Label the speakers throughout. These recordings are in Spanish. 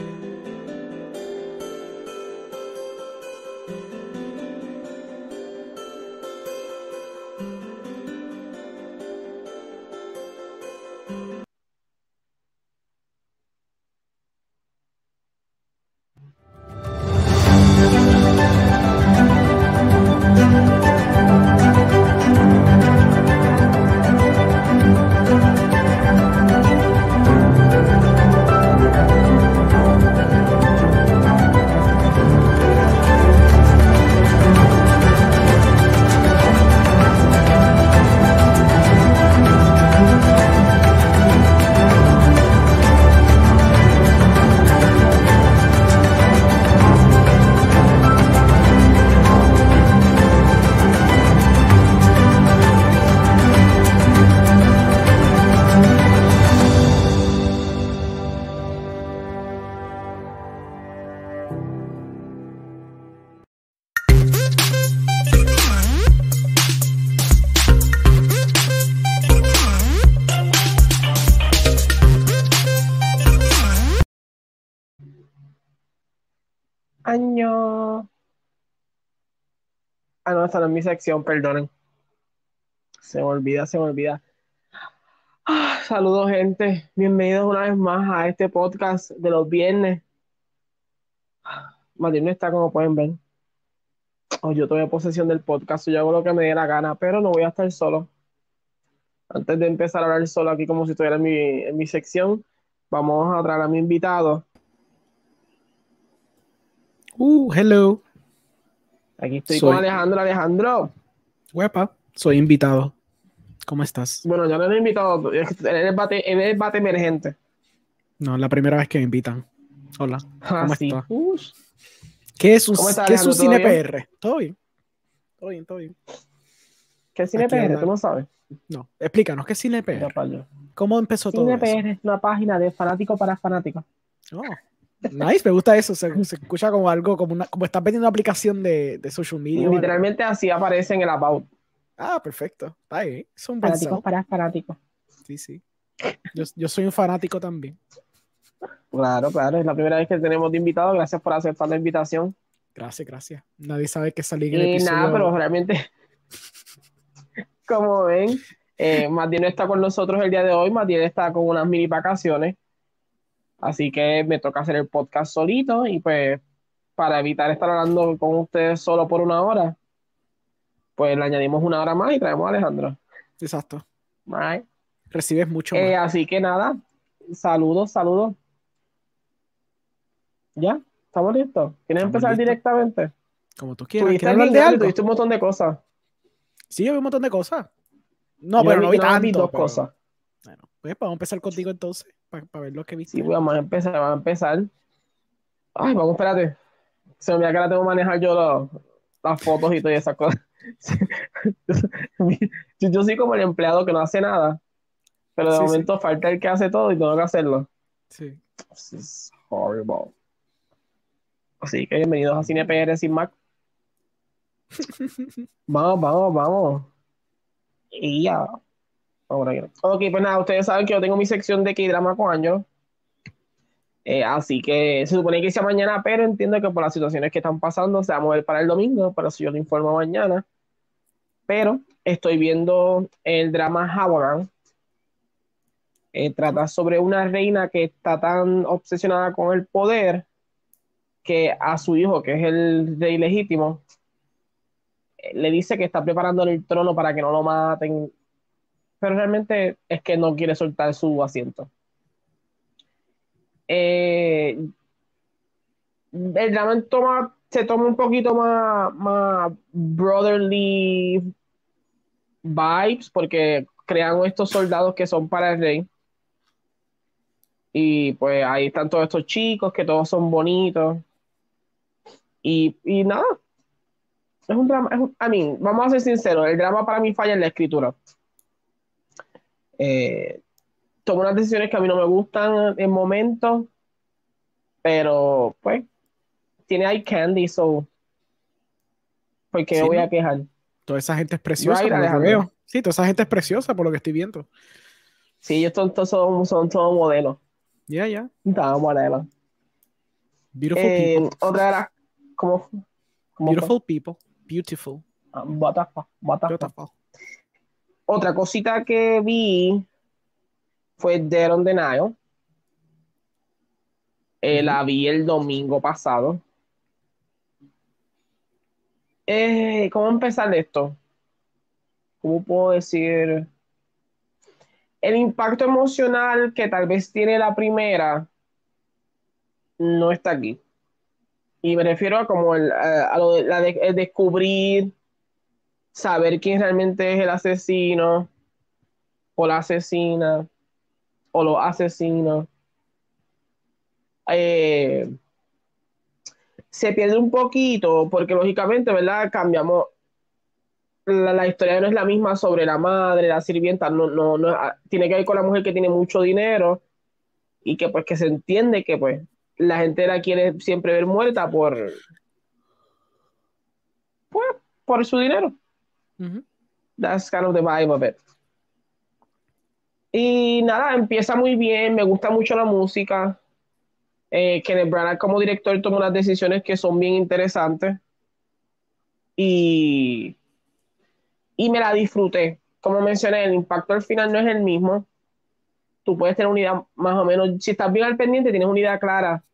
Speaker 1: Año. Ah, no, es mi sección, perdonen. Se me olvida, se me olvida. Ah, saludos, gente. Bienvenidos una vez más a este podcast de los viernes. Matías no está, como pueden ver. Oh, yo tomé posesión del podcast, yo hago lo que me dé la gana, pero no voy a estar solo. Antes de empezar a hablar solo aquí como si estuviera en mi, en mi sección, vamos a traer a mi invitado.
Speaker 2: Uh, hello.
Speaker 1: Aquí estoy
Speaker 2: Soy-
Speaker 1: con Alejandro. Alejandro,
Speaker 2: Huepa, soy invitado. ¿Cómo estás?
Speaker 1: bueno, ya no lo he invitado, él es bate, emergente.
Speaker 2: No, la primera vez que me invitan. Hola.
Speaker 1: Ah,
Speaker 2: ¿Cómo estás? ¿Qué es un,
Speaker 1: ¿Cómo estás,
Speaker 2: ¿qué es un cine
Speaker 1: ¿Todo bien?
Speaker 2: PR? ¿Todo bien? Todo bien, todo bien.
Speaker 1: ¿Qué es Cine
Speaker 2: Aquí
Speaker 1: PR? ¿Tú no sabes?
Speaker 2: No, explícanos, ¿qué es cine PR? ¿Cómo empezó todo
Speaker 1: Cine
Speaker 2: eso?
Speaker 1: PR es una página de fanático para fanáticos.
Speaker 2: Oh, nice, me gusta eso. Se, se escucha como algo, como, una, como estás vendiendo una aplicación de, de social media.
Speaker 1: Literalmente así aparece en el About.
Speaker 2: Ah, perfecto. Está bien. Un buen
Speaker 1: Fanáticos para fanáticos.
Speaker 2: Sí, sí. Yo, yo soy un fanático también.
Speaker 1: Claro, claro, es la primera vez que tenemos de invitado. Gracias por aceptar la invitación.
Speaker 2: Gracias, gracias. Nadie sabe que salí en el
Speaker 1: Y
Speaker 2: episodio.
Speaker 1: nada, pero realmente, como ven, eh, Matiel no está con nosotros el día de hoy. Matiel está con unas mini vacaciones. Así que me toca hacer el podcast solito y pues para evitar estar hablando con ustedes solo por una hora, pues le añadimos una hora más y traemos a Alejandro.
Speaker 2: Exacto.
Speaker 1: Right.
Speaker 2: Recibes mucho
Speaker 1: Eh,
Speaker 2: más.
Speaker 1: así que nada, saludos, saludos. ¿Ya? ¿Estamos listos? ¿Quieres
Speaker 2: Estamos
Speaker 1: empezar
Speaker 2: listos.
Speaker 1: directamente?
Speaker 2: Como tú quieras.
Speaker 1: Tuviste
Speaker 2: ¿Quieres hablar de algo?
Speaker 1: tuviste un montón de cosas.
Speaker 2: Sí, yo vi un montón de cosas. No,
Speaker 1: Yo
Speaker 2: pero
Speaker 1: vi-
Speaker 2: no vi
Speaker 1: dos
Speaker 2: pero-
Speaker 1: cosas.
Speaker 2: Bueno, pues vamos a empezar contigo entonces, para ver lo que viste.
Speaker 1: Sí, pues vamos a empezar, vamos a empezar. Ay, vamos, espérate. Se me olvida que ahora tengo que manejar yo las fotos y todas esas cosas. Yo, yo soy como el empleado que no hace nada, pero de
Speaker 2: Sí, sí.
Speaker 1: momento falta el que hace todo y tengo que hacerlo.
Speaker 2: Sí.
Speaker 1: This is horrible. Así que bienvenidos a Cine PR sin Mac. Vamos, vamos, vamos. Y ya. Por aquí. Ok, pues nada, ustedes saben que yo tengo mi sección de K-drama con años. Eh, así que se supone que sea mañana, pero entiendo que por las situaciones que están pasando se va a mover para el domingo, pero si yo lo informo mañana. Pero estoy viendo el drama Hawagan. Eh, trata sobre una reina que está tan obsesionada con el poder que a su hijo, que es el rey legítimo, eh, le dice que está preparando el trono para que no lo maten, pero realmente es que no quiere soltar su asiento. Eh, el drama toma, se toma un poquito más, más brotherly vibes porque crean estos soldados que son para el rey. Y pues ahí están todos estos chicos que todos son bonitos. Y, y nada. Es un drama. Es un, I mean, vamos a ser sinceros. El drama para mí falla en la escritura. Eh, toma unas decisiones que a mí no me gustan en momentos. Pero pues. Tiene eye candy, so. ¿Por qué
Speaker 2: Sí,
Speaker 1: voy a quejar?
Speaker 2: Toda esa gente es preciosa,
Speaker 1: Right,
Speaker 2: por lo que veo. Sí, toda esa gente es preciosa, por lo que estoy viendo.
Speaker 1: Sí, ellos son, todos son, son todos modelos.
Speaker 2: Ya, ya.
Speaker 1: Estaba modelos.
Speaker 2: Beautiful
Speaker 1: Eh,
Speaker 2: people.
Speaker 1: otra las. ¿Cómo? cómo fue?
Speaker 2: Beautiful people. Beautiful.
Speaker 1: Ah, what the fuck, what the fuck. Otra cosita que vi fue Dead on the. Eh, La vi el domingo pasado. Eh, ¿cómo empezar esto? ¿Cómo puedo decir? El impacto emocional que tal vez tiene la primera no está aquí. Y me refiero a como a, lo de- el descubrir, saber quién realmente es el asesino o la asesina o los asesinos. Eh, se pierde un poquito porque lógicamente, ¿verdad? Cambiamos. La, la historia no es la misma sobre la madre, la sirvienta, no, no, no, ah, tiene que ver con la mujer que tiene mucho dinero y que pues que se entiende que pues la gente la quiere siempre ver muerta por pues, por su dinero.
Speaker 2: Ujú.
Speaker 1: That's kind of the vibe of it. Y nada, empieza muy bien, me gusta mucho la música. Eh, Kenneth Branagh como director toma unas decisiones que son bien interesantes. Y, y me la disfruté. Como mencioné, el impacto al final no es el mismo. Tú puedes tener una idea más o menos, si estás bien al pendiente, tienes una idea clara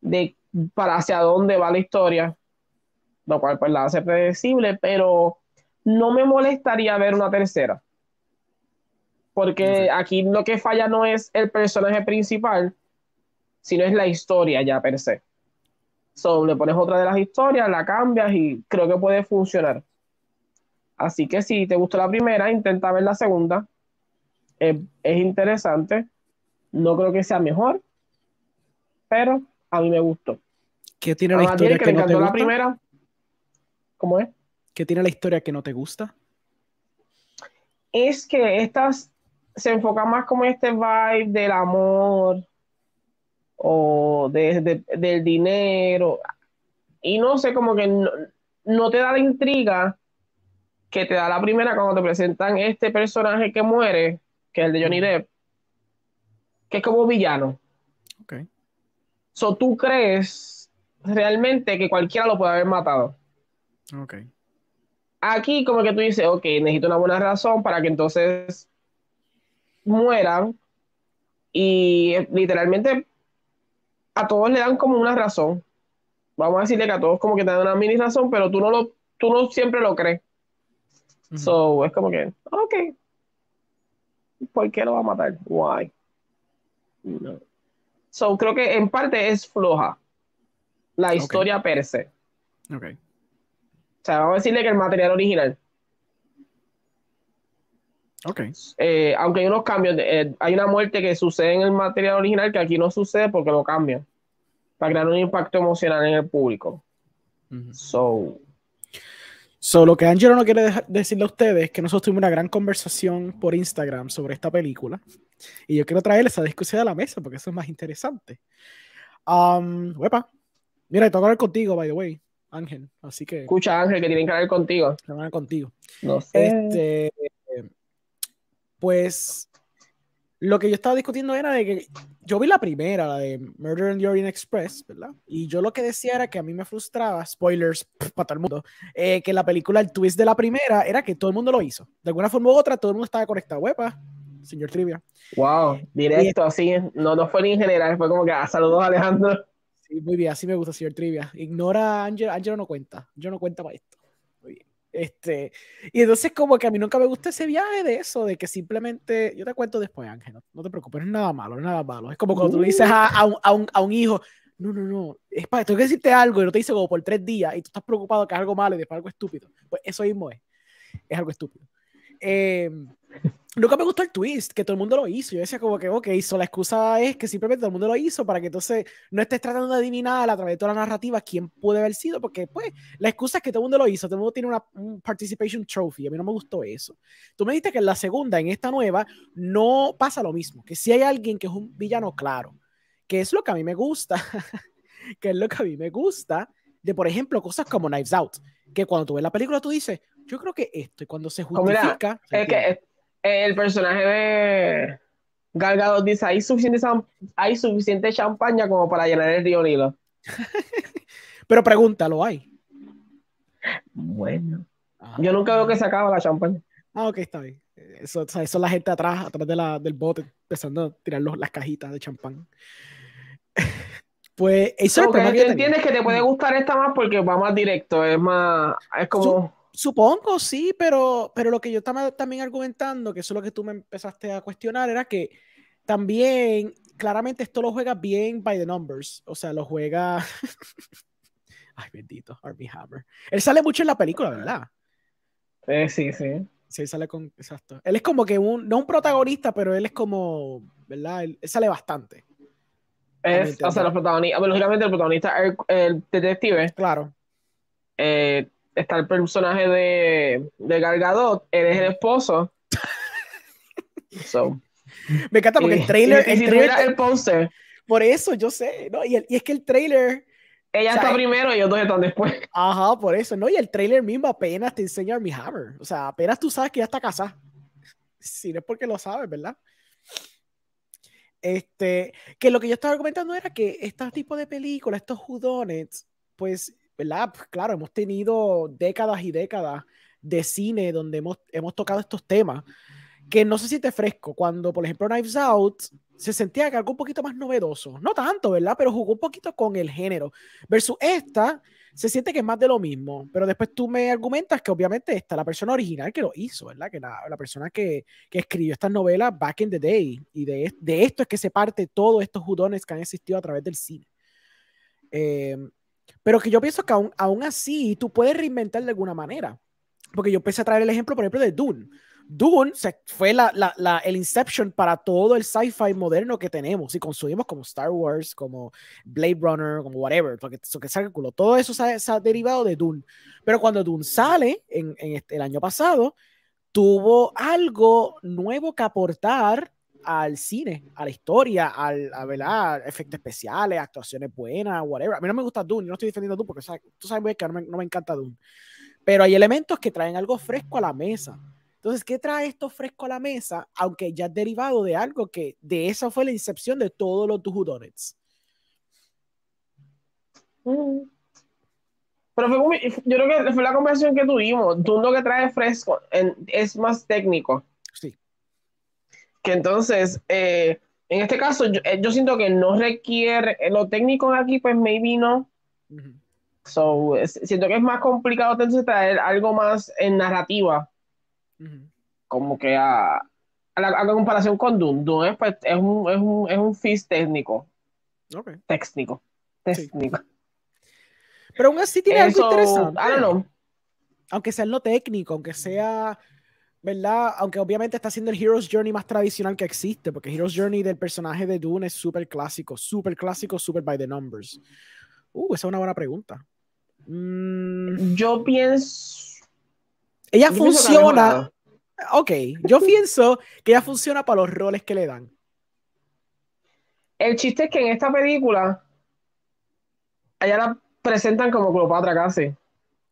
Speaker 1: de para hacia dónde va la historia, lo cual pues la hace predecible, pero no me molestaría ver una tercera. Porque aquí lo que falla no es el personaje principal, sino es la historia ya per se. So, le pones otra de las historias, la cambias y creo que puede funcionar. Así que si te gustó la primera, intenta ver la segunda. Es, es interesante. No creo que sea mejor, pero a mí me gustó.
Speaker 2: ¿Qué tiene la
Speaker 1: A
Speaker 2: historia
Speaker 1: que
Speaker 2: no te
Speaker 1: la primera. ¿Cómo es?
Speaker 2: ¿Qué tiene la historia que no te gusta?
Speaker 1: es que estas se enfocan más como este vibe del amor o de, de- del dinero. Y no sé, como que no, no te da la intriga que te da la primera cuando te presentan este personaje que muere, que es el de Johnny Depp, que es como villano.
Speaker 2: Ok.
Speaker 1: So, tú crees realmente que cualquiera lo puede haber matado.
Speaker 2: Ok.
Speaker 1: Aquí como que tú dices, ok, necesito una buena razón para que entonces mueran y eh, literalmente a todos le dan como una razón. Vamos a decirle que a todos como que te dan una mini razón, pero tú no lo, tú no siempre lo crees. So, es como que, ok, ¿por qué lo va a matar? Why? No. So, creo que en parte es floja la historia per se.
Speaker 2: Ok.
Speaker 1: O sea, vamos a decirle que el material original.
Speaker 2: Ok.
Speaker 1: eh, aunque hay unos cambios, eh, hay una muerte que sucede en el material original que aquí no sucede porque lo cambian para crear un impacto emocional en el público. So,
Speaker 2: So, lo que Angelo no quiere decirle a ustedes es que nosotros tuvimos una gran conversación por Instagram sobre esta película. Y yo quiero traer esa discusión a la mesa porque eso es más interesante. Um, huepa. Mira, tengo que hablar contigo, by the way, Ángel. Así que
Speaker 1: escucha Ángel que tienen que hablar contigo.
Speaker 2: a hablar contigo.
Speaker 1: No sé.
Speaker 2: Este, pues lo que yo estaba discutiendo era de que yo vi la primera, la de Murder in the Orient Express, ¿verdad? Y yo lo que decía era que a mí me frustraba, spoilers para todo el mundo, eh, que la película, el twist de la primera era que todo el mundo lo hizo. De alguna forma u otra, todo el mundo estaba conectado. Huepa, señor Trivia.
Speaker 1: Wow, directo, así. No, no fue ni en general, fue como que ah, saludos Alejandro.
Speaker 2: Sí, muy bien, así me gusta, señor Trivia. Ignora a Angelo, Angelo no cuenta, yo no cuenta para esto. Muy bien. Este, y entonces como que a mí nunca me gusta ese viaje de eso, de que simplemente, yo te cuento después, Ángel, no, no te preocupes, no es nada malo, no es nada malo. Es como cuando tú le dices a, a un, a un- a un hijo, no, no, no, es para, tengo que decirte algo y no te dice como por tres días y tú estás preocupado que es algo malo y después algo estúpido. Pues eso mismo es, es algo estúpido. Eh, nunca me gustó el twist, que todo el mundo lo hizo. Yo decía como que, ok, so la excusa es que simplemente todo el mundo lo hizo para que entonces no estés tratando de adivinar a través de toda la narrativa quién puede haber sido, porque pues la excusa es que todo el mundo lo hizo, todo el mundo tiene una un participation trophy, a mí no me gustó eso. Tú me dijiste que en la segunda, en esta nueva, no pasa lo mismo, que si hay alguien que es un villano claro, que es lo que a mí me gusta, que es lo que a mí me gusta de, por ejemplo, cosas como Knives Out, que cuando tú ves la película tú dices, yo creo que esto, y cuando se
Speaker 1: Pues mira,
Speaker 2: justifica... se
Speaker 1: Es que
Speaker 2: entiende.
Speaker 1: El personaje de Gal Gadot dice, hay suficiente, hay suficiente champaña como para llenar el río Nilo.
Speaker 2: Pero pregúntalo, ¿hay?
Speaker 1: Bueno. Yo nunca veo que se acaba la champaña.
Speaker 2: Ah, ok, está bien. Eso, o sea, eso es la gente atrás, atrás de la, del bote, empezando a tirar los, las cajitas de champán. pues eso
Speaker 1: es que entiendes que te puede gustar esta más porque va más directo, es más, es como...
Speaker 2: supongo, sí, pero, pero lo que yo estaba también argumentando, que eso es lo que tú me empezaste a cuestionar, era que también, claramente esto lo juega bien by the numbers, o sea, lo juega... Ay, bendito, Army Hammer. Él sale mucho en la película, ¿verdad?
Speaker 1: Eh, sí, sí.
Speaker 2: Sí, sale con. Exacto. Él es como que un. No un protagonista, pero él es como. ¿Verdad? Él, sale bastante.
Speaker 1: Es, o sea, los protagonistas. Lógicamente, el protagonista, el, el detective.
Speaker 2: Claro.
Speaker 1: Eh, está el personaje de, de Gal Gadot. Él es el esposo. so.
Speaker 2: Me encanta porque el trailer.
Speaker 1: el, trailer, el póster.
Speaker 2: Por eso, yo sé. ¿no? Y, y es que el trailer
Speaker 1: ella está primero y ellos dos están después.
Speaker 2: Ajá, por eso, ¿no? Y el trailer mismo apenas te enseña a mi Hammer. O sea, apenas tú sabes que ya está casada. Si no es porque lo sabes, ¿verdad? Este, que lo que yo estaba comentando era que este tipo de películas, estos judones, pues, ¿verdad? Pues, claro, hemos tenido décadas y décadas de cine donde hemos, hemos tocado estos temas que no se siente fresco. Cuando, por ejemplo, Knives Out se sentía que algo un poquito más novedoso. No tanto, ¿verdad? Pero jugó un poquito con el género. Versus esta, se siente que es más de lo mismo. Pero después tú me argumentas que obviamente esta, la persona original que lo hizo, ¿verdad? Que la, la persona que, que, escribió estas novelas back in the day. Y de, de, esto es que se parte todos estos judones que han existido a través del cine. Eh, pero que yo pienso que aún, aún así tú puedes reinventar de alguna manera. Porque yo empecé a traer el ejemplo, por ejemplo, de Dune. Dune fue la, la, el Inception para todo el sci-fi moderno que tenemos y consumimos como Star Wars, como Blade Runner, como whatever, porque eso que culo. Todo eso se ha, derivado de Dune. Pero cuando Dune sale en, en este, el año pasado, tuvo algo nuevo que aportar al cine, a la historia, al, a ¿verdad? efectos especiales, actuaciones buenas, whatever. A mí no me gusta Dune, yo no estoy defendiendo Dune porque tú sabes que no me, no me encanta Dune. Pero hay elementos que traen algo fresco a la mesa. Entonces, ¿qué trae esto fresco a la mesa? Aunque ya es derivado de algo que de esa fue la incepción de todos los Whodunits.
Speaker 1: Mm. Pero fue, yo creo que fue la conversación que tuvimos. Tú lo que trae fresco es más técnico.
Speaker 2: Sí.
Speaker 1: Que entonces, eh, en este caso, eh, yo, siento que no requiere, eh, lo técnico aquí, pues maybe no. So, siento que es más complicado entonces traer algo más en narrativa como que a, a, la, comparación con Doom, Doom es, pues, es, un, es, un, es un técnico. Técnico. Técnico.
Speaker 2: Pero aún así tiene algo interesante. Aunque sea en lo técnico, aunque sea, ¿verdad? Aunque obviamente está haciendo el Hero's Journey más tradicional que existe, porque Hero's Journey del personaje de Dune es súper clásico, súper clásico, súper by the numbers. Uh, esa es una buena pregunta.
Speaker 1: Mm. Yo pienso
Speaker 2: ella funciona. Ok, yo pienso que ella funciona para los roles que le dan.
Speaker 1: El chiste es que en esta película, ella la presentan como Cleopatra casi.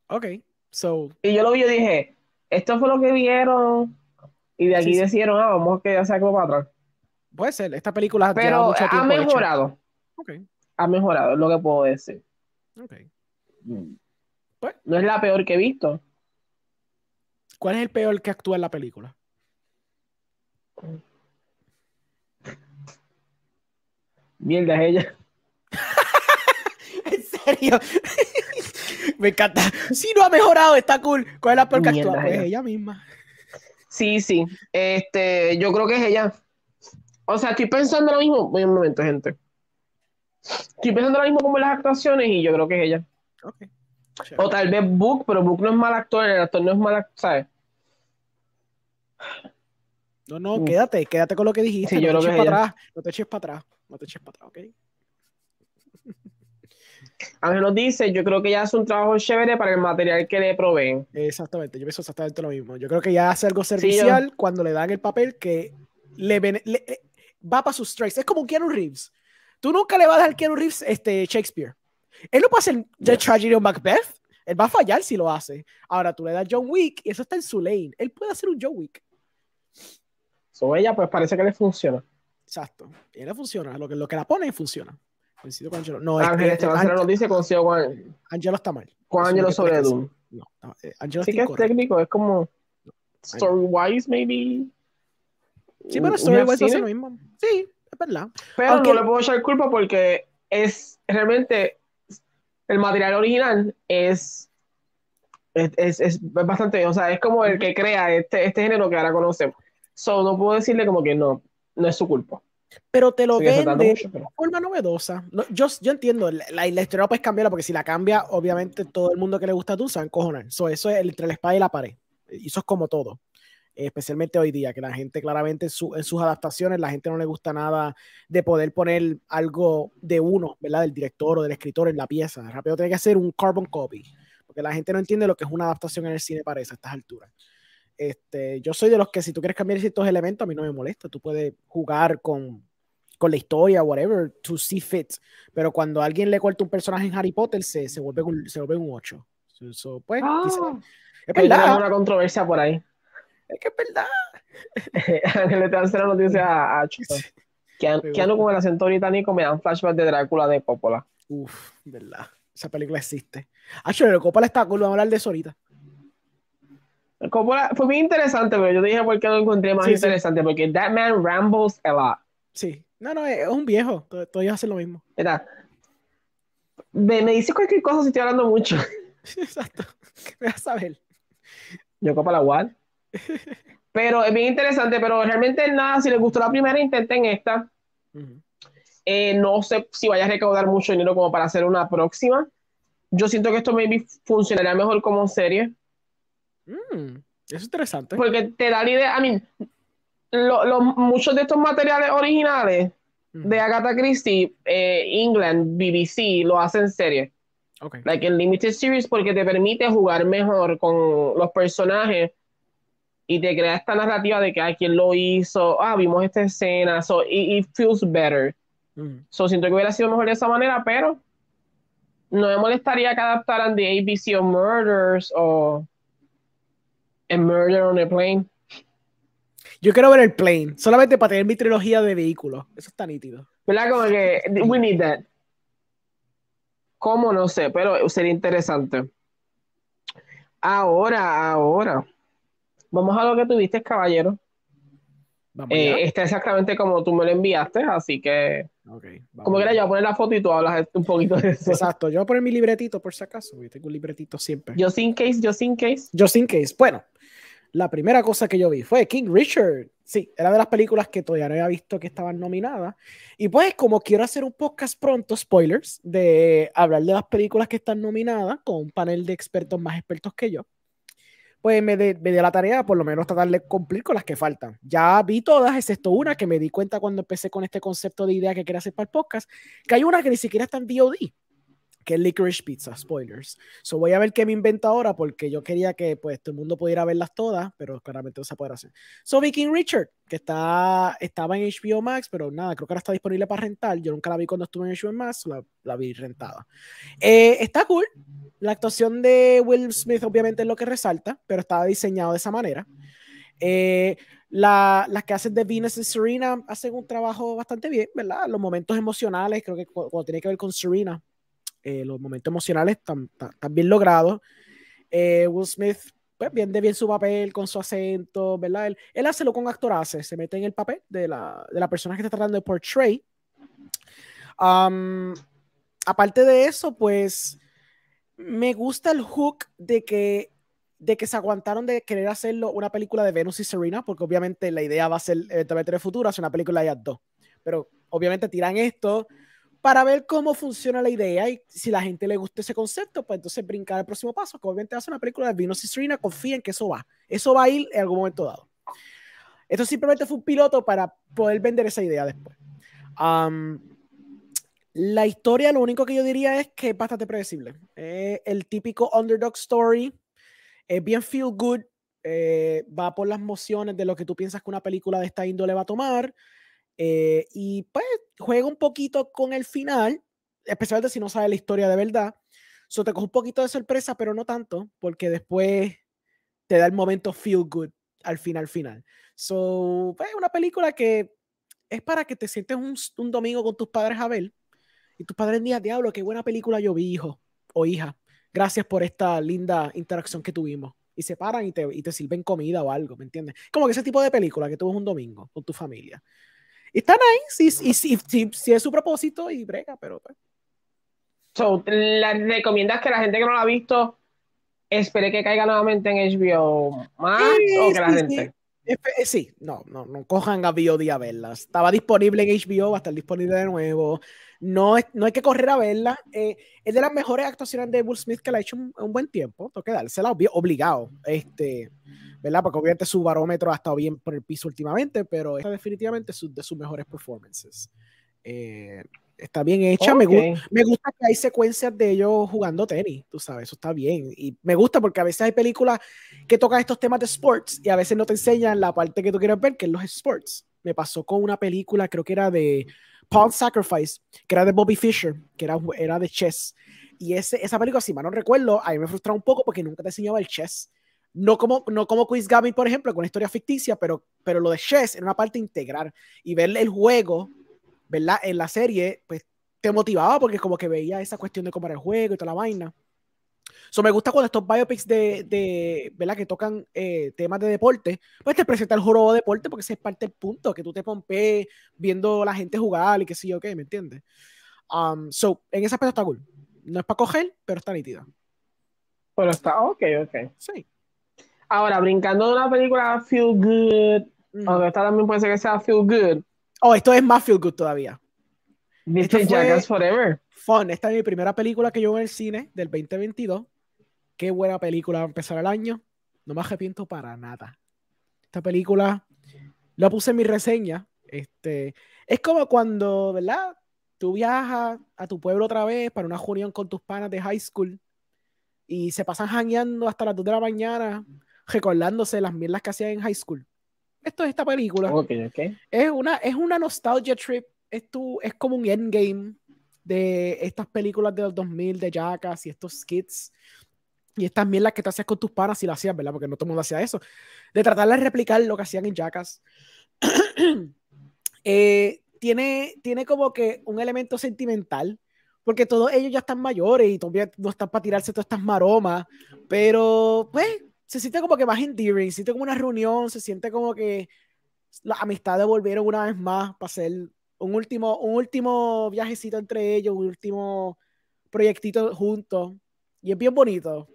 Speaker 2: Ok, so.
Speaker 1: Y yo lo vi y dije, esto fue lo que vieron. Y de aquí decidieron, ah, vamos a que ella sea Cleopatra.
Speaker 2: Puede ser, esta película
Speaker 1: Pero mucho ha mejorado. Okay. Ha mejorado, es lo que puedo decir.
Speaker 2: Ok.
Speaker 1: Mm. Pues, no es la peor que he visto.
Speaker 2: ¿Cuál es el peor que actúa en la película?
Speaker 1: Mierda, es ella.
Speaker 2: en serio. Me encanta. Si no ha mejorado, está cool. ¿Cuál es la peor que actúa? Pues ella. misma.
Speaker 1: Sí, sí. Este, yo creo que es ella. O sea, estoy pensando lo mismo. Voy un momento, gente. Estoy pensando lo mismo como en las actuaciones y yo creo que es ella. O tal vez Book, pero Book no es mal actor, el actor no es mal actor, ¿sabes?
Speaker 2: No, no, quédate, quédate con lo que dijiste. no, te eches para atrás, no te eches para atrás, no te eches para atrás, ¿ok?
Speaker 1: Ángel nos dice, yo creo que ya hace un trabajo chévere para el material que le proveen.
Speaker 2: Exactamente, yo pienso exactamente lo mismo. Yo creo que ya hace algo servicial cuando le dan el papel que le, eh, va para sus strikes. Es como Keanu Reeves. Tú nunca le vas a dar Keanu Reeves este, Shakespeare. Él no puede hacer The Tragedy of Macbeth. Él va a fallar si lo hace. Ahora tú le das John Wick y eso está en su lane. Él puede hacer un John Wick.
Speaker 1: So ella, pues parece que le funciona.
Speaker 2: Exacto. Y le funciona. Lo que, lo que la pone funciona. Coincido con Angelo. No,
Speaker 1: Ángel
Speaker 2: este,
Speaker 1: Serrano dice coincido con,
Speaker 2: Angelo está mal.
Speaker 1: con Angelo
Speaker 2: es
Speaker 1: sobre Doom.
Speaker 2: No, no, eh, Angelo
Speaker 1: Sí
Speaker 2: está
Speaker 1: que es técnico, es como story wise, maybe.
Speaker 2: Sí, pero
Speaker 1: Un-
Speaker 2: Story
Speaker 1: un
Speaker 2: Wars hace
Speaker 1: cine.
Speaker 2: lo mismo. Sí, es verdad.
Speaker 1: Pero
Speaker 2: Aunque-
Speaker 1: no le puedo echar culpa porque es realmente el material original es, es, es, es bastante, o sea, es como el que crea este, este género que ahora conocemos. So, no puedo decirle como que no, no es su culpa.
Speaker 2: Pero te lo
Speaker 1: Sigue faltando
Speaker 2: vende
Speaker 1: mucho, pero-
Speaker 2: de forma novedosa. No, yo, yo entiendo, la, la, la historia no puedes cambiarla porque si la cambia, obviamente todo el mundo que le gusta a tú se va a encojonar. So, eso es entre la espada y la pared. Y eso es como todo. Eh, Especialmente hoy día, que la gente claramente en, su- en sus adaptaciones, la gente no le gusta nada de poder poner algo de uno, ¿verdad? Del director o del escritor en la pieza. Rápido tiene que hacer un carbon copy. Porque la gente no entiende lo que es una adaptación en el cine para eso, a estas alturas. Este, yo soy de los que si tú quieres cambiar ciertos elementos, a mí no me molesta. Tú puedes jugar con, con la historia, whatever, to see fit. Pero cuando alguien le corta un personaje en Harry Potter, se, se vuelve, un, se vuelve un 8. So, so, pues, quizá-
Speaker 1: Ah,
Speaker 2: es
Speaker 1: hay
Speaker 2: verdad.
Speaker 1: una controversia por ahí.
Speaker 2: Es que es verdad.
Speaker 1: Ángel Esteban Serrano dice a, a
Speaker 2: Me
Speaker 1: Keanu
Speaker 2: gusta.
Speaker 1: con el acento británico me dan flashbacks de Drácula de Coppola.
Speaker 2: Uf, verdad. Esa película existe. Ah, Coppola está cool. Vamos a hablar de eso ahorita.
Speaker 1: Fue bien interesante, pero yo te dije por qué lo encontré más
Speaker 2: Sí, sí.
Speaker 1: interesante, porque that man rambles a lot.
Speaker 2: Sí. No, no, es un viejo. To- Todos hacen lo mismo.
Speaker 1: ¿verdad? Me, me dice cualquier cosa si estoy hablando mucho.
Speaker 2: Exacto. Me vas a ver.
Speaker 1: Yo copa la what? Pero es bien interesante, pero realmente nada, si les gustó la primera, intenten esta. Eh, no sé si vaya a recaudar mucho dinero como para hacer una próxima. Yo siento que esto maybe funcionaría mejor como serie,
Speaker 2: Mm, eso es interesante.
Speaker 1: porque te da la idea, I mean, lo- lo- muchos de estos materiales originales de Agatha Christie, eh, England, BBC, lo hacen serie.
Speaker 2: Ok.
Speaker 1: like en limited series porque te permite jugar mejor con los personajes y te crea esta narrativa de que a quién lo hizo, ah, vimos esta escena, so it, it feels better. So siento que hubiera sido mejor de esa manera, pero no me molestaría que adaptaran The ABC o Murders o A Murder on a Plane.
Speaker 2: Yo quiero ver el plane, solamente para tener mi trilogía de vehículos. Eso está nítido.
Speaker 1: ¿Verdad? Como que we need that. ¿Cómo? No sé, pero sería interesante. Ahora, ahora. Vamos a lo que tuviste, caballero.
Speaker 2: Vamos
Speaker 1: Eh, está exactamente como tú me lo enviaste, así que
Speaker 2: Ok, vamos
Speaker 1: como quiera yo voy a poner la foto y tú hablas un poquito de eso.
Speaker 2: Exacto, yo voy a poner mi libretito por si acaso, porque tengo un libretito siempre.
Speaker 1: Just in case, just in case.
Speaker 2: Just in case. Bueno, la primera cosa que yo vi fue King Richard. Sí, era de las películas que todavía no había visto que estaban nominadas. Y pues, como quiero hacer un podcast pronto, spoilers, de hablar de las películas que están nominadas con un panel de expertos más expertos que yo, pues me, de- me dio la tarea por lo menos tratar de cumplir con las que faltan. Ya vi todas, excepto una que me di cuenta cuando empecé con este concepto de idea que quería hacer para el podcast, que hay una que ni siquiera está en VOD, que es Licorice Pizza, spoilers. So voy a ver qué me invento ahora porque yo quería que pues todo el mundo pudiera verlas todas, pero claramente no se puede hacer. So vi King Richard, que está, estaba en HBO Max, pero nada, creo que ahora está disponible para rentar. Yo nunca la vi cuando estuve en HBO Max, la, la vi rentada. Eh, está cool. La actuación de Will Smith obviamente es lo que resalta, pero estaba diseñado de esa manera. Eh, la- las que hacen de Venus y Serena hacen un trabajo bastante bien, ¿verdad? Los momentos emocionales, creo que cu- cuando tiene que ver con Serena, eh, los momentos emocionales están están bien logrados. Eh, Will Smith, pues bien de bien su papel, con su acento, ¿verdad? Él, él hace lo un actor hace, se mete en el papel de la, de la persona que está tratando de portray. Um, aparte de eso, pues me gusta el hook de que, de que se aguantaron de querer hacerlo una película de Venus y Serena, porque obviamente la idea va a ser eventualmente en futuro hacer una película de ellas dos. Pero obviamente tiran esto para ver cómo funciona la idea y si la gente le gusta ese concepto, pues entonces brincar al próximo paso, que obviamente ser una película de Venus y Serena, confíen que eso va. Eso va a ir en algún momento dado. Esto simplemente fue un piloto para poder vender esa idea después. Um, la historia, lo único que yo diría es que es bastante predecible. Eh, el típico underdog story, es bien feel good, eh, va por las mociones de lo que tú piensas que una película de esta índole va a tomar. eh, y pues juega un poquito con el final, especialmente si no sabes la historia de verdad. So te coge un poquito de sorpresa, pero no tanto, porque después te da el momento feel good al final, final. So, pues, una película que es para que te sientes un, un domingo con tus padres a ver. Y tus padres dicen, diablo, qué buena película yo vi, hijo o hija. Gracias por esta linda interacción que tuvimos. Y se paran y te, y te sirven comida o algo, ¿me entiendes? Como que ese tipo de película que tú ves un domingo con tu familia. Y están ahí, sí, sí, sí, sí, sí es su propósito y brega, pero... Pues.
Speaker 1: So, ¿la recomiendas que la gente que no la ha visto espere que caiga nuevamente en HBO más o que la gente...
Speaker 2: Eh, sí, no, no, no cojan a VOD a verla. Estaba disponible en HBO, va a estar disponible de nuevo. No, no hay que correr a verla. Eh, es de las mejores actuaciones de Will Smith que la ha hecho un, un buen tiempo. Tengo que dársela obligado. Este, ¿verdad? Porque obviamente su barómetro ha estado bien por el piso últimamente, pero esta definitivamente es de sus mejores performances. Eh, está bien hecha. Me, me, gusta que hay secuencias de ellos jugando tenis, tú sabes, eso está bien. Y me gusta porque a veces hay películas que tocan estos temas de sports y a veces no te enseñan la parte que tú quieres ver, que es los sports. Me pasó con una película, creo que era de Pawn Sacrifice, que era de Bobby Fischer, que era, era de chess. Y ese, esa película, si mal no recuerdo, a mí me frustraba un poco porque nunca te enseñaba el chess. No como, no como Quiz Gavin, por ejemplo, con una historia ficticia, pero, pero lo de chess era una parte integral. Y ver el juego ¿verdad? En la serie, pues te motivaba porque como que veía esa cuestión de cómo era el juego y toda la vaina. So, me gusta cuando estos biopics de, de ¿verdad? Que tocan eh, temas de deporte, pues te presenta el juego de deporte porque ese es parte del punto, que tú te pompees viendo la gente jugar y qué sé yo qué, ¿me entiendes? Um, so, en ese aspecto está cool. No es para coger, pero está nítida.
Speaker 1: Pero está, ok, ok.
Speaker 2: Sí.
Speaker 1: Ahora, brincando de una película Feel Good, mm. aunque esta también puede ser que sea Feel Good,
Speaker 2: Oh, esto es más feel good todavía.
Speaker 1: ¿Viste Jackass Forever?
Speaker 2: Fun. Esta es mi primera película que yo veo en el cine del 2022. Qué buena película a empezar el año. No me arrepiento para nada. Esta película la puse en mi reseña. Este, es como cuando, ¿verdad? Tú viajas a tu pueblo otra vez para una reunión con tus panas de high school y se pasan jangueando hasta las 2 de la mañana recordándose las mierdas que hacían en high school esto es esta película. Es, una, es una nostalgia trip. Es, tu, es como un endgame de estas películas de los 2000 de Jackass y estos skits. Y estas mierdas que te hacías con tus panas si lo hacías, ¿verdad? Porque no todo el mundo hacía eso. De tratar de replicar lo que hacían en Jackass. Eh, tiene, tiene como que un elemento sentimental. Porque todos ellos ya están mayores y todavía no están para tirarse todas estas maromas. Pero, pues, se siente como que más endearing, se siente como una reunión, se siente como que las amistades volvieron una vez más para hacer un último, un último viajecito entre ellos, un último proyectito juntos. Y es bien bonito.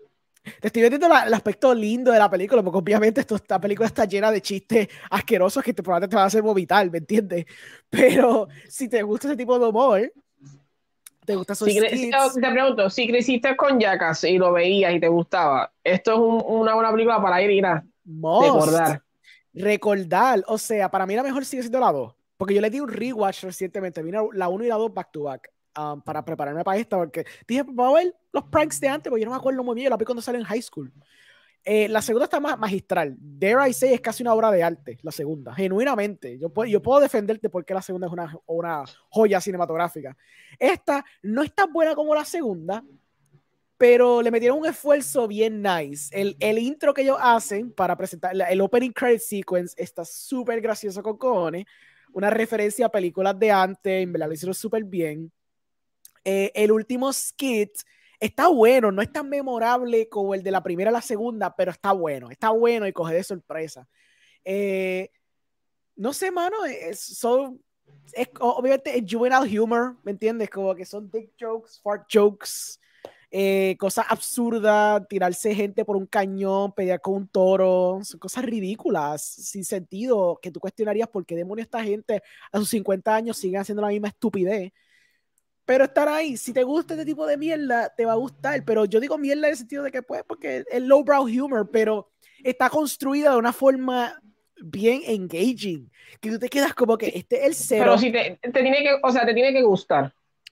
Speaker 2: Te estoy viendo el aspecto lindo de la película, porque obviamente esto, esta película está llena de chistes asquerosos que te, probablemente te van a hacer vomitar, ¿me entiendes? Pero si te gusta ese tipo de humor, ¿Te gusta
Speaker 1: si Te pregunto, si creciste con Jackass y lo veías y te gustaba, ¿esto es una buena película para ir, a recordar?
Speaker 2: Recordar, o sea, para mí la mejor sigue siendo la 2, porque yo le di un rewatch recientemente, vine la 1 y la 2 back to back. Um, para prepararme para esta, porque dije, vamos a ver los pranks de antes, porque yo no me acuerdo muy bien, yo la vi cuando sale en high school. Eh, la segunda está más magistral. Dare I Say es casi una obra de arte, la segunda, genuinamente. Yo puedo, yo puedo defenderte porque la segunda es una, una joya cinematográfica. Esta no es tan buena como la segunda, pero le metieron un esfuerzo bien nice. El, el intro que ellos hacen para presentar el opening credit sequence está súper gracioso con cojones. Una referencia a películas de antes, en verdad lo hicieron súper bien. Eh, el último skit está bueno, no es tan memorable como el de la primera a la segunda, pero está bueno, está bueno y coge de sorpresa. Eh, no sé, mano, es, son, es, obviamente es juvenile humor, ¿me entiendes? Como que son dick jokes, fart jokes, eh, cosas absurdas, tirarse gente por un cañón, pelear con un toro, son cosas ridículas, sin sentido, que tú cuestionarías por qué demonios esta gente a sus 50 años sigue haciendo la misma estupidez. Pero estar ahí, si te gusta este tipo de mierda, te va a gustar. Pero yo digo mierda en el sentido de que, pues, porque es lowbrow humor, pero está construida de una forma bien engaging. Que tú te quedas como que este es el cero.
Speaker 1: Pero si te, te tiene que, o sea, te tiene que gustar.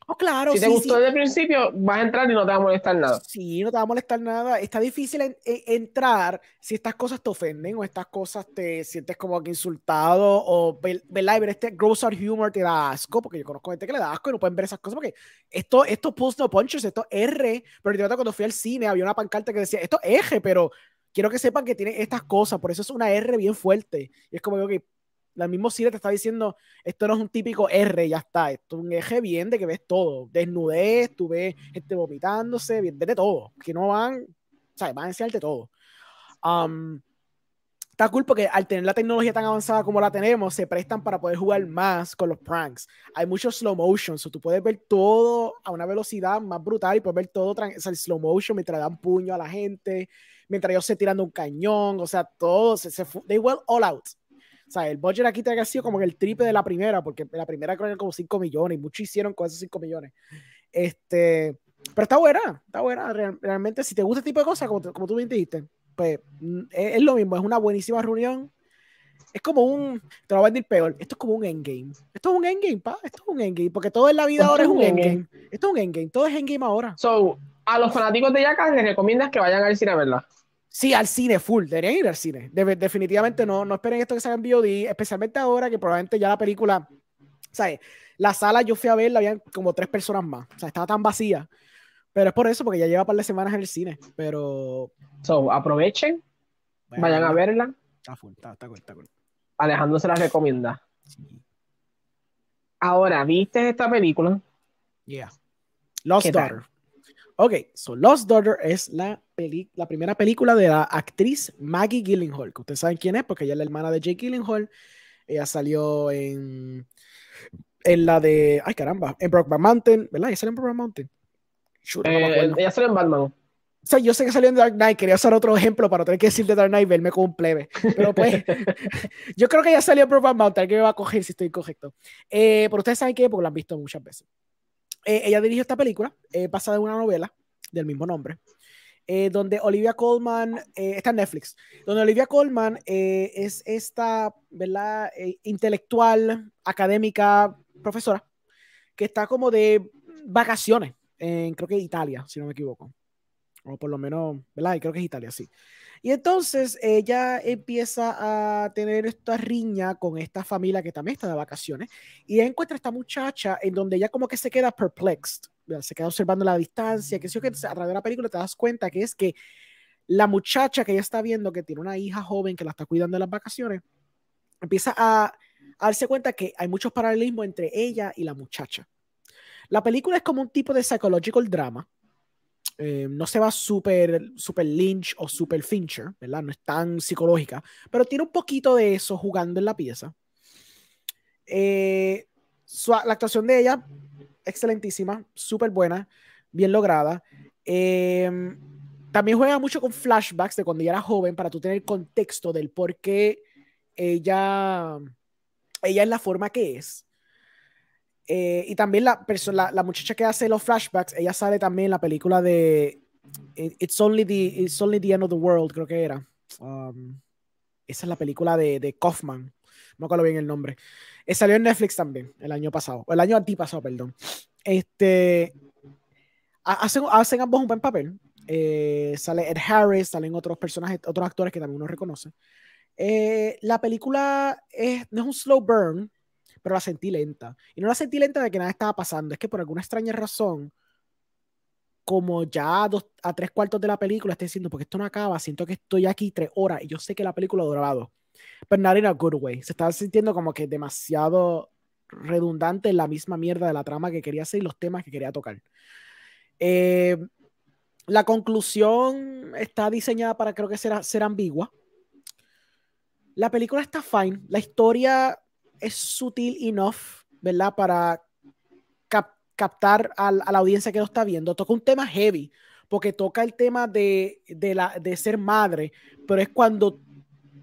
Speaker 2: Oh, claro.
Speaker 1: Si te gustó desde el principio, vas a entrar y no te va a molestar nada.
Speaker 2: Sí, no te va a molestar nada. Está difícil entrar si estas cosas te ofenden o estas cosas te sientes como que insultado o, ¿verdad? ver este gross art humor te da asco, porque yo conozco gente que le da asco y no pueden ver esas cosas porque esto, estos post no punches, esto R, pero yo cuando fui al cine había una pancarta que decía, esto es G, pero quiero que sepan que tiene estas cosas, por eso es una R bien fuerte. Y es como que el mismo cine te está diciendo, esto no es un típico R, ya está, esto es un eje bien de que ves todo, desnudez, tú ves gente vomitándose, ves de todo, que no van, o sea, van a enseñarte todo. Um, está cool porque al tener la tecnología tan avanzada como la tenemos, se prestan para poder jugar más con los pranks. Hay mucho slow motion, so tú puedes ver todo a una velocidad más brutal y puedes ver todo o el slow motion mientras dan puño a la gente, mientras ellos se tirando un cañón, o sea, todo, se, se they went all out. O sea, el budget aquí te ha sido como el triple de la primera, porque la primera creo que era como 5 millones y muchos hicieron con esos 5 millones. Este, pero está buena, está buena. realmente, si te gusta este tipo de cosas, como, como tú bien dijiste, pues mm, es, lo mismo, es una buenísima reunión. Es como un, te lo voy a decir peor, esto es como un endgame. Esto es un endgame, pa, esto es un endgame, porque todo en la vida ahora es un endgame. Esto es un endgame, todo es endgame ahora.
Speaker 1: So, a los fanáticos de Jackass les recomiendas que vayan al cine a verla.
Speaker 2: Sí, al cine, full. Deberían ir al cine. definitivamente no, no esperen esto que salga en VOD, especialmente ahora que probablemente ya la película, ¿sabes? La sala yo fui a verla, habían como tres personas más. O sea, estaba tan vacía pero es por eso, porque ya lleva un par de semanas en el cine. Pero.
Speaker 1: So, aprovechen, vayan a verla.
Speaker 2: Está full, está, está cool, está cool.
Speaker 1: Alejandro se la recomienda. Ahora, ¿viste esta película?
Speaker 2: Yeah. Lost Daughter. Ok, so Lost Daughter es la, la primera película de la actriz Maggie Gyllenhaal, que ustedes saben quién es, porque ella es la hermana de Jake Gyllenhaal. Ella salió en, en la de, ay caramba, en Brokeback Mountain, ¿verdad? Ella salió en Brokeback Mountain.
Speaker 1: Eh, ella salió en Batman. O
Speaker 2: sea, yo sé que salió en Dark Knight, quería usar otro ejemplo para no tener que decir de Dark Knight verme como un plebe. Pero pues, yo creo que ya salió en Brokeback Mountain, que me va a coger si estoy correcto. Eh, pero ustedes saben que, porque lo han visto muchas veces. Eh, ella dirigió esta película, basada en una novela del mismo nombre, donde Olivia Colman, está en Netflix, donde Olivia Colman es esta, ¿verdad? intelectual, académica, profesora, que está como de vacaciones en creo que Italia, si no me equivoco. O por lo menos, ¿verdad? creo que es Italia, sí. Y entonces ella empieza a tener esta riña con esta familia que también está de vacaciones. Y encuentra a esta muchacha en donde ella como que se queda perplexed. Se queda observando la distancia, que si que a través de la película te das cuenta que es que la muchacha que ella está viendo, que tiene una hija joven que la está cuidando en las vacaciones, empieza a, a darse cuenta que hay muchos paralelismos entre ella y la muchacha. La película es como un tipo de psychological drama. Eh, no se va súper super Lynch o super Fincher, ¿verdad? No es tan psicológica, pero tiene un poquito de eso jugando en la pieza. Eh, la actuación de ella, excelentísima, súper buena, bien lograda. Eh, también juega mucho con flashbacks de cuando ella era joven para tú tener contexto del por qué ella, ella es la forma que es. Eh, y también la, la, la, muchacha que hace los flashbacks, ella sale también en la película de It's Only the, It's Only the End of the World, creo que era. Um, esa es la película de, de Kaufman. No me acuerdo bien el nombre. Eh, salió en Netflix también el año pasado, el año antipasado, perdón. Este, hacen, hacen ambos un buen papel. Eh, sale Ed Harris, salen otros personajes, otros actores que también uno reconoce. la película es, no es un slow burn, pero la sentí lenta. Y no la sentí lenta de que nada estaba pasando, es que por alguna extraña razón, como ya a, dos, a tres cuartos de la película estoy diciendo, porque esto no acaba, siento que estoy aquí tres horas y yo sé que la película duraba dos. Pero not in a good way. Se estaba sintiendo como que demasiado redundante en la misma mierda de la trama que quería hacer y los temas que quería tocar. Eh, la conclusión está diseñada para creo que será, ser ambigua. La película está fine. La historia es sutil enough, ¿verdad? Para captar a, la audiencia que lo está viendo. Toca un tema heavy, porque toca el tema de, la, de ser madre, pero es cuando,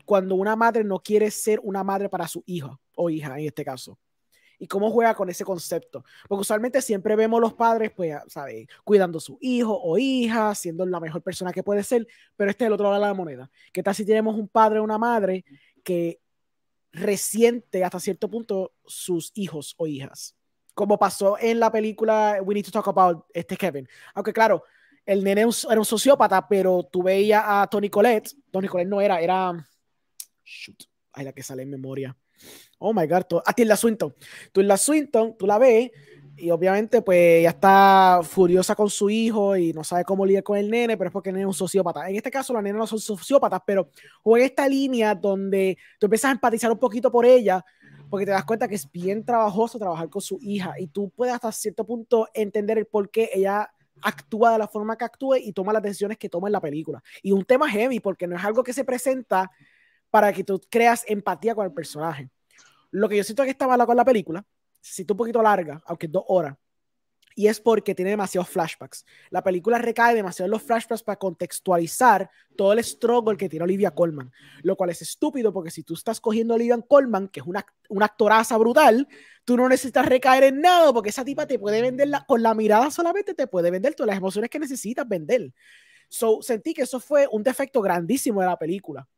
Speaker 2: cuando una madre no quiere ser una madre para su hijo o hija, en este caso. Y cómo juega con ese concepto. Porque usualmente siempre vemos los padres, pues, ¿sabes? Cuidando a su hijo o hija, siendo la mejor persona que puede ser, pero este es el otro lado de la moneda. ¿Qué tal si tenemos un padre o una madre que resiente hasta cierto punto sus hijos o hijas. Como pasó en la película We Need to Talk About este Kevin. Aunque claro, el nene era un sociópata, pero tú veías a Tony Collette. Tony Collette no era, era. Shoot. Ay, la que sale en memoria. Oh my god. A Tilda Swinton. Tilda Swinton, tú la ves Y obviamente, pues ella está furiosa con su hijo y no sabe cómo lidiar con el nene, pero es porque el nene es un sociópata. En este caso, la nena no son sociópatas, pero juega esta línea donde tú empiezas a empatizar un poquito por ella, porque te das cuenta que es bien trabajoso trabajar con su hija y tú puedes hasta cierto punto entender el por qué ella actúa de la forma que actúe y toma las decisiones que toma en la película. Y un tema heavy, porque no es algo que se presenta para que tú creas empatía con el personaje. Lo que yo siento que está malo con la película, si un poquito larga, aunque dos horas, y es porque tiene demasiados flashbacks. La película recae demasiado en los flashbacks para contextualizar todo el struggle que tiene Olivia Colman, lo cual es estúpido porque si tú estás cogiendo a Olivia Colman, que es una, una actoraza brutal, tú no necesitas recaer en nada porque esa tipa te puede vender con la mirada solamente, te puede vender todas las emociones que necesitas vender. So, sentí que eso fue un defecto grandísimo de la película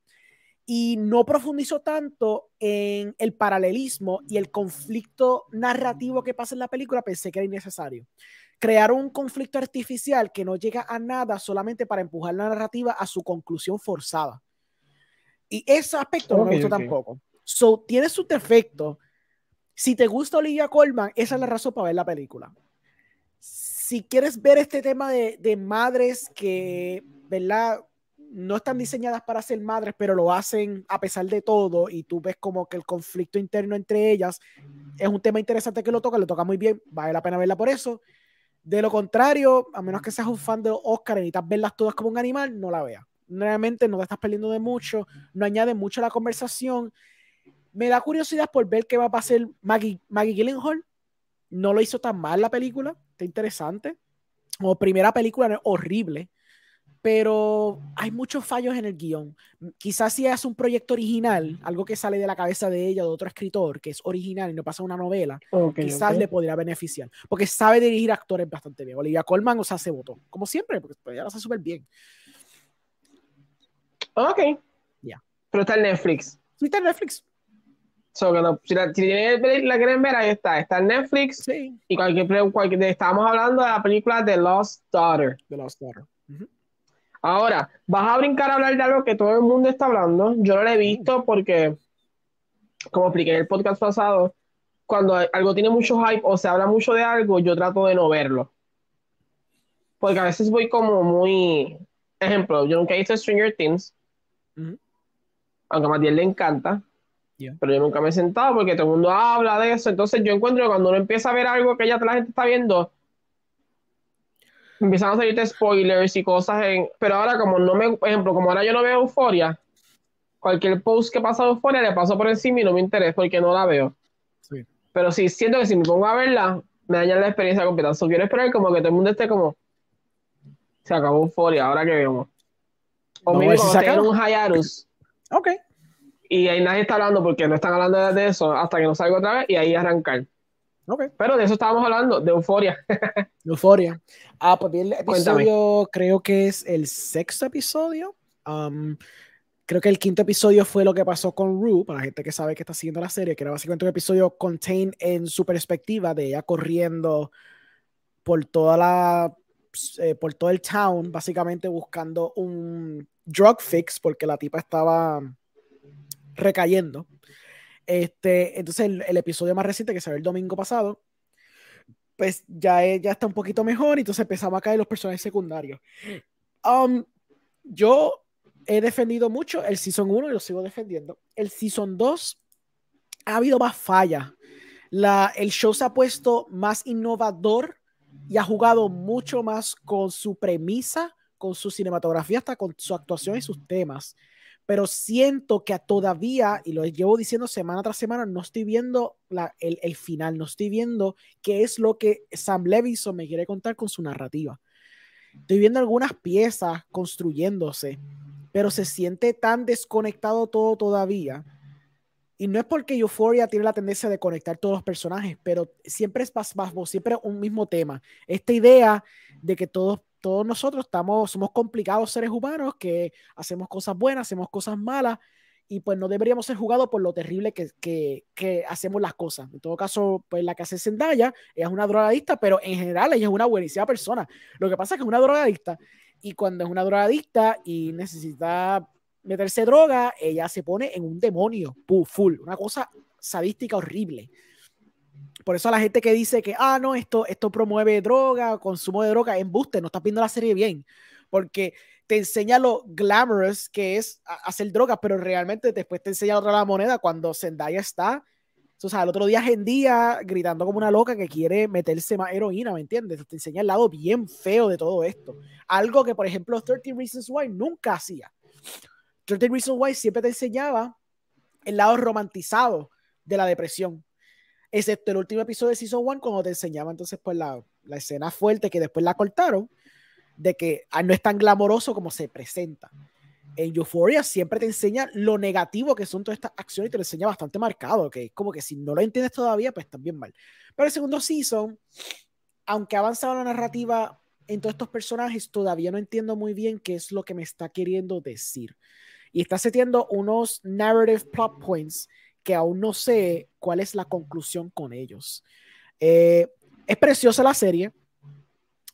Speaker 2: y no profundizó tanto en el paralelismo y el conflicto narrativo que pasa en la película, pensé que era innecesario. Crear un conflicto artificial que no llega a nada solamente para empujar la narrativa a su conclusión forzada. Y ese aspecto no me gustó tampoco. So, tiene su defecto. Si te gusta Olivia Colman, esa es la razón para ver la película. Si quieres ver este tema de, de madres que, ¿verdad? No están diseñadas para ser madres, pero lo hacen a pesar de todo y tú ves como que el conflicto interno entre ellas es un tema interesante que lo toca, lo toca muy bien, vale la pena verla por eso. De lo contrario, a menos que seas un fan de Oscar y necesitas verlas todas como un animal, no la veas. Realmente no te estás perdiendo de mucho, no añade mucho a la conversación. Me da curiosidad por ver qué va a pasar Maggie, Maggie Gyllenhaal. No lo hizo tan mal la película, está interesante. Como primera película es horrible pero hay muchos fallos en el guion. Quizás si es un proyecto original, algo que sale de la cabeza de ella o de otro escritor, que es original y no pasa una novela, quizás le podría beneficiar. Porque sabe dirigir actores bastante bien. Olivia Colman, o sea, se votó. Como siempre, porque ella lo hace súper bien.
Speaker 1: Ok. Ya. Pero está en Netflix.
Speaker 2: Sí, está en Netflix.
Speaker 1: si, la, quieren ver, ahí está. Está en Netflix. Sí. Y cualquier, cualquier, estábamos hablando de la película The Lost Daughter.
Speaker 2: The Lost Daughter.
Speaker 1: Ahora, vas a brincar a hablar de algo que todo el mundo está hablando. Yo no lo he visto porque, como expliqué en el podcast pasado, cuando algo tiene mucho hype o se habla mucho de algo, yo trato de no verlo. Porque a veces voy como muy. Ejemplo, yo nunca he visto Stranger Things. Aunque a Matías le encanta. Pero yo nunca me he sentado porque todo el mundo habla de eso. Entonces yo encuentro que cuando uno empieza a ver algo que ya la gente está viendo, empiezan a salirte spoilers y cosas en, pero ahora como no me, por ejemplo, como ahora yo no veo Euforia, cualquier post que pasa de Euforia le paso por encima y no me interesa porque no la veo. Sí. Pero sí siento que si me pongo a verla, me daña la experiencia completa. So, quiero esperar como que todo el mundo esté como se acabó Euforia, ahora que vemos. O no, mismo cuando en un Hayarus.
Speaker 2: Ok.
Speaker 1: Y ahí nadie está hablando porque no están hablando de eso hasta que no salga otra vez y ahí arrancar. Pero de eso estábamos hablando, de euforia.
Speaker 2: euforia. Ah, pues el episodio, creo que es el sexto episodio. Um, creo que el quinto episodio fue lo que pasó con Rue, para la gente que sabe que está siguiendo la serie, que era básicamente un episodio contain en su perspectiva de ella corriendo por toda la eh, por todo el town, básicamente buscando un drug fix porque la tipa estaba recayendo. Este, entonces, el, episodio más reciente que se ve el domingo pasado, pues ya, ya está un poquito mejor y entonces empezaba a caer los personajes secundarios. Um, yo he defendido mucho el Season 1 y lo sigo defendiendo. El Season 2 ha habido más fallas. La, el show se ha puesto más innovador y ha jugado mucho más con su premisa, con su cinematografía, hasta con su actuación y sus temas pero siento que todavía, y lo llevo diciendo semana tras semana, no estoy viendo la, el, final, no estoy viendo qué es lo que Sam Levinson me quiere contar con su narrativa. Estoy viendo algunas piezas construyéndose, pero se siente tan desconectado todo todavía. Y no es porque Euphoria tiene la tendencia de conectar todos los personajes, pero siempre es más, más siempre un mismo tema. Esta idea de que todos todos nosotros estamos, somos complicados seres humanos que hacemos cosas buenas, hacemos cosas malas y pues no deberíamos ser jugados por lo terrible que, que, que, hacemos las cosas. En todo caso, pues la que hace Zendaya es una drogadicta, pero en general ella es una buenísima persona. Lo que pasa es que es una drogadicta y cuando es una drogadicta y necesita meterse droga, ella se pone en un demonio, full, una cosa sadística horrible. Por eso la gente que dice que, ah, no, esto, esto promueve droga, consumo de droga, embuste, no estás viendo la serie bien. Porque te enseña lo glamorous que es hacer drogas, pero realmente después te enseña otra la moneda cuando Zendaya está, o sea, el otro día en gritando como una loca que quiere meterse más heroína, ¿me entiendes? Te enseña el lado bien feo de todo esto. Algo que, por ejemplo, 13 Reasons Why nunca hacía. 13 Reasons Why siempre te enseñaba el lado romantizado de la depresión. Excepto el último episodio de Season 1 cuando te enseñaba entonces pues la, la escena fuerte que después la cortaron de que ah, no es tan glamoroso como se presenta. En Euphoria siempre te enseña lo negativo que son todas estas acciones y te lo enseña bastante marcado, que es como que si no lo entiendes todavía, pues bien mal. Pero el segundo season, aunque ha avanzado la narrativa en todos estos personajes, todavía no entiendo muy bien qué es lo que me está queriendo decir. Y está seteando unos narrative plot points que aún no sé cuál es la conclusión con ellos. Eh, es preciosa la serie.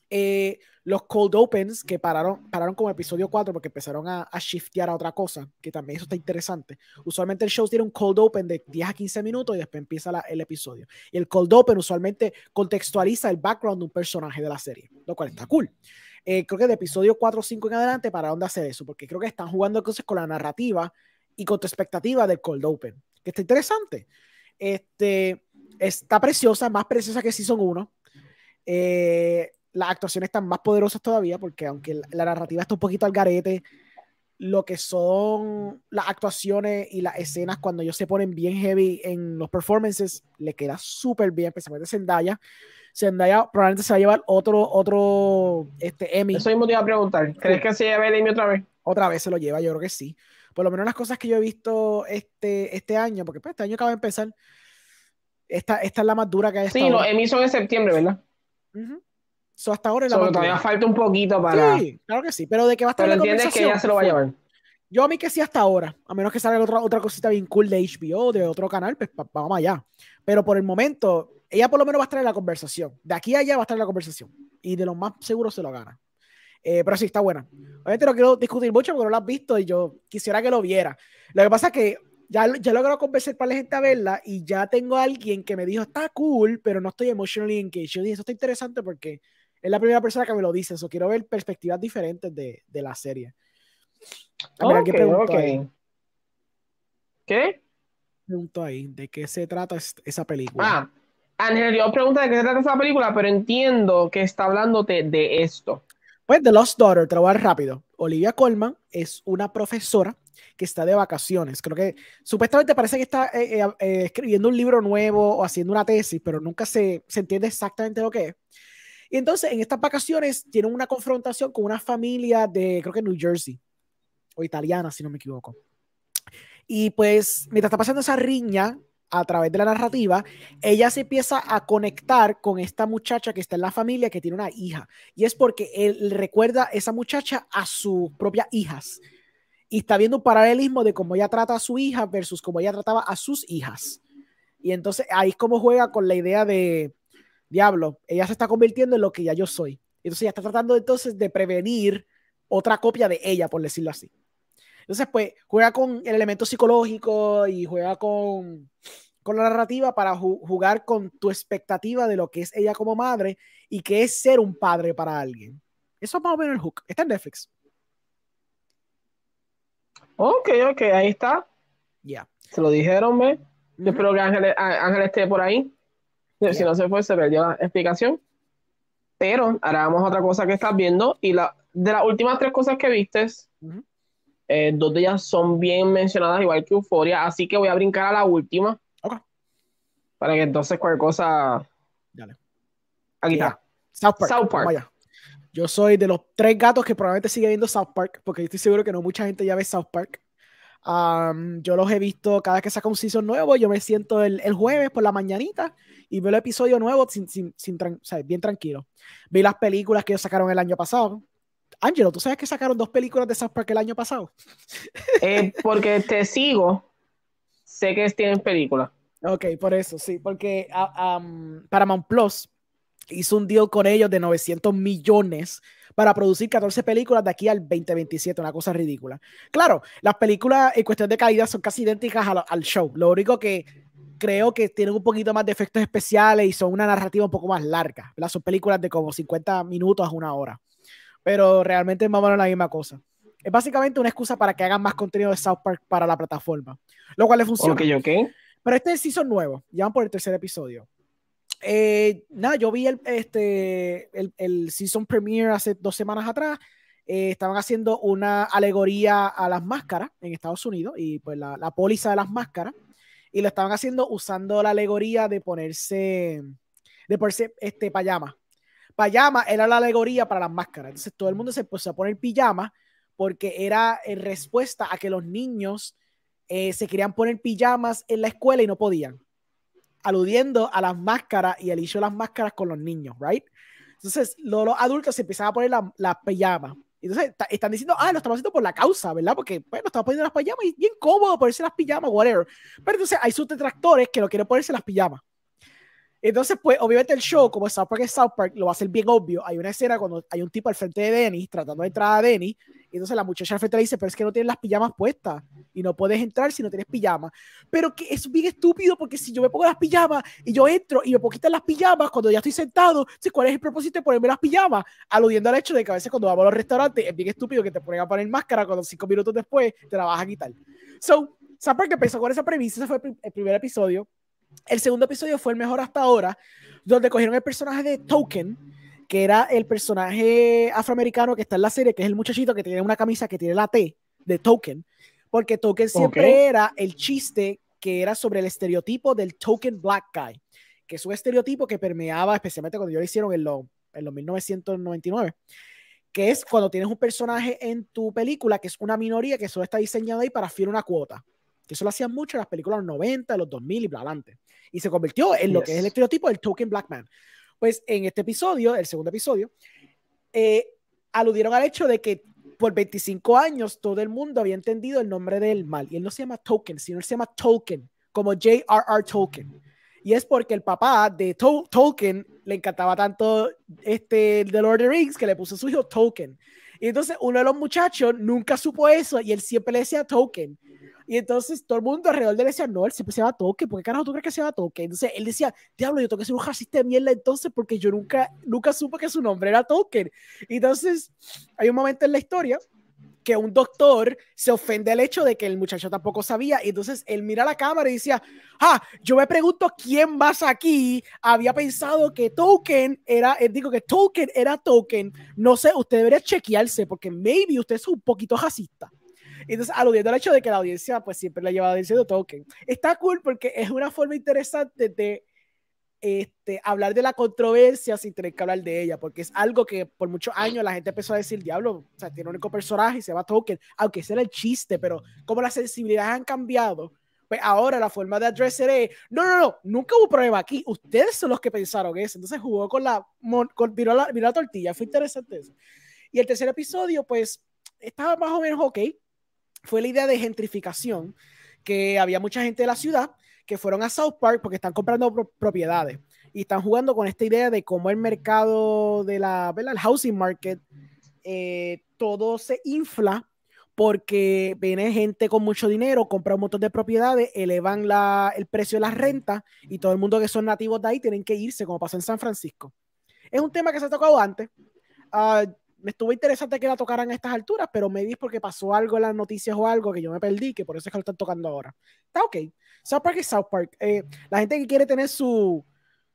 Speaker 2: Eh, los cold opens que pararon, pararon como episodio 4 porque empezaron a, shiftear a otra cosa, que también eso está interesante. Usualmente el show tiene un cold open de 10 a 15 minutos y después empieza el episodio. Y el cold open usualmente contextualiza el background de un personaje de la serie, lo cual está cool. Eh, creo que de episodio 4 o 5 en adelante pararon de hacer eso, porque creo que están jugando cosas con la narrativa y con tu expectativa del cold open, que está interesante. Este, está preciosa, más preciosa que Season 1. Eh, las actuaciones están más poderosas todavía, porque aunque la narrativa está un poquito al garete, lo que son las actuaciones y las escenas cuando ellos se ponen bien heavy en los performances, le queda súper bien, especialmente Zendaya. Zendaya probablemente se va a llevar otro, otro este, Emmy.
Speaker 1: Eso mismo te iba a preguntar. ¿Crees que se lleve el Emmy otra vez?
Speaker 2: Otra vez se lo lleva, yo creo que sí. Por lo menos las cosas que yo he visto este, este año, porque pues, este año acaba de empezar, esta, esta es la más dura que hay.
Speaker 1: Sí, los Emmy son en septiembre, ¿verdad?
Speaker 2: hasta ahora
Speaker 1: la todavía falta un poquito para.
Speaker 2: Sí, claro que sí, pero de que va a estar
Speaker 1: pero entiendes que ella se lo va a llevar.
Speaker 2: Yo a mí que sí hasta ahora, a menos que salga otra, otra cosita bien cool de HBO, de otro canal, pues vamos allá. Pero por el momento, ella por lo menos va a estar en la conversación. De aquí a allá va a estar en la conversación. Y de lo más seguro se lo gana. Eh, pero sí, está buena. Obviamente no quiero discutir mucho porque no lo has visto y yo quisiera que lo viera. Lo que pasa es que ya, ya logrado convencer para la gente a verla y ya tengo a alguien que me dijo, está cool, pero no estoy emotionally engaged. Yo dije, eso está interesante porque es la primera persona que me lo dice. Eso quiero ver perspectivas diferentes de, de la serie.
Speaker 1: A ¿qué okay. ¿Qué?
Speaker 2: Pregunto ahí, ¿de qué se trata esa película?
Speaker 1: Ah, Ángel, yo pregunto de qué se trata esa película, pero entiendo que está hablándote de esto.
Speaker 2: Pues The Lost Daughter, te rápido. Olivia Colman es una profesora que está de vacaciones. Creo que supuestamente parece que está eh, eh, eh, escribiendo un libro nuevo o haciendo una tesis, pero nunca se, se entiende exactamente lo que es. Y entonces en estas vacaciones tienen una confrontación con una familia de, creo que New Jersey, o italiana, si no me equivoco. Y pues mientras está pasando esa riña a través de la narrativa, ella se empieza a conectar con esta muchacha que está en la familia que tiene una hija. Y es porque él recuerda esa muchacha a sus propias hijas. Y está viendo un paralelismo de cómo ella trata a su hija versus cómo ella trataba a sus hijas. Y entonces ahí es como juega con la idea de, diablo, ella se está convirtiendo en lo que ya yo soy. Entonces ella está tratando entonces de prevenir otra copia de ella, por decirlo así. Entonces, pues, juega con el elemento psicológico y juega con, con la narrativa para jugar con tu expectativa de lo que es ella como madre y que es ser un padre para alguien. Eso es más o menos el hook. Está en Netflix.
Speaker 1: Ok, ok, ahí está.
Speaker 2: Ya.
Speaker 1: Se lo dijeron, ¿me? Yo espero que Ángel, Ángel esté por ahí. Si no se fue, se perdió la explicación. Pero ahora vamos a otra cosa que estás viendo. Y la, de las últimas tres cosas que vistes, eh, dos de ellas son bien mencionadas, igual que Euforia. Así que voy a brincar a la última.
Speaker 2: Ok.
Speaker 1: Para que entonces cualquier cosa.
Speaker 2: Dale.
Speaker 1: Aquí está.
Speaker 2: South Park. South Park. Yo soy de los tres gatos que probablemente sigue viendo South Park, porque estoy seguro que no mucha gente ya ve South Park yo los he visto cada vez que saca un season nuevo. Yo me siento el, el jueves por la mañanita y veo el episodio nuevo sin, sin, sin o sea, bien tranquilo. Vi las películas que ellos sacaron el año pasado. Angelo, ¿tú sabes que sacaron dos películas de South Park el año pasado?
Speaker 1: Eh, porque te sigo, sé que tienen películas.
Speaker 2: Ok, por eso, sí, porque um, Paramount Plus hizo un deal con ellos de 900 millones para producir 14 películas de aquí al 2027, una cosa ridícula. Claro, las películas en cuestión de calidad son casi idénticas al, show. Lo único que creo que tienen un poquito más de efectos especiales y son una narrativa un poco más larga. Son películas de como 50 minutos a una hora. Pero realmente es más o menos la misma cosa. Es básicamente una excusa para que hagan más contenido de South Park para la plataforma. Lo cual le funciona.
Speaker 1: Ok, ok.
Speaker 2: Pero este es season nuevo. Ya van por el tercer episodio. Eh, nada, yo vi el, este, el, el, season premiere hace dos semanas atrás. Eh, estaban haciendo una alegoría a las máscaras en Estados Unidos y pues la, la póliza de las máscaras y lo estaban haciendo usando la alegoría de ponerse, de ponerse este pijama. Pijama era la alegoría para las máscaras. Entonces todo el mundo se puso a poner pijama porque era en respuesta a que los niños eh, se querían poner pijamas en la escuela y no podían. Aludiendo a las máscaras y el issue de las máscaras con los niños, ¿right? Entonces los, adultos se empezaban a poner las la pijamas entonces están diciendo, ah, lo estamos haciendo por la causa, ¿verdad? Porque, bueno, estamos poniendo las pijamas y bien cómodo ponerse las pijamas, whatever. Pero entonces hay sus detractores que no quieren ponerse las pijamas. Entonces, pues, obviamente el show, como South Park es South Park, lo va a hacer bien obvio. Hay una escena cuando hay un tipo al frente de Denny tratando de entrar a Denny, y entonces la muchacha al frente le dice, pero es que no tienes las pijamas puestas y no puedes entrar si no tienes pijamas. Pero que es bien estúpido porque si yo me pongo las pijamas y yo entro y me puedo quitar las pijamas cuando ya estoy sentado, ¿cuál es el propósito de ponerme las pijamas? Aludiendo al hecho de que a veces cuando vamos a los restaurantes es bien estúpido que te pongan a poner máscara cuando cinco minutos después te la vas a quitar. So, South Park empezó con esa premisa, ese fue el primer episodio el segundo episodio fue el mejor hasta ahora, donde cogieron el personaje de Token, que era el personaje afroamericano que está en la serie, que es el muchachito que tiene una camisa que tiene la T de Token, porque Token siempre era el chiste que era sobre el estereotipo del Token Black Guy, que es un estereotipo que permeaba, especialmente cuando yo lo hicieron en, los en los 1999 que es cuando tienes un personaje en tu película que es una minoría que solo está diseñado ahí para fiar una cuota. Que eso lo hacían mucho en las películas de los 90, los 2000 y bla, adelante. Y se convirtió en lo que es el estereotipo del token black man. Pues en este episodio, el segundo episodio, eh, aludieron al hecho de que por 25 años todo el mundo había entendido el nombre del mal. Y él no se llama Token, sino él se llama Token, como J.R.R. Tolkien. Y es porque el papá de Tolkien le encantaba tanto este The Lord of the Rings que le puso a su hijo Token. Y entonces uno de los muchachos nunca supo eso y él siempre le decía Token. Y entonces todo el mundo alrededor de él decía, no, él siempre se llama Toque, ¿por qué carajo tú crees que se llama Toque? Entonces él decía, diablo, yo tengo que ser un racista de mierda entonces porque yo nunca, nunca supe que su nombre era Token. Y entonces hay un momento en la historia que un doctor se ofende al hecho de que el muchacho tampoco sabía y entonces él mira a la cámara y decía, ah, yo me pregunto quién más aquí había pensado que Token era, eh, digo que Token era Token, no sé, usted debería chequearse porque maybe usted es un poquito racista. Entonces, aludiendo al hecho de que la audiencia, pues siempre le lleva diciendo token. Está cool porque es una forma interesante de este, hablar de la controversia sin tener que hablar de ella, porque es algo que por muchos años la gente empezó a decir, diablo, o sea, tiene un único personaje y se va Token, aunque ese era el chiste, pero como las sensibilidades han cambiado, pues ahora la forma de addressar es, no, no, no, nunca hubo problema aquí, ustedes son los que pensaron eso, entonces jugó con la, con, la, la tortilla, fue interesante eso. Y el tercer episodio, pues, estaba más o menos ok, fue la idea de gentrificación, que había mucha gente de la ciudad que fueron a South Park porque están comprando propiedades y están jugando con esta idea de cómo el mercado de la, el housing market, eh, todo se infla porque viene gente con mucho dinero, compra un montón de propiedades, elevan la, el precio de las rentas y todo el mundo que son nativos de ahí tienen que irse, como pasó en San Francisco. Es un tema que se ha tocado antes. Uh, me estuvo interesante que la tocaran a estas alturas, pero me di porque pasó algo en las noticias o algo que yo me perdí, que por eso es que lo están tocando ahora. Está ok. South Park es South Park. Eh, la gente que quiere tener su,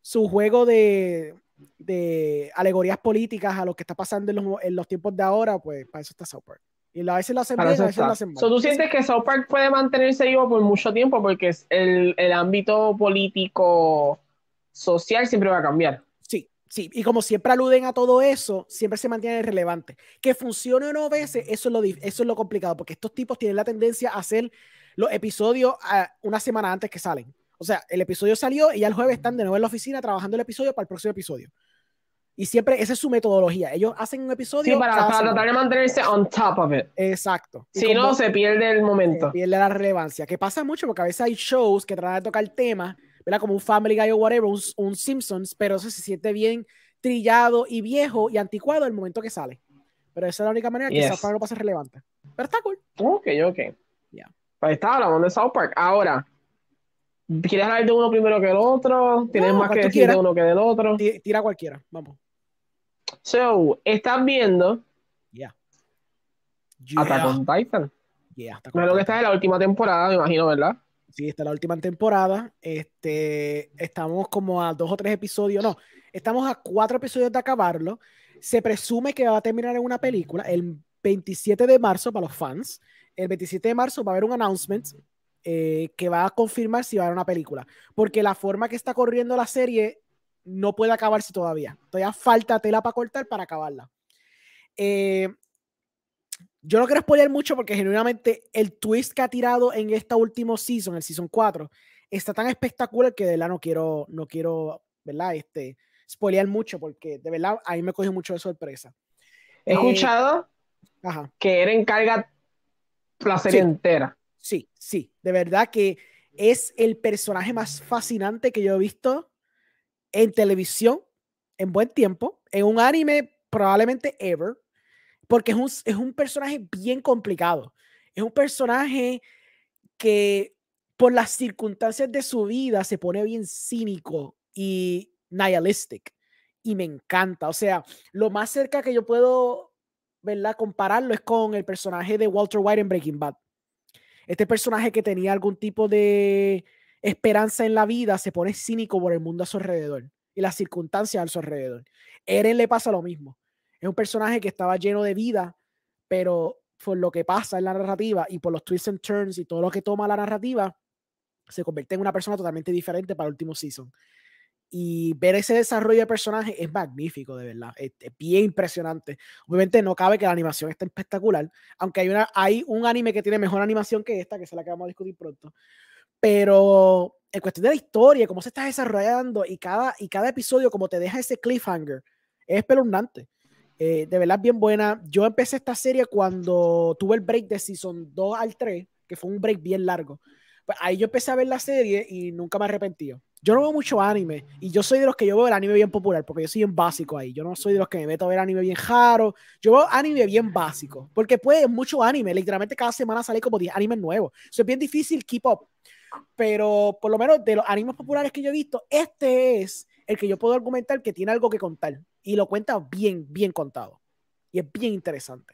Speaker 2: su juego de, de alegorías políticas a lo que está pasando en los, en los, tiempos de ahora, pues para eso está South Park. Y a veces lo hacen bien, a veces lo hacen mal.
Speaker 1: ¿Tú sientes que South Park puede mantenerse vivo por mucho tiempo? Porque el, el ámbito político social siempre va a cambiar.
Speaker 2: Sí, y como siempre aluden a todo eso, siempre se mantiene relevante. Que funcione o no veces, eso es lo, eso es lo complicado, porque estos tipos tienen la tendencia a hacer los episodios ah, una semana antes que salen. O sea, el episodio salió y ya el jueves están de nuevo en la oficina trabajando el episodio para el próximo episodio. Y siempre esa es su metodología. Ellos hacen un episodio.
Speaker 1: Sí, para, tratar de mantenerse on top of it.
Speaker 2: Exacto.
Speaker 1: Si no, se pierde el momento. Se
Speaker 2: pierde la relevancia. Que pasa mucho porque a veces hay shows que tratan de tocar el tema ¿verdad? Como un Family Guy o whatever, un, Simpsons, pero eso se siente bien trillado y viejo y anticuado el momento que sale. Pero esa es la única manera que South Park no pasa relevante. Pero está cool.
Speaker 1: Ok, ok. Ya. Pues está hablando de South Park. Ahora, ¿Quieres hablar de uno primero que el otro? ¿Tienes más que decir de uno que del otro?
Speaker 2: Tira cualquiera, vamos.
Speaker 1: So, estás viendo.
Speaker 2: Ya.
Speaker 1: Yeah. Attack on Titan.
Speaker 2: Yeah,
Speaker 1: lo que está en la última temporada, me imagino, ¿verdad?
Speaker 2: Sí, está la última temporada. Este, estamos como a dos o tres episodios, no, estamos a cuatro episodios de acabarlo. Se presume que va a terminar en una película el 27 de marzo para los fans. El 27 de marzo va a haber un announcement eh, que va a confirmar si va a haber una película. Porque la forma que está corriendo la serie no puede acabarse todavía. Todavía falta tela para cortar para acabarla. Eh, yo no quiero spoiler mucho porque genuinamente el twist que ha tirado en esta última season, el season 4, está tan espectacular que de verdad no quiero, no quiero, ¿verdad? Este, spoilear mucho porque de verdad a mí me cogió mucho de sorpresa.
Speaker 1: He escuchado que era encarga la serie entera.
Speaker 2: Sí, sí, de verdad que es el personaje más fascinante que yo he visto en televisión en buen tiempo, en un anime probablemente ever, porque es un, es un personaje bien complicado. Es un personaje que por las circunstancias de su vida se pone bien cínico y nihilistic. Y me encanta. O sea, lo más cerca que yo puedo, ¿verdad? Compararlo es con el personaje de Walter White en Breaking Bad. Este personaje que tenía algún tipo de esperanza en la vida se pone cínico por el mundo a su alrededor y las circunstancias a su alrededor. Eren le pasa lo mismo. Es un personaje que estaba lleno de vida, pero por lo que pasa en la narrativa y por los twists and turns y todo lo que toma la narrativa, se convierte en una persona totalmente diferente para el último season. Y ver ese desarrollo de personaje es magnífico, de verdad. Es, bien impresionante. Obviamente no cabe que la animación esté espectacular, aunque hay, una, hay un anime que tiene mejor animación que esta, que se la que vamos a discutir pronto. Pero en cuestión de la historia, cómo se está desarrollando y cada, y cada episodio, como te deja ese cliffhanger, es espeluznante. Eh, de verdad, bien buena. Yo empecé esta serie cuando tuve el break de Season 2 al 3, que fue un break bien largo. Pues ahí yo empecé a ver la serie y nunca me arrepentí. Yo no veo mucho anime y yo soy de los que yo veo el anime bien popular porque yo soy bien básico ahí. Yo no soy de los que me meto a ver anime bien raro. Yo veo anime bien básico porque pues mucho anime. Literalmente cada semana sale como 10 animes nuevos. Es bien difícil keep up. Pero por lo menos de los animes populares que yo he visto, este es el que yo puedo argumentar que tiene algo que contar y lo cuenta bien, bien contado. Y es bien interesante.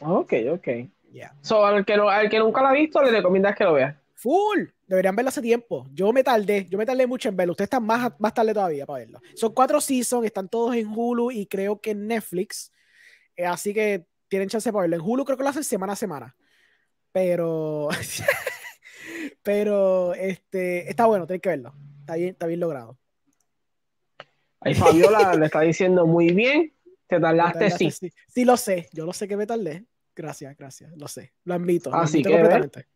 Speaker 1: Ok, ok. Yeah. So, al, que al que nunca lo ha visto, le recomiendas que lo vea.
Speaker 2: Full. Deberían verlo hace tiempo. Yo me tardé, yo me tardé mucho en verlo. Ustedes están más, más tarde todavía para verlo. Son cuatro seasons, están todos en Hulu y creo que en Netflix. Eh, así que tienen chance para verlo. En Hulu creo que lo hacen semana a semana. Pero. pero este está bueno, tienen que verlo. Está bien, está bien logrado.
Speaker 1: Ahí Fabiola le está diciendo muy bien. Te tardaste, sí.
Speaker 2: sí. lo sé. Yo lo sé que me tardé. Gracias, gracias. Lo sé. Lo admito.
Speaker 1: Así que. Completamente.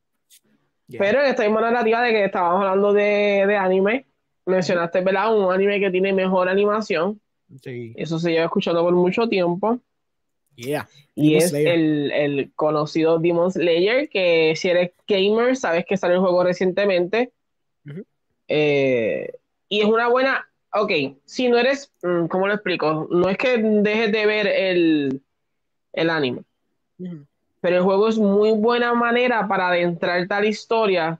Speaker 1: Pero en esta misma narrativa de que estábamos hablando de, de anime, mencionaste, ¿verdad? Un anime que tiene mejor animación.
Speaker 2: Sí.
Speaker 1: Eso se lleva escuchando por mucho tiempo.
Speaker 2: Yeah.
Speaker 1: Y es el, el, conocido Demon Slayer, que si eres gamer, sabes que salió el juego recientemente. Eh, y es una buena ok, si no eres, mm, ¿cómo lo explico? No es que dejes de ver el, el anime, pero el juego es muy buena manera para adentrar tal historia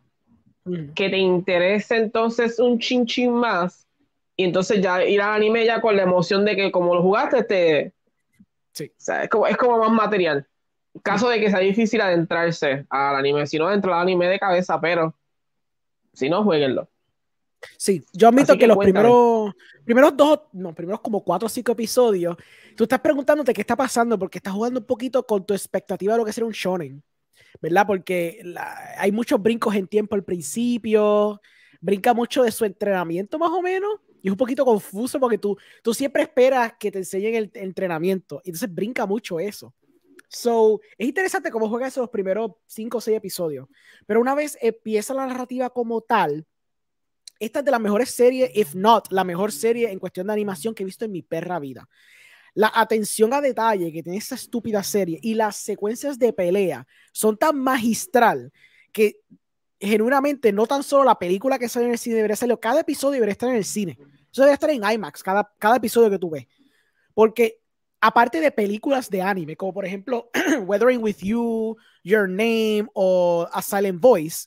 Speaker 1: que te interese entonces un chin chin más y entonces ya ir al anime ya con la emoción de que como lo jugaste te...
Speaker 2: Sí.
Speaker 1: O sea, es, como, es como más material. Caso de que sea difícil adentrarse al anime, si no, entra al anime de cabeza, pero si no, jueguenlo.
Speaker 2: Sí, yo admito que, los primeros, primeros dos, no, primeros como cuatro o cinco episodios, tú estás preguntándote qué está pasando porque estás jugando un poquito con tu expectativa de lo que será un shonen, ¿verdad? Porque hay muchos brincos en tiempo al principio, brinca mucho de su entrenamiento más o menos, y es un poquito confuso porque tú, tú siempre esperas que te enseñen el entrenamiento, y entonces brinca mucho eso. So, es interesante cómo juega esos primeros cinco o seis episodios, pero una vez empieza la narrativa como tal, esta es de las mejores series, if not la mejor serie en cuestión de animación que he visto en mi perra vida. La atención a detalle que tiene esta estúpida serie y las secuencias de pelea son tan magistral que genuinamente no tan solo la película que sale en el cine debería salir, cada episodio debería estar en el cine. Eso debería estar en IMAX, cada, cada episodio que tú ves. Porque aparte de películas de anime, como por ejemplo Weathering with You, Your Name o A Silent Voice,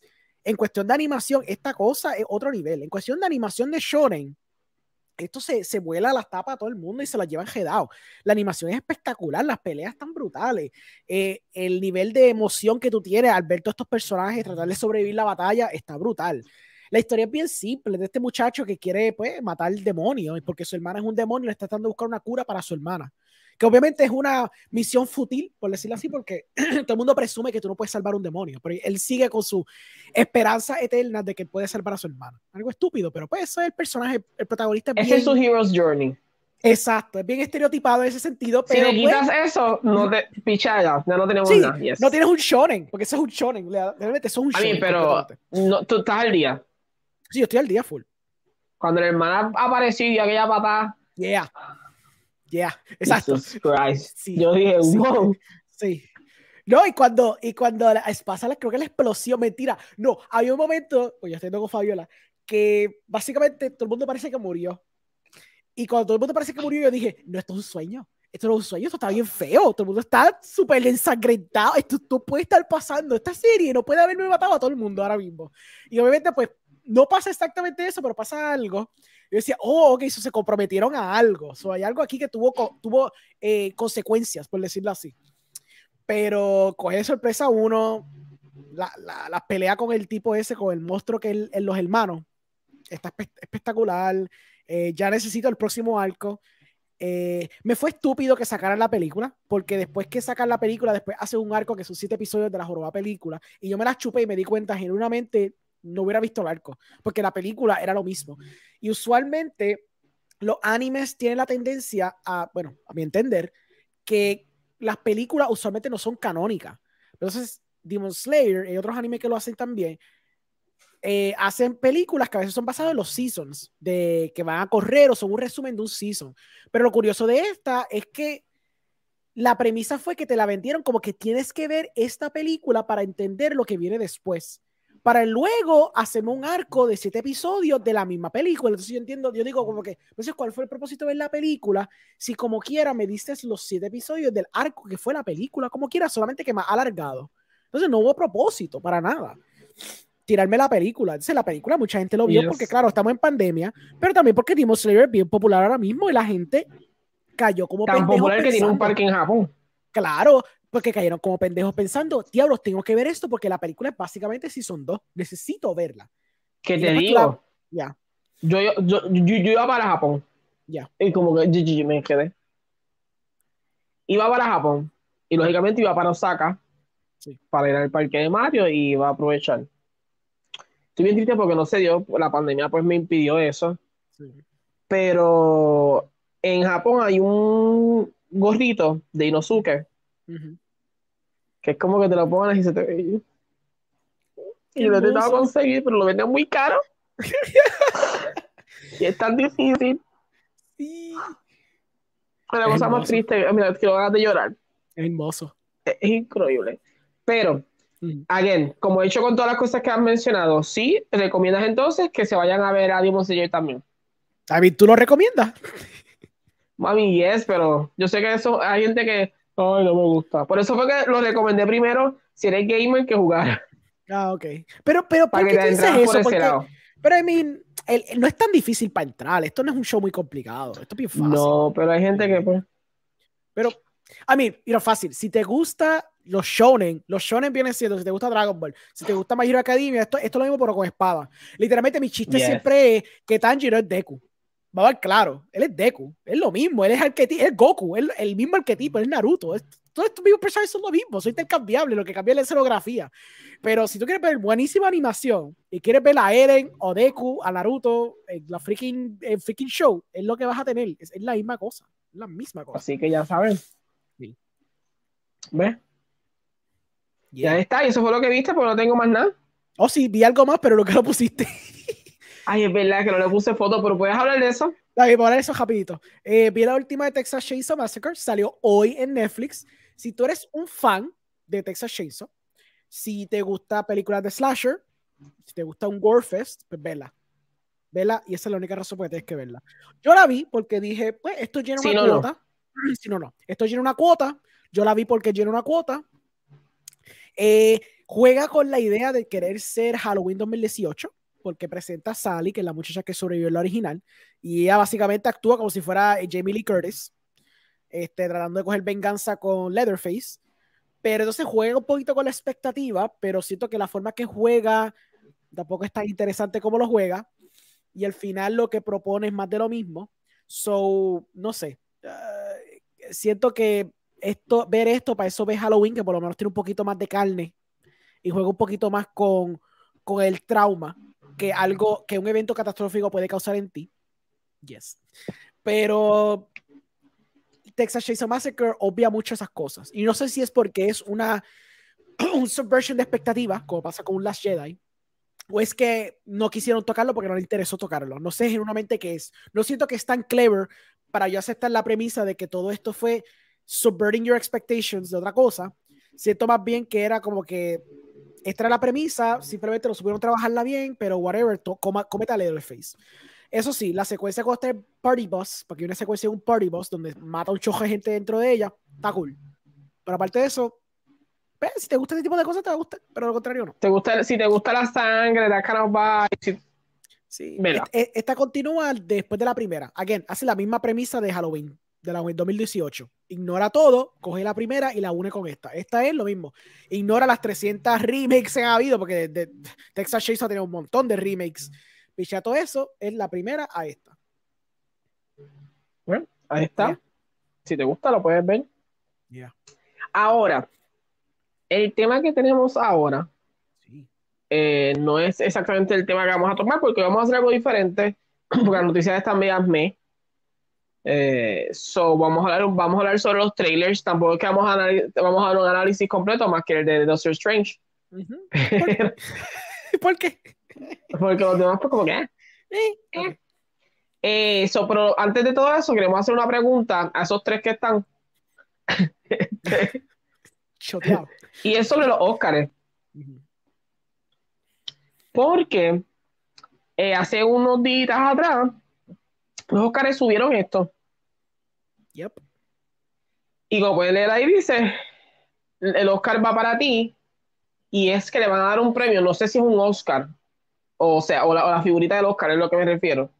Speaker 2: en cuestión de animación, esta cosa es otro nivel. En cuestión de animación de Shonen, esto se, se vuela a las tapas a todo el mundo y se las llevan jedado. La animación es espectacular, las peleas están brutales. Eh, el nivel de emoción que tú tienes al ver todos estos personajes tratar de sobrevivir la batalla está brutal. La historia es bien simple de este muchacho que quiere pues, matar el demonio, porque su hermana es un demonio y le está tratando de buscar una cura para su hermana. Que obviamente es una misión fútil, por decirlo así, porque todo el mundo presume que tú no puedes salvar un demonio, pero él sigue con su esperanza eterna de que puede salvar a su hermana. Algo estúpido, pero pues eso es el personaje, el protagonista.
Speaker 1: Ese es su hero's journey.
Speaker 2: Exacto, es bien estereotipado en ese sentido.
Speaker 1: Si le quitas pues eso, no te picha ya, no tenemos nada.
Speaker 2: No tienes un shonen, porque eso es un shonen. Realmente eso es un shonen.
Speaker 1: A mí, pero no, tú estás al día.
Speaker 2: Sí, yo estoy al día full.
Speaker 1: Cuando la hermana apareció y aquella patada.
Speaker 2: Yeah. Yeah, exacto.
Speaker 1: Sí, yo dije, wow.
Speaker 2: Sí. No, y cuando, y cuando la pasa, creo que la explosión, mentira. No, había un momento, pues ya estoy con Fabiola, que básicamente todo el mundo parece que murió. Y cuando todo el mundo parece que murió, yo dije, no, esto es un sueño. Esto no es un sueño, esto está bien feo. Todo el mundo está súper ensangrentado. Esto no puede estar pasando. Esta serie no puede haberme matado a todo el mundo ahora mismo. Y obviamente, pues, no pasa exactamente eso, pero pasa algo. Yo decía, oh, ok, eso se comprometieron a algo. So, hay algo aquí que tuvo, tuvo eh, consecuencias, por decirlo así. Pero coge sorpresa uno, la, la, la, pelea con el tipo ese, con el monstruo que es los hermanos, está espectacular. Eh, ya necesito el próximo arco. Eh, me fue estúpido que sacaran la película, porque después que sacan la película, después hace un arco que son siete episodios de la joroba película, y yo me la chupé y me di cuenta genuinamente no hubiera visto el arco, porque la película era lo mismo. Y usualmente los animes tienen la tendencia a, bueno, a mi entender, que las películas usualmente no son canónicas. Entonces, Demon Slayer y otros animes que lo hacen también, eh, hacen películas que a veces son basadas en los seasons, de que van a correr o son un resumen de un season. Pero lo curioso de esta es que la premisa fue que te la vendieron como que tienes que ver esta película para entender lo que viene después para luego hacemos un arco de siete episodios de la misma película. Entonces yo entiendo, yo digo como que, entonces, ¿cuál fue el propósito de ver la película? Si como quiera me diste los siete episodios del arco que fue la película, como quiera, solamente que más alargado. Entonces no hubo propósito para nada. Tirarme la película. Entonces la película mucha gente lo vio porque claro, estamos en pandemia, pero también porque Demon Slayer es bien popular ahora mismo y la gente cayó como
Speaker 1: Tan popular que tiene un parque en Japón.
Speaker 2: Claro, porque cayeron como pendejos pensando, diablos, tengo que ver esto porque la película es básicamente son dos necesito verla.
Speaker 1: ¿Qué te digo? Ya. Yo, yo, yo, yo, iba para Japón.
Speaker 2: Ya.
Speaker 1: Y como que yo, me quedé. Iba para Japón. Y lógicamente iba para Osaka. Sí. Para ir al parque de Mario y iba a aprovechar. Estoy bien triste porque no se dio, la pandemia pues me impidió eso. Sí. Pero en Japón hay un gorrito de Inosuke que es como que te lo pongan y se te ve. Y lo he intentado conseguir, pero lo venden muy caro. y es tan difícil. Sí. La cosa más triste, mira, que lo hagas de llorar.
Speaker 2: Es hermoso.
Speaker 1: Es, increíble. Pero, again, como he hecho con todas las cosas que han mencionado, sí, recomiendas entonces que se vayan a ver a Demon Slayer también.
Speaker 2: David, ¿tú lo recomiendas?
Speaker 1: Mami, yes, pero yo sé que eso hay gente que Ay, no me gusta. Por eso fue que lo recomendé primero, si eres gamer, que jugar.
Speaker 2: Ah, ok. Pero, pero, ¿por qué dices eso? Porque, pero, I mean, no es tan difícil para entrar. Esto no es un show muy complicado. Esto es bien fácil.
Speaker 1: No, pero hay gente que, pues...
Speaker 2: Pero, I mean, mira, fácil. Si te gusta los shonen, los shonen vienen siendo, si te gusta Dragon Ball, si te gusta My Hero Academia, esto, esto es lo mismo, pero con espada. Literalmente, mi chiste siempre es que Tanjiro es Deku. Va a ver claro, él es Deku, es lo mismo, él es arquetipo, es Goku, es el mismo arquetipo, es Naruto, es, todos estos mismos personajes son lo mismo, son intercambiables, lo que cambia es la escenografía. Pero si tú quieres ver buenísima animación y quieres ver a Eren o Deku, a Naruto, en la freaking, el freaking show, es lo que vas a tener, es, la misma cosa, es la misma cosa.
Speaker 1: Así que ya saben. Sí. ¿Ves? Ya está, y eso fue lo que viste, porque no tengo más nada.
Speaker 2: Oh, sí, vi algo más, pero lo que lo pusiste.
Speaker 1: Ay, es verdad que no le puse foto, pero ¿puedes hablar de eso?
Speaker 2: Dale, voy a hablar de eso rapidito. Eh, vi la última de Texas Chainsaw Massacre, salió hoy en Netflix. Si tú eres un fan de Texas Chainsaw, si te gusta películas de slasher, si te gusta un Warfest, pues vela. Vela, y esa es la única razón por que tienes que verla. Yo la vi porque dije, pues esto llena una cuota. Si no, no. Esto llena una cuota. Yo la vi porque llena una cuota. Eh, juega con la idea de querer ser Halloween 2018, porque presenta a Sally, que es la muchacha que sobrevivió en la original, y ella básicamente actúa como si fuera Jamie Lee Curtis, este, tratando de coger venganza con Leatherface. Pero entonces juega un poquito con la expectativa, pero siento que la forma que juega tampoco es tan interesante como lo juega. Y al final lo que propone es más de lo mismo. So, no sé. Uh, siento que esto, ver esto, para eso ve Halloween, que por lo menos tiene un poquito más de carne y juega un poquito más con, con el trauma que algo, que un evento catastrófico puede causar en ti. Yes. Pero Texas Chainsaw Massacre obvia mucho esas cosas. Y no sé si es porque es una un subversion de expectativas, como pasa con un Last Jedi, o es que no quisieron tocarlo porque no les interesó tocarlo. No sé genuinamente qué es. No siento que es tan clever para yo aceptar la premisa de que todo esto fue subverting your expectations de otra cosa. Siento más bien que era como que esta era la premisa, simplemente lo supieron trabajarla bien, pero whatever, cometa el face. Eso sí, la secuencia con este Party Boss, porque hay una secuencia de un Party Boss donde mata un choque de gente dentro de ella, está cool. Pero aparte de eso, pues, si te gusta este tipo de cosas, te va a gustar, pero lo contrario no.
Speaker 1: ¿Te gusta, si te gusta la sangre, la kind of
Speaker 2: Sí, esta continúa después de la primera. Again, hace la misma premisa de Halloween, de la 2018. Ignora todo, coge la primera y la une con esta. Esta es lo mismo. Ignora las 300 remakes que ha habido, porque de, Texas Chainsaw ha tenido un montón de remakes. Picha todo eso, es la primera a esta.
Speaker 1: Bueno, ahí está. Si te gusta, lo puedes ver.
Speaker 2: Ya.
Speaker 1: Ahora, el tema que tenemos ahora eh, no es exactamente el tema que vamos a tomar, porque vamos a hacer algo diferente, porque las noticias están medias me. Eh, so, vamos a, hablar, vamos a hablar sobre los trailers. Tampoco es que vamos a, vamos a dar un análisis completo más que el de Doctor Strange.
Speaker 2: ¿Por qué?
Speaker 1: Porque los demás, pues, como que. Eh, eh. pero antes de todo eso, queremos hacer una pregunta a esos tres que están. y es sobre los Oscars. Porque hace unos días atrás, los Oscars subieron esto.
Speaker 2: Yep.
Speaker 1: Y como puedes leer ahí, dice: el Oscar va para ti. Y es que le van a dar un premio, no sé si es un Oscar, o sea, o la, figurita del Oscar, es lo que me refiero.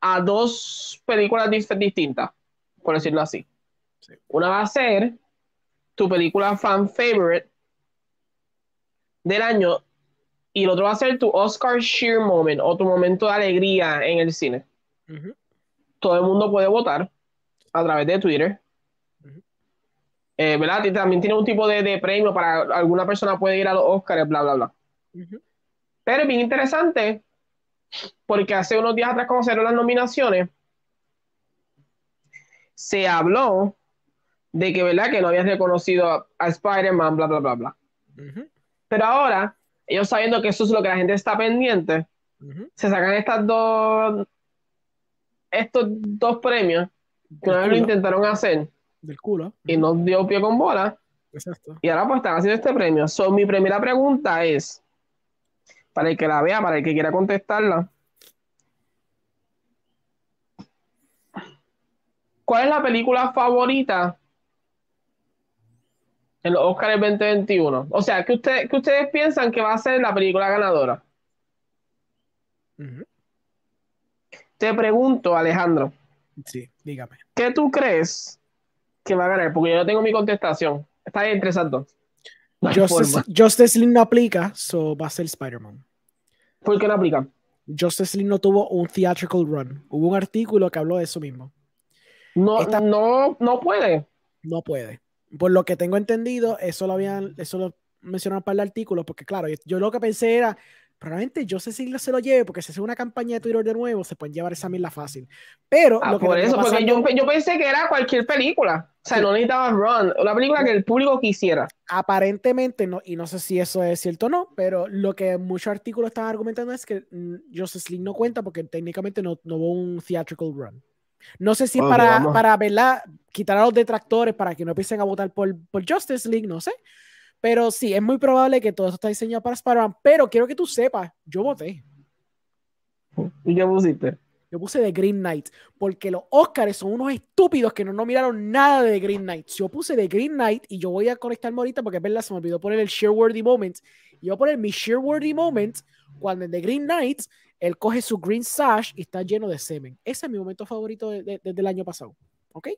Speaker 1: A dos películas distintas, por decirlo así. Una va a ser tu película fan favorite del año y el otro va a ser tu Oscar Sheer Moment o tu momento de alegría en el cine. Todo el mundo puede votar a través de Twitter. Eh, ¿Verdad? Y también tiene un tipo de, premio para alguna persona puede ir a los Oscars, bla, bla, bla. Pero es bien interesante porque hace unos días atrás, cuando se las nominaciones, se habló de que, ¿verdad? Que no habían reconocido a, Spider-Man, bla, bla, bla, bla. Pero ahora, ellos sabiendo que eso es lo que la gente está pendiente, se sacan estas dos estos dos premios vez lo intentaron hacer
Speaker 2: del culo
Speaker 1: y no dio pie con bola.
Speaker 2: Exacto.
Speaker 1: Y ahora pues están haciendo este premio. So, mi primera pregunta es, para el que la vea, para el que quiera contestarla, ¿cuál es la película favorita en los Oscars 2021? O sea, ¿qué, usted, que ustedes piensan que va a ser la película ganadora? Te pregunto, Alejandro.
Speaker 2: Sí, dígame.
Speaker 1: ¿Qué tú crees que va a ganar? Porque yo no tengo mi contestación. Está bien interesante.
Speaker 2: Justice, Justice League no aplica, so va a ser Spider-Man.
Speaker 1: ¿Por qué no aplica?
Speaker 2: Justice League no tuvo un theatrical run. Hubo un artículo que habló de eso mismo.
Speaker 1: No, no, no puede.
Speaker 2: No puede. Por lo que tengo entendido, eso lo habían, eso lo mencionaron para el artículo, porque claro, yo lo que pensé era, probablemente yo sé si se lo lleve, porque si hace una campaña de Twitter de nuevo, se pueden llevar esa la fácil. Pero.
Speaker 1: Ah, por eso, porque yo, yo, pensé que era cualquier película. O sea, no necesitaba run. Una película que el público quisiera.
Speaker 2: Aparentemente, no, y no sé si eso es cierto o no, pero lo que muchos artículos están argumentando es que mm, Justice League no cuenta porque técnicamente no, no hubo un theatrical run. No sé si para, para ¿verdad? quitar a los detractores para que no empiecen a votar por, por Justice League, no sé. Pero sí, es muy probable que todo eso está diseñado para Spider-Man, pero quiero que tú sepas, yo voté.
Speaker 1: ¿Y qué pusiste?
Speaker 2: Yo puse The Green Knight, porque los Oscars son unos estúpidos que no nominaron nada de The Green Knight. Yo puse The Green Knight y yo voy a conectarme ahorita porque es verdad, se me olvidó poner el Shareworthy Moment. Y voy a poner mi Shareworthy Moment cuando en The Green Knight él coge su green sash y está lleno de semen. Ese es mi momento favorito desde el año pasado. ¿Ok?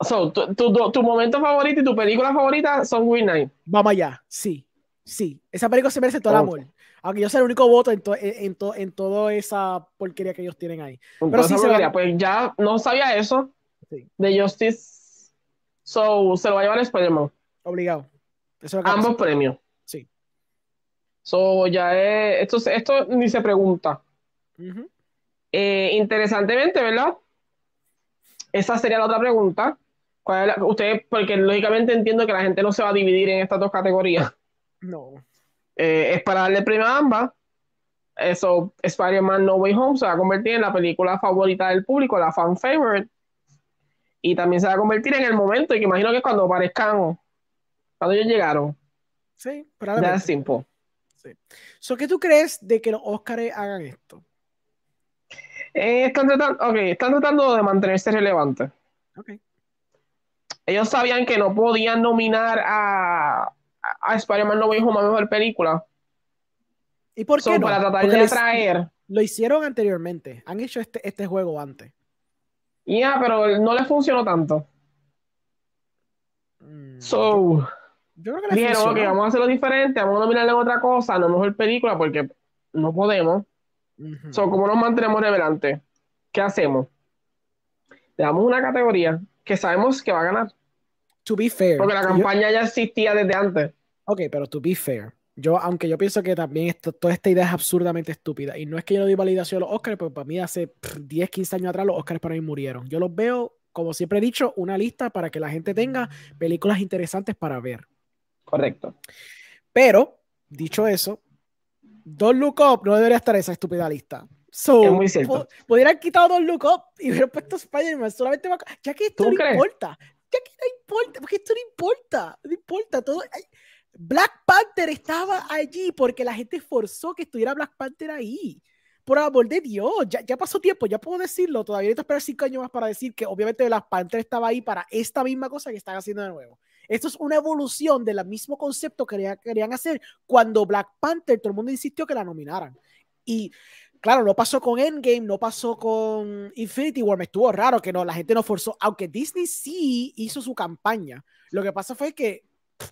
Speaker 1: So, tu, tu, tu, momento favorito y tu película favorita son Green Knight.
Speaker 2: Vamos allá, sí. Sí, esa película se merece todo el amor. Aunque yo sea el único voto en, en, en, toda esa porquería que ellos tienen ahí. Pero sí
Speaker 1: se Pues ya no sabía eso de Justice. So, se lo va a llevar Spider-Man.
Speaker 2: Obligado.
Speaker 1: Ambos premios.
Speaker 2: Sí.
Speaker 1: So, ya es. Esto, esto ni se pregunta. Eh, interesantemente, ¿verdad? Esa sería la otra pregunta. ¿Cuál es usted, porque lógicamente entiendo que la gente no se va a dividir en estas dos categorías.
Speaker 2: No.
Speaker 1: Eh, es para darle premio a ambas. Eso, Spider-Man No Way Home se va a convertir en la película favorita del público, la fan favorite. Y también se va a convertir en el momento, y que imagino que cuando aparezcan, cuando ellos llegaron.
Speaker 2: Sí,
Speaker 1: Ya es simple.
Speaker 2: Sí. So, ¿Qué tú crees de que los Oscars hagan esto?
Speaker 1: Eh, están, tratando, okay, están tratando de mantenerse relevantes.
Speaker 2: Okay.
Speaker 1: Ellos sabían que no podían nominar a, a Spider-Man No Way Home a mejor película.
Speaker 2: ¿Y por qué no?
Speaker 1: Para tratar de atraer.
Speaker 2: Lo hicieron anteriormente. Han hecho este, este juego antes.
Speaker 1: Ya, pero no les funcionó tanto. Mm, so,
Speaker 2: yo, creo que
Speaker 1: dijeron, ok, vamos a hacerlo diferente, vamos a nominarle a otra cosa, a mejor película, porque no podemos. So, ¿cómo nos mantenemos relevantes? ¿Qué hacemos? Le damos una categoría que sabemos que va a ganar.
Speaker 2: To be fair.
Speaker 1: Porque la campaña ya existía desde antes.
Speaker 2: Ok, pero to be fair. Yo, aunque yo pienso que también esto, toda esta idea es absurdamente estúpida. Y no es que yo le doy validación a los Oscars, pero para mí hace 10, 15 años atrás los Oscars para mí murieron. Yo los veo, como siempre he dicho, una lista para que la gente tenga películas interesantes para ver.
Speaker 1: Correcto.
Speaker 2: Pero, dicho eso, Don't Look Up no debería estar en esa estúpida lista. So,
Speaker 1: es muy cierto.
Speaker 2: Pudieran quitar Don't Look Up y hubiera puesto Spider-Man solamente ya que esto no importa. Ya que no importa, porque esto no importa. No importa. Todo. Black Panther estaba allí porque la gente forzó que estuviera Black Panther ahí. Por amor de Dios, ya, ya pasó tiempo, ya puedo decirlo. Todavía necesito esperar cinco años más para decir que obviamente Black Panther estaba ahí para esta misma cosa que están haciendo de nuevo. Esto es una evolución del mismo concepto que querían, hacer cuando Black Panther, todo el mundo insistió que la nominaran. Y claro, no pasó con Endgame, no pasó con Infinity War, me estuvo raro que no, la gente no forzó, aunque Disney sí hizo su campaña. Lo que pasa fue que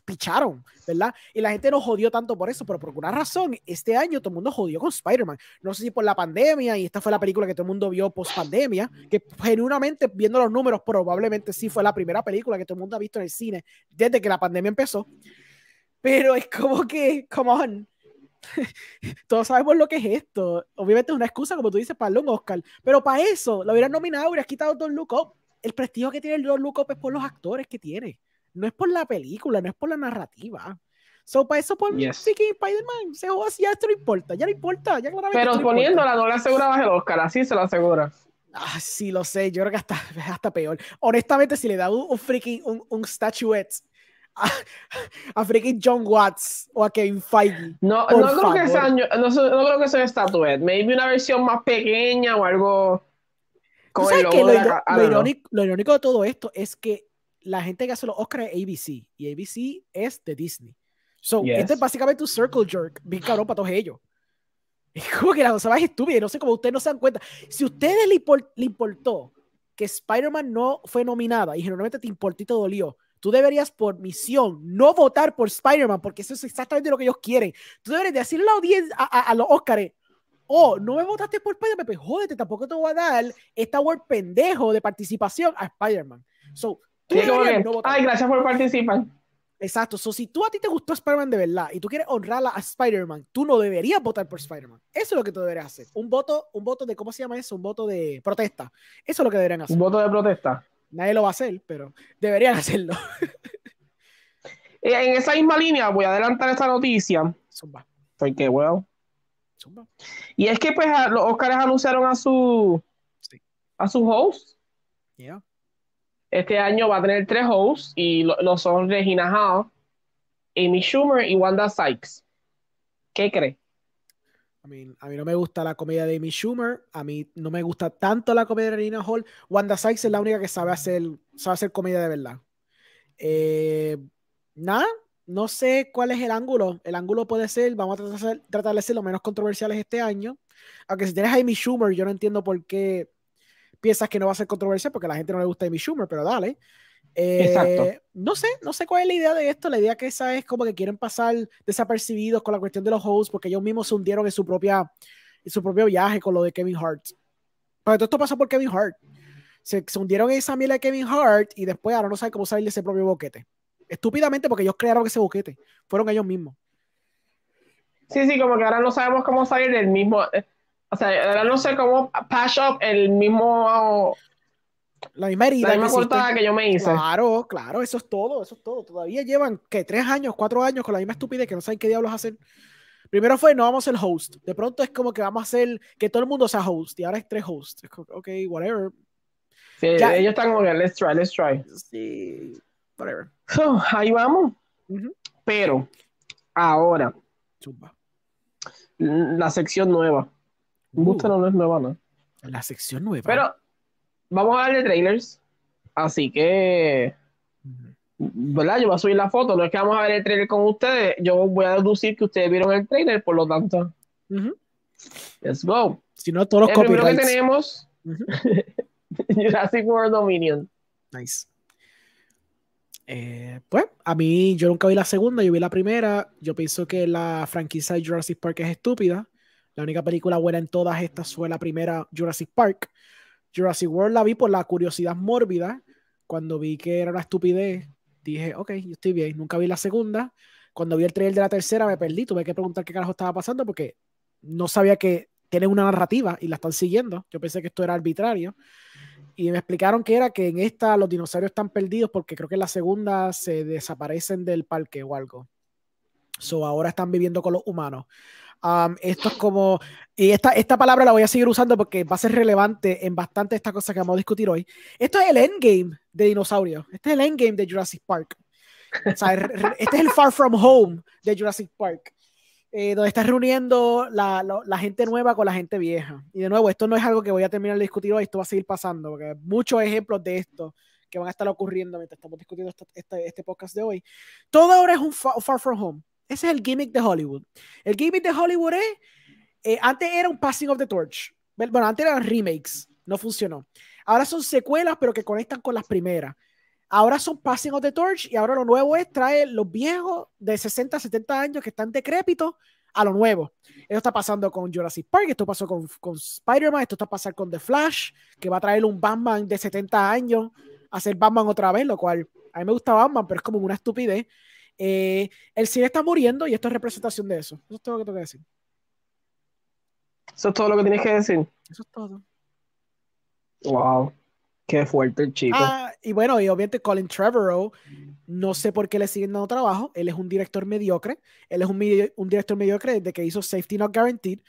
Speaker 2: picharon, ¿verdad? Y la gente no jodió tanto por eso, pero por alguna razón, este año todo el mundo jodió con Spider-Man. No sé si por la pandemia, y esta fue la película que todo el mundo vio post pandemia, que genuinamente, viendo los números, probablemente sí fue la primera película que todo el mundo ha visto en el cine desde que la pandemia empezó. Pero es como que, come on. Todos sabemos lo que es esto. Obviamente es una excusa, como tú dices, para un Oscar. Pero para eso, lo hubieran nominado, hubieras quitado Don Look Up. El prestigio que tiene el Don Look Up es por los actores que tiene no es por la película, no es por la narrativa. So, para eso, por yes. sí que Spider-Man se joda, ya esto no importa, ya no importa, ya claramente.
Speaker 1: Pero poniéndola, no le asegurabas el Oscar, así se lo asegura.
Speaker 2: Ah, sí, lo sé, yo creo que hasta, hasta peor. Honestamente, si le da un, freaking, un, un statuette a, freaking John Watts o a Kevin Feige.
Speaker 1: No, no creo, que sea, no, no, creo que sea statuette, maybe una versión más pequeña o algo.
Speaker 2: Con el logo lo, lo, irónico, lo irónico de todo esto es que la gente que hace los Oscars es ABC y ABC es de Disney. So, este es básicamente un circle jerk, bien cabrón para todos ellos. Es como que la cosa más estúpida, no sé cómo ustedes no se dan cuenta. Si a ustedes le, importó que Spider-Man no fue nominada y generalmente te importó y te dolió, tú deberías por misión no votar por Spider-Man porque eso es exactamente lo que ellos quieren. Tú deberías decirle a la audiencia, a, los Oscars, oh, no me votaste por Spider-Man, pues jódete, tampoco te voy a dar esta word pendejo de participación a Spider-Man. So,
Speaker 1: Ay, gracias por participar.
Speaker 2: Exacto. So, si tú a ti te gustó Spider-Man de verdad y tú quieres honrar a Spider-Man, tú no deberías votar por Spider-Man. Eso es lo que tú deberías hacer. Un voto, un voto de, ¿cómo se llama eso? Un voto de protesta. Eso es lo que deberían hacer.
Speaker 1: Un voto de protesta.
Speaker 2: Nadie lo va a hacer, pero deberían hacerlo.
Speaker 1: Eh, en esa misma línea voy a adelantar esta noticia.
Speaker 2: Zumba.
Speaker 1: Porque, well. Zumba. Y es que pues los Oscars anunciaron a su a su host.
Speaker 2: Yeah.
Speaker 1: Este año va a tener tres hosts y lo, son Regina Hall, Amy Schumer y Wanda Sykes. ¿Qué cree?
Speaker 2: A mí, a mí no me gusta la comedia de Amy Schumer. A mí no me gusta tanto la comedia de Nina Hall. Wanda Sykes es la única que sabe hacer, sabe hacer comedia de verdad. Eh, nada, no sé cuál es el ángulo. El ángulo puede ser, vamos a tratar, tratar de ser lo menos controversiales este año. Aunque si tienes a Amy Schumer, yo no entiendo por qué piensas que no va a ser controversial, porque a la gente no le gusta Amy Schumer, pero dale. Eh, no sé, no sé cuál es la idea de esto. La idea que esa es como que quieren pasar desapercibidos con la cuestión de los hosts, porque ellos mismos se hundieron en su propia, en su propio viaje con lo de Kevin Hart. Pero todo esto pasa por Kevin Hart. Se, hundieron en esa miel de Kevin Hart y después ahora no saben cómo salir de ese propio boquete. Estúpidamente porque ellos crearon ese boquete. Fueron ellos mismos.
Speaker 1: Sí, sí, como que ahora no sabemos cómo salir del mismo. Eh, o sea, ahora no sé cómo patch up el mismo
Speaker 2: la misma herida.
Speaker 1: La misma cortada que yo me hice.
Speaker 2: Claro, claro, eso es todo, eso es todo. Todavía llevan, que Tres años, cuatro años con la misma estupidez que no saben qué diablos hacen. Primero fue, no vamos a ser host. De pronto es como que vamos a hacer que todo el mundo sea host. Y ahora es tres hosts. ok, whatever.
Speaker 1: Sí, ellos están como que, let's try, let's try.
Speaker 2: Sí, whatever.
Speaker 1: ahí vamos. Pero, ahora. La sección nueva. Uh. no es nueva, ¿no?
Speaker 2: La sección nueva.
Speaker 1: Pero vamos a darle trailers. Así que, ¿verdad? Yo voy a subir la foto. No es que vamos a ver el trailer con ustedes. Yo voy a deducir que ustedes vieron el trailer, por lo tanto. Let's go.
Speaker 2: Si no, todos los
Speaker 1: el primero que tenemos Jurassic World Dominion.
Speaker 2: Nice. Eh, pues a mí yo nunca vi la segunda, yo vi la primera. Yo pienso que la franquicia de Jurassic Park es estúpida. La única película buena en todas estas fue la primera Jurassic Park. Jurassic World la vi por la curiosidad mórbida. Cuando vi que era una estupidez, dije, ok, yo estoy bien. Nunca vi la segunda. Cuando vi el trailer de la tercera, me perdí. Tuve que preguntar qué carajo estaba pasando porque no sabía que tienen una narrativa y la están siguiendo. Yo pensé que esto era arbitrario. Y me explicaron que era que en esta los dinosaurios están perdidos porque creo que en la segunda se desaparecen del parque o algo. So ahora están viviendo con los humanos. Um, esto es como, y esta, esta palabra la voy a seguir usando porque va a ser relevante en bastante estas cosas que vamos a discutir hoy. Esto es el endgame de dinosaurios. Este es el endgame de Jurassic Park. O sea, este es el Far From Home de Jurassic Park. Eh, donde está reuniendo la, la, gente nueva con la gente vieja. Y de nuevo, esto no es algo que voy a terminar de discutir hoy, esto va a seguir pasando, porque hay muchos ejemplos de esto que van a estar ocurriendo mientras estamos discutiendo este, este podcast de hoy. Todo ahora es un Far From Home. Ese es el gimmick de Hollywood. El gimmick de Hollywood es, eh, antes era un passing of the torch. Bueno, antes eran remakes, no funcionó. Ahora son secuelas, pero que conectan con las primeras. Ahora son passing of the torch y ahora lo nuevo es traer los viejos de 60, 70 años que están decrépitos a lo nuevo. Esto está pasando con Jurassic Park, esto pasó con, con Spider-Man, esto está pasando con The Flash, que va a traer un Batman de 70 años a hacer Batman otra vez, lo cual a mí me gusta Batman, pero es como una estupidez. Eh, el cine está muriendo y esto es representación de eso. Eso es todo lo que tengo que decir.
Speaker 1: Eso es todo lo que tienes que decir.
Speaker 2: Eso es todo.
Speaker 1: Wow. Qué fuerte el chico.
Speaker 2: Ah, y bueno, y obviamente Colin Trevorrow, no sé por qué le siguen dando trabajo. Él es un director mediocre. Él es un, un director mediocre desde que hizo Safety Not Guaranteed.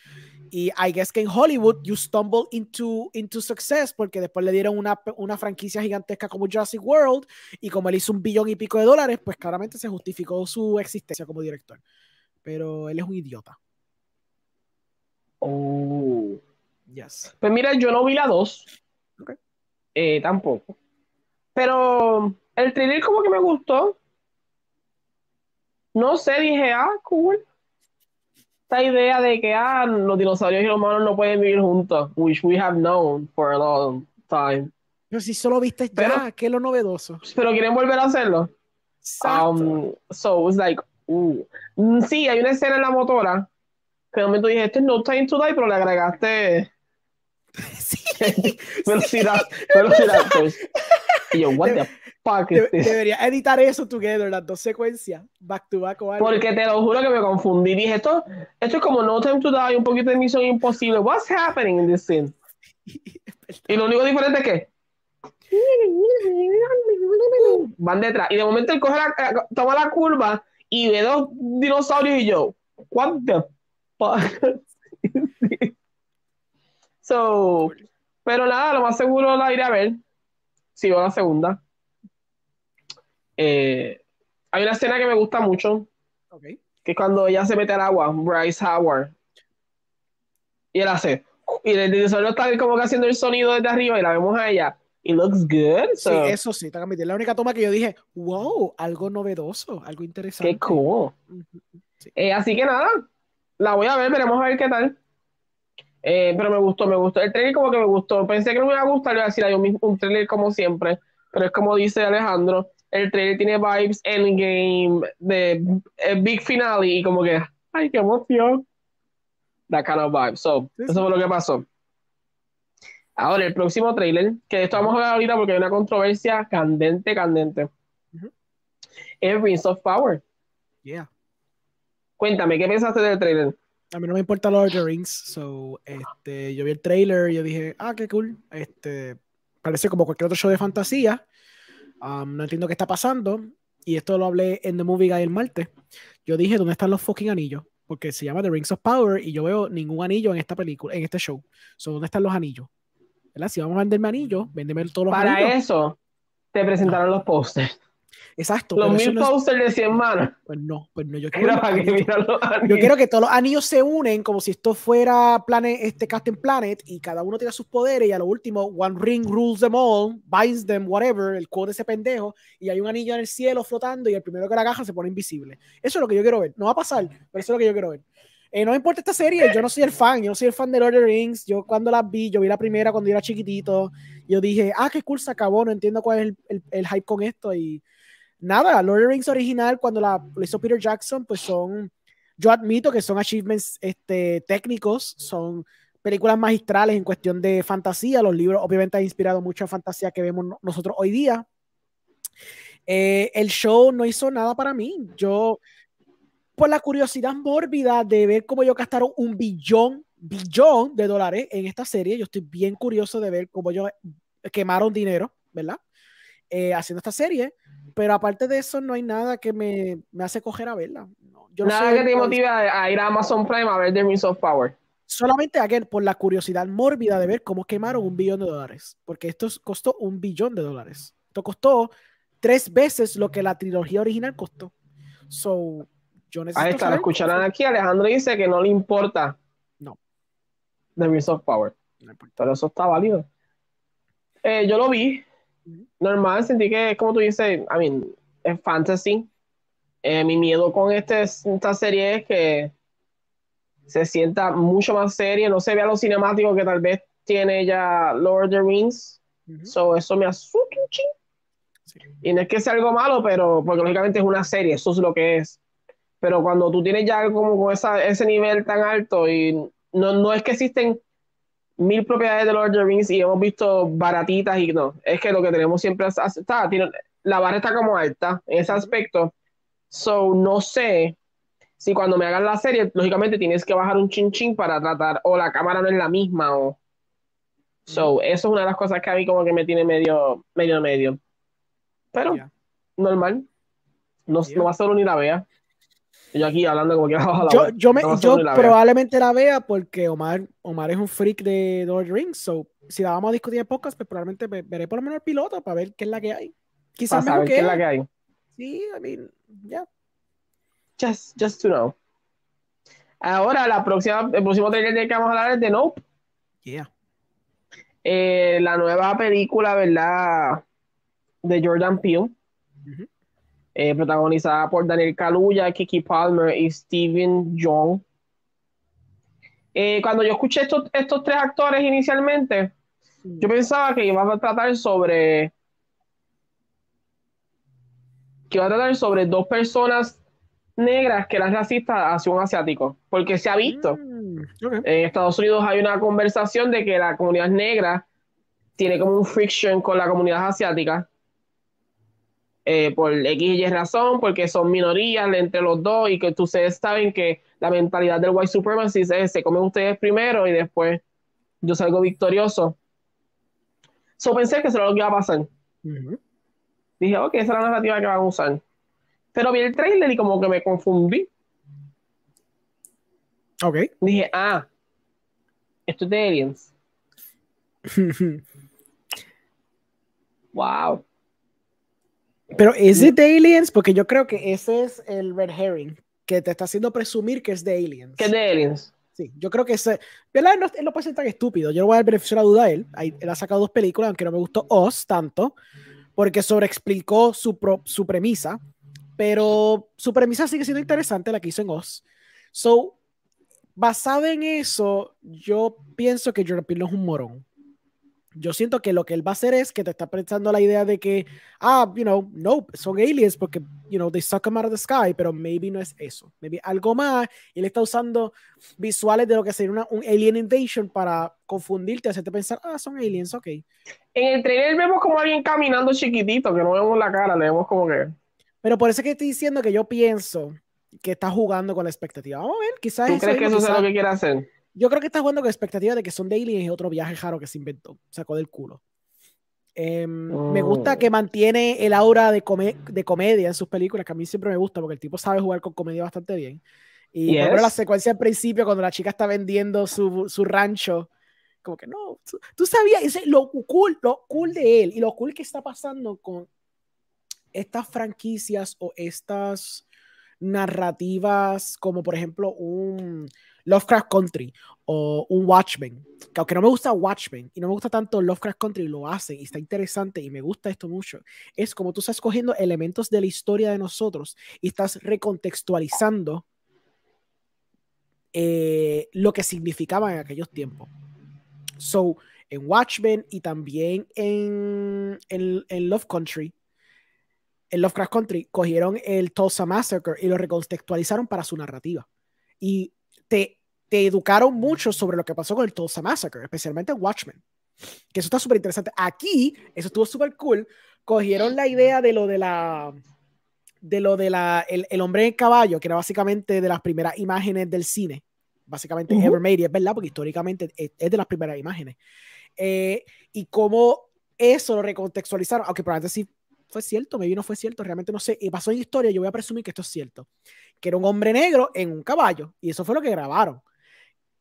Speaker 2: Y I guess que en Hollywood you stumble into, into success porque después le dieron una, una franquicia gigantesca como Jurassic World y como él hizo un billón y pico de dólares, pues claramente se justificó su existencia como director. Pero él es un idiota.
Speaker 1: Oh.
Speaker 2: Yes.
Speaker 1: Pues mira, yo no vi la 2. Eh, tampoco. Pero el trailer como que me gustó. No sé, dije, ah, cool esta idea de que ah, los dinosaurios y los humanos no pueden vivir juntos, which we have known for a long time.
Speaker 2: Pero si solo viste ya, ¿qué es lo novedoso?
Speaker 1: Pero quieren volver a hacerlo. Um, so it's like, uh. Mm, sí, hay una escena en la motora que de momento dije, este es No Time to Die, pero le agregaste
Speaker 2: sí.
Speaker 1: velocidad, velocidad. Pues. Y yo, what the
Speaker 2: debería editar eso together, las dos secuencias, back to back o algo.
Speaker 1: Porque te lo juro que me confundí. Dije, esto, esto es como No Time to Die, un poquito de Misión Imposible. What's happening in this scene? y lo único diferente es que van detrás. Y de momento él coge la, eh, toma la curva y ve dos dinosaurios y yo, what the fuck? so, pero nada, lo más seguro la iré a ver. Si va la segunda. Eh, hay una escena que me gusta mucho. Que es cuando ella se mete al agua, Bryce Howard. Y él hace, y el dinosaurio está como que haciendo el sonido desde arriba y la vemos a ella. Y looks good.
Speaker 2: Sí, eso sí, te Es la única toma que yo dije, wow, algo novedoso, algo interesante.
Speaker 1: Qué cool. Eh, así que nada, la voy a ver, veremos a ver qué tal. Eh, pero me gustó, me gustó. El trailer como que me gustó. Pensé que no me iba a gustar, le iba a decir, hay un, un trailer como siempre. Pero es como dice Alejandro, el trailer tiene vibes Endgame de eh, Big Finale y como que, ay, qué emoción. That kind of vibe. So, eso fue lo que pasó. Ahora, el próximo trailer, que de esto vamos a hablar ahorita porque hay una controversia candente, candente. Es Rings of Power.
Speaker 2: Yeah.
Speaker 1: Cuéntame, ¿qué pensaste del trailer?
Speaker 2: A mí no me importa Lord of the Rings, so, este, yo vi el trailer y yo dije, ah, qué cool. Este, parece como cualquier otro show de fantasía. Um, no entiendo qué está pasando. Y esto lo hablé en The Movie Guy el martes. Yo dije, ¿dónde están los fucking anillos? Porque se llama The Rings of Power y yo veo ningún anillo en esta película, en este show. So, ¿dónde están los anillos? Si vamos a venderme anillos, véndeme todos los
Speaker 1: Para eso te presentaron los posters.
Speaker 2: Exacto.
Speaker 1: Los mil posters de 100 manos.
Speaker 2: Pues no, pues no. Yo quiero, que yo quiero que todos los anillos se unen como si esto fuera planet, este Captain Planet y cada uno tiene sus poderes y a lo último, One Ring rules them all, binds them, whatever, el code de ese pendejo y hay un anillo en el cielo flotando y el primero que la caja se pone invisible. Eso es lo que yo quiero ver. No va a pasar, pero eso es lo que yo quiero ver. Eh, no me importa esta serie, yo no soy el fan, yo no soy el fan de Lord of the Rings. Yo cuando la vi, yo vi la primera cuando yo era chiquitito. Yo dije, ah, qué cool se acabó, no entiendo cuál es el, el, hype con esto. Y nada, Lord of the Rings original, cuando la lo hizo Peter Jackson, pues son, yo admito que son achievements este, técnicos, son películas magistrales en cuestión de fantasía. Los libros obviamente han inspirado mucha fantasía que vemos nosotros hoy día. Eh, el show no hizo nada para mí. Yo por la curiosidad mórbida de ver cómo ellos gastaron un billón, billón de dólares en esta serie. Yo estoy bien curioso de ver cómo ellos quemaron dinero, ¿verdad? Eh, haciendo esta serie. Pero aparte de eso, no hay nada que me, me hace coger a verla.
Speaker 1: yo nada que te motive a ir a Amazon Prime a ver The Rings of Power.
Speaker 2: Solamente again, por la curiosidad mórbida de ver cómo quemaron un billón de dólares. Porque esto costó un billón de dólares. Esto costó tres veces lo que la trilogía original costó. So,
Speaker 1: Ahí está, lo escucharán aquí. Alejandro dice que no le importa.
Speaker 2: No.
Speaker 1: The Rings of Power. Pero eso está válido. Eh, yo lo vi. Normal, sentí que, como tú dices, I mean, es fantasy. Eh, mi miedo con este, esta serie es que se sienta mucho más seria, no se vea lo cinemático que tal vez tiene ya Lord of the Rings. so, eso me asusta un ching. Y no es que sea algo malo, pero porque lógicamente es una serie, eso es lo que es pero cuando tú tienes ya como con esa, ese nivel tan alto y no, no es que existen mil propiedades de Lord of the Rings y hemos visto baratitas y no, es que lo que tenemos siempre está, tiene, la barra está como alta en ese aspecto. So, no sé si cuando me hagan la serie, lógicamente tienes que bajar un chin chin para tratar, o la cámara no es la misma, o. So, eso es una de las cosas que a mí como que me tiene medio, medio, medio. Pero, normal. No, no va a ser ni la vea. Yo aquí hablando como que
Speaker 2: la Yo, yo, me, yo probablemente la vea porque Omar, Omar es un freak de Lord Rings. So, si la vamos a discutir en podcast, pues probablemente veré por lo menos el piloto para ver qué es la que hay.
Speaker 1: Quizás para saber qué es la que hay.
Speaker 2: Sí, I mean, yeah.
Speaker 1: Just, just to know. Ahora, la próxima, el próximo trailer que vamos a hablar es de Nope.
Speaker 2: Yeah.
Speaker 1: Eh, la nueva película, ¿verdad? De Jordan Peele. Eh, protagonizada por Daniel Kaluuya, Kiki Palmer y Steven Young. Eh, cuando yo escuché estos, estos tres actores inicialmente, yo pensaba que iba a tratar sobre que iba a tratar sobre dos personas negras que eran racistas hacia un asiático, porque se ha visto. Mm, en Estados Unidos hay una conversación de que la comunidad negra tiene como un friction con la comunidad asiática eh, por X y Y razón, porque son minorías entre los dos y que ustedes saben que la mentalidad del white supremacy es se comen ustedes primero y después yo salgo victorioso. So pensé que eso era lo que iba a pasar. Dije, ok, esa es la narrativa que van a usar. Pero vi el trailer y como que me confundí.
Speaker 2: Ok.
Speaker 1: Dije, ah, esto es de Aliens. wow.
Speaker 2: Pero ¿es de Aliens? Porque yo creo que ese es el red herring que te está haciendo presumir que es de Aliens.
Speaker 1: Que es de Aliens.
Speaker 2: Sí, yo creo que ese, ¿verdad? Él no, él no puede ser tan estúpido. Yo no voy a dar beneficio a la duda a él. Él ha sacado dos películas, aunque no me gustó Oz tanto, porque sobreexplicó su, pro- su premisa, pero su premisa sigue siendo interesante, la que hizo en Oz. So, basado en eso, yo pienso que Jordan Peele no es un morón. Yo siento que lo que él va a hacer es que te está pensando la idea de que, ah, you know, no, son aliens porque, you know, they suck them out of the sky, pero maybe no es eso. Maybe algo más. Y él está usando visuales de lo que sería una, un alien invasion para confundirte, hacerte pensar, ah, son aliens, ok.
Speaker 1: En el trailer vemos como alguien caminando chiquitito, que no vemos la cara, le vemos como que.
Speaker 2: Pero por eso es que estoy diciendo que yo pienso que está jugando con la expectativa. Vamos a ver, quizás.
Speaker 1: ¿Tú
Speaker 2: es
Speaker 1: crees que eso es
Speaker 2: quizás-
Speaker 1: lo que quiere hacer?
Speaker 2: Yo creo que está jugando con expectativa de que son de aliens y otro viaje raro que se inventó, sacó del culo. Em, Me gusta
Speaker 1: Oh.
Speaker 2: que mantiene el aura de, come- de comedia en sus películas, que a mí siempre me gusta porque el tipo sabe jugar con comedia bastante bien. Y por
Speaker 1: Yes.
Speaker 2: la secuencia al principio, cuando la chica está vendiendo su, su rancho, como que no, tú, tú sabías, ese, lo cool, lo cool de él y lo cool que está pasando con estas franquicias o estas narrativas, como por ejemplo un Lovecraft Country o un Watchmen, que aunque no me gusta Watchmen y no me gusta tanto Lovecraft Country, lo hace y está interesante y me gusta esto mucho, es como tú estás cogiendo elementos de la historia de nosotros y estás recontextualizando eh, lo que significaba en aquellos tiempos. So, en Watchmen y también en, en, en Love Country, en Lovecraft Country, cogieron el Tulsa Massacre y lo recontextualizaron para su narrativa. Y te, te educaron mucho sobre lo que pasó con el Tulsa Massacre, especialmente en Watchmen. Que eso está súper interesante. Aquí, eso estuvo súper cool. Cogieron la idea de lo de la. De lo de la. El, el hombre en caballo, que era básicamente de las primeras imágenes del cine. Básicamente,
Speaker 1: Ujú.
Speaker 2: ever made, y es verdad, porque históricamente es, es de las primeras imágenes. Eh, y cómo eso lo recontextualizaron, aunque probablemente sí fue cierto, maybe no fue cierto, realmente no sé. Y pasó en historia, yo voy a presumir que esto es cierto. Que era un hombre negro en un caballo, y eso fue lo que grabaron.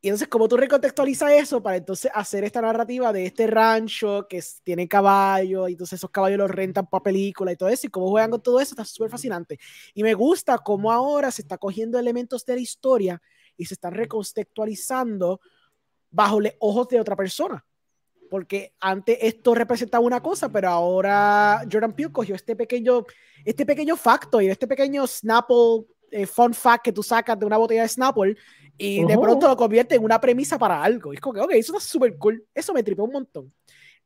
Speaker 2: Y entonces, como tú recontextualizas eso para entonces hacer esta narrativa de este rancho que tiene caballos, y entonces esos caballos los rentan para película y todo eso, y cómo juegan con todo eso, está súper fascinante. Y me gusta cómo ahora se está cogiendo elementos de la historia y se están recontextualizando bajo los ojos de otra persona. Porque antes esto representaba una cosa, pero ahora Jordan Peele cogió este pequeño, este pequeño facto y este pequeño Snapple eh, fun fact que tú sacas de una botella de Snapple y de
Speaker 1: Ujú.
Speaker 2: pronto lo convierte en una premisa para algo. Y es como que, ok, eso está súper cool. Eso me tripó un montón.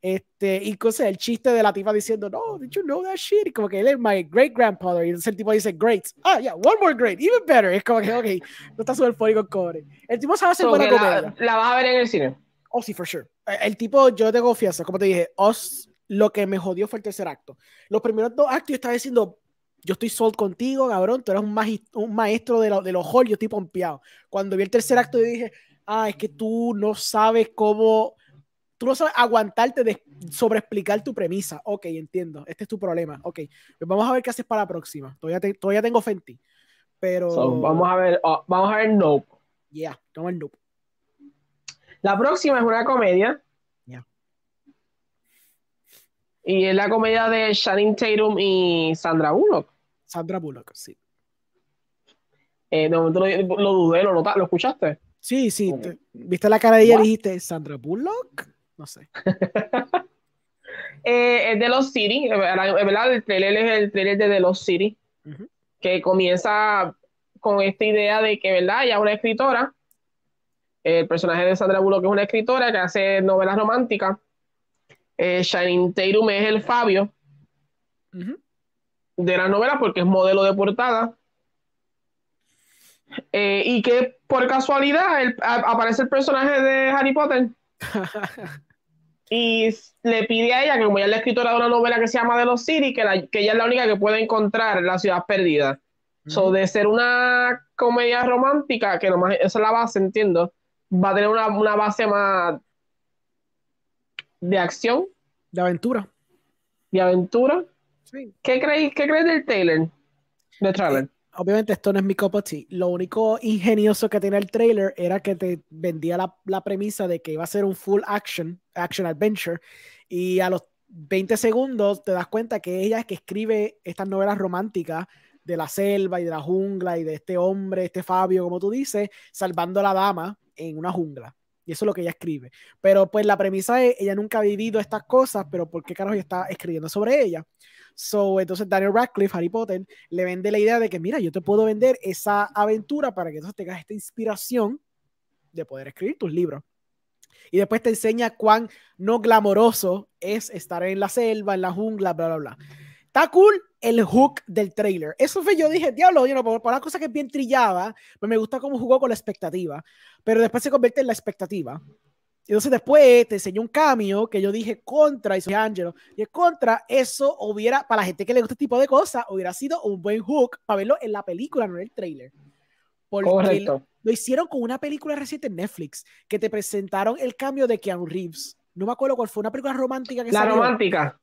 Speaker 2: Este, y cosas, el chiste de la tipa diciendo, no, did you know that shit? Y como que él es my great grandfather. Y entonces el tipo dice, great. Ah, yeah, one more great, even better. Es como que, ok, no está súper funny con cobre. El tipo sabe hacer
Speaker 1: So,
Speaker 2: buena
Speaker 1: que
Speaker 2: comedia.
Speaker 1: la, la vas a ver en el cine.
Speaker 2: Oh, sí, for sure. Eh, El tipo, yo te confianza, como te dije, Oz, lo que me jodió fue el tercer acto. Los primeros dos actos yo estaba diciendo, yo estoy sold contigo, cabrón, tú eres un, un maestro de, lo, de los halls, yo estoy pompeado. Cuando vi el tercer acto, yo dije, ah, es que tú no sabes cómo, tú no sabes aguantarte de sobre explicar tu premisa. Ok, entiendo, este es tu problema. Ok, pues vamos a ver qué haces para la próxima. Todavía, te- todavía tengo fe en ti. Pero,
Speaker 1: So, vamos a ver, oh, vamos a ver Nope.
Speaker 2: yeah, no, no.
Speaker 1: La próxima es una comedia.
Speaker 2: Ya.
Speaker 1: Y es la comedia de Shannon Tatum y Sandra Bullock.
Speaker 2: Sandra Bullock, sí.
Speaker 1: Eh, de momento lo, lo dudé, lo ¿lo escuchaste?
Speaker 2: Sí, sí. Te- ¿Viste la cara de ella y dijiste Sandra Bullock? No sé.
Speaker 1: Eh, es de Los City, es verdad, el trailer es el trailer de The Lost City, que comienza con esta idea de que, ¿verdad? Ella es una escritora. El personaje de Sandra Bullock es una escritora que hace novelas románticas. Eh, Shining Tatum es el Fabio de la novela porque es modelo de portada. Eh, y que por casualidad el- a- aparece el personaje de Harry Potter y le pide a ella que como ella es la escritora de una novela que se llama The Lost City, que, la- que ella es la única que puede encontrar la ciudad perdida. So, de ser una comedia romántica, que nomás esa es la base, entiendo, va a tener una, una base más de acción,
Speaker 2: De aventura.
Speaker 1: de aventura.
Speaker 2: Sí.
Speaker 1: ¿Qué crees qué del trailer? Del trailer.
Speaker 2: Obviamente esto no es mi tea. Lo único ingenioso que tenía el trailer era que te vendía la, la premisa de que iba a ser un full action, action adventure, y a los 20 segundos te das cuenta que ella es que escribe estas novelas románticas de la selva y de la jungla y de este hombre, este Fabio, como tú dices, salvando a la dama en una jungla. Y eso es lo que ella escribe. Pero pues la premisa es, ella nunca ha vivido estas cosas, pero ¿por qué carajo ella está escribiendo sobre ella? So, entonces Daniel Radcliffe, Harry Potter, le vende la idea de que, mira, yo te puedo vender esa aventura para que entonces tengas esta inspiración de poder escribir tus libros. Y después te enseña cuán no glamoroso es estar en la selva, en la jungla, bla, bla, bla. Está cool el hook del trailer. Eso fue, yo dije, diablo, yo no, por, por una cosa que es bien trillada, pues me gusta cómo jugó con la expectativa, pero después se convierte en la expectativa. Y entonces después te enseñó un cambio que yo dije contra, y soy Angelo, y contra, eso hubiera, para la gente que le gusta este tipo de cosas, hubiera sido un buen hook para verlo en la película, no en el trailer. Porque
Speaker 1: Correcto.
Speaker 2: lo hicieron con una película reciente en Netflix, que te presentaron el cambio de Keanu Reeves. No me acuerdo cuál fue, una película romántica que
Speaker 1: La
Speaker 2: salió,
Speaker 1: romántica.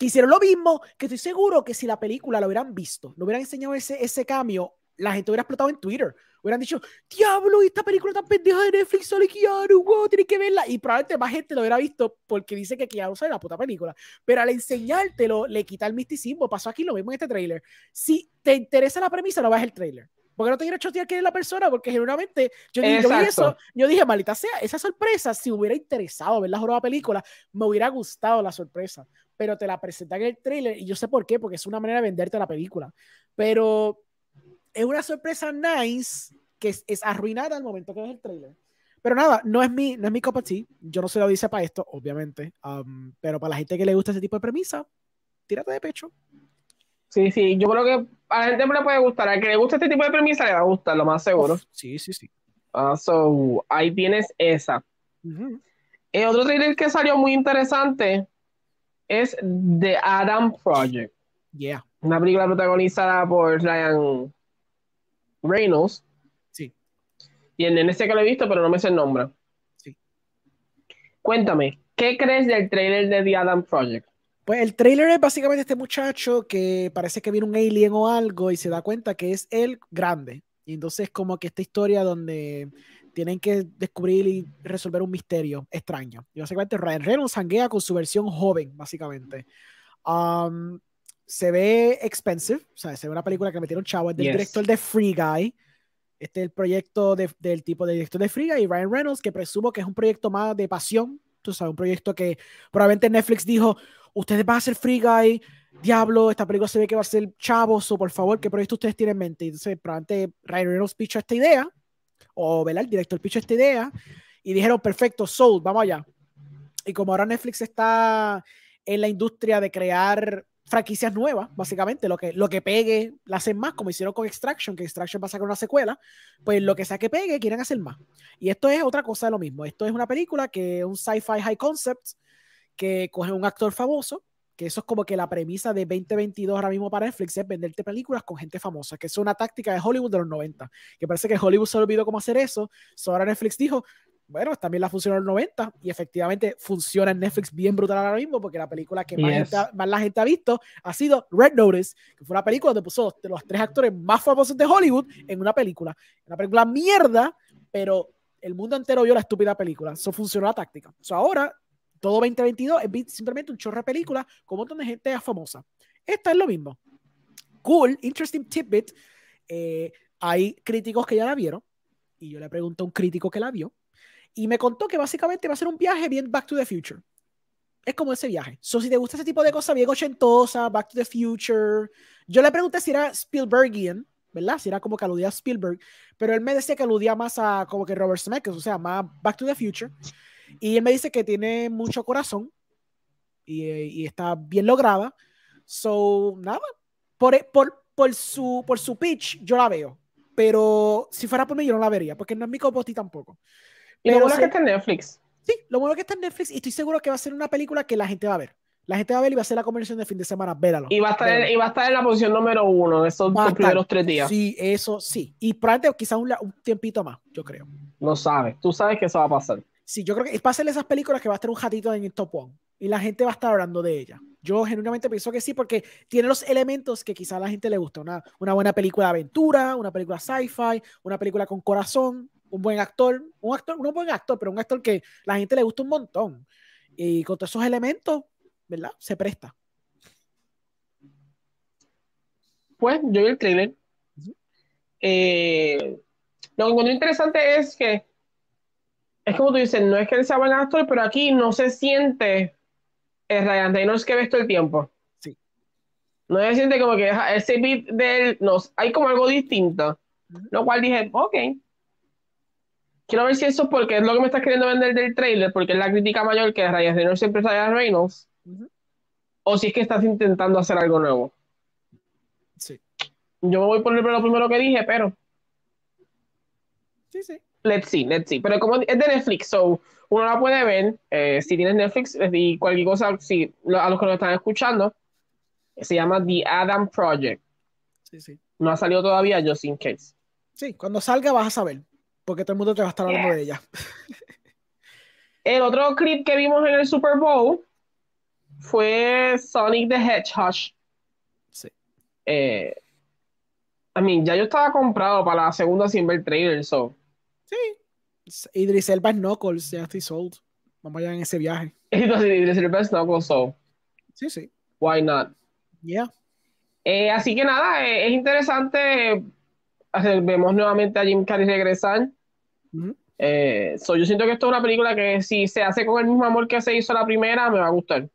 Speaker 2: Que hicieron lo mismo, que estoy seguro que si la película lo hubieran visto, lo hubieran enseñado ese, ese cambio, la gente hubiera explotado en Twitter. Hubieran dicho, diablo, esta película tan pendeja de Netflix sale Keanu, wow, tienes que verla. Y probablemente más gente lo hubiera visto porque dice que Keanu sale la puta película. Pero al enseñártelo, le quita el misticismo. Pasó aquí lo mismo en este tráiler. Si te interesa la premisa, no veas el tráiler. Porque no te quiero chotear quién es la persona, porque genuinamente yo, yo vi eso, yo dije, maldita sea, esa sorpresa, si hubiera interesado ver la jornada película, me hubiera gustado la sorpresa. Pero te la presentan en el tráiler y yo sé por qué, porque es una manera de venderte la película. Pero es una sorpresa nice que es, es arruinada al momento que ves el tráiler. Pero nada, no es mi, no es mi cup of tea. Yo no se lo dice para esto, obviamente. Um, pero para la gente que le gusta ese tipo de premisa, tírate de pecho.
Speaker 1: Sí, sí, yo creo que a la gente le puede gustar. Al que le gusta este tipo de premisa le va a gustar, lo más seguro.
Speaker 2: Uf, sí, sí, sí.
Speaker 1: Ah, so, ahí tienes esa.
Speaker 2: Ujú.
Speaker 1: El otro trailer que salió muy interesante es The Adam Project,
Speaker 2: Yeah.
Speaker 1: una película protagonizada por Ryan Reynolds.
Speaker 2: Sí.
Speaker 1: Y el nene sé que lo he visto, pero no me sé el nombre.
Speaker 2: Sí.
Speaker 1: Cuéntame, ¿qué crees del trailer de The Adam Project?
Speaker 2: Pues el trailer es básicamente este muchacho que parece que viene un alien o algo y se da cuenta que es él grande. Y entonces como que esta historia donde tienen que descubrir y resolver un misterio extraño. Y básicamente Ryan Reynolds sanguea con su versión joven, básicamente. Um, se ve expensive, o sea, se ve una película que metieron chavo, es del
Speaker 1: Yes.
Speaker 2: director de Free Guy. Este es el proyecto de- del tipo de director de Free Guy y Ryan Reynolds, que presumo que es un proyecto más de pasión, tú sabes, un proyecto que probablemente Netflix dijo, ustedes van a hacer Free Guy, diablo, esta película se ve que va a ser chavos, o por favor, ¿qué proyecto ustedes tienen en mente? Y Entonces, probablemente Ryan Reynolds pichó esta idea, o ¿verdad? el director pichó esta idea, y dijeron, perfecto, Soul, vamos allá. Y como ahora Netflix está en la industria de crear franquicias nuevas, básicamente, lo que, lo que pegue, la hacen más, como hicieron con Extraction, que Extraction va a sacar una secuela, pues lo que sea que pegue, quieren hacer más. Y esto es otra cosa de lo mismo. Esto es una película que es un sci-fi high concept, que coge un actor famoso, que eso es como que la premisa de 2022 ahora mismo para Netflix es venderte películas con gente famosa, que es una táctica de Hollywood de los 90, que parece que Hollywood se olvidó cómo hacer eso, so ahora Netflix dijo, bueno, también la funcionó en los 90 y efectivamente funciona en Netflix bien brutal ahora mismo porque la película que más,
Speaker 1: Yes.
Speaker 2: gente más la gente ha visto ha sido Red Notice, que fue una película donde puso de los tres actores más famosos de Hollywood en una película. Una película mierda, pero el mundo entero vio la estúpida película. Eso funcionó la táctica. So ahora, todo 2022 es simplemente un chorro de película con un montón de gente famosa. Esta es lo mismo. Cool, interesting tidbit. Eh, hay críticos que ya la vieron y yo le pregunté a un crítico que la vio y me contó que básicamente va a ser un viaje bien Back to the Future. Es como ese viaje. So, si te gusta ese tipo de cosas bien ochentosa, Back to the Future. Yo le pregunté si era Spielbergian, ¿verdad? Si era como que aludía a Spielberg, pero él me decía que aludía más a como que Robert Zemeckis, o sea, más Back to the Future. Y él me dice que tiene mucho corazón y, eh, y está bien lograda. So, nada, por, e, por, por, su, por su pitch yo la veo. Pero si fuera por mí yo no la vería, porque no es mi copoti tampoco.
Speaker 1: Y lo
Speaker 2: Pero
Speaker 1: bueno
Speaker 2: sí-
Speaker 1: que está en Netflix.
Speaker 2: Sí, lo bueno que está en Netflix y estoy seguro que va a ser una película que la gente va a ver. La gente va a ver y va a ser la conversión de fin de semana. Véralo.
Speaker 1: Y va a estar, en, y va a estar en la posición número uno de esos dos primeros tres días.
Speaker 2: Sí, eso sí. Y probablemente quizás un, un tiempito más, yo creo.
Speaker 1: Lo sabes. Tú sabes que eso va a pasar.
Speaker 2: Sí, yo creo que va a ser esas películas que va a estar un ratito en el top one y la gente va a estar hablando de ella. Yo genuinamente pienso que sí, porque tiene los elementos que quizás a la gente le gusta. Una, una buena película de aventura, una película sci-fi, una película con corazón, un buen actor, un actor, no un buen actor, pero un actor que la gente le gusta un montón. Y con todos esos elementos, ¿verdad? Se presta.
Speaker 1: Pues yo vi el trailer. Eh, lo que encontré interesante es que es como tú dices, no es que él sea buen actor, pero aquí no se siente el Ryan Reynolds que ves todo el tiempo.
Speaker 2: Sí.
Speaker 1: No se siente como que ese beat de él, no, hay como algo distinto. Lo cual dije, ok. Quiero ver si eso es porque es lo que me estás queriendo vender del trailer, porque es la crítica mayor que Ryan Reynolds siempre trae a Reynolds. O si es que estás intentando hacer algo nuevo.
Speaker 2: Sí.
Speaker 1: Yo me voy por lo primero que dije, pero.
Speaker 2: Sí, sí.
Speaker 1: Let's see, let's see. Pero como es de Netflix, so uno la puede ver. Eh, si tienes Netflix y cualquier cosa, si, a los que nos están escuchando, se llama The Adam Project.
Speaker 2: Sí, sí.
Speaker 1: No ha salido todavía, just in case.
Speaker 2: Sí, cuando salga vas a saber, porque todo el mundo te va a estar hablando de ella.
Speaker 1: el otro clip que vimos en el Super Bowl fue Sonic the Hedgehog.
Speaker 2: Sí.
Speaker 1: Eh, I mean, ya yo estaba comprado para la segunda sin ver trailer, so.
Speaker 2: Sí. Idris Elba Knuckles, ya estoy sold. Vamos allá en ese viaje.
Speaker 1: Entonces, Idris Elba Knuckles, so.
Speaker 2: Sí, sí.
Speaker 1: Why not?
Speaker 2: Yeah.
Speaker 1: Eh, así que nada, eh, es interesante. vemos nuevamente a Jim Carrey regresar. Eh, yo siento que esto es una película que si se hace con el mismo amor que se hizo la primera, me va a gustar.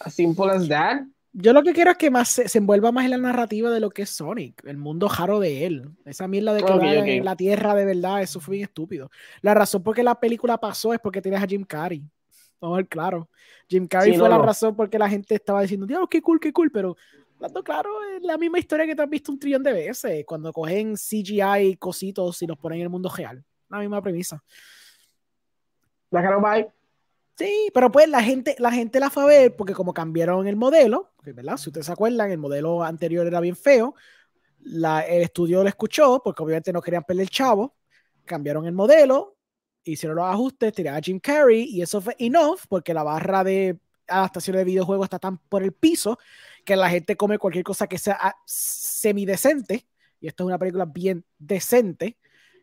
Speaker 1: As simple as that.
Speaker 2: Yo lo que quiero es que más se, envuelva más en la narrativa de lo que es Sonic, el mundo jaro de él. Esa mierda de que en la tierra de verdad, eso fue bien estúpido. La razón por qué la película pasó es porque tienes a Jim Carrey. Vamos a ver claro. Jim Carrey fue la razón por qué la gente estaba diciendo, Dios, qué cool, qué cool, pero claro, es la misma historia que te has visto un trillón de veces, cuando cogen CGI cositos y los ponen en el mundo real. La misma premisa.
Speaker 1: La bye.
Speaker 2: Sí, pero pues la gente, la gente la fue a ver porque como cambiaron el modelo, ¿verdad? Si ustedes se acuerdan, el modelo anterior era bien feo. La, el estudio lo escuchó porque obviamente no querían perder el chavo. Cambiaron el modelo, hicieron los ajustes, tiraron a Jim Carrey y eso fue enough porque la barra de adaptaciones de videojuegos está tan por el piso que la gente come cualquier cosa que sea ah, semidecente. Y esto es una película bien decente.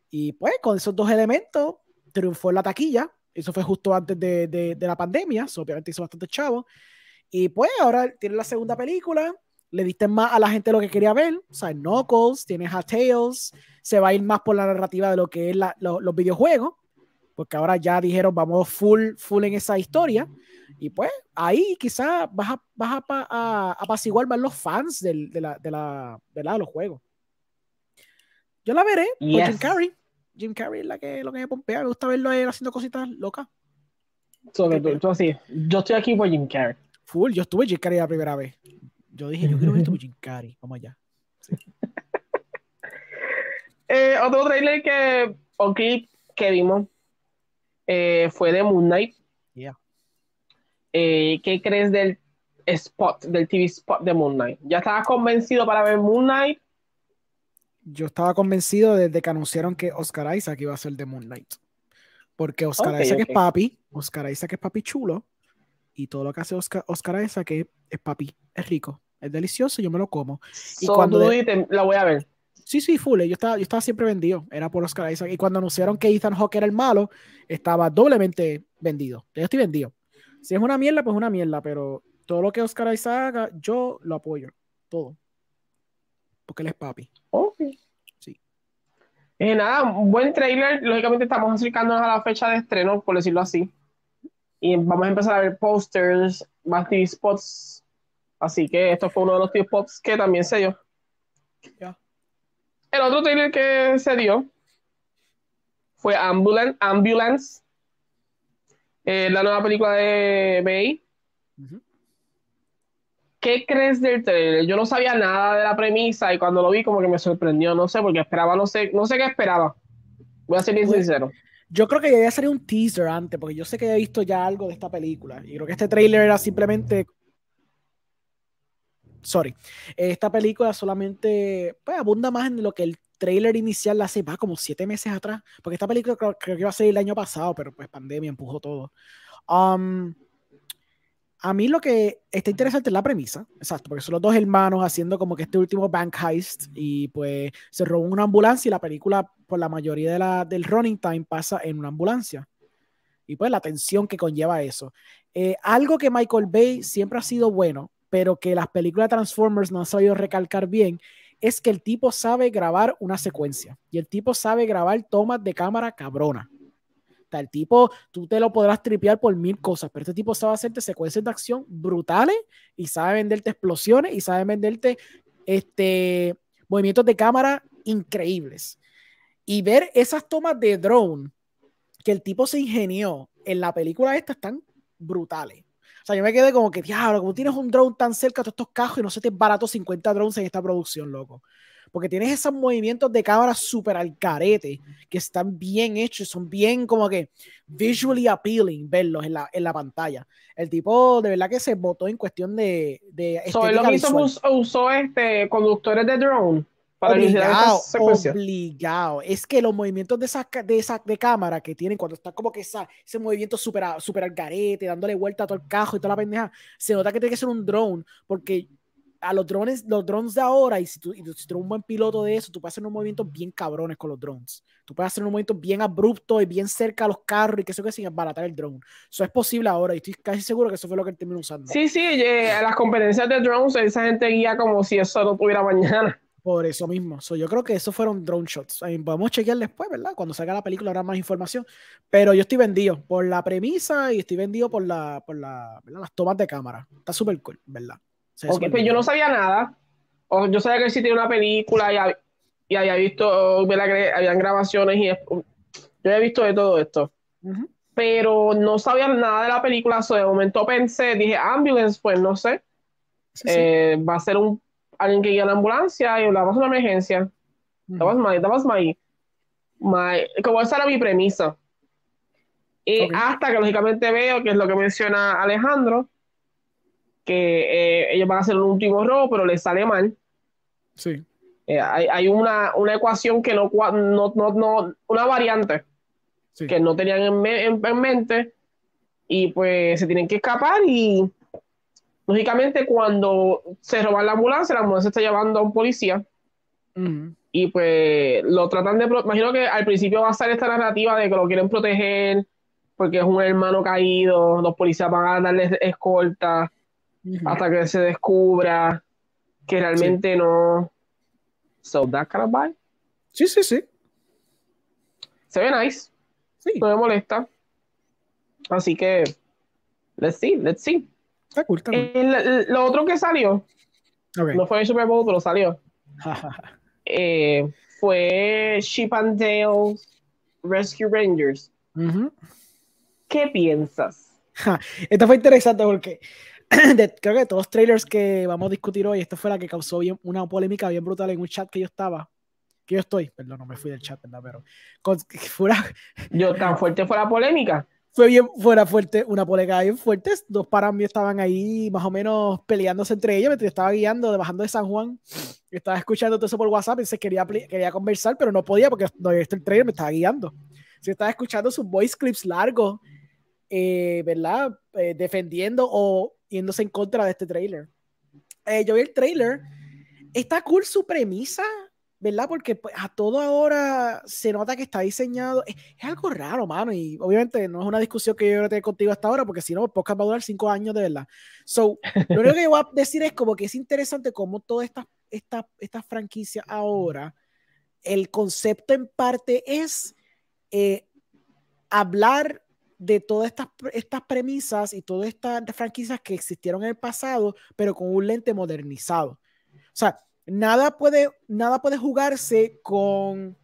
Speaker 2: Y pues con esos dos elementos triunfó en la taquilla. Eso fue justo antes de, de, la pandemia. obviamente hizo bastante chavo. Y pues ahora tiene la segunda película. Le diste más a la gente lo que quería ver. O sea, Knuckles, tienes a Tails. Se va a ir más por la narrativa de lo que es los videojuegos. Porque ahora ya dijeron, vamos full, full en esa historia. Y pues ahí quizás vas a, vas a, apaciguar más los fans de, la, de, la, de, la, los juegos. Yo la veré con Jim Carrey. Jim Carrey es la que, lo que me pompea. Me gusta verlo haciendo cositas locas.
Speaker 1: así. Yo estoy aquí por Jim Carrey.
Speaker 2: Full, yo estuve Jim Carrey la primera vez. Yo dije, yo quiero ver esto por Jim Carrey. Vamos allá.
Speaker 1: eh, otro trailer que, o clip que vimos eh, fue de Moon Knight.
Speaker 2: Yeah.
Speaker 1: Eh, ¿qué crees del spot, del TV spot de Moon Knight? ¿Ya estabas convencido para ver Moon Knight?
Speaker 2: Yo estaba convencido desde que anunciaron que Oscar Isaac iba a ser de Moon Knight. Porque Oscar Isaac es papi, Oscar Isaac es papi chulo, y todo lo que hace Oscar, Oscar Isaac es, papi, es rico, es delicioso, yo me lo como.
Speaker 1: y cuando la voy a ver.
Speaker 2: Sí, sí, full. Yo estaba, yo estaba siempre vendido. Era por Oscar Isaac. Y cuando anunciaron que Ethan Hawke era el malo, estaba doblemente vendido. Yo estoy vendido. Si es una mierda, pues una mierda, pero todo lo que Oscar Isaac haga, yo lo apoyo. Todo. Porque él es papi.
Speaker 1: Ok.
Speaker 2: Sí.
Speaker 1: Eh, nada, un buen trailer. Lógicamente estamos acercándonos a la fecha de estreno, por decirlo así. Y vamos a empezar a ver posters, más TV spots. Así que esto fue uno de los TV spots que también se dio.
Speaker 2: Ya.
Speaker 1: El otro trailer que se dio fue Ambulance, Ambulance eh, la nueva película de Bay. ¿Qué crees del trailer? Yo no sabía nada de la premisa y cuando lo vi como que me sorprendió, no sé, porque esperaba, no sé, no sé qué esperaba. Voy a ser bien pues, sincero.
Speaker 2: Yo creo que ya había salido un teaser antes, porque yo sé que he visto ya algo de esta película. Y creo que este trailer era simplemente. Sorry. Esta película solamente pues, abunda más en lo que el trailer inicial la hace, va como siete meses atrás, porque esta película creo, que iba a ser el año pasado, pero pues pandemia empujó todo. Um, a mí lo que está interesante es la premisa, exacto, porque son los dos hermanos haciendo como que este último bank heist y pues se robó una ambulancia y la película por la mayoría de la, del running time pasa en una ambulancia. Y pues la tensión que conlleva eso. Eh, algo que Michael Bay siempre ha sido bueno, pero que las películas de Transformers no han sabido recalcar bien, es que el tipo sabe grabar una secuencia y el tipo sabe grabar tomas de cámara cabrona. Sea, el tipo, tú te lo podrás tripear por mil cosas, pero este tipo sabe hacerte secuencias de acción brutales y sabe venderte explosiones y sabe venderte este, movimientos de cámara increíbles. Y ver esas tomas de drone que el tipo se ingenió en la película esta están brutales. O sea, yo me quedé como que, diablo, como tienes un drone tan cerca de todos estos cajos y no se te barato 50 drones en esta producción, loco. Porque tienes esos movimientos de cámara súper al carete, que están bien hechos, son bien como que visually appealing verlos en la, en la pantalla. El tipo de verdad que se votó en cuestión de... de
Speaker 1: so, lo que hizo, usó este, conductores de drone para obligado,
Speaker 2: obligado. Es que los movimientos de esa, de esa de cámara que tienen cuando está como que esa, ese movimiento súper super al garete, dándole vuelta a todo el cajo y toda la pendeja, se nota que tiene que ser un drone, porque a los drones, los drones de ahora, y si tú, si tú eres un buen piloto de eso, tú puedes hacer unos movimientos bien cabrones con los drones. Tú puedes hacer unos movimientos bien abruptos y bien cerca a los carros y que eso que sin abaratar el drone. Eso es posible ahora y estoy casi seguro que eso fue lo que él terminó usando.
Speaker 1: Sí, sí, eh, las competencias de drones, esa gente guía como si eso no tuviera mañana.
Speaker 2: Por eso mismo. yo creo que esos fueron drone shots. podemos chequear después, ¿verdad? Cuando salga la película habrá más información. Pero yo estoy vendido por la premisa y estoy vendido por, la, por la, las tomas de cámara. Está súper cool, ¿verdad?
Speaker 1: Ok, pues yo no sabía nada. O yo sabía que existía una película y, y había visto, ¿verdad? Que habían grabaciones y yo había visto de todo esto. Pero no sabía nada de la película. de momento pensé, dije, ambulance, pues no sé. Eh, va a ser un alguien que guía la ambulancia y la vas a una emergencia. That was my, that was my, my, como esa era mi premisa. Y hasta que lógicamente veo, que es lo que menciona Alejandro, que eh, ellos van a hacer un último robo, pero les sale mal.
Speaker 2: Sí.
Speaker 1: Eh, hay, hay una, una, ecuación que no, no, no, no una variante que no tenían en, en, en, mente y pues se tienen que escapar y Lógicamente, cuando se roba la ambulancia, la ambulancia está llevando a un policía. Y pues lo tratan de. Imagino que al principio va a estar esta narrativa de que lo quieren proteger porque es un hermano caído. Los policías van a darle escolta hasta que se descubra que realmente no. So that kind of vibe.
Speaker 2: Sí, sí, sí.
Speaker 1: Se ve nice. Sí. No me molesta. Así que. Let's see, let's see lo otro que salió, no fue el Super Bowl, pero salió, eh, fue Chip and Dale Rescue Rangers. ¿Qué piensas?
Speaker 2: Esto fue interesante porque creo que todos los trailers que vamos a discutir hoy, esto fue la que causó bien, una polémica bien brutal en un chat que yo estaba. Que yo estoy, perdón, no me fui del chat, ¿verdad? Pero
Speaker 1: Yo, tan fuerte fue la polémica
Speaker 2: fue bien fuera fuerte, una polémica bien fuerte. Dos paras míos estaban ahí más o menos peleándose entre ellos mientras estaba guiando, bajando de San Juan. Estaba escuchando todo eso por WhatsApp se quería, quería conversar, pero no podía porque no había el trailer, me estaba guiando. Se estaba escuchando sus voice clips largos, eh, ¿verdad? Eh, defendiendo o yéndose en contra de este trailer. Eh, yo vi el trailer. Está cool su premisa, ¿verdad? Porque pues, a todo ahora se nota que está diseñado. Es, algo raro, mano. Y obviamente no es una discusión que yo tener contigo hasta ahora, porque si no, el podcast va a durar cinco años de verdad. So, lo único que voy a decir es como que es interesante cómo toda esta, esta, esta franquicia ahora, el concepto en parte es eh, hablar de todas estas, estas premisas y todas estas franquicias que existieron en el pasado, pero con un lente modernizado. O sea, nada puede, nada puede jugarse con,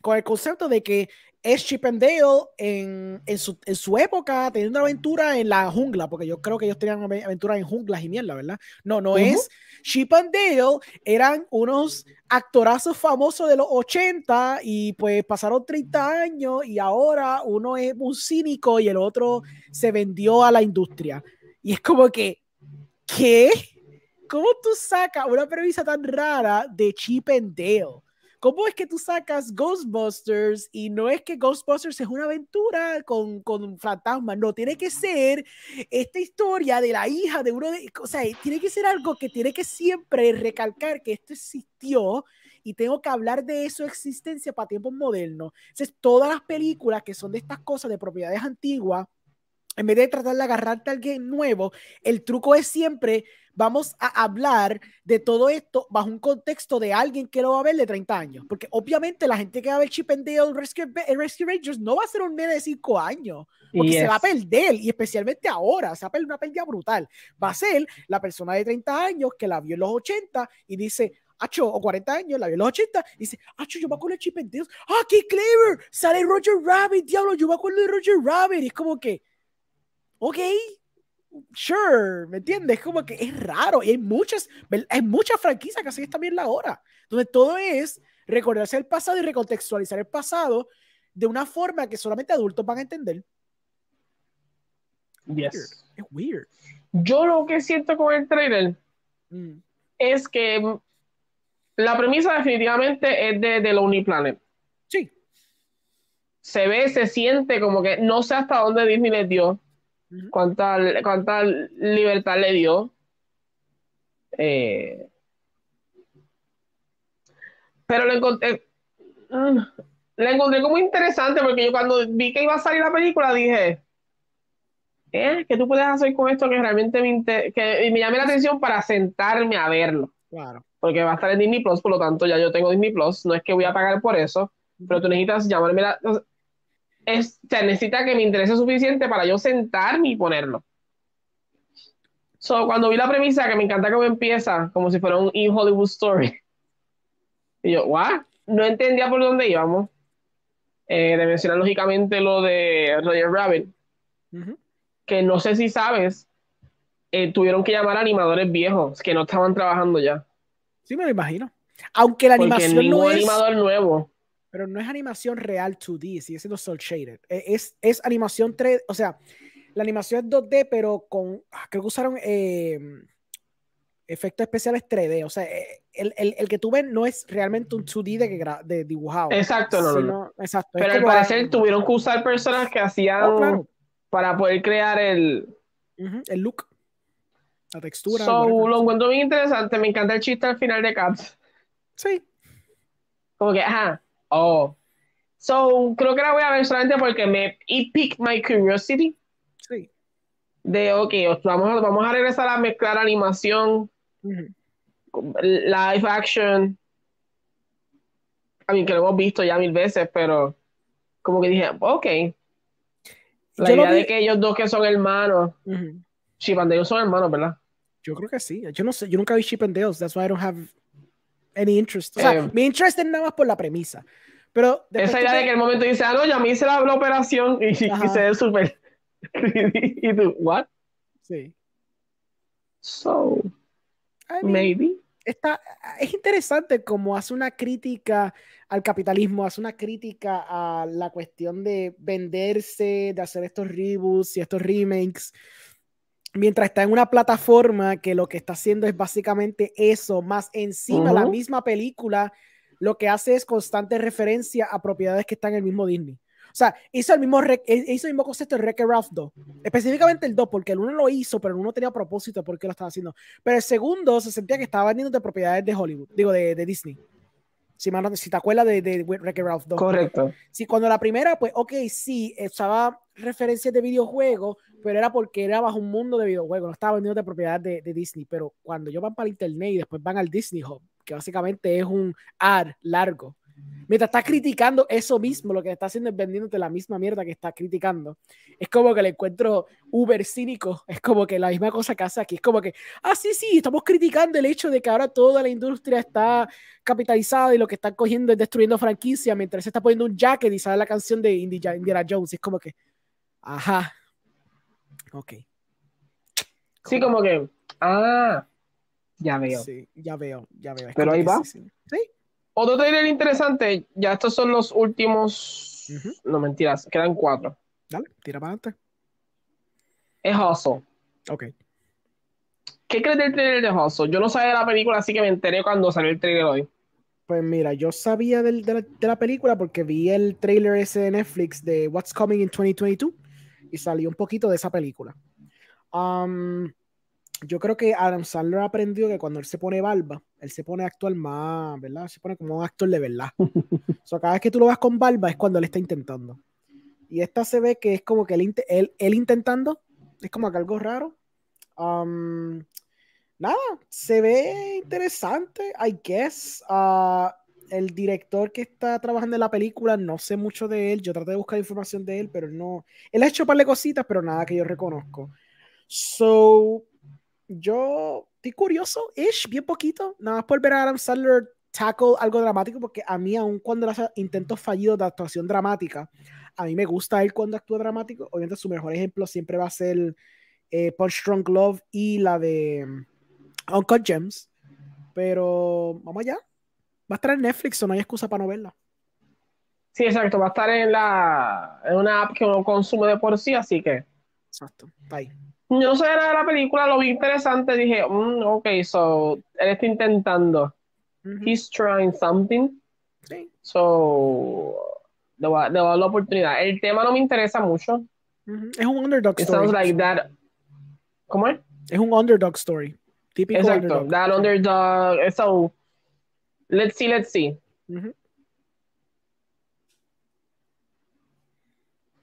Speaker 2: con el concepto de que es Chip and Dale en, en, su, en, su, época teniendo una aventura en la jungla, porque yo creo que ellos tenían una aventura en junglas y mierda, ¿verdad? No, no es. Chip and Dale eran unos actorazos famosos de los 80 y pues pasaron 30 años y ahora uno es un cínico y el otro se vendió a la industria. Y es como que, ¿qué? ¿Cómo tú sacas una premisa tan rara de Chip and Dale? ¿Cómo es que tú sacas Ghostbusters y no es que Ghostbusters es una aventura con, con fantasmas? No, tiene que ser esta historia de la hija de uno de... O sea, tiene que ser algo que tiene que siempre recalcar que esto existió y tengo que hablar de eso existencia para tiempos modernos. Entonces, todas las películas que son de estas cosas de propiedades antiguas, en vez de tratar de agarrarte a alguien nuevo, el truco es siempre, vamos a hablar de todo esto bajo un contexto de alguien que lo va a ver de 30 años. Porque obviamente la gente que va a ver Chip and Dale Rescue, Rescue Rangers no va a ser un nene de 5 años, porque se va a perder, y especialmente ahora, se va a perder una pérdida brutal. Va a ser la persona de 30 años que la vio en los 80 y dice, Acho, o 40 años, la vio en los 80, y dice, Acho, yo me acuerdo de Chip and Dale, ah, qué clever, sale Roger Rabbit, diablo, yo me acuerdo de Roger Rabbit, y es como que, ok, sure, ¿me entiendes? Es como que es raro y hay muchas, hay muchas franquicias que hacen también la hora, donde todo es recordarse el pasado y recontextualizar el pasado de una forma que solamente adultos van a entender.
Speaker 1: Yes.
Speaker 2: Es weird.
Speaker 1: Yo lo que siento con el trailer mm. es que la premisa definitivamente es de, de Lonely Planet.
Speaker 2: Sí.
Speaker 1: Se ve, se siente como que no sé hasta dónde Disney les dio cuánta, cuánta libertad le dio. Eh, pero lo encontré, mm, le encontré como interesante porque yo cuando vi que iba a salir la película dije, eh, ¿qué tú puedes hacer con esto que realmente me, que me llame la atención para sentarme a verlo?
Speaker 2: Claro.
Speaker 1: Porque va a estar en Disney Plus, por lo tanto ya yo tengo Disney Plus, no es que voy a pagar por eso, pero tú necesitas llamarme la, es, se necesita que me interese suficiente para yo sentarme y ponerlo. So, cuando vi la premisa, que me encanta cómo empieza, como si fuera un In Hollywood Story. Y yo, ¿what? No entendía por dónde íbamos. Eh, de mencionar lógicamente lo de Roger Rabbit. Que no sé si sabes, eh, tuvieron que llamar a animadores viejos que no estaban trabajando ya.
Speaker 2: Sí, me lo imagino. Aunque la animación no es.
Speaker 1: animador nuevo
Speaker 2: pero no es animación real 2D, sigue siendo sol shaded. E, es, es animación 3, o sea, la animación es 2D, pero con, ah, creo que usaron em, efectos especiales 3D, o sea, eh, el, el, el, que tú ves no es realmente un 2D de, de dibujado.
Speaker 1: Exacto, no,
Speaker 2: no, Exacto.
Speaker 1: Pero al parecer tuvieron que usar personas que hacían oh, para poder crear el...
Speaker 2: el look. La textura.
Speaker 1: So, lo encuentro bien interesante, me encanta el chiste al final de Cats.
Speaker 2: Sí.
Speaker 1: Como que, ajá, Oh. So, creo que la voy a ver solamente porque me it piqued my curiosity.
Speaker 2: Sí.
Speaker 1: De, ok, vamos, vamos a regresar a mezclar animación, live action. A mí que lo hemos visto ya mil veces, pero como que dije, ok. La idea de que ellos dos que son hermanos, Chip and Dale son hermanos, ¿verdad?
Speaker 2: Yo creo que sí. Yo no sé, yo nunca vi Chip and Dale, that's why I don't have any interest. O sea, eh, mi interest es nada más por la premisa. Pero
Speaker 1: esa idea de que el momento dice, ah, no, ya me hice la, operación y, y, se ve súper. y tú, ¿what?
Speaker 2: Sí.
Speaker 1: So, maybe.
Speaker 2: Está, es interesante como hace una crítica al capitalismo, hace una crítica a la cuestión de venderse, de hacer estos reboots y estos remakes mientras está en una plataforma que lo que está haciendo es básicamente eso, más encima la misma película, lo que hace es constante referencia a propiedades que están en el mismo Disney. O sea, hizo el mismo, hizo el mismo concepto de Wreck-It Ralph 2, específicamente el 2, porque el uno lo hizo, pero el uno tenía propósito porque lo estaba haciendo. Pero el segundo se sentía que estaba vendiendo de propiedades de Hollywood, digo, de, de Disney. Si, si te acuerdas de, de Wreck-It Ralph 2.
Speaker 1: Correcto.
Speaker 2: Sí, cuando la primera, pues, ok, sí, estaba referencias de videojuegos, pero era porque era bajo un mundo de videojuegos, no estaba vendiendo de propiedad de, Disney. Pero cuando ellos van para el internet y después van al Disney Hub, que básicamente es un ad largo, mientras está criticando eso mismo, lo que está haciendo es vendiéndote la misma mierda que está criticando. Es como que le encuentro uber cínico, es como que la misma cosa que hace aquí, es como que, ah, sí, sí, estamos criticando el hecho de que ahora toda la industria está capitalizada y lo que están cogiendo es destruyendo franquicia, mientras se está poniendo un jacket y sale la canción de Indiana Jones, es como que, Ajá. Ok.
Speaker 1: Sí, como que. Ah, ya veo.
Speaker 2: Sí, ya veo, ya veo.
Speaker 1: Pero ahí va. Sí, Otro trailer interesante, ya estos son los últimos. No mentiras, quedan cuatro.
Speaker 2: Dale, tira para adelante.
Speaker 1: Es Hustle.
Speaker 2: Ok.
Speaker 1: ¿Qué crees del trailer de Hustle? Yo no sabía de la película, así que me enteré cuando salió el trailer hoy.
Speaker 2: Pues mira, yo sabía de, la, de, la, película porque vi el trailer ese de Netflix de What's Coming in 2022 y salió un poquito de esa película. Um, yo creo que Adam Sandler aprendió que cuando él se pone barba, él se pone a actuar más, ¿verdad? Se pone como un actor de verdad. o sea, cada vez que tú lo vas con barba es cuando él está intentando. Y esta se ve que es como que él, él, él intentando, es como que algo raro. Um, nada, se ve interesante, I guess. Uh, el director que está trabajando en la película, no sé mucho de él. Yo traté de buscar información de él, pero no. Él ha hecho un par de cositas, pero nada que yo reconozco. So, yo estoy curioso, ish, bien poquito. Nada más por ver a Adam Sandler tackle algo dramático, porque a mí, aun cuando hace intentos fallidos de actuación dramática, a mí me gusta él cuando actúa dramático. Obviamente, su mejor ejemplo siempre va a ser eh, Punch Strong Love y la de um, Uncut Gems. Pero vamos allá. Va a estar en Netflix, o no hay excusa para no verla.
Speaker 1: Sí, exacto, va a estar en la en una app que uno consume de por sí, así que.
Speaker 2: Exacto, está ahí.
Speaker 1: Yo no sé nada de la película, lo vi interesante, dije, mm, ok, so, él está intentando. He's trying something.
Speaker 2: Sí.
Speaker 1: So, le voy, a, le voy, a, dar la oportunidad. El tema no me interesa mucho.
Speaker 2: Es un underdog
Speaker 1: It
Speaker 2: story.
Speaker 1: sounds like that. ¿Cómo es?
Speaker 2: Es un underdog story. Típico
Speaker 1: Exacto,
Speaker 2: underdog.
Speaker 1: that underdog. So, let's see, let's see.
Speaker 2: -huh.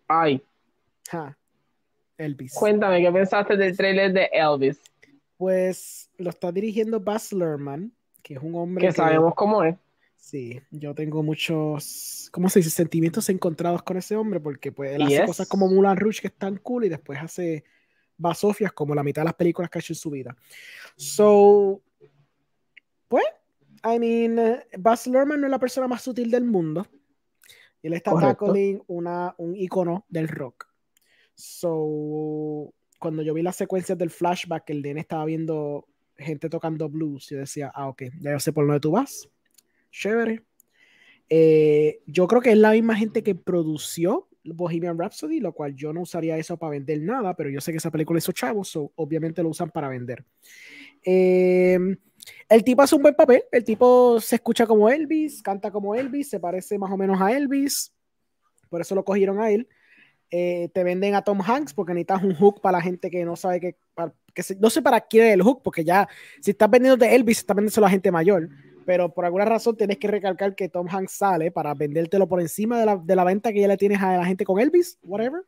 Speaker 1: Ay.
Speaker 2: Elvis.
Speaker 1: Cuéntame, ¿qué pensaste del trailer de Elvis?
Speaker 2: Pues lo está dirigiendo Baz Luhrmann, que es un hombre
Speaker 1: que,
Speaker 2: que
Speaker 1: sabemos cómo es.
Speaker 2: Sí, yo tengo muchos, ¿cómo se dice? Sentimientos encontrados con ese hombre, porque pues él
Speaker 1: Yes.
Speaker 2: hace cosas como Mulan Rouge que están cool y después hace basofias como la mitad de las películas que ha hecho en su vida. So, pues, I mean, eh, Baz Luhrmann no es la persona más sutil del mundo. Él está
Speaker 1: Correcto.
Speaker 2: tackling una, un icono del rock. So, cuando yo vi las secuencias del flashback, el DN estaba viendo gente tocando blues, yo decía, ah, ok, ya yo sé por dónde tú vas. Chévere. Eh, yo creo que es la misma gente que produció Bohemian Rhapsody, lo cual yo no usaría eso para vender nada, pero yo sé que esa película hizo chavos, so obviamente lo usan para vender. Eh, el tipo hace un buen papel, el tipo se escucha como Elvis, canta como Elvis, se parece más o menos a Elvis, por eso lo cogieron a él. Eh, te venden a Tom Hanks porque necesitas un hook para la gente que no sabe que, para, que se, no sé para quién es el hook, porque ya si estás vendiendo de Elvis, estás vendiendo a la gente mayor, pero por alguna razón tienes que recalcar que Tom Hanks sale para vendértelo por encima de la, de la venta que ya le tienes a la gente con Elvis, whatever.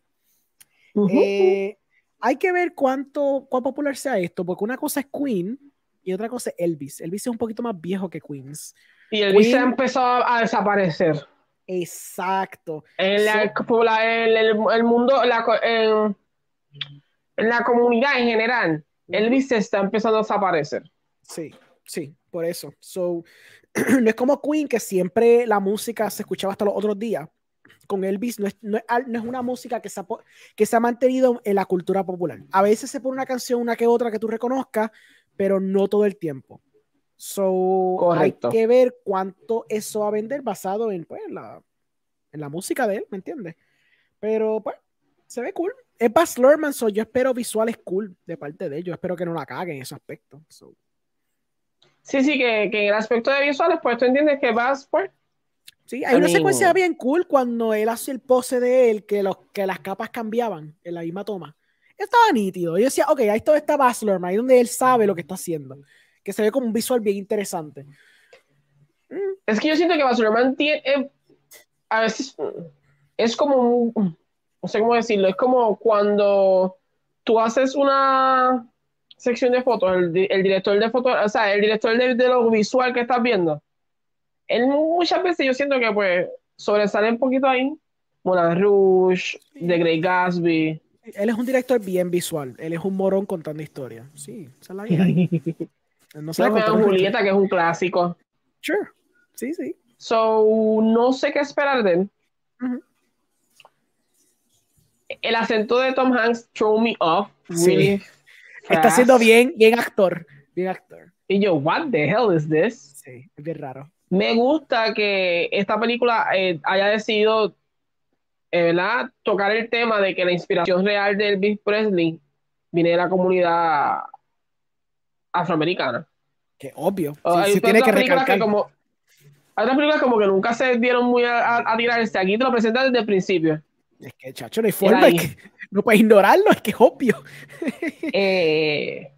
Speaker 1: Uh -huh.
Speaker 2: eh, hay que ver cuánto, cuán popular sea esto, porque una cosa es Queen y otra cosa es Elvis. Elvis es un poquito más viejo que Queens.
Speaker 1: Y Elvis Queen, empezó a desaparecer.
Speaker 2: Exacto.
Speaker 1: En, la, so, la, en el, el, mundo, la, en, en, la comunidad en general, Elvis se está empezando a desaparecer.
Speaker 2: Sí, sí, por eso. So, no es como Queen, que siempre la música se escuchaba hasta los otros días. Con Elvis no es, no es, no es una música que se, ha, que se ha mantenido en la cultura popular. A veces se pone una canción, una que otra que tú reconozcas, pero no todo el tiempo. So,
Speaker 1: Correcto.
Speaker 2: hay que ver cuánto eso va a vender basado en, pues, la, en la música de él, ¿me entiendes? Pero, pues, se ve cool. Es Baz Luhrmann, so yo espero visuales cool de parte de ellos. Espero que no la caguen en ese aspecto. So.
Speaker 1: Sí, sí, que, que, en el aspecto de visuales, pues tú entiendes que vas, pues.
Speaker 2: Sí, hay I una mean... secuencia bien cool cuando él hace el pose de él, que, los, que las capas cambiaban en la misma toma. Estaba nítido. Yo decía, ok, ahí todo está Baz Luhrmann, ahí donde él sabe lo que está haciendo que se ve como un visual bien interesante.
Speaker 1: Es que yo siento que Baz Luhrmann tiene, eh, a veces es como un, no sé cómo decirlo, es como cuando tú haces una sección de fotos, el, el director de fotos, o sea, el director de, de, lo visual que estás viendo, él muchas veces yo siento que pues sobresale un poquito ahí, Moulin Rouge, The Great Gatsby.
Speaker 2: Él es un director bien visual, él es un morón contando historias, sí, esa es la.
Speaker 1: No sé. Julieta, que es un clásico.
Speaker 2: Sure. Sí, sí.
Speaker 1: So, no sé qué esperar de él.
Speaker 2: Uh -huh.
Speaker 1: El acento de Tom Hanks throw me off.
Speaker 2: Really sí. Está siendo bien, bien actor. Bien actor.
Speaker 1: Y yo, what the hell is this?
Speaker 2: Sí, es bien raro.
Speaker 1: Me gusta que esta película eh, haya decidido eh, ¿verdad? tocar el tema de que la inspiración real de Elvis Presley viene de la comunidad afroamericana.
Speaker 2: Que obvio. Sí,
Speaker 1: hay
Speaker 2: sí tiene que recalcar.
Speaker 1: Que como, hay otras películas como que nunca se dieron muy a, a, a tirarse. Aquí te lo presentan desde el principio.
Speaker 2: Es que, chacho, no hay forma. Es que no puedes ignorarlo, es que es obvio.
Speaker 1: eh,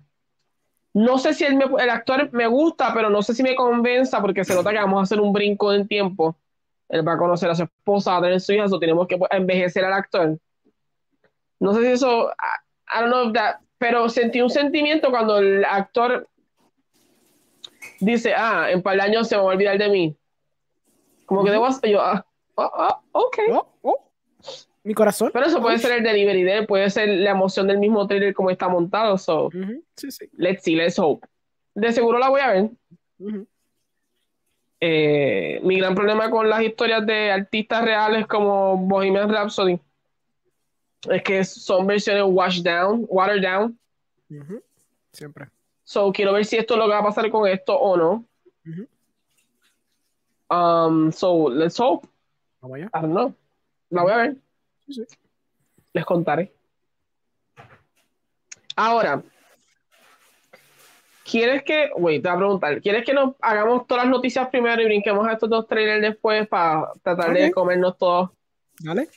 Speaker 1: no sé si el, el, actor me gusta, pero no sé si me convenza porque se nota que vamos a hacer un brinco en tiempo él va a conocer a su esposa, va a tener su hija, so tenemos que pues, envejecer al actor. No sé si eso, I, I don't know if that, pero sentí un sentimiento cuando el actor dice, ah, en par de años se va a olvidar de mí. Como que debo hacer yo, ah, oh, oh, ok.
Speaker 2: Oh, oh. Mi corazón.
Speaker 1: Pero eso puede ser el delivery de él, puede ser la emoción del mismo trailer como está montado, so
Speaker 2: Ujú, Sí, sí.
Speaker 1: let's see, let's hope. De seguro la voy a ver. Eh, mi gran problema con las historias de artistas reales como Bohemian Rhapsody es que son versiones washed down, watered down.
Speaker 2: Siempre.
Speaker 1: So quiero ver si esto es lo que va a pasar con esto o no.
Speaker 2: Ujú.
Speaker 1: Um, so let's hope.
Speaker 2: Vamos allá.
Speaker 1: I don't know. La voy a ver.
Speaker 2: Sí, sí.
Speaker 1: Les contaré. Ahora, ¿quieres que, wait, te voy a preguntar, ¿quieres que nos hagamos todas las noticias primero y brinquemos a estos dos trailers después para tratar de comernos todos?
Speaker 2: Dale.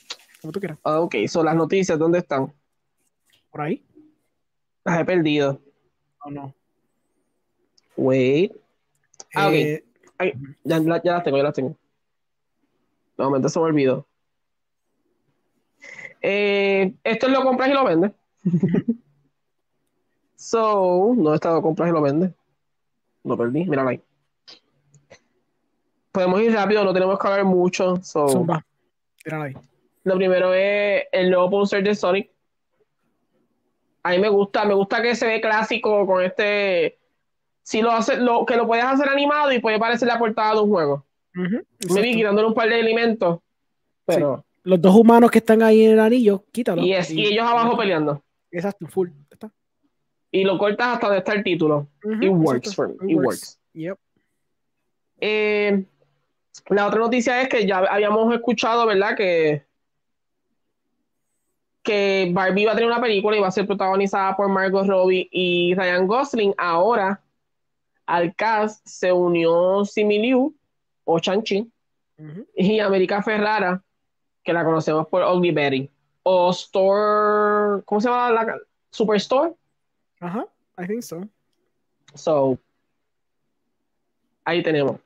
Speaker 2: Como tú quieras.
Speaker 1: Ah, ok, son las noticias, ¿dónde están?
Speaker 2: Por ahí.
Speaker 1: Las he perdido.
Speaker 2: ¿O no?
Speaker 1: Wait. Ah, ok.
Speaker 2: Eh,
Speaker 1: Ay, ya, la- ya las tengo, ya las tengo. De momento se me olvidó. Eh, esto es lo compras y lo vendes. so, no está lo compras y lo vendes. Lo perdí, míralo ahí. Podemos ir rápido, no tenemos que hablar mucho. So,
Speaker 2: Zumba. Tírala ahí.
Speaker 1: Lo primero es el nuevo poster de Sonic. A mí me gusta, me gusta que se ve clásico con este. Si lo hace, lo, que lo puedes hacer animado y puede parecer la portada de un juego. Me vi quitándole un par de elementos. Pero.
Speaker 2: Los dos humanos que están ahí en el anillo, quítalo.
Speaker 1: Y, ellos abajo peleando.
Speaker 2: Exacto, full. Está.
Speaker 1: Y lo cortas hasta donde está el título. It works
Speaker 2: exacto.
Speaker 1: for me. It works.
Speaker 2: Yep.
Speaker 1: Eh, la otra noticia es que ya habíamos escuchado, ¿verdad? Que, que Barbie va a tener una película y va a ser protagonizada por Margot Robbie y Ryan Gosling. Ahora al cast se unió Simu Liu o Chanchi
Speaker 2: Ujú.
Speaker 1: y América Ferrara, que la conocemos por Ugly Betty. O Store, ¿cómo se llama la Superstore?
Speaker 2: Ajá, I think so.
Speaker 1: So, ahí tenemos.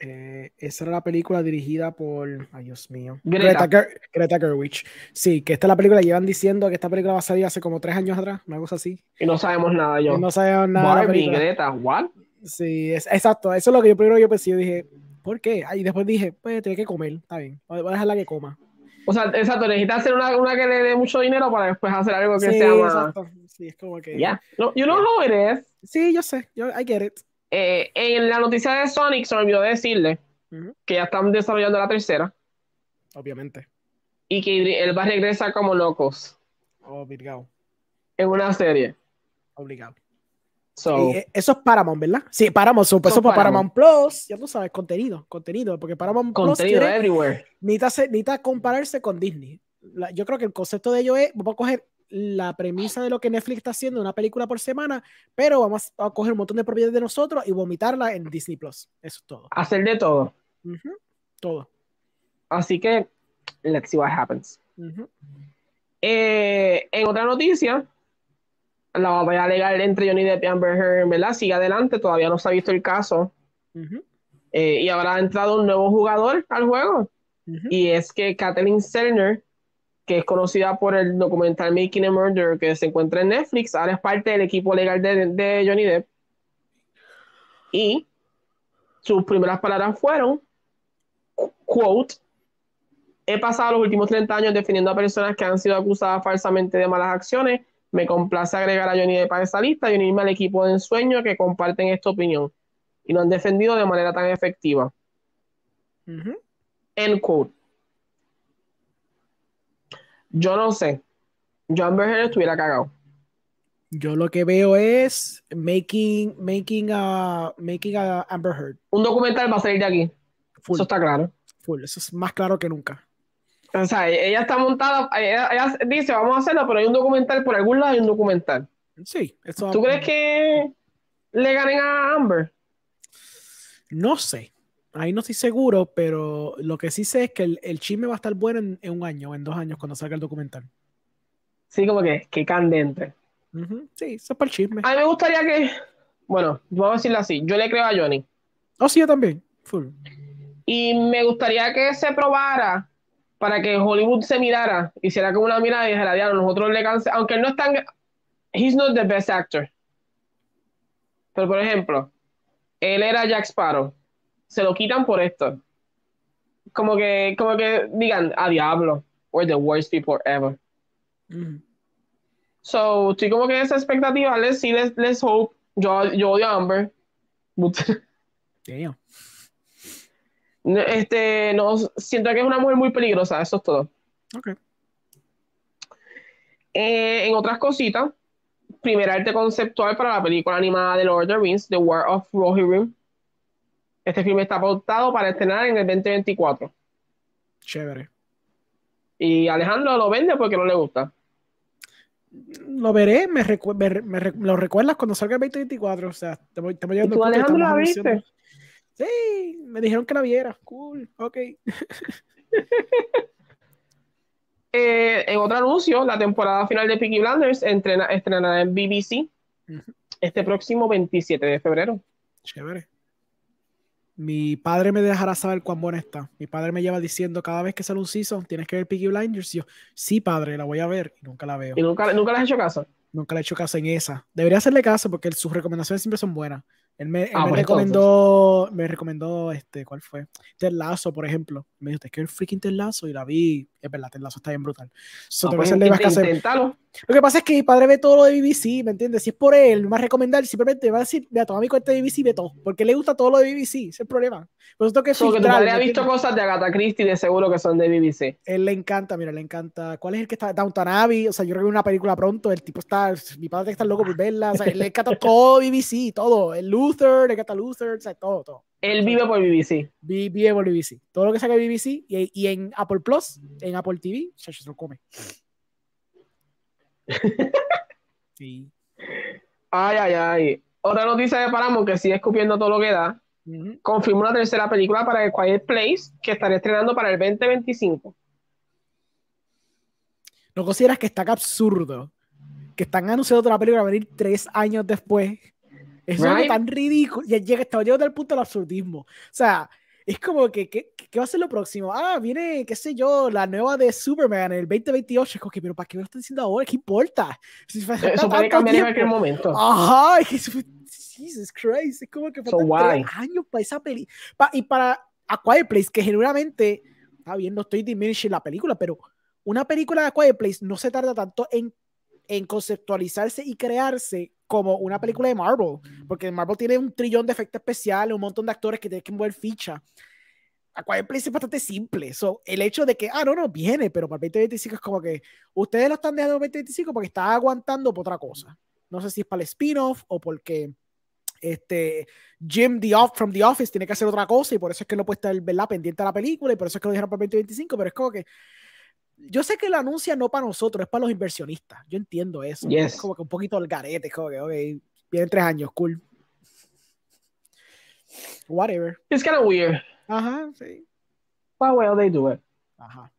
Speaker 2: Eh, esa era la película dirigida por. Ay, Dios mío.
Speaker 1: Greta.
Speaker 2: Greta, Greta Gerwig. Sí, que esta es la película. Llevan diciendo que esta película va a salir hace como tres años atrás, una cosa así.
Speaker 1: Y no sabemos nada yo.
Speaker 2: Y no sabíamos nada.
Speaker 1: Barbie. Greta, what?
Speaker 2: Sí, es, exacto. Eso es lo que yo primero yo pensé. Yo dije, ¿por qué? Y después dije, pues tiene que comer. Está bien. Voy a dejarla que coma.
Speaker 1: O sea, exacto, necesitas hacer una, una que le dé mucho dinero para después hacer algo que
Speaker 2: Sí,
Speaker 1: sea más.
Speaker 2: exacto. Sí, es como que.
Speaker 1: Ya. No, you know how it is.
Speaker 2: Sí, yo sé. Yo, I get it.
Speaker 1: Eh, en la noticia de Sonic se me olvidó decirle que ya están desarrollando la tercera
Speaker 2: Obviamente.
Speaker 1: y que él va a regresar como locos
Speaker 2: Obligado.
Speaker 1: en una serie.
Speaker 2: Obligado.
Speaker 1: So,
Speaker 2: Y, eh, eso es Paramount, ¿verdad? Sí, Paramount. so- Eso, fue
Speaker 1: Paramount.
Speaker 2: Paramount Plus. Ya tú sabes, contenido. Contenido. Porque Paramount Plus
Speaker 1: contenido
Speaker 2: quiere,
Speaker 1: everywhere.
Speaker 2: necesita, necesita compararse con Disney. La- yo creo que el concepto de ello es, vamos a coger la premisa de lo que Netflix está haciendo, una película por semana, pero vamos a coger un montón de propiedades de nosotros y vomitarla en Disney Plus. Eso es todo.
Speaker 1: Hacer de todo.
Speaker 2: Ujú, Todo.
Speaker 1: Así que, let's see what happens.
Speaker 2: Ujú.
Speaker 1: Eh, en otra noticia, la batalla legal entre Johnny Depp y Amber Heard, ¿verdad? Sigue adelante, todavía no se ha visto el caso.
Speaker 2: Ujú,
Speaker 1: Eh, y ahora ha entrado un nuevo jugador al juego. Y es que Kathleen Sellner, que es conocida por el documental Making a Murder que se encuentra en Netflix, ahora es parte del equipo legal de, de Johnny Depp. Y sus primeras palabras fueron, qu- quote, he pasado los últimos 30 años defendiendo a personas que han sido acusadas falsamente de malas acciones. Me complace agregar a Johnny Depp a esa lista y unirme al equipo de ensueño que comparten esta opinión y lo han defendido de manera tan efectiva. End quote. Yo no sé. Yo Amber Heard estuviera cagado.
Speaker 2: Yo lo que veo es making, making a, making a Amber Heard.
Speaker 1: Un documental va a salir de aquí.
Speaker 2: Full,
Speaker 1: Eso está claro.
Speaker 2: full. Eso es más claro que nunca.
Speaker 1: O sea, ella está montada, ella, ella dice, vamos a hacerlo, pero hay un documental, por algún lado hay un documental.
Speaker 2: Sí, eso
Speaker 1: ¿Tú crees que le ganen a Amber?
Speaker 2: No sé. Ahí no estoy seguro, pero lo que sí sé es que el, el chisme va a estar bueno en, en un año o en dos años cuando salga el documental.
Speaker 1: Sí, como que, que candente.
Speaker 2: Sí, eso es para el chisme.
Speaker 1: A mí me gustaría que, bueno, vamos a decirlo así, yo le creo a Johnny.
Speaker 2: Oh, sí, yo también. Full.
Speaker 1: Y me gustaría que se probara para que Hollywood se mirara, hiciera como una mirada y dijera, diablo, nosotros le canse, aunque él no es tan, he's not the best actor. Pero por ejemplo, él era Jack Sparrow, se lo quitan por esto. Como que, como que digan, a diablo, we're the worst people ever.
Speaker 2: Ujú.
Speaker 1: So, estoy como que esa expectativa, let's see, let's, let's hope. Yo, yo odio a Amber.
Speaker 2: Damn.
Speaker 1: Este, no, siento que es una mujer muy peligrosa, eso es todo.
Speaker 2: Ok.
Speaker 1: Eh, en otras cositas, primer arte conceptual para la película animada de Lord of the Rings, The War of Rohirrim. Este filme está pautado para estrenar en el 2024.
Speaker 2: Chévere.
Speaker 1: Y Alejandro lo vende porque no le gusta.
Speaker 2: Lo veré, me, recu- me re- me re- lo recuerdas cuando salga el 2024. O sea, estamos, estamos
Speaker 1: ¿Y
Speaker 2: llegando
Speaker 1: tú,
Speaker 2: punto que
Speaker 1: Alejandro, la viste?
Speaker 2: Sí, me dijeron que la viera. Cool, ok.
Speaker 1: Eh, en otro anuncio, la temporada final de Peaky Blinders estrenará en BBC este próximo 27 de febrero.
Speaker 2: Chévere. Mi padre me dejará saber cuán buena está. Mi padre me lleva diciendo cada vez que sale un season, tienes que ver Peaky Blinders. Y yo, sí, padre, la voy a ver. Y nunca la veo.
Speaker 1: ¿Y nunca, nunca le has hecho caso?
Speaker 2: Nunca le he hecho caso en esa. Debería hacerle caso porque sus recomendaciones siempre son buenas. Él me, él
Speaker 1: Ah,
Speaker 2: me
Speaker 1: pues
Speaker 2: recomendó, me recomendó, este, ¿cuál fue? Ted Lasso, por ejemplo. Me dijo, es que el freaking Ted Lasso y la vi. Es verdad, Ted Lasso está bien brutal. So,
Speaker 1: Ah, pues
Speaker 2: caso.
Speaker 1: inténtalo.
Speaker 2: Lo que pasa es que mi padre ve todo lo de BBC, ¿me entiendes? Si es por él, me va a recomendar, simplemente me va a decir, mira, toma mi cuenta de BBC y ve todo. Porque le gusta todo lo de BBC, ese es el problema. Por eso que
Speaker 1: So, que tu
Speaker 2: filtrar,
Speaker 1: padre ha
Speaker 2: ¿me
Speaker 1: visto cosas de Agatha Christie de seguro que son de BBC.
Speaker 2: Él le encanta, mira, le encanta. ¿Cuál es el que está? Downton Abbey. O sea, yo creo que una película pronto. El tipo está. Mi padre está loco por verla. O sea, él le encanta todo BBC, todo. El Luther, le encanta Luther, o sea, todo, todo.
Speaker 1: Él vive por BBC.
Speaker 2: Vi- Vive por BBC. Todo lo que saca BBC y, y en Apple Plus, en Apple TV, se lo come. Sí.
Speaker 1: Ay, ay, ay. Otra noticia de Paramount que sigue escupiendo todo lo que da. Confirma una tercera película para The Quiet Place que estará estrenando para el 2025.
Speaker 2: ¿No consideras que está absurdo? Que están anunciando otra película a venir tres años después. Es algo tan ridículo. Ya llega, estaba llegando al punto del absurdismo. O sea, es como que, ¿qué, qué va a ser lo próximo? Ah, viene, qué sé yo, la nueva de Superman en el 2028. Es como que, pero ¿para qué me lo están diciendo ahora? ¿Qué importa? Si
Speaker 1: Eso puede cambiar en cualquier momento.
Speaker 2: Ajá, es que eso Jesus Christ, es como que
Speaker 1: So
Speaker 2: faltan tres
Speaker 1: why?
Speaker 2: años para esa peli. Pa- y para A Quiet Place, que genuinamente, está bien, no estoy diminishing la película, pero una película de A Quiet Place no se tarda tanto en, en conceptualizarse y crearse como una película de Marvel, porque Marvel tiene un trillón de efectos especiales, un montón de actores que tienen que mover ficha. A Place es bastante simple. So, el hecho de que, ah, no, no, viene, pero para el 2025 es como que ustedes lo están dejando el 2025 porque está aguantando por otra cosa. No sé si es para el spin-off o porque este, Jim the Off, from The Office tiene que hacer otra cosa y por eso es que no puede estar ¿verdad? pendiente de la película y por eso es que lo dijeron para el 2025, pero es como que yo sé que lo anuncia no para nosotros, es para los inversionistas. Yo entiendo eso.
Speaker 1: Yes.
Speaker 2: Es como que un poquito al garete, como que, ok, vienen tres años, cool. Whatever.
Speaker 1: It's kind of weird.
Speaker 2: Ajá, sí.
Speaker 1: But well, they do it.
Speaker 2: Ajá.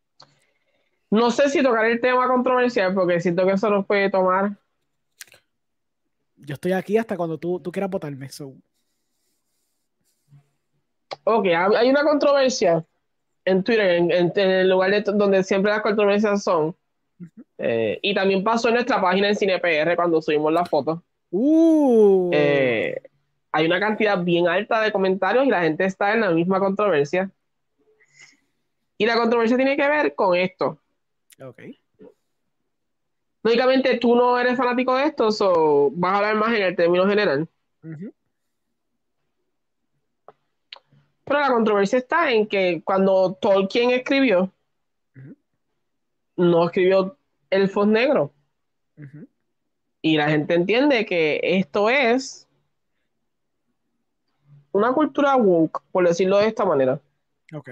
Speaker 1: No sé si tocar el tema controversial porque siento que eso nos puede tomar.
Speaker 2: Yo estoy aquí hasta cuando tú, tú quieras votarme. So.
Speaker 1: Ok, hay una controversia en Twitter, en, en- en el lugar de- donde siempre las controversias son. Eh, y también pasó en nuestra página en CinePR cuando subimos la foto.
Speaker 2: Uh.
Speaker 1: Eh, hay una cantidad bien alta de comentarios y la gente está en la misma controversia. Y la controversia tiene que ver con esto.
Speaker 2: Ok.
Speaker 1: Lógicamente tú no eres fanático de esto, so vas a hablar más en el término general.
Speaker 2: Ujú.
Speaker 1: Pero la controversia está en que cuando Tolkien escribió,
Speaker 2: Ujú.
Speaker 1: no escribió elfos negros.
Speaker 2: Ujú.
Speaker 1: Y la gente entiende que esto es una cultura woke, por decirlo de esta manera.
Speaker 2: Ok.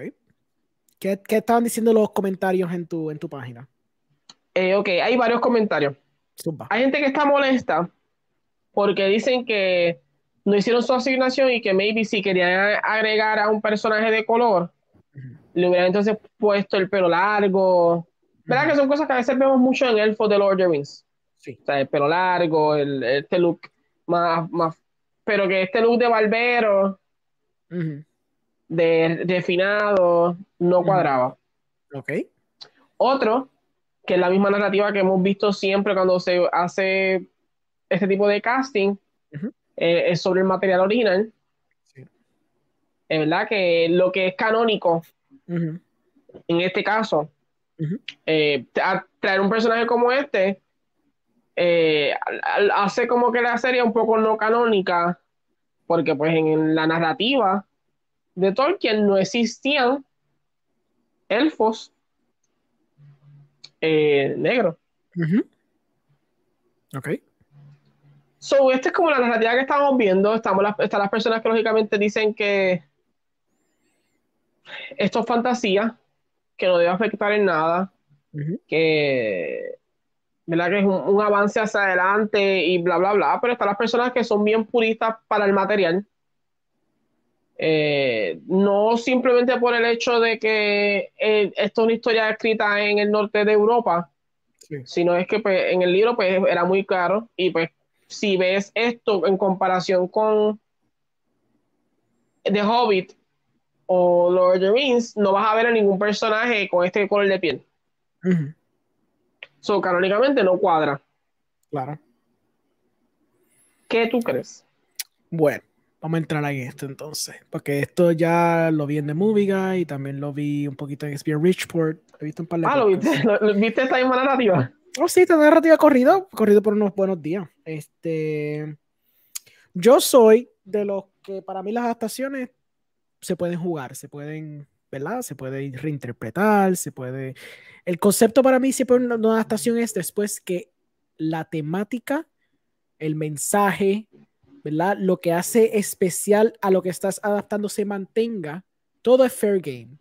Speaker 2: ¿Qué, qué estaban diciendo los comentarios en tu, en tu página?
Speaker 1: Eh, ok, hay varios comentarios.
Speaker 2: Zumba.
Speaker 1: Hay gente que está molesta porque dicen que no hicieron su asignación y que maybe si querían agregar a un personaje de color, le hubieran entonces puesto el pelo largo. ¿Verdad que son cosas que a veces vemos mucho en Elfos de Lord of the Rings?
Speaker 2: Sí.
Speaker 1: O sea, el pelo largo, el, este look más, más, pero que este look de barbero,
Speaker 2: Ujú.
Speaker 1: de refinado, no cuadraba.
Speaker 2: Ok.
Speaker 1: Otro, que es la misma narrativa que hemos visto siempre cuando se hace este tipo de casting,
Speaker 2: Ujú.
Speaker 1: Eh, es sobre el material original.
Speaker 2: Sí.
Speaker 1: Es verdad que lo que es canónico en este caso, eh, tra- traer un personaje como este eh, hace como que la serie un poco no canónica, porque pues en la narrativa de Tolkien no existían elfos negros.
Speaker 2: Ok.
Speaker 1: So, esta es como la narrativa que estamos viendo. Estamos las, están las personas que lógicamente dicen que esto es fantasía, que no debe afectar en nada, que, ¿verdad? que es un, un avance hacia adelante y bla, bla, bla. Pero están las personas que son bien puristas para el material. Eh, no simplemente por el hecho de que eh, esto es una historia escrita en el norte de Europa,
Speaker 2: Sí.
Speaker 1: sino es que pues, en el libro pues, era muy caro y pues si ves esto en comparación con The Hobbit o Lord of the Rings, no vas a ver a ningún personaje con este color de piel.
Speaker 2: Ujú.
Speaker 1: So, canónicamente no cuadra.
Speaker 2: Claro.
Speaker 1: ¿Qué tú crees?
Speaker 2: Bueno, vamos a entrar ahí en esto entonces. Porque esto ya lo vi en The Movie Guy y también lo vi un poquito en Spear Richport. He visto un par de
Speaker 1: Ah, ¿lo
Speaker 2: podcasts.
Speaker 1: viste? ¿Lo- lo- ¿Viste esta misma narrativa?
Speaker 2: Oh, sí, esta narrativa corrido, corrido por unos buenos días. Este, yo soy de los que para mí las adaptaciones se pueden jugar, se pueden, ¿verdad? Se puede reinterpretar, se puede. El concepto para mí siempre una, una adaptación es después que la temática, el mensaje, ¿verdad? Lo que hace especial a lo que estás adaptando se mantenga. Todo es fair game.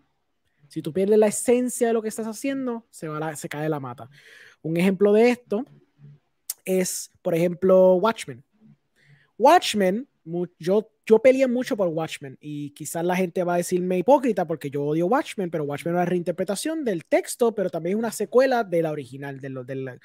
Speaker 2: Si tú pierdes la esencia de lo que estás haciendo, se, va la- se cae la mata. Un ejemplo de esto es, por ejemplo, Watchmen. Watchmen, yo, yo peleé mucho por Watchmen y quizás la gente va a decirme hipócrita porque yo odio Watchmen, pero Watchmen es una reinterpretación del texto, pero también es una secuela de la original. De lo, de la-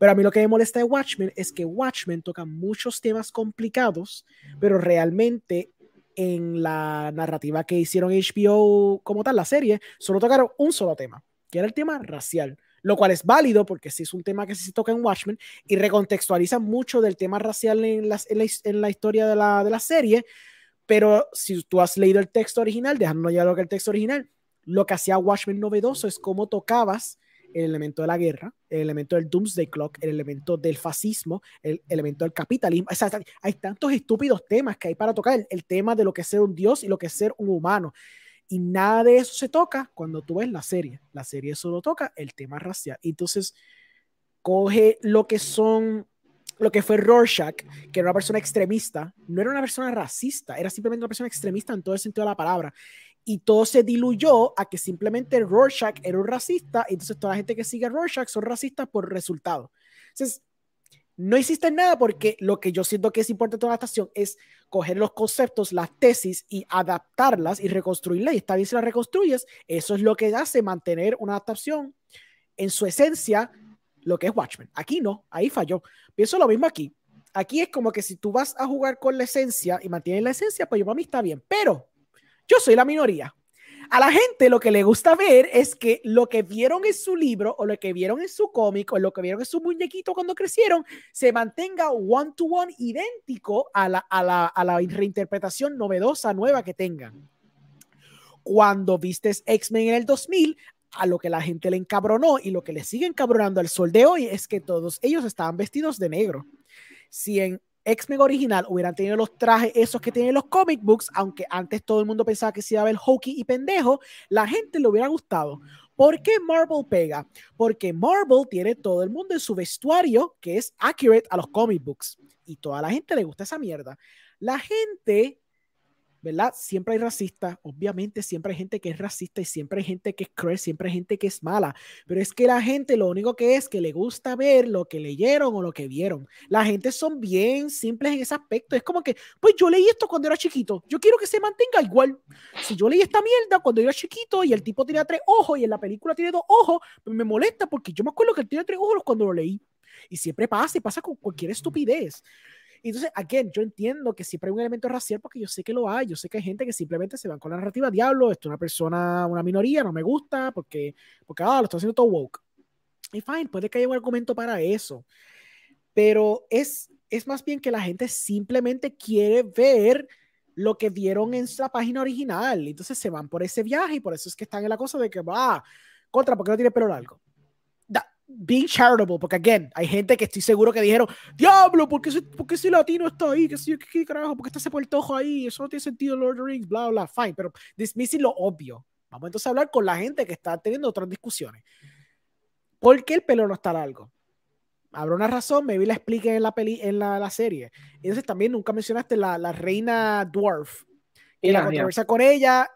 Speaker 2: Pero a mí lo que me molesta de Watchmen es que Watchmen toca muchos temas complicados, pero realmente en la narrativa que hicieron HBO como tal, la serie, solo tocaron un solo tema, que era el tema racial lo cual es válido porque sí es un tema que se toca en Watchmen y recontextualiza mucho del tema racial en, la, historia de la, serie, pero si tú has leído el texto original, dejando ya lo que el texto original, lo que hacía Watchmen novedoso es cómo tocabas el elemento de la guerra, el elemento del Doomsday Clock, el elemento del fascismo, el elemento del capitalismo. O hay tantos estúpidos temas que hay para tocar, el, el tema de lo que es ser un dios y lo que es ser un humano. Y nada de eso se toca cuando tú ves la serie. La serie solo toca el tema racial. Entonces, coge lo que son, lo que fue Rorschach, que era una persona extremista, no era una persona racista, era simplemente una persona extremista en todo el sentido de la palabra. Y todo se diluyó a que simplemente Rorschach era un racista, y entonces toda la gente que sigue a Rorschach son racistas por resultado. Entonces, no hiciste nada porque lo que yo siento que es importante en la adaptación es coger los conceptos, las tesis y adaptarlas y reconstruirlas. Y está bien si las reconstruyes. Eso es lo que hace mantener una adaptación en su esencia, lo que es Watchmen. Aquí no, ahí falló. Pienso lo mismo aquí. Aquí es como que si tú vas a jugar con la esencia y mantienes la esencia, pues yo para mí está bien. Pero yo soy la minoría. A la gente lo que le gusta ver es que lo que vieron en su libro o lo que vieron en su cómic o lo que vieron en su muñequito cuando crecieron se mantenga one to one idéntico a la, a la, a la reinterpretación novedosa nueva que tengan. Cuando vistes X-Men en el 2000, a lo que la gente le encabronó y lo que le sigue encabronando al sol de hoy es que todos ellos estaban vestidos de negro. Si en X-Men original hubieran tenido los trajes esos que tienen los comic books, aunque antes todo el mundo pensaba que se iba a ver y pendejo, la gente le hubiera gustado. ¿Por qué Marvel pega? Porque Marvel tiene todo el mundo en su vestuario que es accurate a los comic books y toda la gente le gusta esa mierda. La gente, ¿verdad? Siempre hay racistas, obviamente siempre hay gente que es racista y siempre hay gente que es cruel, siempre hay gente que es mala, pero es que la gente lo único que es que le gusta ver lo que leyeron o lo que vieron. La gente son bien simples en ese aspecto. Es como que, pues yo leí esto cuando era chiquito, yo quiero que se mantenga igual. Si yo leí esta mierda cuando era chiquito y el tipo tenía tres ojos y en la película tiene dos ojos, pues me molesta porque yo me acuerdo que él tiene tres ojos cuando lo leí. Y siempre pasa y pasa con cualquier estupidez. Entonces, again, yo entiendo que siempre hay un elemento racial porque yo sé que lo hay. Yo sé que hay gente que simplemente se van con la narrativa, diablo, esto es una persona, una minoría, no me gusta porque, porque ah, lo está haciendo todo woke. Y fine, puede que haya un argumento para eso. Pero es, es más bien que la gente simplemente quiere ver lo que vieron en la página original. Entonces se van por ese viaje y por eso es que están en la cosa de que, va, contra, porque no tiene pelo largo? Being charitable, porque again, hay gente que estoy seguro que dijeron, diablo, ¿por qué, ese, ¿por qué ese latino está ahí? ¿Qué, qué, qué carajo? ¿Por qué está ese puertojo ahí? Eso no tiene sentido, Lord of the Rings, bla, bla, fine, pero dismissing lo obvio. Vamos entonces a hablar con la gente que está teniendo otras discusiones. ¿Por qué el pelo no está largo? habrá una razón, vi la explique en la peli, en la, la, serie. Entonces también nunca mencionaste la, la reina Dwarf. Y la controversia con ella,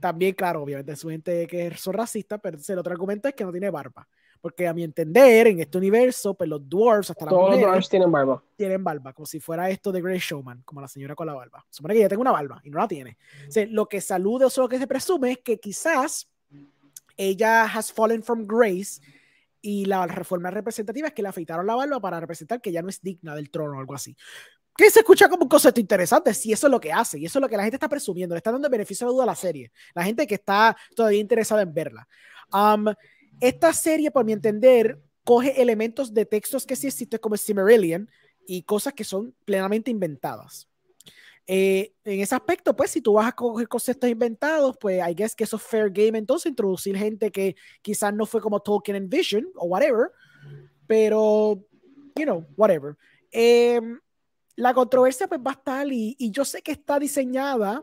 Speaker 2: también, claro, obviamente su gente que son racistas, pero el otro argumento es que no tiene barba. Porque a mi entender, en este universo, pues los dwarfs, hasta
Speaker 1: Todos los dwarfs tienen barba.
Speaker 2: Tienen barba, como si fuera esto de Grey Showman, como la señora con la barba. Supone que ella tenga una barba y no la tiene. O sea, lo que salude o lo que se presume es que quizás ella has fallen from grace y la reforma representativa es que le afeitaron la barba para representar que ya no es digna del trono o algo así. Que se escucha como un concepto interesante, si eso es lo que hace, y eso es lo que la gente está presumiendo, le está dando beneficio de duda a la serie, la gente que está todavía interesada en verla. Um, esta serie, por mi entender, coge elementos de textos que sí existen como Cimmerillion y cosas que son plenamente inventadas. Eh, en ese aspecto, pues, si tú vas a coger conceptos inventados, pues, I guess que eso es fair game, entonces introducir gente que quizás no fue como Tolkien en Vision o whatever, pero, you know, whatever. Em, la controversia, pues, va a estar y, y yo sé que está diseñada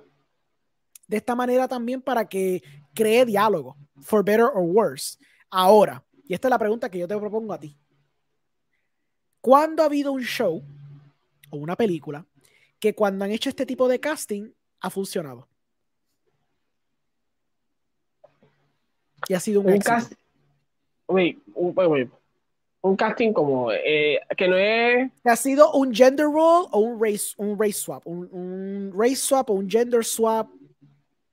Speaker 2: de esta manera también para que cree diálogo, for better or worse. Ahora, y esta es la pregunta que yo te propongo a ti. ¿Cuándo ha habido un show o una película que cuando han hecho este tipo de casting ha funcionado. Y ha sido un,
Speaker 1: un casting. un, un, casting como eh, que no es.
Speaker 2: Ha sido un gender role o un race, un race swap. Un, un race swap o un gender swap.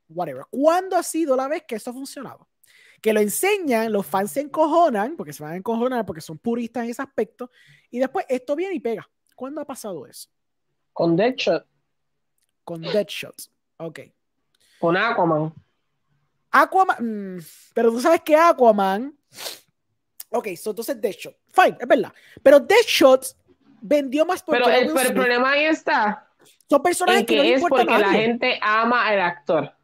Speaker 2: Whatever. ¿Cuándo ha sido la vez que esto ha funcionado? Que lo enseñan, los fans se encojonan, porque se van a encojonar, porque son puristas en ese aspecto, y después esto viene y pega. ¿Cuándo ha pasado eso?
Speaker 1: Con Deadshot.
Speaker 2: Con Deadshot. Ok.
Speaker 1: Con Aquaman.
Speaker 2: Aquaman. Mm, pero tú sabes que Aquaman. Ok, so, entonces Deadshot. Fine, es verdad. Pero Deadshot vendió más
Speaker 1: por Pero, el, pero el problema ahí está.
Speaker 2: Son personajes que, no es porque
Speaker 1: la gente ama al actor.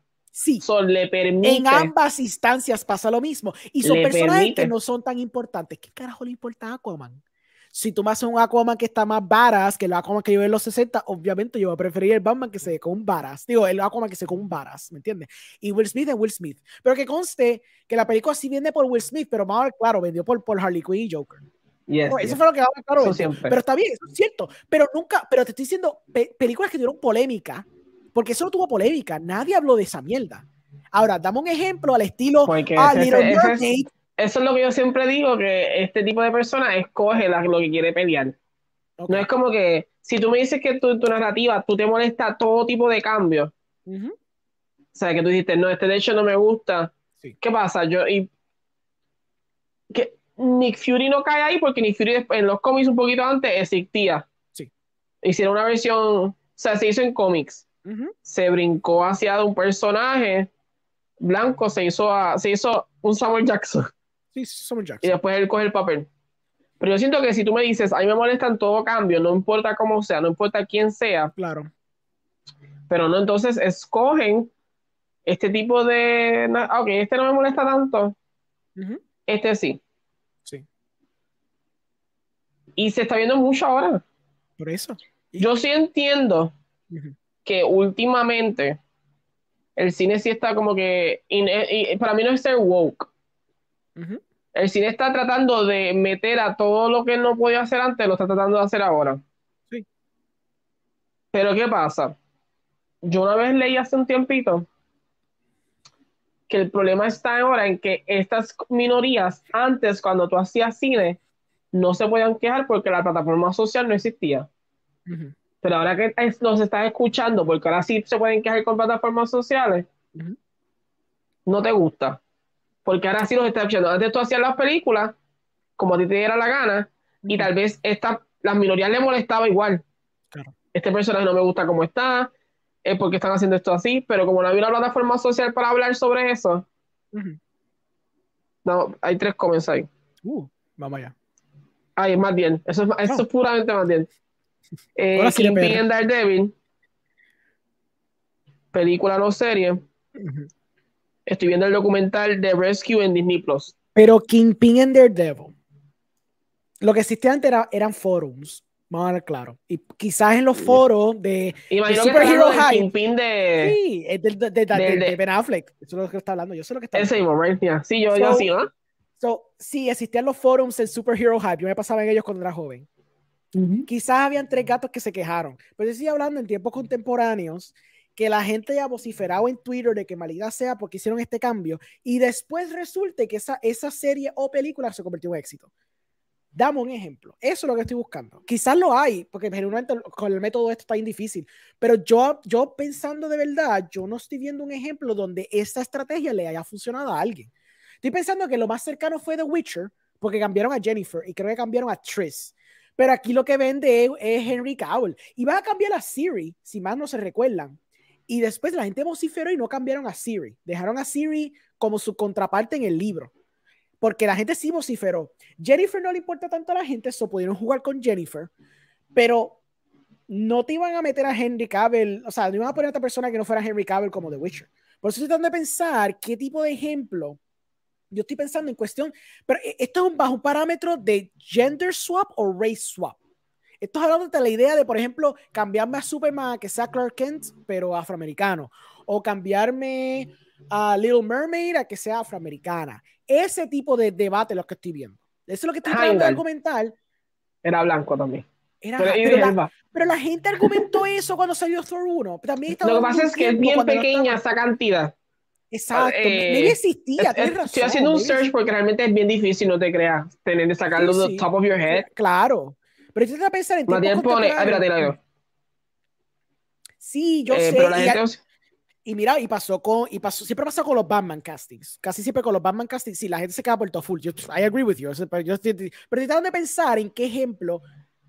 Speaker 2: Sí.
Speaker 1: So, le permite.
Speaker 2: En ambas instancias pasa lo mismo. Y son personajes que no son tan importantes. ¿Qué carajo le importa a Aquaman? si tú me haces un Aquaman que está más varas que el Aquaman que yo en los 60, obviamente yo voy a preferir el Batman que se ve con un varas. Digo, el Aquaman que se ve con un varas, ¿me entiendes? Y Will Smith es Will Smith. Pero que conste que la película sí viene por Will Smith, pero más claro, vendió por, por Harley Quinn y Joker. eso fue lo que claro. Pero está bien, eso es cierto. Pero nunca, pero te estoy diciendo, películas que tuvieron polémica, porque eso no tuvo polémica. Nadie habló de esa mierda. Ahora, dame un ejemplo al estilo
Speaker 1: ah, Little eso es lo que yo siempre digo, que este tipo de personas escoge lo que quiere pelear. No es como que, si tú me dices que tu, tu narrativa, tú te molesta todo tipo de cambios. O sea, que tú dijiste, no, este de hecho no me gusta. ¿Qué pasa? Yo, y, que Nick Fury no cae ahí porque Nick Fury en los cómics un poquito antes existía.
Speaker 2: Sí.
Speaker 1: Hicieron una versión, o sea, se hizo en cómics. Se brincó hacia un personaje blanco, se hizo, se hizo un Samuel Jackson. Y después él coge el papel. Pero yo siento que si tú me dices, a mí me molestan todo cambio, no importa cómo sea, no importa quién sea.
Speaker 2: Claro.
Speaker 1: Pero no, entonces escogen este tipo de. Ok, este no me molesta tanto. Este sí.
Speaker 2: Sí.
Speaker 1: Y se está viendo mucho ahora.
Speaker 2: Por eso.
Speaker 1: Yo sí entiendo que últimamente el cine sí está como que. Y, para mí no es ser woke. El cine está tratando de meter a todo lo que no podía hacer antes, lo está tratando de hacer ahora.
Speaker 2: Sí.
Speaker 1: Pero ¿qué pasa? Yo una vez leí hace un tiempito que el problema está ahora en que estas minorías, antes cuando tú hacías cine, no se podían quejar porque la plataforma social no existía. Pero ahora que los estás escuchando, porque ahora sí se pueden quejar con plataformas sociales, no te gusta porque ahora sí los está escuchando. Antes tú hacías las películas como a ti te diera la gana y tal vez esta, las minorías le molestaba igual.
Speaker 2: Claro.
Speaker 1: este personaje no me gusta como está, es porque están haciendo esto así, pero como no había una plataforma social para hablar sobre eso, no, hay tres comments ahí.
Speaker 2: Uh, vamos allá.
Speaker 1: Ay, es más bien, eso es, eso es puramente más bien. Eh, Kingpin and Daredevil, película no serie.
Speaker 2: Ujú.
Speaker 1: Estoy viendo el documental de Rescue en Disney Plus.
Speaker 2: Pero Kingpin and Daredevil. Lo que existía antes era- eran forums. Vamos a ver claro. Y quizás en los foros de.
Speaker 1: Está
Speaker 2: superhero hype.
Speaker 1: Kingpin de
Speaker 2: Sí, es del- de, de- de- de
Speaker 1: de-
Speaker 2: Ben Affleck. Eso es lo que está hablando. Yo sé lo que está
Speaker 1: ese
Speaker 2: hablando.
Speaker 1: mismo, right? Yeah. Sí, yo, yo
Speaker 2: So-
Speaker 1: sí, ¿no?
Speaker 2: So, sí, existían los forums del superhero hype. Yo me pasaba en ellos cuando era joven. Quizás habían tres gatos que se quejaron. Pero yo estoy hablando en tiempos contemporáneos que la gente ya vociferaba en Twitter de que maldita sea porque hicieron este cambio y después resulte que esa, esa serie o película se convirtió en éxito. Dame un ejemplo. Eso es lo que estoy buscando. Quizás lo hay, porque generalmente con el método esto está bien difícil. Pero yo, yo pensando de verdad, yo no estoy viendo un ejemplo donde esta estrategia le haya funcionado a alguien. Estoy pensando que lo más cercano fue The Witcher, porque cambiaron a Jennifer y creo que cambiaron a Triss. Pero aquí lo que vende es, Henry Cavill. Y van a cambiar a Siri, si más no se recuerdan. Y después la gente vociferó y no cambiaron a Siri. Dejaron a Siri como su contraparte en el libro. Porque la gente sí vociferó. Jennifer no le importa tanto a la gente, eso pudieron jugar con Jennifer. Pero no te iban a meter a Henry Cavill, o sea, no iban a poner a otra persona que no fuera Henry Cavill como The Witcher. Por eso estoy tratando de pensar qué tipo de ejemplo. Yo estoy pensando en cuestión, pero eh, esto es un, bajo parámetro de gender swap o race swap. Esto es hablando de la idea de, por ejemplo, cambiarme a Superman a que sea Clark Kent, pero afroamericano. O cambiarme a Little Mermaid a que sea afroamericana. Ese tipo de debate lo que estoy viendo. Eso es lo que estoy tratando de argumentar.
Speaker 1: Era blanco también.
Speaker 2: Era-
Speaker 1: Pero,
Speaker 2: pero, la, pero la gente argumentó eso cuando salió Thor 1. También
Speaker 1: Lo que pasa es que es bien
Speaker 2: no
Speaker 1: pequeña
Speaker 2: estaba-
Speaker 1: esa cantidad.
Speaker 2: Exacto.
Speaker 1: eh,
Speaker 2: maybe existía,
Speaker 1: Es-
Speaker 2: tienes
Speaker 1: es-
Speaker 2: razón.
Speaker 1: estoy haciendo un search porque realmente es bien difícil, no te creas, tener de sacarlo
Speaker 2: Sí, sí.
Speaker 1: top of your head.
Speaker 2: Claro. Pero yo a pensar en tiempos
Speaker 1: Matías pone, ah, espérate, la.
Speaker 2: Sí, yo
Speaker 1: Eh,
Speaker 2: sé.
Speaker 1: pero la
Speaker 2: y,
Speaker 1: gente,
Speaker 2: y mira, y pasó con, y pasó, siempre pasa con los Batman castings. Casi siempre con los Batman castings, sí, la gente se queda por full. Yo, I agree with you. Pero yo estoy, pero tratando de pensar en qué ejemplo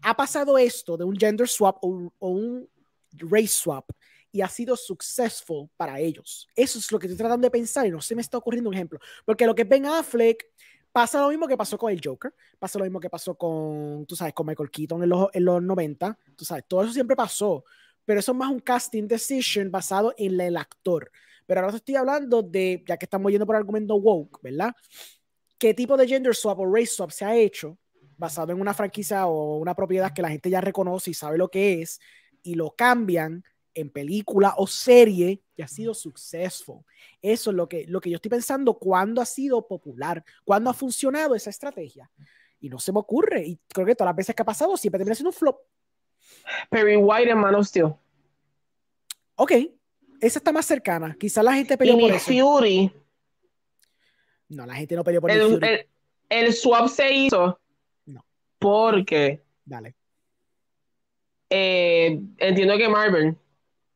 Speaker 2: ha pasado esto de un gender swap o, o un race swap y ha sido successful para ellos. Eso es lo que estoy tratando de pensar y no se me está ocurriendo un ejemplo. Porque lo que es Ben Affleck pasa lo mismo que pasó con el Joker, pasa lo mismo que pasó con, tú sabes, con Michael Keaton en los, en los 90, tú sabes, todo eso siempre pasó, pero eso es más un casting decision basado en el actor. Pero ahora te estoy hablando de, ya que estamos yendo por el argumento woke, ¿verdad? ¿Qué tipo de gender swap o race swap se ha hecho basado en una franquicia o una propiedad que la gente ya reconoce y sabe lo que es y lo cambian en película o serie y ha sido successful? Eso es lo que, lo que yo estoy pensando, cuándo ha sido popular, cuándo ha funcionado esa estrategia. Y no se me ocurre. Y creo que todas las veces que ha pasado siempre termina siendo un flop.
Speaker 1: Perry White en Man of Steel.
Speaker 2: Ok, esa está más cercana. Quizás la gente
Speaker 1: Y
Speaker 2: peleó por eso.
Speaker 1: Fury,
Speaker 2: No, la gente no peleó por Nick
Speaker 1: el,
Speaker 2: Fury.
Speaker 1: el- el swap se hizo
Speaker 2: No.
Speaker 1: porque
Speaker 2: Dale.
Speaker 1: eh, entiendo que Marvel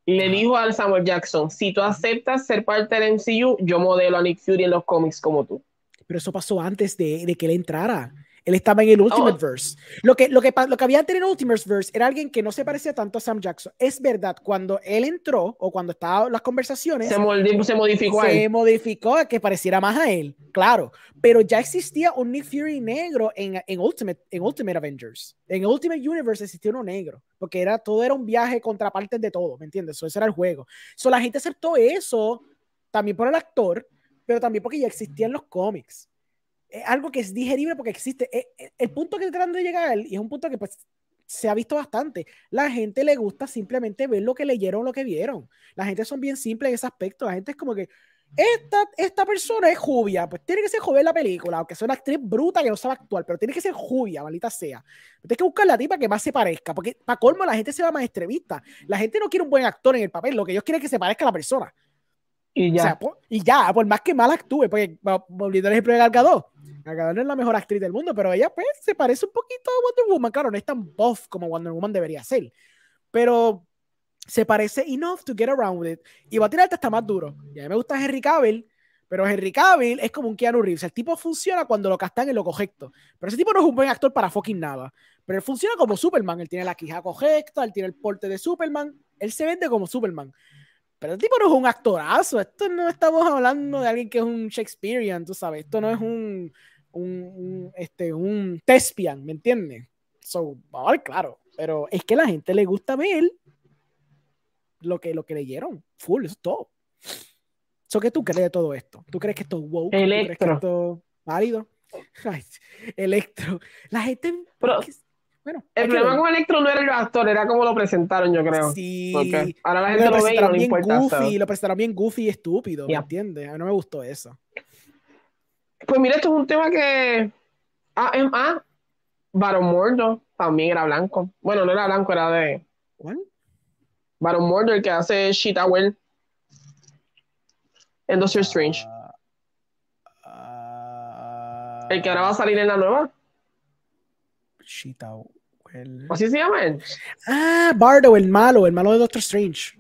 Speaker 1: le dijo a Samuel Jackson, si tú aceptas ser parte del MCU, yo modelo a Nick Fury en los cómics como tú.
Speaker 2: Pero eso pasó antes de, de que él entrara. Él estaba en el Ultimate
Speaker 1: Oh.
Speaker 2: Verse. Lo que, lo, que, lo que había antes en el Ultimate Verse era alguien que no se parecía tanto a Sam Jackson. Es verdad, cuando él entró o cuando estaban las conversaciones,
Speaker 1: Se, moldi- se modificó a
Speaker 2: se modificó a que pareciera más a él, claro. Pero ya existía un Nick Fury negro en, en, Ultimate, en Ultimate Avengers. En Ultimate Universe existía uno negro, porque era, todo era un viaje contrapartes de todo, ¿me entiendes? So, ese era el juego. So, la gente aceptó eso también por el actor, pero también porque ya existían los cómics. Es algo que es digerible porque existe. Eh, eh, El punto que tratando de llegar, y es un punto que pues, se ha visto bastante, la gente le gusta simplemente ver lo que leyeron, lo que vieron. La gente son bien simples en ese aspecto. La gente es como que, esta, esta persona es jubia, pues tiene que ser joven en la película, aunque sea una actriz bruta que no sabe actuar, pero tiene que ser jubia, maldita sea. Tienes que buscar la tipa que más se parezca, porque para colmo la gente se va más extremista. La gente no quiere un buen actor en el papel, lo que ellos quieren es que se parezca a la persona.
Speaker 1: Y
Speaker 2: O
Speaker 1: ya.
Speaker 2: sea, po- y ya, por más que mal actúe, porque volviendo al ejemplo de Gal Gadot no es la mejor actriz del mundo, pero ella pues se parece un poquito a Wonder Woman, claro, no es tan buff como Wonder Woman debería ser, pero se parece enough to get around with it, y va a tirarte hasta más duro. Y a mí me gusta Henry Cavill, Pero Henry Cavill es como un Keanu Reeves. El tipo funciona cuando lo castan en lo correcto. Pero ese tipo no es un buen actor para fucking nada. Pero él funciona como Superman. Él tiene la quija correcta, él tiene el porte de Superman. Él se vende como Superman. Pero el tipo no es un actorazo. Esto no estamos hablando de alguien que es un Shakespearean, tú sabes. Esto no es un, un, un este, un Thespian, ¿me entiendes? So, claro. Pero es que a la gente le gusta ver lo que, lo que leyeron. Full, eso es todo. So, ¿Qué tú crees de todo esto? ¿Tú crees que esto es woke? ¿Tú crees que
Speaker 1: Electro.
Speaker 2: esto es válido? Ay, Electro. La gente.
Speaker 1: Pero
Speaker 2: bueno,
Speaker 1: el problema con Electro no era el actor, era como lo presentaron, yo creo.
Speaker 2: Sí.
Speaker 1: Porque ahora la gente lo ve y no
Speaker 2: presentaron
Speaker 1: le
Speaker 2: bien
Speaker 1: importa.
Speaker 2: goofy, lo presentaron bien goofy y estúpido,
Speaker 1: Yeah.
Speaker 2: ¿me entiendes? A mí no me gustó eso.
Speaker 1: Pues mira, esto es un tema que. Ah, es más, Baron Mordo también era blanco. Bueno, no era blanco, era de.
Speaker 2: ¿Cuál?
Speaker 1: Baron Mordo, el que hace Sheeta Well en Doctor Strange.
Speaker 2: Ah,
Speaker 1: El que ahora va a salir en la nueva.
Speaker 2: Well.
Speaker 1: Así se llama él.
Speaker 2: Ah, Bardo, el malo, el malo de Doctor Strange.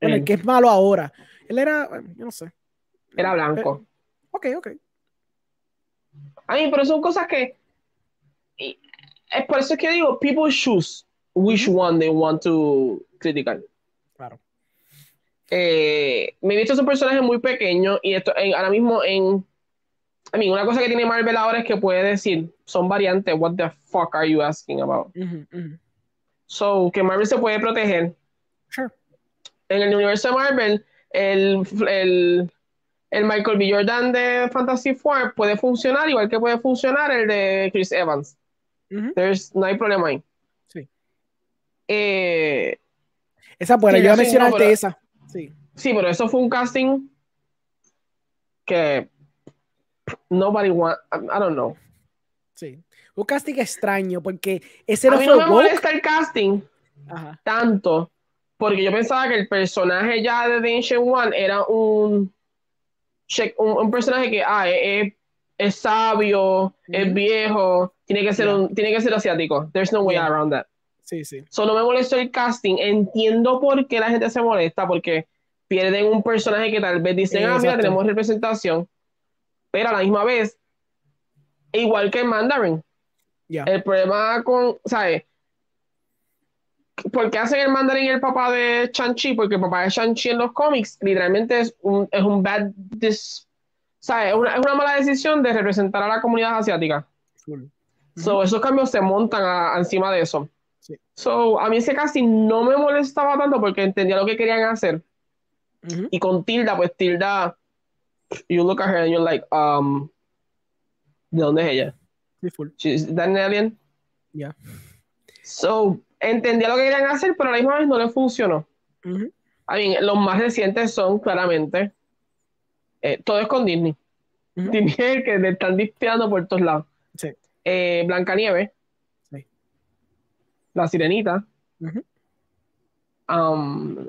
Speaker 2: Bueno, el que es malo ahora. Él era, yo no sé.
Speaker 1: Era blanco.
Speaker 2: Ok, ok.
Speaker 1: A mí, pero son cosas que. y es por eso es que digo, people choose which one they want to criticar.
Speaker 2: Claro.
Speaker 1: Eh, me he visto esos personajes muy pequeños y esto en- ahora mismo en. A mí, una cosa que tiene Marvel ahora es que puede decir, son variantes, what the fuck are you asking about? So, que Marvel se puede proteger.
Speaker 2: Sure.
Speaker 1: En el universo de Marvel, el, el, el Michael B. Jordan de Fantasy Four puede funcionar igual que puede funcionar el de Chris Evans. There's- no hay problema ahí.
Speaker 2: Sí.
Speaker 1: Eh,
Speaker 2: Esa buena,
Speaker 1: Sí,
Speaker 2: yo a
Speaker 1: sí, no,
Speaker 2: esa. Sí.
Speaker 1: sí, pero eso fue un casting que nobody want, I, don't know.
Speaker 2: Sí. Un casting extraño, porque ese
Speaker 1: A
Speaker 2: no
Speaker 1: mí
Speaker 2: fue
Speaker 1: no me
Speaker 2: woke.
Speaker 1: molesta el casting
Speaker 2: Ajá.
Speaker 1: tanto porque yo pensaba que el personaje ya de The Ancient One era un, un, un personaje que ah, es, es sabio, es
Speaker 2: Ujú.
Speaker 1: viejo, tiene que ser
Speaker 2: Yeah.
Speaker 1: un, tiene que ser asiático. There's no way
Speaker 2: Yeah.
Speaker 1: around that.
Speaker 2: Sí, sí.
Speaker 1: Solo me molestó el casting. Entiendo por qué la gente se molesta, porque pierden un personaje que tal vez dicen, ah, mira, tenemos representación. Pero a la misma vez, igual que en Mandarin,
Speaker 2: Ya.
Speaker 1: el problema con, ¿sabes? ¿Por qué hacen el Mandarin el papá de Shang-Chi? Porque el papá de Shang-Chi en los cómics literalmente es un, es un bad, dis- ¿sabes? Es una, es una mala decisión de representar a la comunidad asiática. So, esos cambios se montan a- a encima de eso.
Speaker 2: Sí.
Speaker 1: So, a mí ese casting no me molestaba tanto porque entendía lo que querían hacer.
Speaker 2: Ujú.
Speaker 1: Y con Tilda, pues Tilda, you look at her and you're like, um, ¿de dónde es ella?
Speaker 2: Sí, full.
Speaker 1: She's that an alien?
Speaker 2: Ya.
Speaker 1: So, entendía lo que querían hacer, pero a la misma vez no le funcionó.
Speaker 2: Ujú.
Speaker 1: I mean, los más recientes son claramente, eh, todo es con Disney. Disney es el que le están dispeando por todos lados.
Speaker 2: Sí.
Speaker 1: Eh, Blancanieves,
Speaker 2: Sí.
Speaker 1: La Sirenita,
Speaker 2: Ujú.
Speaker 1: Um,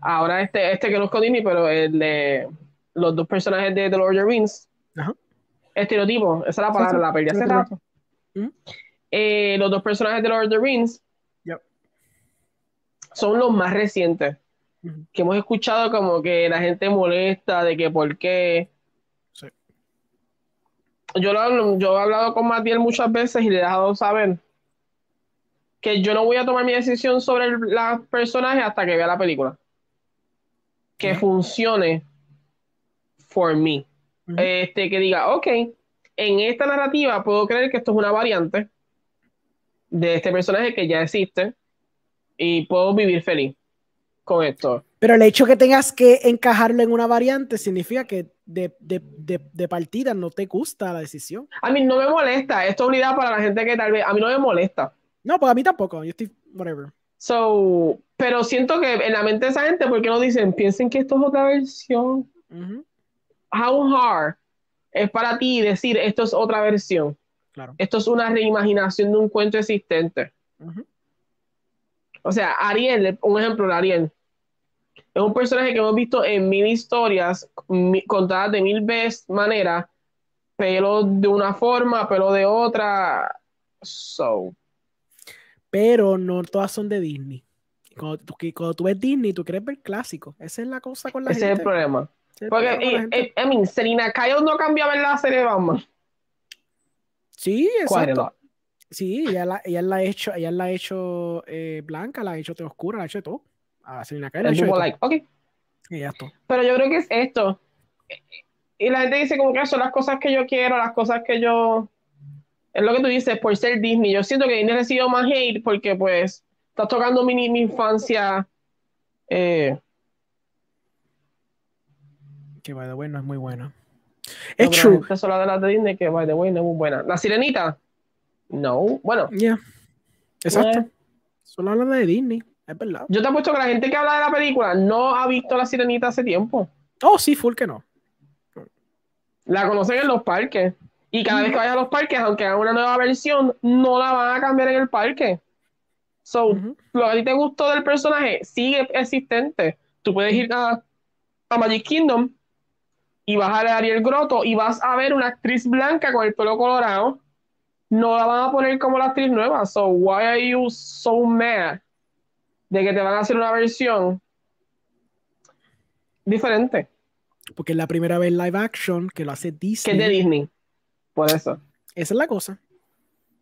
Speaker 1: ahora este, este que no es con Disney, pero el de los dos personajes de The Lord of the Rings. Estereotipo, esa es la palabra,
Speaker 2: Sí,
Speaker 1: la perdí hace rato. Eh, los dos personajes de Lord of the Rings
Speaker 2: Yep.
Speaker 1: son los más recientes. Que hemos escuchado como que la gente molesta de que por qué.
Speaker 2: Sí.
Speaker 1: Yo, lo yo he hablado con Matiel muchas veces y le he dejado saber que yo no voy a tomar mi decisión sobre el la personaje hasta que vea la película. Que funcione for me. Este, que diga, ok, en esta narrativa puedo creer que esto es una variante de este personaje que ya existe y puedo vivir feliz con esto.
Speaker 2: Pero el hecho que tengas que encajarlo en una variante significa que de, de, de, de partida no te gusta la decisión.
Speaker 1: A mí no me molesta, esto es una idea para la gente que tal vez, a mí no me molesta.
Speaker 2: No, pues a mí tampoco. Yo estoy, whatever.
Speaker 1: So, pero siento que en la mente de esa gente, ¿por qué no dicen, piensen que esto es otra versión?
Speaker 2: Ujú.
Speaker 1: How hard es para ti decir esto es otra versión?
Speaker 2: Claro.
Speaker 1: Esto es una reimaginación de un cuento existente. O sea, Ariel, un ejemplo de Ariel, es un personaje que hemos visto en mil historias, mi- contadas de mil veces maneras, pelo de una forma, pelo de otra. So,
Speaker 2: Pero no todas son de Disney. Cuando tú, que cuando tú ves Disney, tú quieres ver clásicos. Esa es la cosa con la
Speaker 1: ese es el problema. Porque,
Speaker 2: pero
Speaker 1: y-
Speaker 2: gente-
Speaker 1: y- I mean, Selena Kyle no cambiaba en la serie de Batman.
Speaker 2: Sí,
Speaker 1: ¿Cuál
Speaker 2: exacto. Sí, ella la, ella la ha hecho, ella la ha hecho eh, blanca, la ha hecho oscura, la ha hecho de todo. A Selena Kyle la ha hecho de todo.
Speaker 1: like, ok.
Speaker 2: Y ya está.
Speaker 1: Pero yo creo que es esto. Y la gente dice como que son las cosas que yo quiero, las cosas que yo... Es lo que tú dices, por ser Disney. Yo siento que Disney ha recibido más hate porque pues estás tocando mi, mi infancia. Eh,
Speaker 2: Que by the way no es muy buena. Es
Speaker 1: pero
Speaker 2: true.
Speaker 1: Es la de las de Disney que, by the way, no es muy buena. La Sirenita. No. Bueno,
Speaker 2: Yeah. Exacto.
Speaker 1: Eh.
Speaker 2: Solo hablan de Disney, es verdad.
Speaker 1: yo te apuesto que la gente que habla de la película no ha visto la Sirenita hace tiempo.
Speaker 2: Oh, sí, full que no.
Speaker 1: La conocen en los parques. Y cada vez que vayas a los parques, aunque hagan una nueva versión, no la van a cambiar en el parque. So, lo que a ti te gustó del personaje sigue existente. Tú puedes ir a, a Magic Kingdom y vas a ver a Ariel Grotto y vas a ver una actriz blanca con el pelo colorado. No la van a poner como la actriz nueva. So, why are you so mad de que te van a hacer una versión diferente?
Speaker 2: Porque es la primera vez live action que lo hace
Speaker 1: Que
Speaker 2: Disney.
Speaker 1: es de Disney. Por eso.
Speaker 2: Esa es la cosa.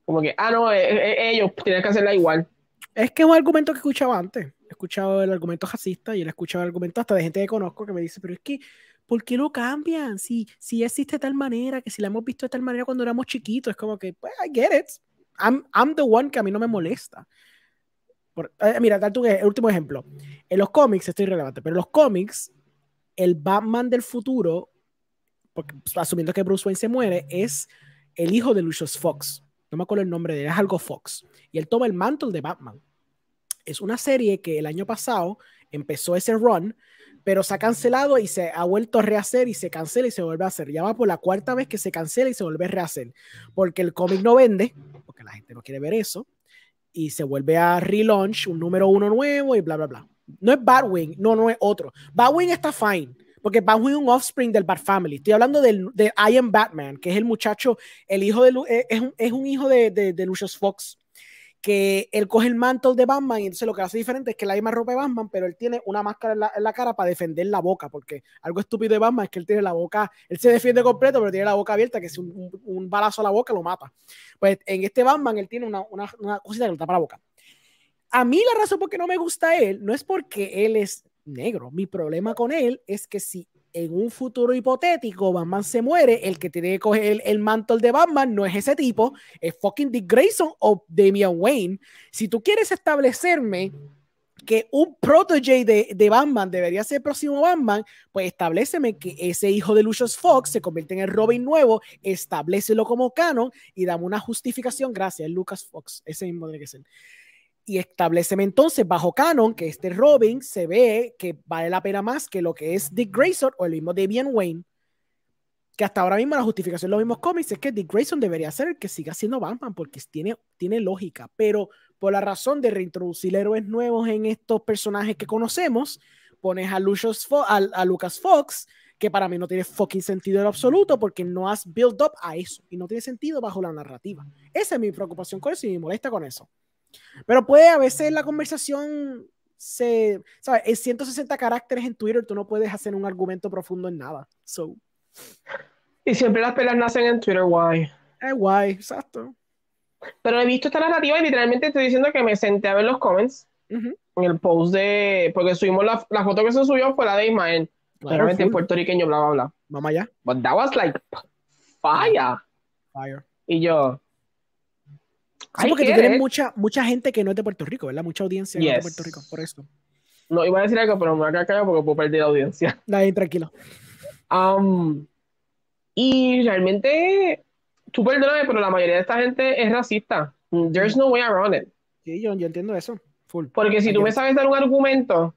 Speaker 1: Como que, ah, no, eh, eh, ellos tienen que hacerla igual.
Speaker 2: Es que es un argumento que he escuchado antes. He escuchado el argumento racista y he escuchado el argumento hasta de gente que conozco que me dice, pero es que, ¿por qué lo cambian? Si, si existe de tal manera, que si la hemos visto de tal manera cuando éramos chiquitos, es como que, pues, I get it. I'm, I'm the one que a mí no me molesta. Por- eh, mira, tal tu, el último ejemplo. En los cómics, esto es irrelevante, pero en los cómics, el Batman del futuro, pues, asumiendo que Bruce Wayne se muere, es el hijo de Lucius Fox. No me acuerdo el nombre de él, es algo Fox. Y él toma el mantle de Batman. Es una serie que el año pasado empezó ese run, pero se ha cancelado y se ha vuelto a rehacer y se cancela y se vuelve a hacer. Ya va por la cuarta vez que se cancela y se vuelve a rehacer. Porque el cómic no vende, porque la gente no quiere ver eso, y se vuelve a relaunch un número uno nuevo y bla, bla, bla. No es Batwing, no, no es otro. Batwing está fine, porque Batwing es un offspring del Bat Family. Estoy hablando del, de I Am Batman, que es el muchacho, el hijo de, eh, es, es un hijo de, de, de Lucius Fox, que él coge el mantle de Batman y entonces lo que hace diferente es que la misma ropa de Batman, pero él tiene una máscara en la, cara para defender la boca, porque algo estúpido de Batman es que él tiene la boca, él se defiende completo, pero tiene la boca abierta, que si un, un- balazo a la boca lo mata. Pues en este Batman él tiene una, una, una cosita que le tapa la boca. A mí la razón por qué no me gusta él no es porque él es negro. Mi problema con él es que si en un futuro hipotético Batman se muere, el que tiene que coger el, el mantle de Batman no es ese tipo, es fucking Dick Grayson o Damian Wayne. Si tú quieres establecerme que un protege de, de Batman debería ser el próximo Batman, pues estableceme que ese hijo de Lucius Fox se convierte en el Robin nuevo, establecelo como canon y dame una justificación. Gracias, Lucas Fox, ese mismo tiene que ser y estableceme entonces bajo canon que este Robin se ve que vale la pena más que lo que es Dick Grayson o el mismo Damian Wayne. Que hasta ahora mismo la justificación de los mismos cómics es que Dick Grayson debería ser el que siga siendo Batman porque tiene, tiene lógica, pero por la razón de reintroducir héroes nuevos en estos personajes que conocemos, pones a, Lucius Fo a, a Lucas Fox, que para mí no tiene fucking sentido en absoluto porque no has build up a eso y no tiene sentido bajo la narrativa. Esa es mi preocupación con eso y me molesta con eso. Pero puede a veces la conversación se, ¿sabes? En 160 caracteres en Twitter tú no puedes hacer un argumento profundo en nada. So,
Speaker 1: Y siempre las pelas nacen en Twitter, guay.
Speaker 2: es guay, exacto.
Speaker 1: Pero he visto esta narrativa y literalmente estoy diciendo que me senté a ver los comments
Speaker 2: Ujú,
Speaker 1: en el post de. Porque subimos la, la foto que se subió fue la de Ismael. Claramente
Speaker 2: full.
Speaker 1: puertorriqueño, bla, bla, bla.
Speaker 2: Vamos allá.
Speaker 1: But that was like fire.
Speaker 2: Fire.
Speaker 1: Y yo.
Speaker 2: Sí, porque tú tienes mucha, mucha gente que no es de Puerto Rico, ¿verdad? Mucha audiencia que no es de. Puerto Rico, por eso.
Speaker 1: No iba a decir algo, pero me voy a callado porque puedo perder la audiencia.
Speaker 2: Dale, tranquilo.
Speaker 1: Um, y realmente, tú perdóname, pero la mayoría de esta gente es racista. There's no way around it.
Speaker 2: Sí, yo, yo entiendo eso. Full.
Speaker 1: Porque si tú me sabes dar un argumento,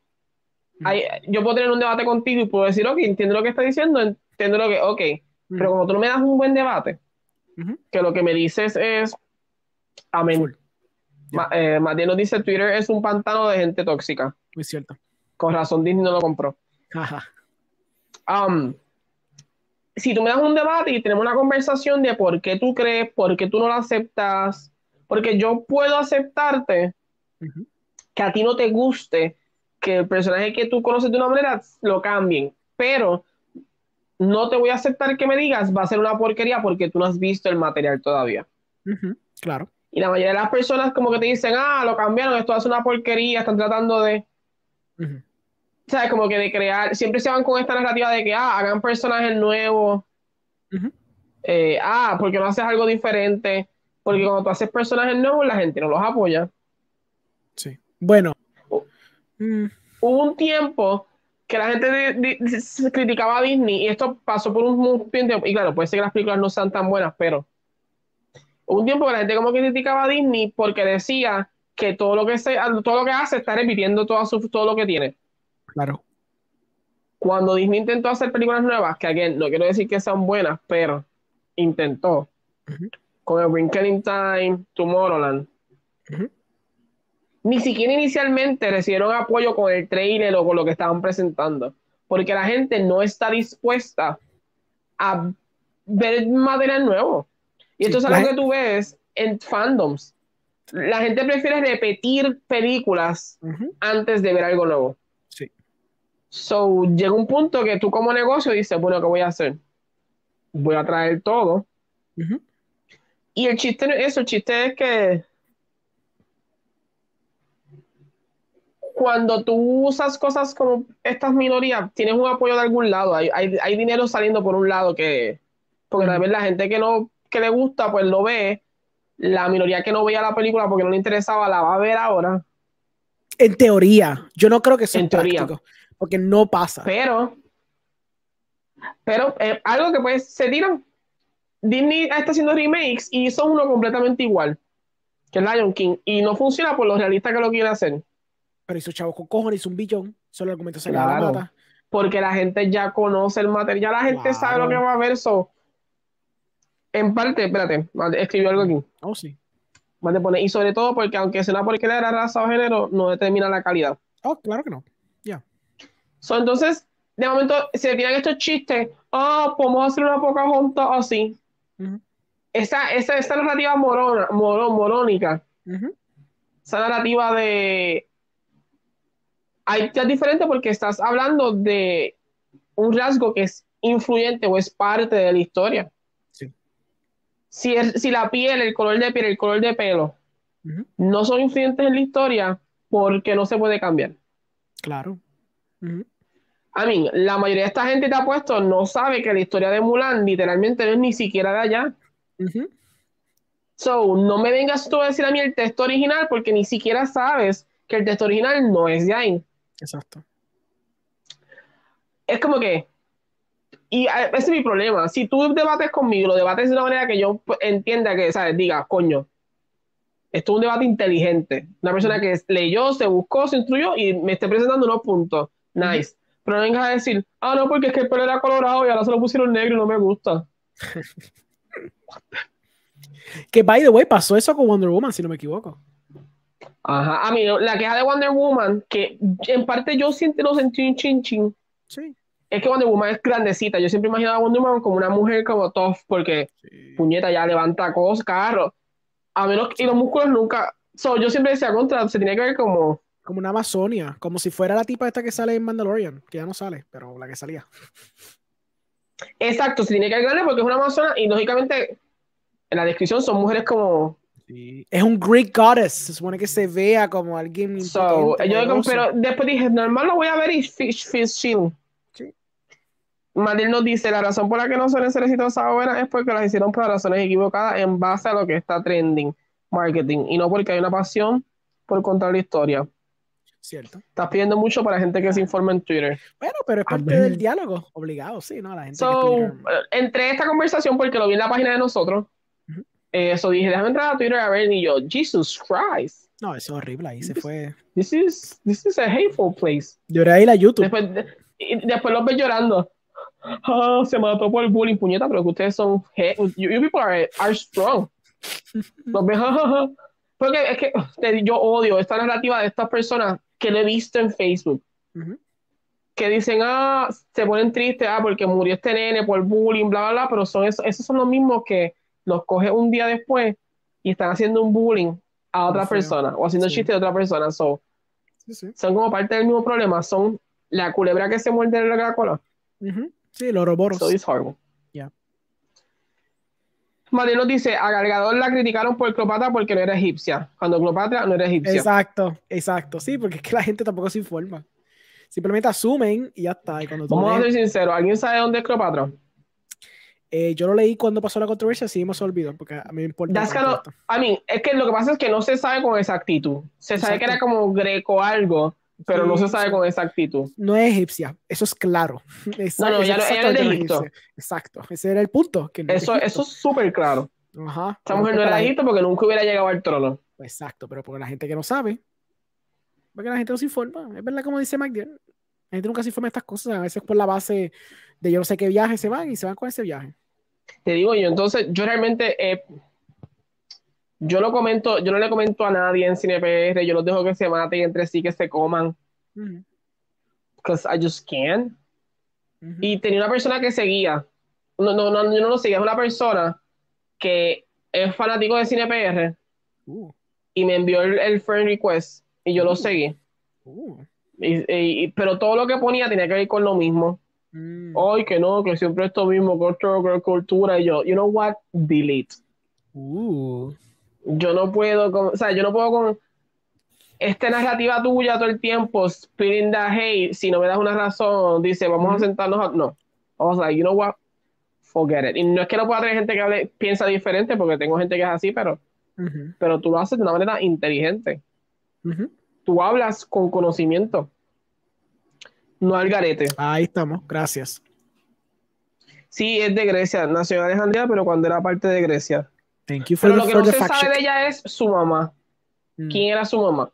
Speaker 2: Mm.
Speaker 1: hay- yo puedo tener un debate contigo y puedo decir, ok, entiendo lo que estás diciendo, entiendo lo que, ok,
Speaker 2: Mm.
Speaker 1: pero como tú no me das un buen debate, que lo que me dices es, amén. Ma- eh, Matías nos dice, Twitter es un pantano de gente tóxica.
Speaker 2: Muy cierto.
Speaker 1: Con razón Disney no lo compró.
Speaker 2: Ajá.
Speaker 1: Um, si tú me das un debate y tenemos una conversación de por qué tú crees, por qué tú no lo aceptas, porque yo puedo aceptarte que a ti no te guste que el personaje que tú conoces de una manera lo cambien, pero no te voy a aceptar que me digas va a ser una porquería porque tú no has visto el material todavía.
Speaker 2: claro.
Speaker 1: Y la mayoría de las personas como que te dicen, ah, lo cambiaron, esto hace una porquería, están tratando de... ¿Sabes? Como que de crear, siempre se van con esta narrativa de que, ah, hagan personajes nuevos. Eh, ah, porque no haces algo diferente. Porque cuando tú haces personajes nuevos, la gente no los apoya.
Speaker 2: Sí. Bueno.
Speaker 1: Mm. Hubo un tiempo que la gente criticaba a Disney y esto pasó por un tiempo. Y claro, puede ser que las películas no sean tan buenas, pero un tiempo que la gente como que criticaba a Disney porque decía que todo lo que, se, todo lo que hace está repitiendo todo, su, todo lo que tiene.
Speaker 2: Claro.
Speaker 1: Cuando Disney intentó hacer películas nuevas, que again, no quiero decir que sean buenas, pero intentó. Con el Wrinkle in Time, Tomorrowland. Ni siquiera inicialmente recibieron apoyo con el trailer o con lo que estaban presentando. Porque la gente no está dispuesta a ver material nuevo. Y esto es algo que tú ves en fandoms. La gente prefiere repetir películas antes de ver algo nuevo. So, llega un punto que tú como negocio dices, bueno, ¿qué voy a hacer? Voy a traer todo. Y el chiste es eso, el chiste es que cuando tú usas cosas como estas minorías, tienes un apoyo de algún lado, hay, hay, dinero saliendo por un lado que, porque tal vez la gente que no, que le gusta, pues lo ve, la minoría que no veía la película porque no le interesaba, la va a ver ahora.
Speaker 2: En teoría, yo no creo que sea en teoría porque no pasa.
Speaker 1: Pero, pero eh, algo que pues se tiran. Disney está haciendo remakes y hizo uno completamente igual que Lion King y no funciona por lo realista que lo quiere hacer.
Speaker 2: Pero hizo chavo con cojones, hizo un billón, solo argumento se claro, la
Speaker 1: Porque la gente ya conoce el material, ya la gente sabe lo que va a ver. eso en parte, espérate, escribió algo aquí.
Speaker 2: Oh, sí.
Speaker 1: y sobre todo porque aunque sea una porquería de la raza o género, no determina la calidad.
Speaker 2: Oh, claro que no. Ya
Speaker 1: entonces, de momento, se tiran estos chistes, ah, podemos hacer una poca junta así. esa, esa, narrativa morona, morónica, esa narrativa de... Hay, es diferente porque estás hablando de un rasgo que es influyente o es parte de la historia. Si, si la piel, el color de piel, el color de pelo no son influyentes en la historia, porque no se puede cambiar.
Speaker 2: Claro.
Speaker 1: A mí, la mayoría de esta gente te ha puesto no sabe que la historia de Mulan literalmente no es ni siquiera de allá. So, no me vengas tú a decir a mí el texto original porque ni siquiera sabes que el texto original no es de ahí.
Speaker 2: Exacto.
Speaker 1: Es como que, y ese es mi problema. Si tú debates conmigo, lo debates de una manera que yo entienda que, ¿sabes? Diga, coño, esto es un debate inteligente. Una persona que leyó, se buscó, se instruyó y me esté presentando unos puntos. Nice. Pero no vengas a decir, ah, no, porque es que el pelo era colorado y ahora se lo pusieron negro y no me gusta.
Speaker 2: que, by the way, pasó eso con Wonder Woman, si no me equivoco.
Speaker 1: Ajá, a mí, la queja de Wonder Woman, que en parte yo siento lo sentí un chin chin.
Speaker 2: Sí.
Speaker 1: Es que Wonder Woman es grandecita. Yo siempre imaginaba a Wonder Woman como una mujer como tough, porque puñeta ya levanta cosas, carros. A menos que los músculos nunca. So, yo siempre decía contra, se tenía que ver como
Speaker 2: como una Amazonia, como si fuera la tipa esta que sale en Mandalorian, que ya no sale, pero la que salía.
Speaker 1: Exacto, se tiene que agregarle porque es una Amazona y lógicamente en la descripción son mujeres como.
Speaker 2: Es un Greek goddess, se supone que se vea como alguien.
Speaker 1: So, yo, pero después dije, normal lo voy a ver y Fish, fish chill. Madrid nos dice: la razón por la que no suelen ser exitosas ahora es porque las hicieron por razones equivocadas en base a lo que está trending, marketing, y no porque hay una pasión por contar la historia.
Speaker 2: Cierto.
Speaker 1: Estás pidiendo mucho para gente que se informa en Twitter.
Speaker 2: Bueno, pero es parte del diálogo, obligado, sí, ¿no? La gente
Speaker 1: eh, Entre esta conversación, porque lo vi en la página de nosotros, eso dije, déjame entrar a Twitter a ver, y yo, Jesus Christ.
Speaker 2: No, eso es horrible, ahí se fue.
Speaker 1: This is, this is a hateful place.
Speaker 2: Lloré ahí la YouTube.
Speaker 1: Después, después los ves llorando. Oh, se mató por el bullying, puñeta, pero que ustedes son. You, people are, are strong. los ves, porque es que yo odio esta narrativa de estas personas que lo he visto en Facebook. Que dicen, ah, se ponen tristes, ah, porque murió este nene por bullying, bla, bla, bla, pero son esos, esos son los mismos que los coge un día después y están haciendo un bullying a otra persona o haciendo chistes de otra persona. So, Son como parte del mismo problema, son la culebra que se muerde en la cola.
Speaker 2: Sí, los Ouroboros.
Speaker 1: So it's horrible.
Speaker 2: Yeah.
Speaker 1: Nos dice, a Galgador la criticaron por Cleopatra porque no era egipcia. Cuando Cleopatra no era egipcia.
Speaker 2: Exacto, exacto. Sí, porque es que la gente tampoco se informa. Simplemente asumen y ya está. Y cuando tú
Speaker 1: Vamos a ser sinceros, ¿alguien sabe dónde es Cleopatra?
Speaker 2: Eh, yo lo leí cuando pasó la controversia, sí se olvidó, porque a mí me importa.
Speaker 1: I mean, es que lo que pasa es que no se sabe con exactitud. Se sabe que era como greco algo, pero
Speaker 2: Sí,
Speaker 1: no se sabe con exactitud.
Speaker 2: No es egipcia, eso es claro. Exacto,
Speaker 1: No, no, ya es de Egipto.
Speaker 2: Exacto, ese era el punto. Que no
Speaker 1: Eso, eso es súper claro.
Speaker 2: Ajá.
Speaker 1: Esta mujer no era Egipto porque nunca hubiera llegado al trono.
Speaker 2: Exacto, pero porque la gente que no sabe, porque la gente no se informa. Es verdad, como dice McDill, la gente nunca se informa de estas cosas. A veces por la base de yo no sé qué viaje se van y se van con ese viaje.
Speaker 1: Te digo yo, entonces yo realmente, yo lo comento, yo no le comento a nadie en CinePR, yo los dejo que se maten entre sí, que se coman, because I just can't. Y tenía una persona que seguía, no, no, no, yo no lo seguía, es una persona que es fanático de CinePR
Speaker 2: Uh,
Speaker 1: y me envió el, el friend request y yo lo seguí.
Speaker 2: uh,
Speaker 1: Y- y- pero todo lo que ponía tenía que ver con lo mismo.
Speaker 2: mm,
Speaker 1: Ay, que no, que siempre esto mismo, cultura, cultura. Y yo, you know what? Delete.
Speaker 2: uh.
Speaker 1: Yo no puedo, con, o sea, yo no puedo con esta narrativa tuya todo el tiempo, spitting the hate, si no me das una razón, dice, vamos a sentarnos a... No. Was like, you know what? Forget it. Y no es que no pueda tener gente que hable, piensa diferente, porque tengo gente que es así, pero, pero tú lo haces de una manera inteligente.
Speaker 2: ujú.
Speaker 1: Tú hablas con conocimiento. No al garete.
Speaker 2: Ahí estamos, gracias.
Speaker 1: Sí, es de Grecia, nació en Alejandría, pero cuando era parte de Grecia.
Speaker 2: Thank you for
Speaker 1: Pero
Speaker 2: the,
Speaker 1: lo que no se sabe de ella es su mamá.
Speaker 2: Mm,
Speaker 1: ¿Quién era su mamá?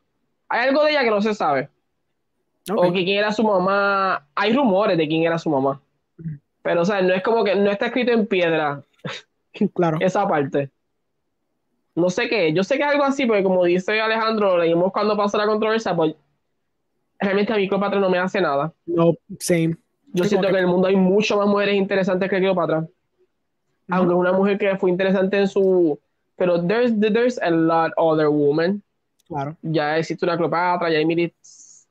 Speaker 1: Hay algo de ella que no se sabe. O que quién era su mamá. Hay rumores de quién era su mamá. Pero, o sea, no es como que no está escrito en piedra
Speaker 2: Claro.
Speaker 1: esa parte. No sé qué. Yo sé que es algo así, porque como dice Alejandro, leímos cuando pasó la controversia, pues realmente a mí Cleopatra no me hace nada.
Speaker 2: No, same.
Speaker 1: Yo siento que- en el mundo hay mucho más mujeres interesantes que Cleopatra. Aunque es una mujer que fue interesante en su... Pero there's, there's a lot other women.
Speaker 2: Claro.
Speaker 1: Ya existe una Cleopatra, ya hay miles...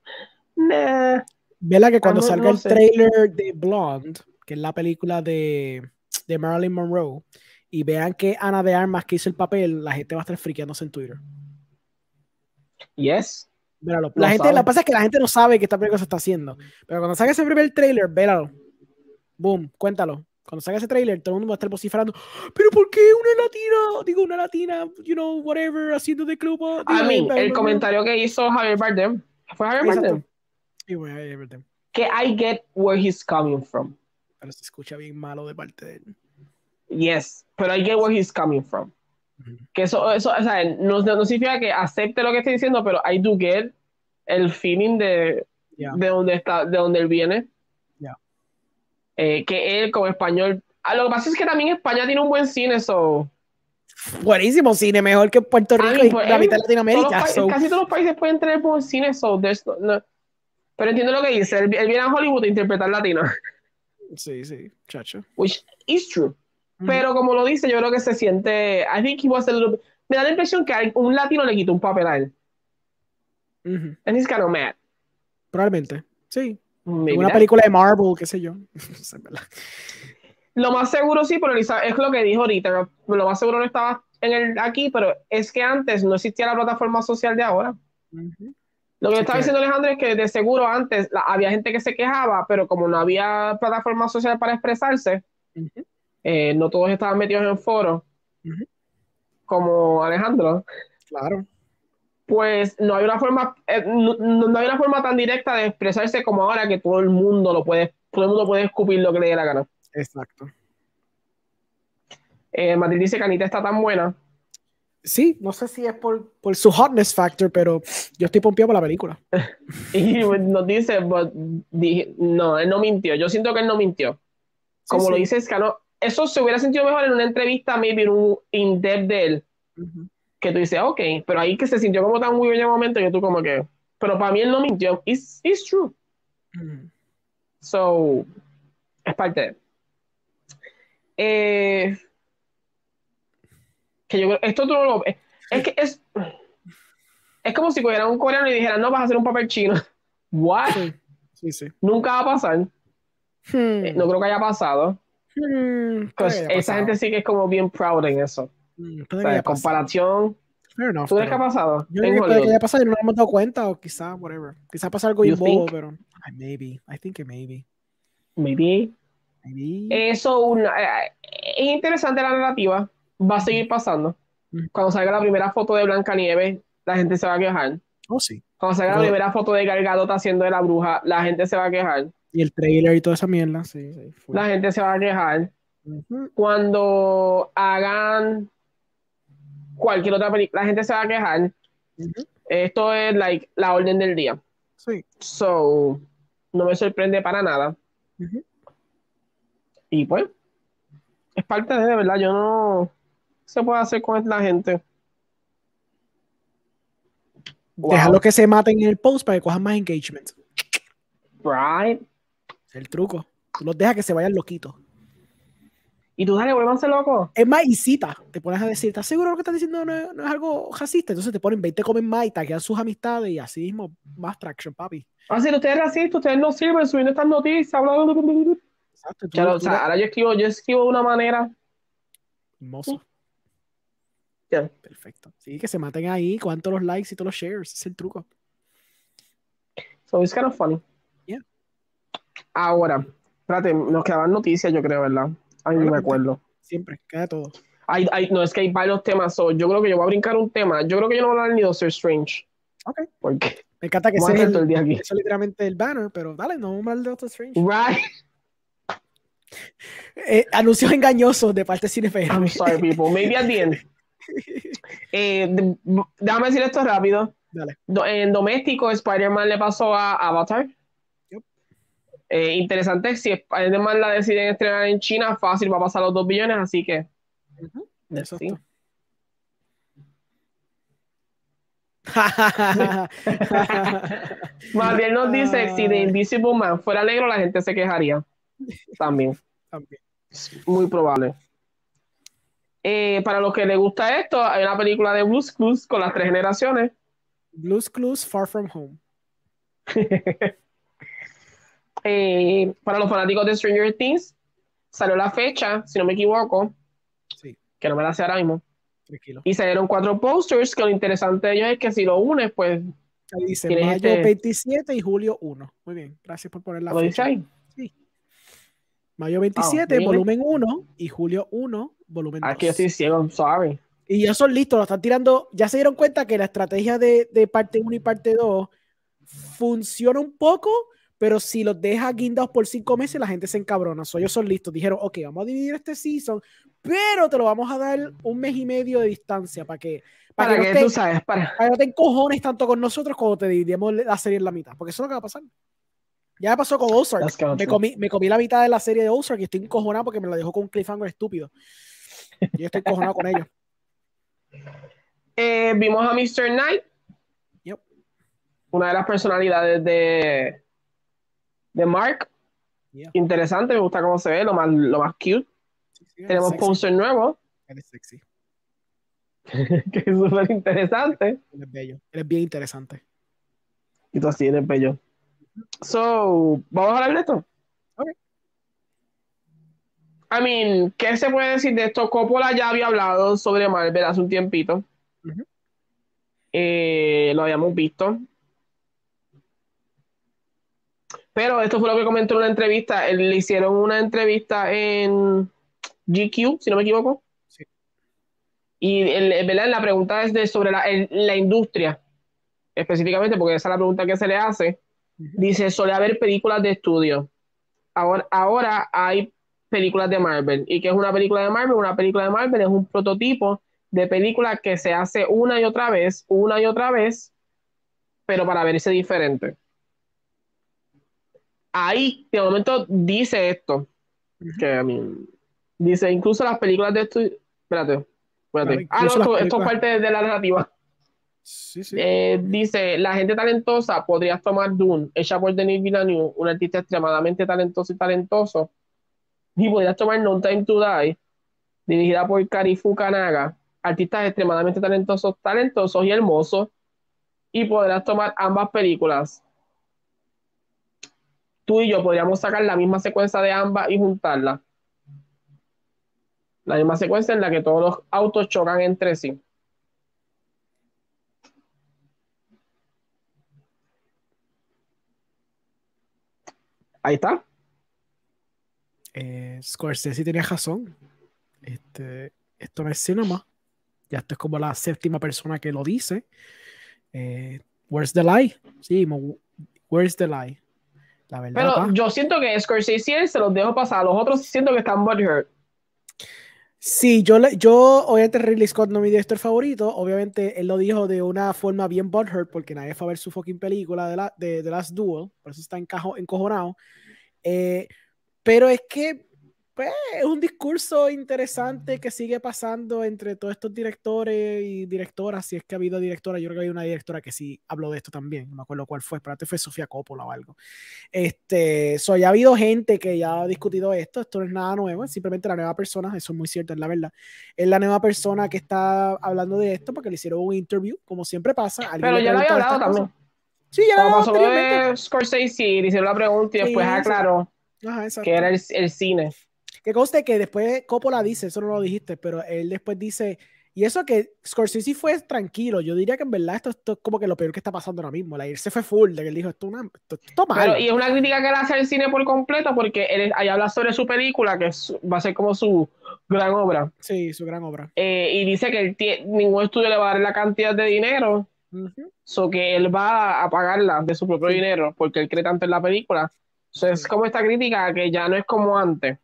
Speaker 1: Nah.
Speaker 2: Vela que cuando
Speaker 1: no-
Speaker 2: salga
Speaker 1: no
Speaker 2: el
Speaker 1: sé.
Speaker 2: trailer de Blonde, que es la película de, de Marilyn Monroe, y vean que Ana de Armas que hizo el papel, la gente va a estar friqueándose en Twitter.
Speaker 1: Yes.
Speaker 2: Véralo.
Speaker 1: Lo
Speaker 2: La gente,
Speaker 1: sabe.
Speaker 2: que pasa es que la gente no sabe que esta película se está haciendo. Pero cuando salga ese primer trailer, véralo. Boom, cuéntalo. Cuando salga ese trailer, todo el mundo va a estar vociferando. Pero ¿por qué una latina? Digo, una latina, you know, whatever, haciendo de club.
Speaker 1: A mí, el comentario que hizo Javier Bardem, fue Javier Bardem,
Speaker 2: Y bueno, ahí, verdad.
Speaker 1: que I get where he's coming from.
Speaker 2: Pero se escucha bien malo de parte de él.
Speaker 1: Yes, pero I get where he's coming from.
Speaker 2: Ujú.
Speaker 1: Que eso, eso, o sea, no, no significa que acepte lo que estoy diciendo, pero I do get el feeling de,
Speaker 2: Ya.
Speaker 1: de donde está, de donde él viene. Eh, que él como español. Ah, lo que pasa es que también España tiene un buen cine, so.
Speaker 2: Buenísimo cine, mejor que Puerto Rico
Speaker 1: Ay,
Speaker 2: y
Speaker 1: pues,
Speaker 2: la
Speaker 1: eh,
Speaker 2: mitad de Latinoamérica. so-
Speaker 1: Casi todos los países pueden tener buen cine, so no- no- Pero entiendo lo que dice. Él, él viene a Hollywood a interpretar latino,
Speaker 2: Sí, sí, chacho.
Speaker 1: which is true.
Speaker 2: Ujú.
Speaker 1: Pero como lo dice, yo creo que se siente. I think he was a little. Me da la impresión que un latino le quitó un papel a él.
Speaker 2: Ujú.
Speaker 1: And he's kind of mad.
Speaker 2: Probablemente. Sí. Una película de Marvel, qué sé yo.
Speaker 1: Lo más seguro sí, pero Elisa- es lo que dijo ahorita. Lo más seguro no estaba en el, aquí, pero es que antes no existía la plataforma social de ahora. Lo que
Speaker 2: Sí,
Speaker 1: estaba diciendo Alejandro es que de seguro antes la- había gente que se quejaba, pero como no había plataforma social para expresarse, eh, no todos estaban metidos en foros,
Speaker 2: Ujú.
Speaker 1: como Alejandro,
Speaker 2: Claro.
Speaker 1: Pues no hay una forma, eh, no, no- hay una forma tan directa de expresarse como ahora que todo el mundo lo puede, todo el mundo puede escupir lo que le dé la gana.
Speaker 2: Exacto.
Speaker 1: Eh, Matilde dice que Anita está tan buena.
Speaker 2: Sí, no sé si es por, por su hotness factor, pero yo estoy pompeado por la película.
Speaker 1: Y nos dice, but, dije- no, él no mintió. Yo siento que él no mintió. Como
Speaker 2: Sí,
Speaker 1: lo
Speaker 2: sí.
Speaker 1: dice Escano, eso se hubiera sentido mejor en una entrevista, maybe en un in-depth de él. Que tú dices, ok, pero ahí que se sintió como tan weird en el momento que tú como que, pero para mí él no mintió. It's, it's true.
Speaker 2: Ujú.
Speaker 1: So, es parte de. Eh, que yo creo, esto tú no lo es, es que es, es como si cogieran un coreano y dijeran, no, vas a hacer un papel chino. What?
Speaker 2: Sí, sí, sí.
Speaker 1: Nunca va a pasar.
Speaker 2: Hmm.
Speaker 1: Eh, No creo que haya pasado.
Speaker 2: Hmm,
Speaker 1: Pues esa
Speaker 2: pasado.
Speaker 1: gente sí que es como bien proud en eso. O sea, comparación,
Speaker 2: Fair enough,
Speaker 1: ¿tú crees que ha pasado?
Speaker 2: Yo creo que puede que haya pasado y no nos hemos dado cuenta, o quizá, whatever. Quizá pasa algo
Speaker 1: You
Speaker 2: bobo, pero. ay, maybe. I think maybe.
Speaker 1: Maybe.
Speaker 2: Maybe.
Speaker 1: Eso una- eh, es interesante la narrativa. Va a seguir pasando. Cuando salga la primera foto de Blancanieves, la gente se va a quejar.
Speaker 2: oh, sí.
Speaker 1: Cuando salga la primera foto de Gal Gadot haciendo de la bruja, la gente se va a quejar.
Speaker 2: Y el trailer y toda esa mierda, sí, sí.
Speaker 1: La gente se va a quejar. Cuando hagan cualquier otra película, la gente se va a quejar. Esto es like la orden del día.
Speaker 2: Sí.
Speaker 1: So, no me sorprende para nada. Y pues, es parte de, de verdad, yo no se puede hacer con la gente. Wow.
Speaker 2: Déjalo que se maten en el post para que cojan más engagement.
Speaker 1: Right.
Speaker 2: Es el truco. Tú los dejas que se vayan loquitos.
Speaker 1: Y tú dale, vuélvanse loco.
Speaker 2: Es más, y cita. Te pones a decir, ¿estás seguro lo que estás diciendo no es, no es algo racista? Entonces te ponen 20 comen más y taquean sus amistades y así mismo más traction, papi.
Speaker 1: Ah, sí, ustedes racistas, ustedes no sirven subiendo estas noticias. bla, bla, bla, bla, bla.
Speaker 2: Exacto. tú-
Speaker 1: o sea, ahora yo escribo, yo escribo de una manera.
Speaker 2: Hermoso.
Speaker 1: Ya.
Speaker 2: Perfecto. Sí, que se maten ahí, cuánto los likes y todos los shares. Es el truco.
Speaker 1: So it's kind of funny.
Speaker 2: Yeah.
Speaker 1: Ahora, espérate, nos quedaban noticias, yo creo, ¿verdad? Ay, no me acuerdo.
Speaker 2: Siempre, queda todo.
Speaker 1: Hay, hay- no, es que hay varios temas. so yo creo que yo voy a brincar un tema. Yo creo que yo no voy a hablar ni de Doctor Strange.
Speaker 2: Ok.
Speaker 1: Porque
Speaker 2: Me encanta que
Speaker 1: vamos a
Speaker 2: ese es,
Speaker 1: estar todo
Speaker 2: el-
Speaker 1: el día aquí.
Speaker 2: eso es literalmente el banner, pero dale, no vamos a hablar de Doctor Strange.
Speaker 1: Right.
Speaker 2: Eh, anuncios engañosos de parte de CineFM.
Speaker 1: I'm sorry, people. Maybe at the end. Eh, de- déjame decir esto rápido.
Speaker 2: Dale.
Speaker 1: Do- en doméstico, Spider-Man le pasó a Avatar. Eh, interesante, si Spider-Man la deciden estrenar en China, fácil, va a pasar los dos billones, así que. Let's see.
Speaker 2: exacto.
Speaker 1: Matiel nos dice: si The. Invisible Man fuera negro, la gente se quejaría. También.
Speaker 2: También.
Speaker 1: Muy probable. Eh, para los que les gusta esto, hay una película de Blues Clues con las tres generaciones.
Speaker 2: Blues Clues Far From Home.
Speaker 1: Eh, para los fanáticos de Stranger Things, salió la fecha, si no me equivoco,
Speaker 2: Sí,
Speaker 1: que no me la sé ahora mismo,
Speaker 2: tranquilo.
Speaker 1: y salieron cuatro posters, que lo interesante de ellos es que si lo unes, pues
Speaker 2: Ahí dice mayo
Speaker 1: este-
Speaker 2: 27 y julio 1. Muy bien, gracias por poner la
Speaker 1: lo dice
Speaker 2: fecha.
Speaker 1: ahí.
Speaker 2: Mayo 27,
Speaker 1: really?
Speaker 2: volumen 1 y julio 1, volumen 2.
Speaker 1: Aquí yo estoy ciego, I'm sorry.
Speaker 2: Y ya son listos, lo están tirando. Ya se dieron cuenta que la estrategia de, de parte 1 y parte 2 funciona un poco, pero si los deja guindados por cinco meses, la gente se encabrona. So, ellos son listos. Dijeron, ok, vamos a dividir este season, pero te lo vamos a dar un mes y medio de distancia para que, para
Speaker 1: Para
Speaker 2: que,
Speaker 1: que
Speaker 2: no
Speaker 1: tú
Speaker 2: te,
Speaker 1: sabes, para.
Speaker 2: para que no te encojones tanto con nosotros cuando te dividimos la serie en la mitad. Porque eso es lo que va a pasar. Ya me pasó con Ozark. Me comí, me comí la mitad de la serie de Ozark y estoy encojonado porque me la dejó con un cliffhanger estúpido. Y yo estoy encojonado con ellos.
Speaker 1: Eh, vimos a Mr. Knight,
Speaker 2: Yep.
Speaker 1: una de las personalidades de, de Mark.
Speaker 2: Yeah.
Speaker 1: Interesante, me gusta cómo se ve, lo más, lo más cute.
Speaker 2: Sí, sí, eres
Speaker 1: Tenemos
Speaker 2: sexy,
Speaker 1: póster nuevo,
Speaker 2: Eres sexy.
Speaker 1: que es súper interesante.
Speaker 2: Eres bello. Eres bien interesante.
Speaker 1: Y tú así eres bello. So, ¿vamos a hablar de esto?
Speaker 2: Ok.
Speaker 1: I mean, ¿qué se puede decir de esto? Coppola ya había hablado sobre Marvel hace un tiempito. Eh, lo habíamos visto. Pero esto fue lo que comentó en una entrevista. Le hicieron una entrevista en GQ, si no me equivoco.
Speaker 2: Sí.
Speaker 1: Y el- ¿verdad? la pregunta es de sobre la, el- la industria, específicamente, porque esa es la pregunta que se le hace. Dice, suele haber películas de estudio. Ahora, ahora hay películas de Marvel. ¿Y qué es una película de Marvel? Una película de Marvel es un prototipo de película que se hace una y otra vez, una y otra vez, pero para verse diferente. Ahí, de momento, dice esto, que a mí, dice, incluso las películas de estudio, espérate, espérate.
Speaker 2: Claro,
Speaker 1: ah, no, esto, esto es parte de la narrativa.
Speaker 2: Sí, sí.
Speaker 1: Eh, dice, la gente talentosa podrías tomar Dune, hecha por Denis Villeneuve, un artista extremadamente talentoso y talentoso, y podrías tomar No Time to Die, dirigida por Karifu Kanaga, artistas extremadamente talentosos, talentosos y hermosos, y podrás tomar ambas películas. Tú y yo podríamos sacar la misma secuencia de ambas y juntarla. La misma secuencia en la que todos los autos chocan entre sí. Ahí está.
Speaker 2: Eh, Scorsese tenía razón. Este, esto no es cinema. Ya esto es como la séptima persona que lo dice. Eh, where's the lie? Sí, where's the lie?
Speaker 1: La verdad. Pero yo siento que Scorsese se los dejo pasar. Los otros siento que están butthurt.
Speaker 2: Sí, yo, yo obviamente Ridley Scott no es mi director favorito. Obviamente él lo dijo de una forma bien butthurt porque nadie fue a ver su fucking película de, la, de, Last Duel. Por eso está encojonado. Eh, pero es que pues, es un discurso interesante que sigue pasando entre todos estos directores y directoras. Si es que ha habido directora, yo creo que hay una directora que sí habló de esto también. No me acuerdo cuál fue, pero antes fue Sofía Coppola o algo. Este, so, ya ha habido gente que ya ha discutido esto. Esto no es nada nuevo, es simplemente la nueva persona. Eso es muy cierto, es la verdad. Es la nueva persona que está hablando de esto porque le hicieron un interview, como siempre pasa.
Speaker 1: Pero ya lo había hablado también. Sí, ya lo había hablado. Scorsese, le hicieron la pregunta y después aclaró que era el, el cine.
Speaker 2: Que conste que después Coppola dice, eso no lo dijiste, pero él después dice, y eso que Scorsese fue tranquilo, yo diría que en verdad esto, es como que lo peor que está pasando ahora mismo. La irse fue full, de que él dijo, esto, una, esto, mal.
Speaker 1: y es una crítica que él hace al cine por completo, porque él ahí habla sobre su película, que va a ser como su gran obra.
Speaker 2: Sí, su gran obra.
Speaker 1: Eh, y dice que ningún estudio le va a dar la cantidad de dinero, uh que él va a pagarla de su propio dinero, porque él cree tanto en la película. Entonces, es como esta crítica que ya no es como antes.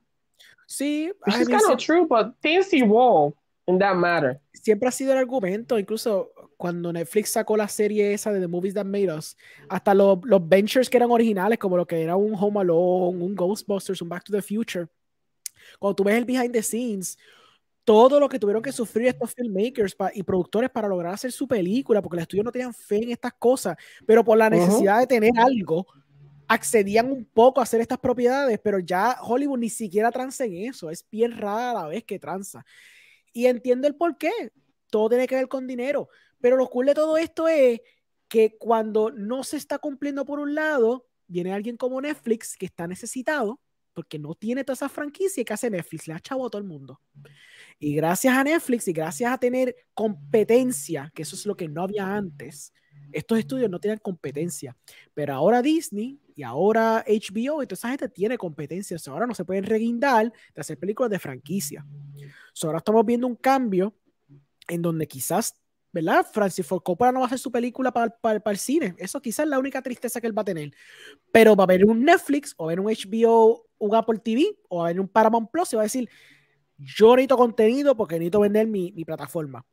Speaker 2: Sí,
Speaker 1: es kind of true, but things evolve in that matter.
Speaker 2: Siempre ha sido el argumento, incluso cuando Netflix sacó la serie esa de The Movies That Made Us, hasta los, los ventures que eran originales, como lo que era un Home Alone, un Ghostbusters, un Back to the Future. Cuando tú ves el behind the scenes, todo lo que tuvieron que sufrir estos filmmakers y productores para lograr hacer su película, porque los estudios no tenían fe en estas cosas, pero por la necesidad de tener algo, accedían un poco a hacer estas propiedades, pero ya Hollywood ni siquiera transa en eso. Es bien rara la vez que transa. Y entiendo el por qué. Todo tiene que ver con dinero. Pero lo cool de todo esto es que cuando no se está cumpliendo por un lado, viene alguien como Netflix que está necesitado porque no tiene toda esa franquicia que hace Netflix, le ha chavo a todo el mundo. Y gracias a Netflix y gracias a tener competencia, que eso es lo que no había antes, estos estudios no tienen competencia. Pero ahora Disney y ahora HBO y toda esa gente tiene competencia. ahora no se pueden reguindar de hacer películas de franquicia. ahora estamos viendo un cambio en donde quizás, ¿verdad? Francis Ford Coppola no va a hacer su película para, para, el cine. Eso quizás es la única tristeza que él va a tener. Pero va a haber un Netflix o va un HBO, un Apple TV o va un Paramount Plus y va a decir, yo necesito contenido porque necesito vender mi, mi plataforma.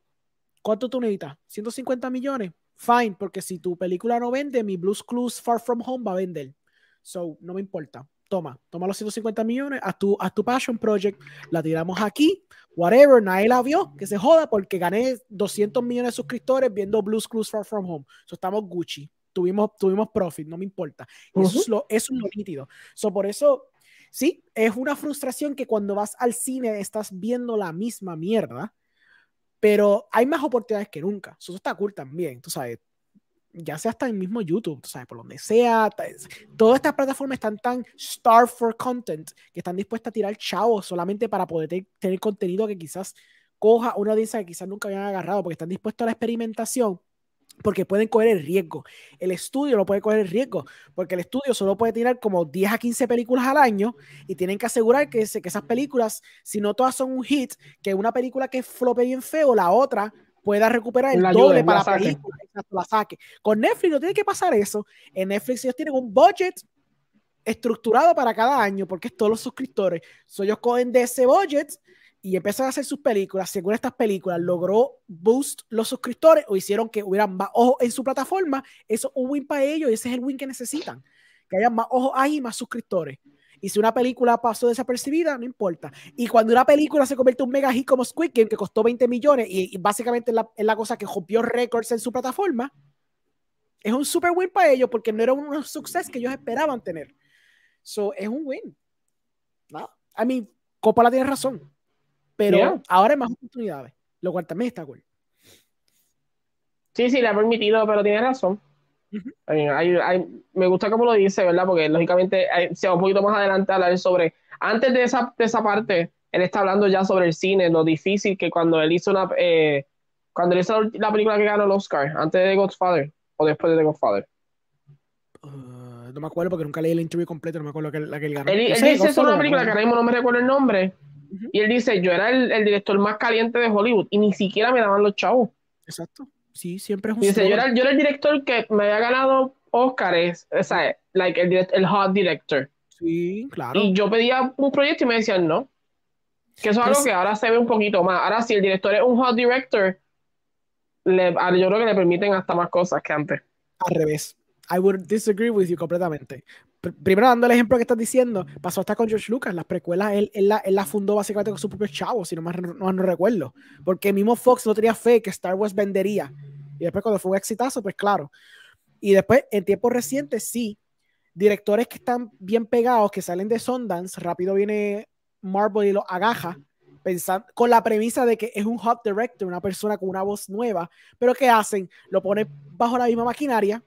Speaker 2: ¿Cuánto tú necesitas? ¿150 millones? Fine, porque si tu película no vende, mi Blues Clues Far From Home va a vender. So, no me importa. Toma, toma los 150 millones, haz tu, haz tu Passion Project, la tiramos aquí, whatever, nadie la vio, que se joda porque gané 200 millones de suscriptores viendo Blues Clues Far From Home. So, estamos Gucci, tuvimos, tuvimos profit, no me importa. Eso, es lo, eso es lo nítido. So, por eso, sí, es una frustración que cuando vas al cine estás viendo la misma mierda pero hay más oportunidades que nunca. Eso está cool también, tú sabes. Ya sea hasta el mismo YouTube, tú sabes, por donde sea. Todas estas plataformas están tan starved for content que están dispuestas a tirar chavos solamente para poder tener contenido que quizás coja una audiencia que quizás nunca habían agarrado, porque están dispuestos a la experimentación porque pueden coger el riesgo. El estudio no puede coger el riesgo, porque el estudio solo puede tirar como 10 a 15 películas al año y tienen que asegurar que, que esas películas, si no todas son un hit, que una película que flope bien feo, la otra pueda recuperar el doble para la, película, la saque. Con Netflix no tiene que pasar eso. En Netflix ellos tienen un budget estructurado para cada año, porque es todos los suscriptores. So, ellos cogen de ese budget y empezaron a hacer sus películas, según estas películas logró boost los suscriptores o hicieron que hubieran más ojos en su plataforma, eso es un win para ellos y ese es el win que necesitan, que haya más ojos ahí y más suscriptores. Y si una película pasó desapercibida, no importa. Y cuando una película se convierte en un mega hit como Squid Game, que costó 20 millones y, básicamente es la, es la, cosa que rompió récords en su plataforma, es un super win para ellos porque no era un suceso que ellos esperaban tener. So, es un win. ¿No? I mean, Coppola tiene razón. Pero ahora hay más oportunidades, lo cual también está cool.
Speaker 1: Sí, sí, le ha permitido, pero tiene razón. me gusta cómo lo dice, ¿verdad? Porque lógicamente se va un poquito más adelante a hablar sobre, antes de esa, de esa parte, él está hablando ya sobre el cine, lo difícil que cuando él hizo una, eh, cuando él hizo la película que ganó el Oscar, antes de The Godfather o después de The Godfather.
Speaker 2: Uh, no me acuerdo porque nunca leí el interview completo, no me acuerdo que, la que él ganó.
Speaker 1: Él, dice eso una película que ahora mismo no me recuerdo el nombre. Y él dice, yo era el, el, director más caliente de Hollywood y ni siquiera me daban los chavos.
Speaker 2: Exacto. Sí, siempre es un...
Speaker 1: Dice, yo era, yo era, el director que me había ganado Oscars, o sea, like el, el hot director.
Speaker 2: Sí, claro.
Speaker 1: Y yo pedía un proyecto y me decían no. Que eso es algo que ahora se ve un poquito más. Ahora, si el director es un hot director, le, yo creo que le permiten hasta más cosas que antes.
Speaker 2: Al revés. I would disagree with you completamente. Primero, dando el ejemplo que estás diciendo, pasó hasta con George Lucas. Las precuelas, él, él, la, él la, fundó básicamente con su propio chavo, si no más no, no, recuerdo. Porque mismo Fox no tenía fe que Star Wars vendería. Y después, cuando fue un exitazo, pues claro. Y después, en tiempos recientes, sí. Directores que están bien pegados, que salen de Sundance, rápido viene Marvel y lo agaja, pensando, con la premisa de que es un hot director, una persona con una voz nueva, pero ¿qué hacen? Lo ponen bajo la misma maquinaria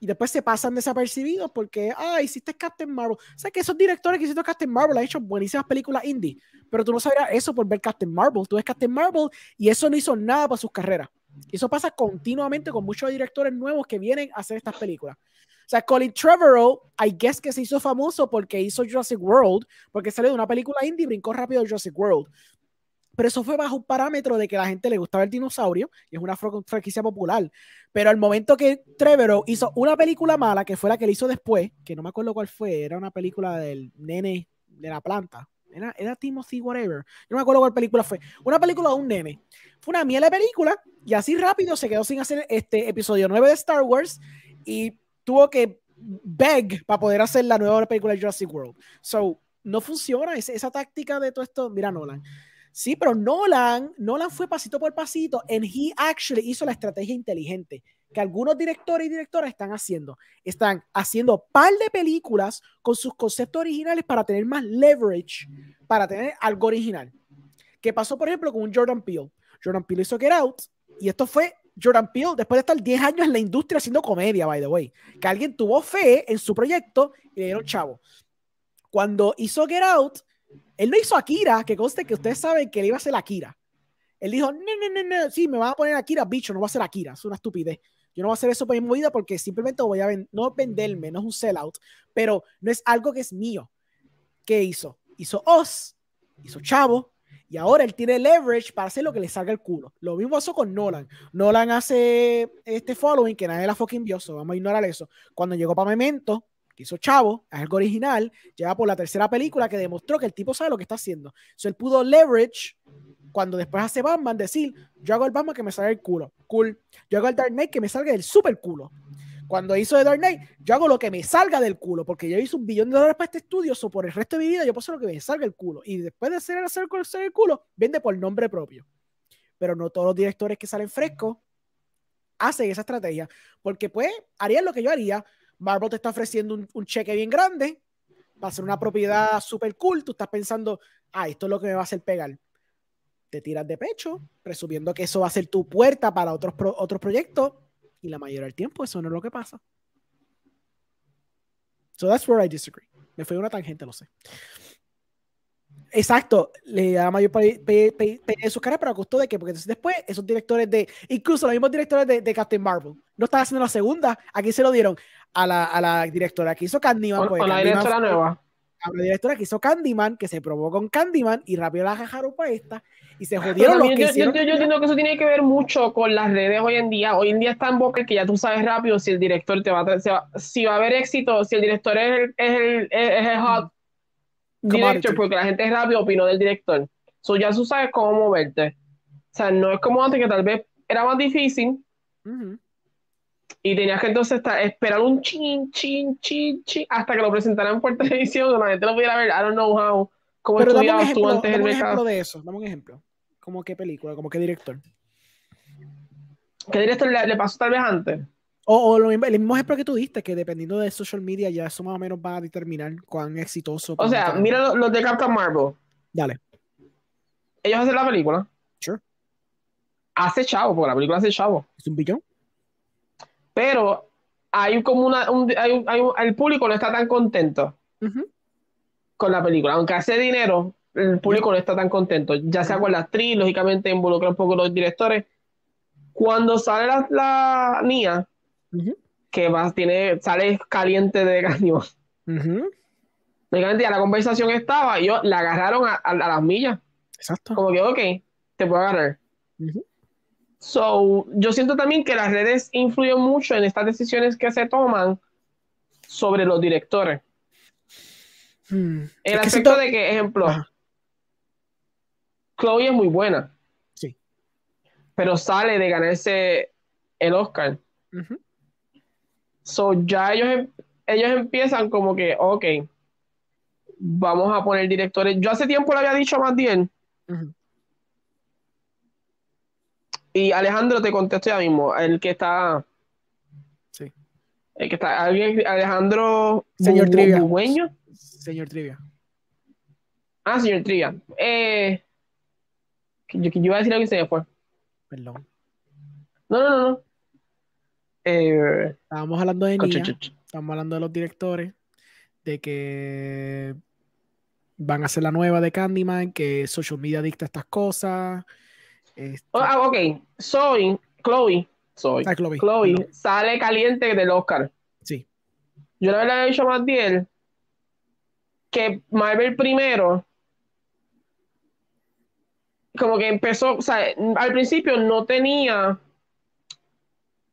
Speaker 2: y después se pasan desapercibidos porque, ah, hiciste Captain Marvel. O sea, que esos directores que hicieron Captain Marvel han hecho buenísimas películas indie, pero tú no sabías eso por ver Captain Marvel. Tú ves Captain Marvel y eso no hizo nada para sus carreras. Eso pasa continuamente con muchos directores nuevos que vienen a hacer estas películas. O sea, Colin Trevorrow, I guess que se hizo famoso porque hizo Jurassic World, porque salió de una película indie y brincó rápido Jurassic World. Pero eso fue bajo un parámetro de que la gente le gustaba el dinosaurio y es una franquicia popular. Pero al momento que Trevorrow hizo una película mala, que fue la que él hizo después, que no me acuerdo cuál fue, era una película del nene de la planta. Era, era Timothy whatever. Yo no me acuerdo cuál película fue. Una película de un nene. Fue una miel de película y así rápido se quedó sin hacer este episodio 9 de Star Wars y tuvo que beg para poder hacer la nueva película de Jurassic World. So, no funciona esa, esa táctica de todo esto. Mira, Nolan. Sí, pero Nolan, Nolan fue pasito por pasito and he actually hizo la estrategia inteligente que algunos directores y directoras están haciendo. Están haciendo par de películas con sus conceptos originales para tener más leverage, para tener algo original. ¿Qué pasó, por ejemplo, con un Jordan Peele? Jordan Peele hizo Get Out y esto fue Jordan Peele, después de estar 10 años en la industria haciendo comedia, by the way, que alguien tuvo fe en su proyecto y le dieron chavo. Cuando hizo Get Out, él no hizo Akira, que conste que ustedes saben que él iba a hacer Akira. Él dijo, no, no, no, no, sí, me van a poner Akira, bicho, no va a ser Akira, es una estupidez. Yo no voy a hacer eso por mi movida porque simplemente voy a no venderme, no es un sellout, pero no es algo que es mío. ¿Qué hizo? Hizo Oz, hizo Chavo, y ahora él tiene leverage para hacer lo que le salga el culo. Lo mismo pasó con Nolan. Nolan hace este following que nadie la fucking vio, so vamos a ignorar eso. Cuando llegó para Memento, hizo Chavo, es algo original, llega por la tercera película que demostró que el tipo sabe lo que está haciendo. So él pudo leverage cuando después hace Batman decir, yo hago el Batman que me salga el culo. Cool. Yo hago el Dark Knight que me salga del super culo cuando hizo The Dark Knight, yo hago lo que me salga del culo, porque yo hice un billón de dólares para este estudio, o por el resto de mi vida yo puedo lo que me salga el culo. Y después de hacer, hacer, hacer el culo, vende por nombre propio. Pero no todos los directores que salen frescos hacen esa estrategia, porque pues harían lo que yo haría. Marvel te está ofreciendo un, cheque bien grande va a ser una propiedad súper cool, tú estás pensando, ah, esto es lo que me va a hacer pegar. Te tiras de pecho, presumiendo que eso va a ser tu puerta para otros, otros proyectos, y la mayoría del tiempo eso no es lo que pasa. So that's where I disagree. Me fui una tangente, lo sé. Exacto, le da mayor de su cara, pero a costo de que, porque después esos directores de, incluso los mismos directores de, de Captain Marvel, no estaban haciendo la segunda, aquí se lo dieron a la, a la directora que hizo Candyman.
Speaker 1: Pues, la directora nueva.
Speaker 2: A la directora que hizo Candyman, que se probó con Candyman y rápido la jajaron para esta y se jodieron los que
Speaker 1: yo,
Speaker 2: hicieron.
Speaker 1: Yo, yo, entiendo que eso tiene que ver mucho con las redes hoy en día. Hoy en día está en boca que ya tú sabes rápido si el director te va a si va a haber éxito, si el director es el, es el, es el hot director, porque la gente es rápido opinó del director. So ya tú sabes cómo moverte. O sea, no es como antes que tal vez era más difícil. Y tenías que entonces estar, esperar un chin, chin, chin, chin, hasta que lo presentaran por televisión, la gente lo pudiera ver. I don't know how. ¿Cómo
Speaker 2: Pero estudiabas tú antes el mercado? un ejemplo de eso, dame un ejemplo. ¿Cómo qué película? ¿Cómo qué director?
Speaker 1: ¿Qué director le, pasó tal vez antes?
Speaker 2: O, lo mismo, el mismo ejemplo que tú diste, que dependiendo de social media, ya eso más o menos va a determinar cuán exitoso.
Speaker 1: O sea, mira los, de Captain Marvel.
Speaker 2: Dale.
Speaker 1: Ellos hacen la película.
Speaker 2: Sure.
Speaker 1: Hace chavo, porque la película hace chavo.
Speaker 2: Es un billón.
Speaker 1: Pero hay como una, un- hay un- hay un- el público no está tan contento
Speaker 2: Ujú.
Speaker 1: con la película, aunque hace dinero, el público no está tan contento, ya sea con la actriz, lógicamente involucra un poco los directores. Cuando sale la, la Nia,
Speaker 2: Ujú.
Speaker 1: que va, tiene, sale caliente de
Speaker 2: Ujú.
Speaker 1: lógicamente ya la conversación estaba, y yo la agarraron a, a- a las millas,
Speaker 2: Exacto.
Speaker 1: como que, ok, te puedo agarrar.
Speaker 2: Ujú.
Speaker 1: So, yo siento también que las redes influyen mucho en estas decisiones que se toman sobre los directores.
Speaker 2: Hmm.
Speaker 1: El
Speaker 2: Es que
Speaker 1: aspecto
Speaker 2: siento-
Speaker 1: de que, ejemplo,
Speaker 2: Ajá.
Speaker 1: Chloe es muy buena,
Speaker 2: Sí.
Speaker 1: pero sale de ganarse el Oscar.
Speaker 2: Ujú.
Speaker 1: So, ya ellos, em- ellos empiezan como que, ok, vamos a poner directores. Yo hace tiempo le había dicho a Matiel. Y Alejandro te contesto ya mismo, el que está,
Speaker 2: Sí.
Speaker 1: el que está, alguien, Alejandro
Speaker 2: Señor
Speaker 1: Bu-
Speaker 2: Trivia.
Speaker 1: Bugüeño.
Speaker 2: Señor Trivia.
Speaker 1: Ah, señor Trivia. Eh, yo, yo iba a decir algo y se me fue.
Speaker 2: Perdón.
Speaker 1: No, no, no, no. Eh,
Speaker 2: Estábamos hablando de Nia. Estamos hablando de los directores. De que van a hacer la nueva de Candyman. Que social media dicta estas cosas. Este,
Speaker 1: Oh, ah, ok, soy Chloe. Soy
Speaker 2: ah, Chloe,
Speaker 1: Chloe. Sale caliente del Oscar.
Speaker 2: Sí.
Speaker 1: Yo le había dicho a Matiel que Marvel primero, como que empezó, o sea, al principio no tenía,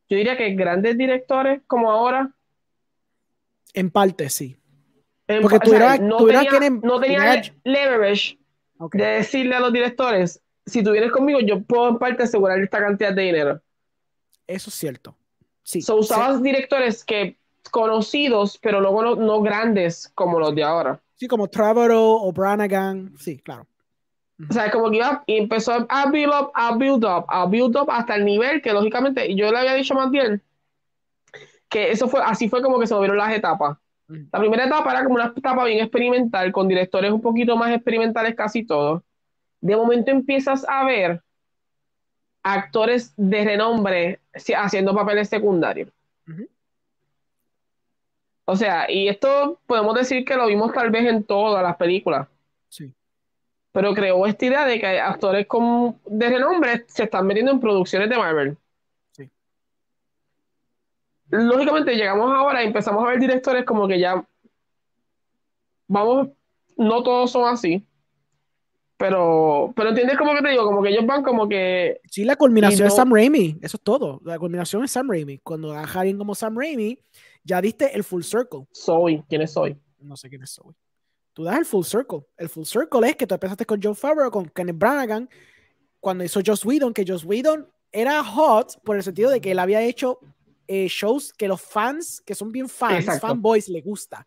Speaker 1: yo diría que grandes directores como ahora.
Speaker 2: En parte, sí.
Speaker 1: En-
Speaker 2: Porque
Speaker 1: o sea,
Speaker 2: tuvieron-
Speaker 1: no tenía,
Speaker 2: quienes-
Speaker 1: no tenía
Speaker 2: tuvieron-
Speaker 1: leverage de decirle a los directores, si tú vienes conmigo, yo puedo en parte asegurar esta cantidad de dinero.
Speaker 2: Eso es cierto. Sí.
Speaker 1: So, usabas directores que conocidos, pero no, cono- no grandes como los de ahora.
Speaker 2: Sí, como Trevorrow o Brannigan. Sí, claro.
Speaker 1: O sea, como que iba y empezó a build up, a build up, a build up hasta el nivel que lógicamente yo le había dicho a Matiel que eso fue, así fue como que se movieron las etapas.
Speaker 2: Ujú.
Speaker 1: La primera etapa era como una etapa bien experimental, con directores un poquito más experimentales casi todos. De momento empiezas a ver actores de renombre haciendo papeles secundarios. O sea, y esto podemos decir que lo vimos tal vez en todas las películas,
Speaker 2: Sí.
Speaker 1: pero creó esta idea de que actores con, de renombre se están metiendo en producciones de Marvel.
Speaker 2: Sí.
Speaker 1: Lógicamente llegamos ahora y empezamos a ver directores como que ya, vamos, no todos son así, pero, pero entiendes como que te digo, como que ellos van como que,
Speaker 2: Sí, la culminación
Speaker 1: no-
Speaker 2: es Sam Raimi. Eso es todo. La culminación es Sam Raimi. Cuando a alguien como Sam Raimi, ya diste el full circle.
Speaker 1: soy, ¿quién es soy?
Speaker 2: No sé quién es Zoe. Tú das el full circle. El full circle es que tú empezaste con Joe Favreau, con Kenneth Branagh, cuando hizo Joss Whedon, que Joss Whedon era hot por el sentido de que él había hecho eh, shows que los fans, que son bien fans,
Speaker 1: Exacto.
Speaker 2: fanboys, les gusta.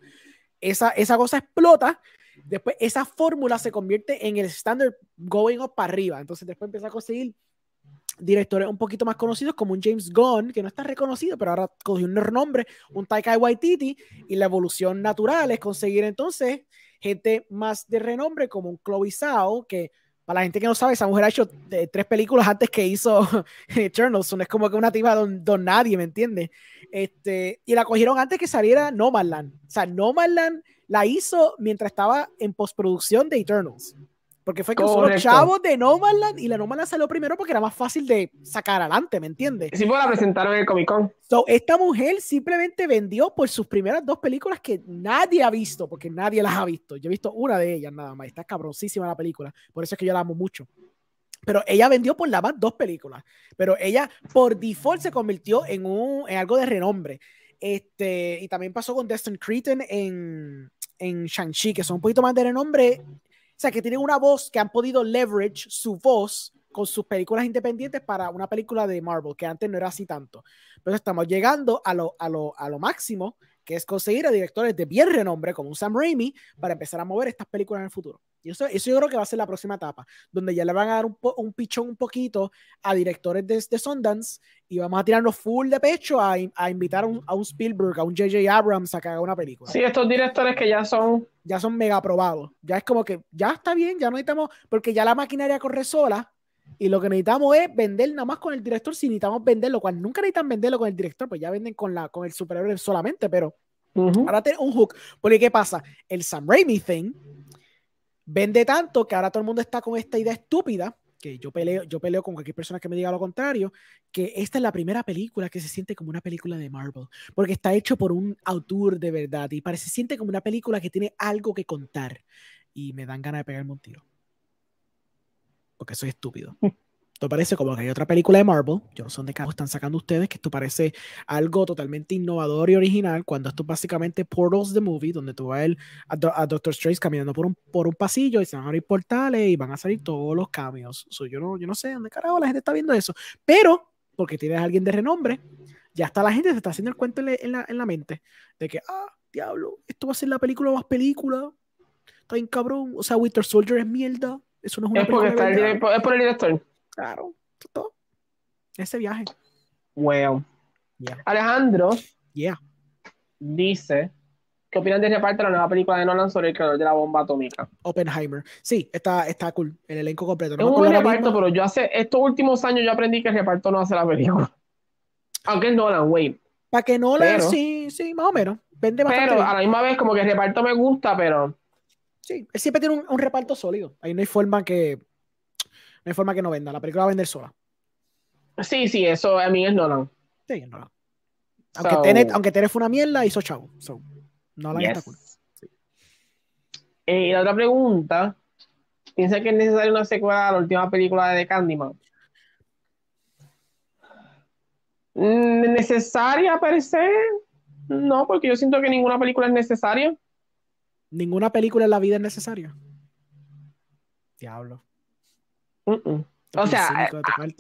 Speaker 2: Esa, esa cosa explota. Después esa fórmula se convierte en el standard going up para arriba. Entonces después empieza a conseguir directores un poquito más conocidos como un James Gunn, que no está reconocido, pero ahora cogió un nombre, un Taika Waititi, y la evolución natural es conseguir entonces gente más de renombre como un Chloe Zhao, que para la gente que no sabe, esa mujer ha hecho eh, tres películas antes que hizo Eternals, no es como que una tipa don, nadie, ¿me entiendes? Este, y la cogieron antes que saliera Nomadland. O sea, Nomadland la hizo mientras estaba en postproducción de Eternals. Porque fue que usó los chavos de Nomadland y la Nomadland salió primero porque era más fácil de sacar adelante, ¿me entiendes?
Speaker 1: Sí, pues la presentaron en el Comic Con.
Speaker 2: So, esta mujer simplemente vendió por sus primeras dos películas que nadie ha visto, porque nadie las ha visto. Yo he visto una de ellas nada más. Está cabrosísima la película. Por eso es que yo la amo mucho. Pero ella vendió por la más dos películas. Pero ella por default se convirtió en, un, en algo de renombre. Este, y también pasó con Destin Creighton en, en Shang-Chi, que son un poquito más de renombre. O sea, que tienen una voz que han podido leverage su voz con sus películas independientes para una película de Marvel, que antes no era así tanto. Pero estamos llegando a lo, a lo, a lo máximo, que es conseguir a directores de bien renombre, como un Sam Raimi, para empezar a mover estas películas en el futuro. Y eso, eso yo creo que va a ser la próxima etapa, donde ya le van a dar un, un pichón un poquito a directores de, de Sundance y vamos a tirarnos full de pecho a, a invitar a un, a un Spielberg, a un J.J. Abrams a que haga una película
Speaker 1: Sí, estos directores que ya son,
Speaker 2: ya son mega aprobados. Ya es como que ya está bien, ya no necesitamos, porque ya la maquinaria corre sola. Y lo que necesitamos es vender nada más con el director si necesitamos venderlo, cual nunca necesitan venderlo con el director, pues ya venden con, la, con el superhéroe solamente, pero ahora tiene un hook. Porque ¿qué pasa? El Sam Raimi thing vende tanto que ahora todo el mundo está con esta idea estúpida que yo peleo, yo peleo con cualquier persona que me diga lo contrario, que esta es la primera película que se siente como una película de Marvel, porque está hecho por un autor de verdad y parece se siente como una película que tiene algo que contar y me dan ganas de pegarme un tiro. Porque soy estúpido. Esto parece como que hay otra película de Marvel, yo no sé dónde están sacando ustedes, que esto parece algo totalmente innovador y original, cuando esto es básicamente Portals the Movie, donde tú vas a, a, Doctor Strange caminando por un, por un pasillo y se van a abrir portales y van a salir todos los cambios. yo, no, yo no sé dónde carajo la gente está viendo eso, pero porque tienes a alguien de renombre, ya está la gente se está haciendo el cuento en la, en la mente de que, ah, diablo, esto va a ser la película más película, está bien cabrón, o sea, Winter Soldier es mierda, eso no es una
Speaker 1: es porque está el, es por el director.
Speaker 2: Claro, todo. Ese viaje.
Speaker 1: Wow. Alejandro
Speaker 2: yeah.
Speaker 1: dice ¿Qué opinan de reparto de la nueva película de Nolan sobre el creador de la bomba atómica?
Speaker 2: Oppenheimer. Sí, está, está cool. El elenco completo.
Speaker 1: No es un buen reparto, pero yo hace estos últimos años yo aprendí que el reparto no hace la película. Aunque es Nolan, wait.
Speaker 2: Para que Nolan, sí, sí, más o menos. Vende bastante
Speaker 1: pero a la misma vez, como que el reparto me gusta, pero.
Speaker 2: Sí, él siempre tiene un, un reparto sólido. Ahí no hay forma que no hay forma que no venda. La película va a vender sola.
Speaker 1: Sí, sí, eso a mí es Nolan.
Speaker 2: Sí, es Nolan. Aunque, Tenet, aunque fue una mierda, hizo chavo. So, Nolan está cool.
Speaker 1: Eh, y la otra pregunta, ¿piensa que es necesaria una secuela a la última película de Candyman? Mm, ¿Necesaria per se? No, porque yo siento que ninguna película es necesaria.
Speaker 2: ¿Ninguna película en la vida es necesaria? Diablo.
Speaker 1: O sea,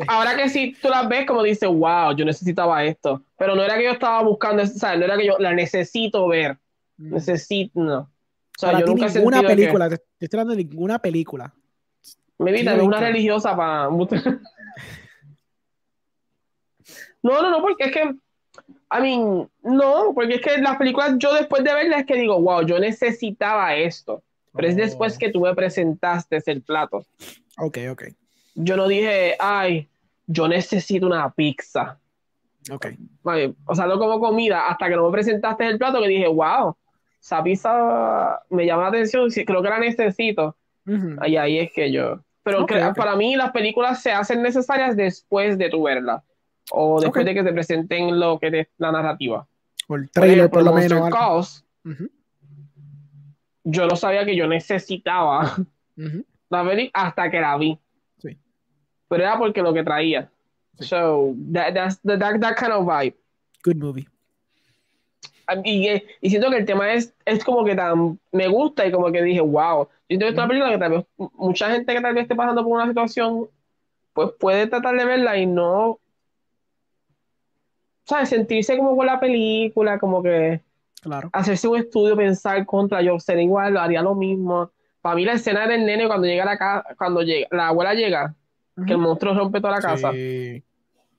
Speaker 1: ahora que sí tú las ves como dices, wow, yo necesitaba esto. Pero no era que yo estaba buscando, ¿sabes? No era que yo la necesito ver. Mm. Necesito, no. O
Speaker 2: sea, yo nunca ninguna película, te estoy hablando de ninguna película.
Speaker 1: Me vi una religiosa para. no, no, no, porque es que. I mean, no, porque es que las películas, yo después de verlas es que digo, wow, yo necesitaba esto. Pero es después oh. que tú me presentaste el plato.
Speaker 2: Ok, ok.
Speaker 1: Yo no dije, ay, yo necesito una pizza.
Speaker 2: Ok.
Speaker 1: o sea, no como comida, hasta que no me presentaste el plato que dije, wow, esa pizza me llama la atención, creo que la necesito. Y ahí es que yo. Pero para mí las películas se hacen necesarias después de tu verla. O después de que te presenten lo que es la narrativa.
Speaker 2: O el trailer, por, lo menos.
Speaker 1: yo no sabía que yo necesitaba la ver hasta que la vi.
Speaker 2: Sí.
Speaker 1: Pero era porque lo que traía. So, that, that's that, that kind of vibe.
Speaker 2: Good movie.
Speaker 1: Y, y, siento que el tema es, es como que tan me gusta y como que dije, wow. Yo siento que es una película que tal vez mucha gente que tal vez esté pasando por una situación, pues puede tratar de verla y no, ¿sabes? Sentirse como con la película, como que
Speaker 2: claro.
Speaker 1: hacerse un estudio, pensar contra yo, ser igual, haría lo mismo. Para mí la escena del nene cuando llega la casa, cuando llega, la abuela llega, que el monstruo rompe toda la casa.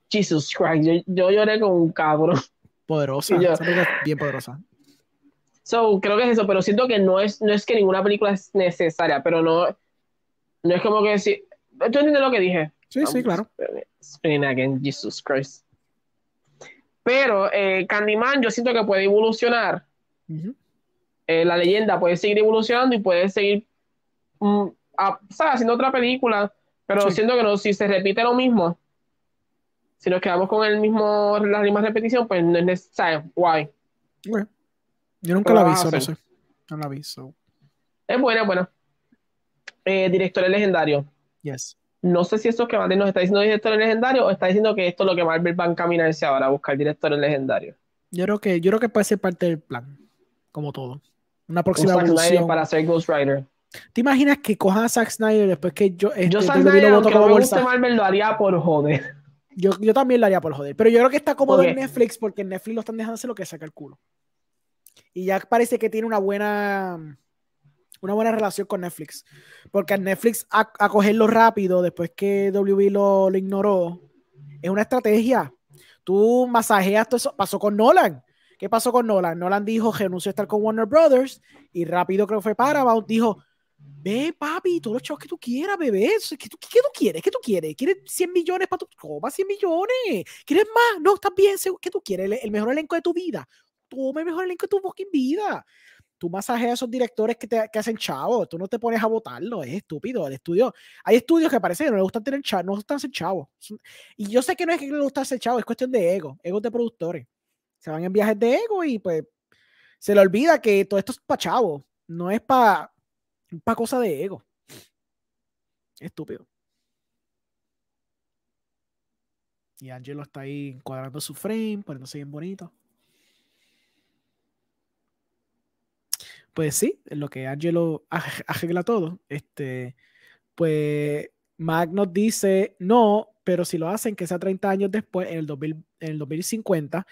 Speaker 1: Jesus Christ, yo, lloré con un cabrón.
Speaker 2: Poderosa, bien poderosa.
Speaker 1: So, creo que es eso, pero siento que no es, no es que ninguna película es necesaria, pero no, no es como que si. ¿Tú entiendes lo que dije?
Speaker 2: Sí, sí, claro.
Speaker 1: Spinning again, Jesus Christ. Pero eh, Candyman, yo siento que puede evolucionar. Eh, la leyenda puede seguir evolucionando y puede seguir Mm, haciendo otra película, pero siento que no, si se repite lo mismo, si nos quedamos con el mismo, la misma repetición, pues no es necesario. Guay.
Speaker 2: Yo nunca la vi, no sé. No la vi,
Speaker 1: Es buena, buena. Eh, directores legendarios.
Speaker 2: Yes.
Speaker 1: No sé si eso que Marvel nos está diciendo directores legendarios o está diciendo que esto es lo que Marvel va a encaminarse ahora a buscar directores legendarios.
Speaker 2: Yo creo que, yo creo que puede ser parte del plan, como todo. Una próxima evolución.
Speaker 1: para ser Ghost Rider.
Speaker 2: ¿Te imaginas que cojan a Zack Snyder después que yo...
Speaker 1: Este, yo Zack Snyder, aunque no me guste Marvel, lo haría por joder.
Speaker 2: Yo, yo también lo haría por joder. Pero yo creo que está cómodo en Netflix porque en Netflix lo están dejando hacer lo que saca el culo. Y ya parece que tiene una buena una buena relación con Netflix. Porque a Netflix a, cogerlo rápido después que WB lo, lo, ignoró es una estrategia. Tú masajeas todo eso. Pasó con Nolan. ¿Qué pasó con Nolan? Nolan dijo renunció a estar con Warner Brothers y rápido creo que fue Paramount. Dijo, Ve, papi, todos los chavos que tú quieras, bebé. ¿Qué tú, qué tú quieres? ¿Qué tú quieres? ¿Quieres 100 millones para tu... Toma 100 millones. ¿Quieres más? No, estás bien. ¿Qué tú quieres? ¿El, mejor elenco de tu vida? Toma el mejor elenco de tu fucking vida tú masajeas a esos directores que, te, que hacen chavos, tú no te pones a votarlo, es estúpido. El estudio, hay estudios que parece que no les gustan tener chavos, no les hacer chavos. Y yo sé que no es que no les gusta hacer chavos, es cuestión de ego, ego de productores. Se van en viajes de ego y pues se le olvida que todo esto es para chavos, no es para pa cosa de ego. Estúpido. Y Angelo está ahí cuadrando su frame, poniéndose bien bonito. Pues sí, en lo que Angelo arregla todo. Este, pues Mac nos dice no, pero si lo hacen, que sea 30 años después, en el, 2000, en el 2050.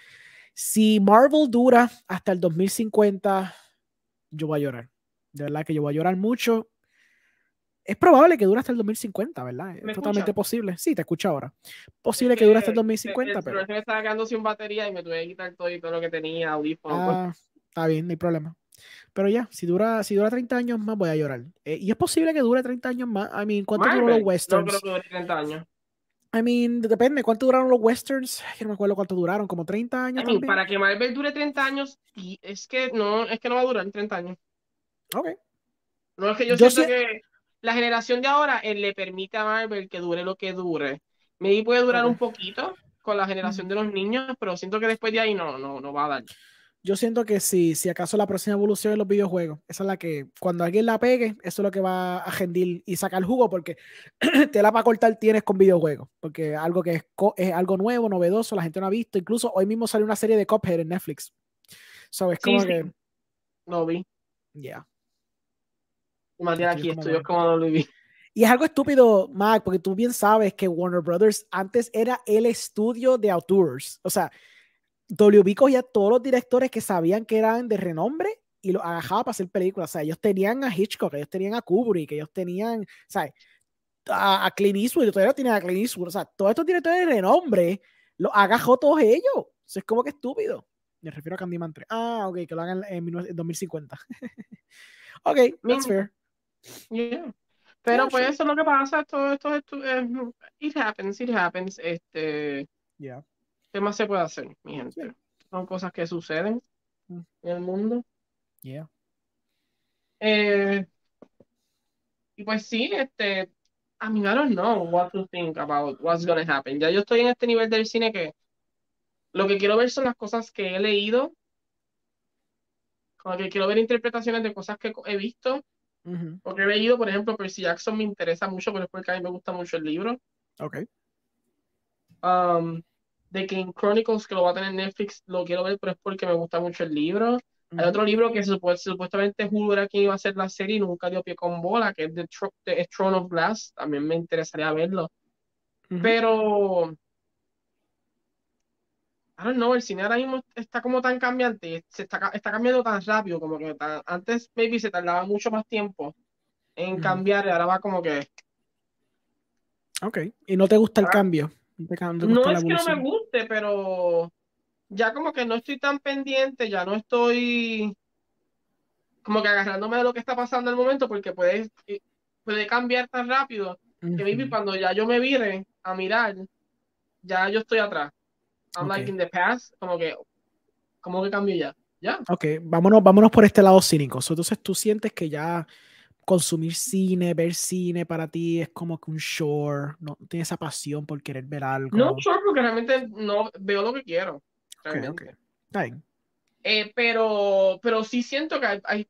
Speaker 2: Si Marvel dura hasta el 2050, yo voy a llorar. De verdad que yo voy a llorar mucho. Es probable que dure hasta el 2050, ¿verdad? Es totalmente posible. Sí, te escucho ahora. Posible que, dure hasta el 2050,
Speaker 1: el,
Speaker 2: pero.
Speaker 1: me estaba quedando sin batería y me tuve que quitar todo y todo lo que tenía, audífonos.
Speaker 2: Ah, está bien, no hay problema. Pero ya, si dura, si dura 30 años más, voy a llorar. Eh, y es posible que dure 30 años más. I mean, ¿cuánto duró los westerns?
Speaker 1: No creo que dure 30 años.
Speaker 2: I mean, depende, ¿cuánto duraron los westerns? Yo no me acuerdo cuánto duraron, como 30 años.
Speaker 1: I mean, para que Marvel dure 30 años, y es que no, es que no va a durar 30 años.
Speaker 2: Ok.
Speaker 1: No es que yo, yo siento que la generación de ahora eh, le permite a Marvel que dure lo que dure. Maybe puede durar okay. un poquito con la generación de los niños, pero siento que después de ahí no, no, no va a dar.
Speaker 2: Yo siento que si, si acaso la próxima evolución de los videojuegos, esa es la que cuando alguien la pegue, eso es lo que va a rendir y sacar jugo, porque te la va a cortar tienes con videojuegos, porque algo que es, es, algo nuevo, novedoso, la gente no ha visto. Incluso hoy mismo salió una serie de Cuphead en Netflix. So, es como
Speaker 1: sí,
Speaker 2: que.
Speaker 1: No vi.
Speaker 2: Ya. Yeah.
Speaker 1: Mantiene aquí estudios como no lo vi.
Speaker 2: Y es algo estúpido, Mac, porque tú bien sabes que Warner Brothers antes era el estudio de autores. O sea, WB cogía todos los directores que sabían que eran de renombre y los agajaba para hacer películas. O sea, ellos tenían a Hitchcock, ellos tenían a Kubrick, ellos tenían, ¿sabes? A, a Clint Eastwood, y todavía tenían a Clint Eastwood. O sea, todos estos directores de renombre los agajó todos ellos. O sea, es como que estúpido. Me refiero a Candyman 3. Ah, ok, que lo hagan en, en 2050. ok, that's fair.
Speaker 1: Yeah. Pero yeah, pues sure. eso es lo que pasa, todo esto, esto eh, it happens, it happens, este,
Speaker 2: yeah.
Speaker 1: ¿qué más se puede hacer, mi gente? Yeah. Son cosas que suceden mm. en el mundo.
Speaker 2: Yeah.
Speaker 1: Eh, y pues sí, este, I mean, I don't know what to think about what's gonna happen. Ya yo estoy en este nivel del cine que lo que quiero ver son las cosas que he leído, como que quiero ver interpretaciones de cosas que he visto,
Speaker 2: Uh -huh.
Speaker 1: porque he leído, por ejemplo, Percy Jackson me interesa mucho, pero es porque a mí me gusta mucho el libro.
Speaker 2: Ok.
Speaker 1: Um, The King Chronicles, que lo va a tener Netflix, lo quiero ver, pero es porque me gusta mucho el libro. Uh -huh. Hay otro libro que supu supuestamente Hulu era quien iba a hacer la serie y nunca dio pie con bola, que es The, Tr The Throne of Glass. También me interesaría verlo. Uh -huh. Pero I don't know, el cine ahora mismo está como tan cambiante, se está, está cambiando tan rápido, como que tan, antes maybe se tardaba mucho más tiempo en cambiar y ahora va como que...
Speaker 2: Ok, ¿y no te gusta el ah, cambio?
Speaker 1: ¿No, te no es que no me guste, pero ya como que no estoy tan pendiente, ya no estoy como que agarrándome de lo que está pasando en el momento, porque puede, puede cambiar tan rápido uh -huh. que maybe cuando ya yo me vire a mirar, ya yo estoy atrás. I'm okay. in the past, como que, como que cambio ya. Ya.
Speaker 2: Ok, vámonos, vámonos por este lado cínico. Entonces tú sientes que ya consumir cine, ver cine para ti es como que un shore, no tienes esa pasión por querer ver algo.
Speaker 1: No shore porque realmente no veo lo que quiero. Realmente.
Speaker 2: Okay, okay.
Speaker 1: Eh, pero, pero sí siento que hay, hay,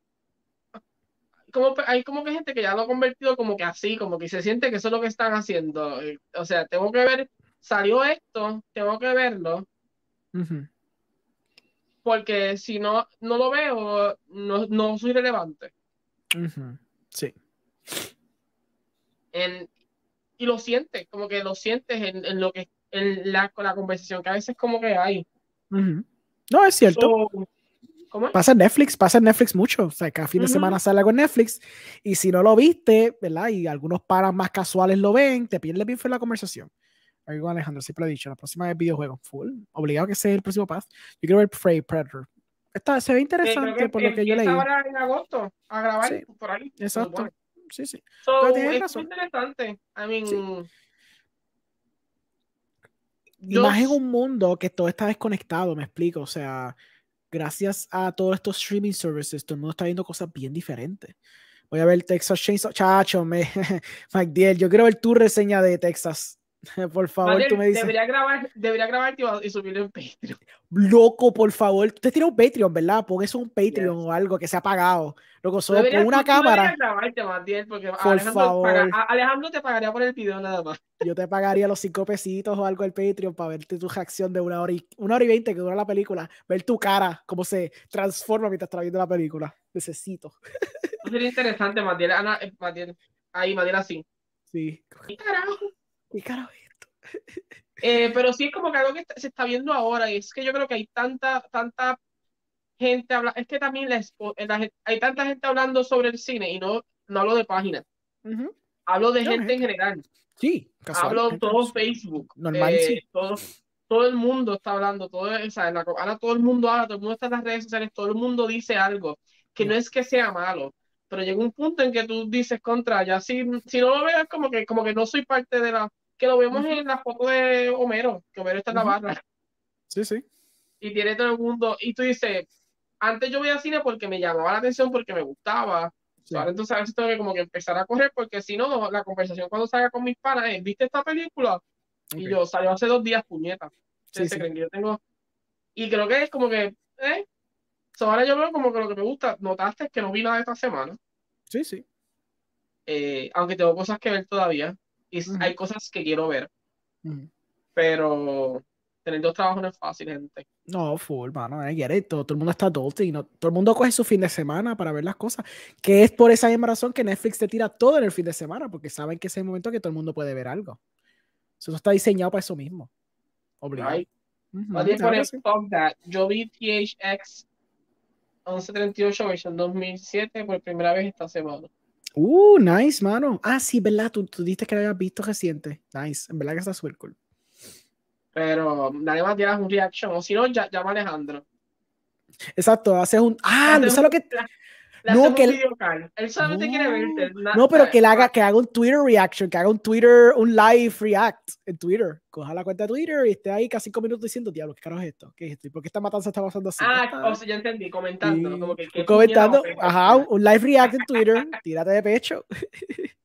Speaker 1: como, hay como que gente que ya lo ha convertido como que así, como que se siente que eso es lo que están haciendo. O sea, tengo que ver salió esto, tengo que verlo.
Speaker 2: Uh -huh.
Speaker 1: Porque si no, no lo veo, no, no soy relevante.
Speaker 2: Uh -huh. Sí.
Speaker 1: En, y lo sientes, como que lo sientes en, en lo que en la, la, conversación que a veces como que hay.
Speaker 2: Uh -huh. No, es cierto.
Speaker 1: So, ¿Cómo?
Speaker 2: Pasa en Netflix, pasa en Netflix mucho. O sea, cada fin de semana sale algo en Netflix. Y si no lo viste, ¿verdad? Y algunos paras más casuales lo ven, te pierdes bien fue la conversación. Algo Alejandro, siempre lo he dicho, la próxima es videojuego, full, obligado que sea el próximo path. Yo quiero ver Prey Predator. Esta, se ve interesante
Speaker 1: que
Speaker 2: por lo que yo leí.
Speaker 1: ahora en agosto a grabar
Speaker 2: sí.
Speaker 1: por ahí.
Speaker 2: Exacto. sí, sí.
Speaker 1: So,
Speaker 2: Pero tienes
Speaker 1: es
Speaker 2: razón.
Speaker 1: interesante. I mean,
Speaker 2: Sí. Y más en un mundo que todo está desconectado, me explico. O sea, gracias a todos estos streaming services, todo el mundo está viendo cosas bien diferentes. Voy a ver Texas Chainsaw. Chacho, me, Mike Diel, yo quiero ver tu reseña de Texas. Por favor, tú me dices.
Speaker 1: debería grabar, debería grabarte y- subirlo en Patreon.
Speaker 2: Loco, por favor. Usted tiene un Patreon, ¿verdad? Pon eso en un Patreon
Speaker 1: Yes.
Speaker 2: o algo que se ha pagado. Loco, solo
Speaker 1: Deberías-
Speaker 2: con una
Speaker 1: tú-
Speaker 2: cámara.
Speaker 1: grabarte, Matiel, porque
Speaker 2: Por
Speaker 1: Alejandro,
Speaker 2: favor.
Speaker 1: paga- Alejandro te pagaría por el video nada más.
Speaker 2: Yo te pagaría los cinco pesitos o algo al Patreon para verte tu reacción de una hora y una hora y veinte que dura la película. Ver tu cara, cómo se transforma mientras estás viendo la película. Necesito.
Speaker 1: Sería interesante, Matiel. Ana, eh, Matiel. Ahí, Matiel así.
Speaker 2: Sí.
Speaker 1: ¿Qué carajo?
Speaker 2: ¿Qué carajo es esto?
Speaker 1: Eh, pero sí es como que algo que se está viendo ahora y es que yo creo que hay tanta, tanta gente habla, es que también la gen- hay tanta gente hablando sobre el cine y no, no hablo de páginas, hablo de
Speaker 2: No,
Speaker 1: gente en general,
Speaker 2: Sí, casual,
Speaker 1: hablo todo. Facebook,
Speaker 2: Normal,
Speaker 1: eh,
Speaker 2: sí.
Speaker 1: todo, todo el mundo está hablando, todo, o sea, en la- ahora todo el mundo habla, todo el mundo está en las redes sociales, todo el mundo dice algo, que no es que sea malo, pero llega un punto en que tú dices contra, ya si, si no lo veo es como que, como que no soy parte de la, que lo vemos en la foto de Homero, que Homero está en la barra
Speaker 2: Sí, sí.
Speaker 1: y tiene todo el mundo, y tú dices, antes yo veía cine porque me llamaba la atención, porque me gustaba,
Speaker 2: sí.
Speaker 1: ahora entonces a veces tengo que como que empezar a correr, porque si no, la conversación cuando salga con mis panas es, ¿viste esta película? Y yo, salió hace dos días, puñeta.
Speaker 2: Sí, sí.
Speaker 1: creen que yo tengo, y creo que es como que, eh, so ahora yo veo como que lo que me gusta, notaste que no vi nada esta semana,
Speaker 2: Sí, sí.
Speaker 1: eh, aunque tengo cosas que ver todavía, y hay cosas que quiero ver, pero tener dos trabajos no es fácil, gente.
Speaker 2: No, full, mano, get it. Todo, todo el mundo está adulting, no, todo el mundo coge su fin de semana para ver las cosas, que es por esa misma razón que Netflix te tira todo en el fin de semana, porque saben que es el momento que todo el mundo puede ver algo. Eso está diseñado para eso mismo. Obligado.
Speaker 1: Right? Fuck that. Yo vi THX 1138 versión 2007 por primera vez esta semana.
Speaker 2: Uh, nice, mano. Ah, sí, ¿verdad? Tú, tú dijiste que lo habías visto reciente. Nice. En verdad que está súper cool.
Speaker 1: Pero nadie más tiene un reaction. O si no, llama a Alejandro.
Speaker 2: Exacto, haces un. Ah, no sé lo que.
Speaker 1: Le
Speaker 2: no, que.
Speaker 1: Él solamente quiere verte. na-
Speaker 2: No, pero que él haga, que haga un Twitter reaction, que haga un Twitter, un live react en Twitter. Coja la cuenta de Twitter y esté ahí casi cinco minutos diciendo, diablo, ¿qué carajo es esto? ¿Qué es esto? ¿Y por qué esta matanza está pasando así?
Speaker 1: Ah, o sea, ya entendí. Comentando.
Speaker 2: Sí,
Speaker 1: Como que, ¿qué
Speaker 2: comentando, ajá, un live react en Twitter, tírate de pecho.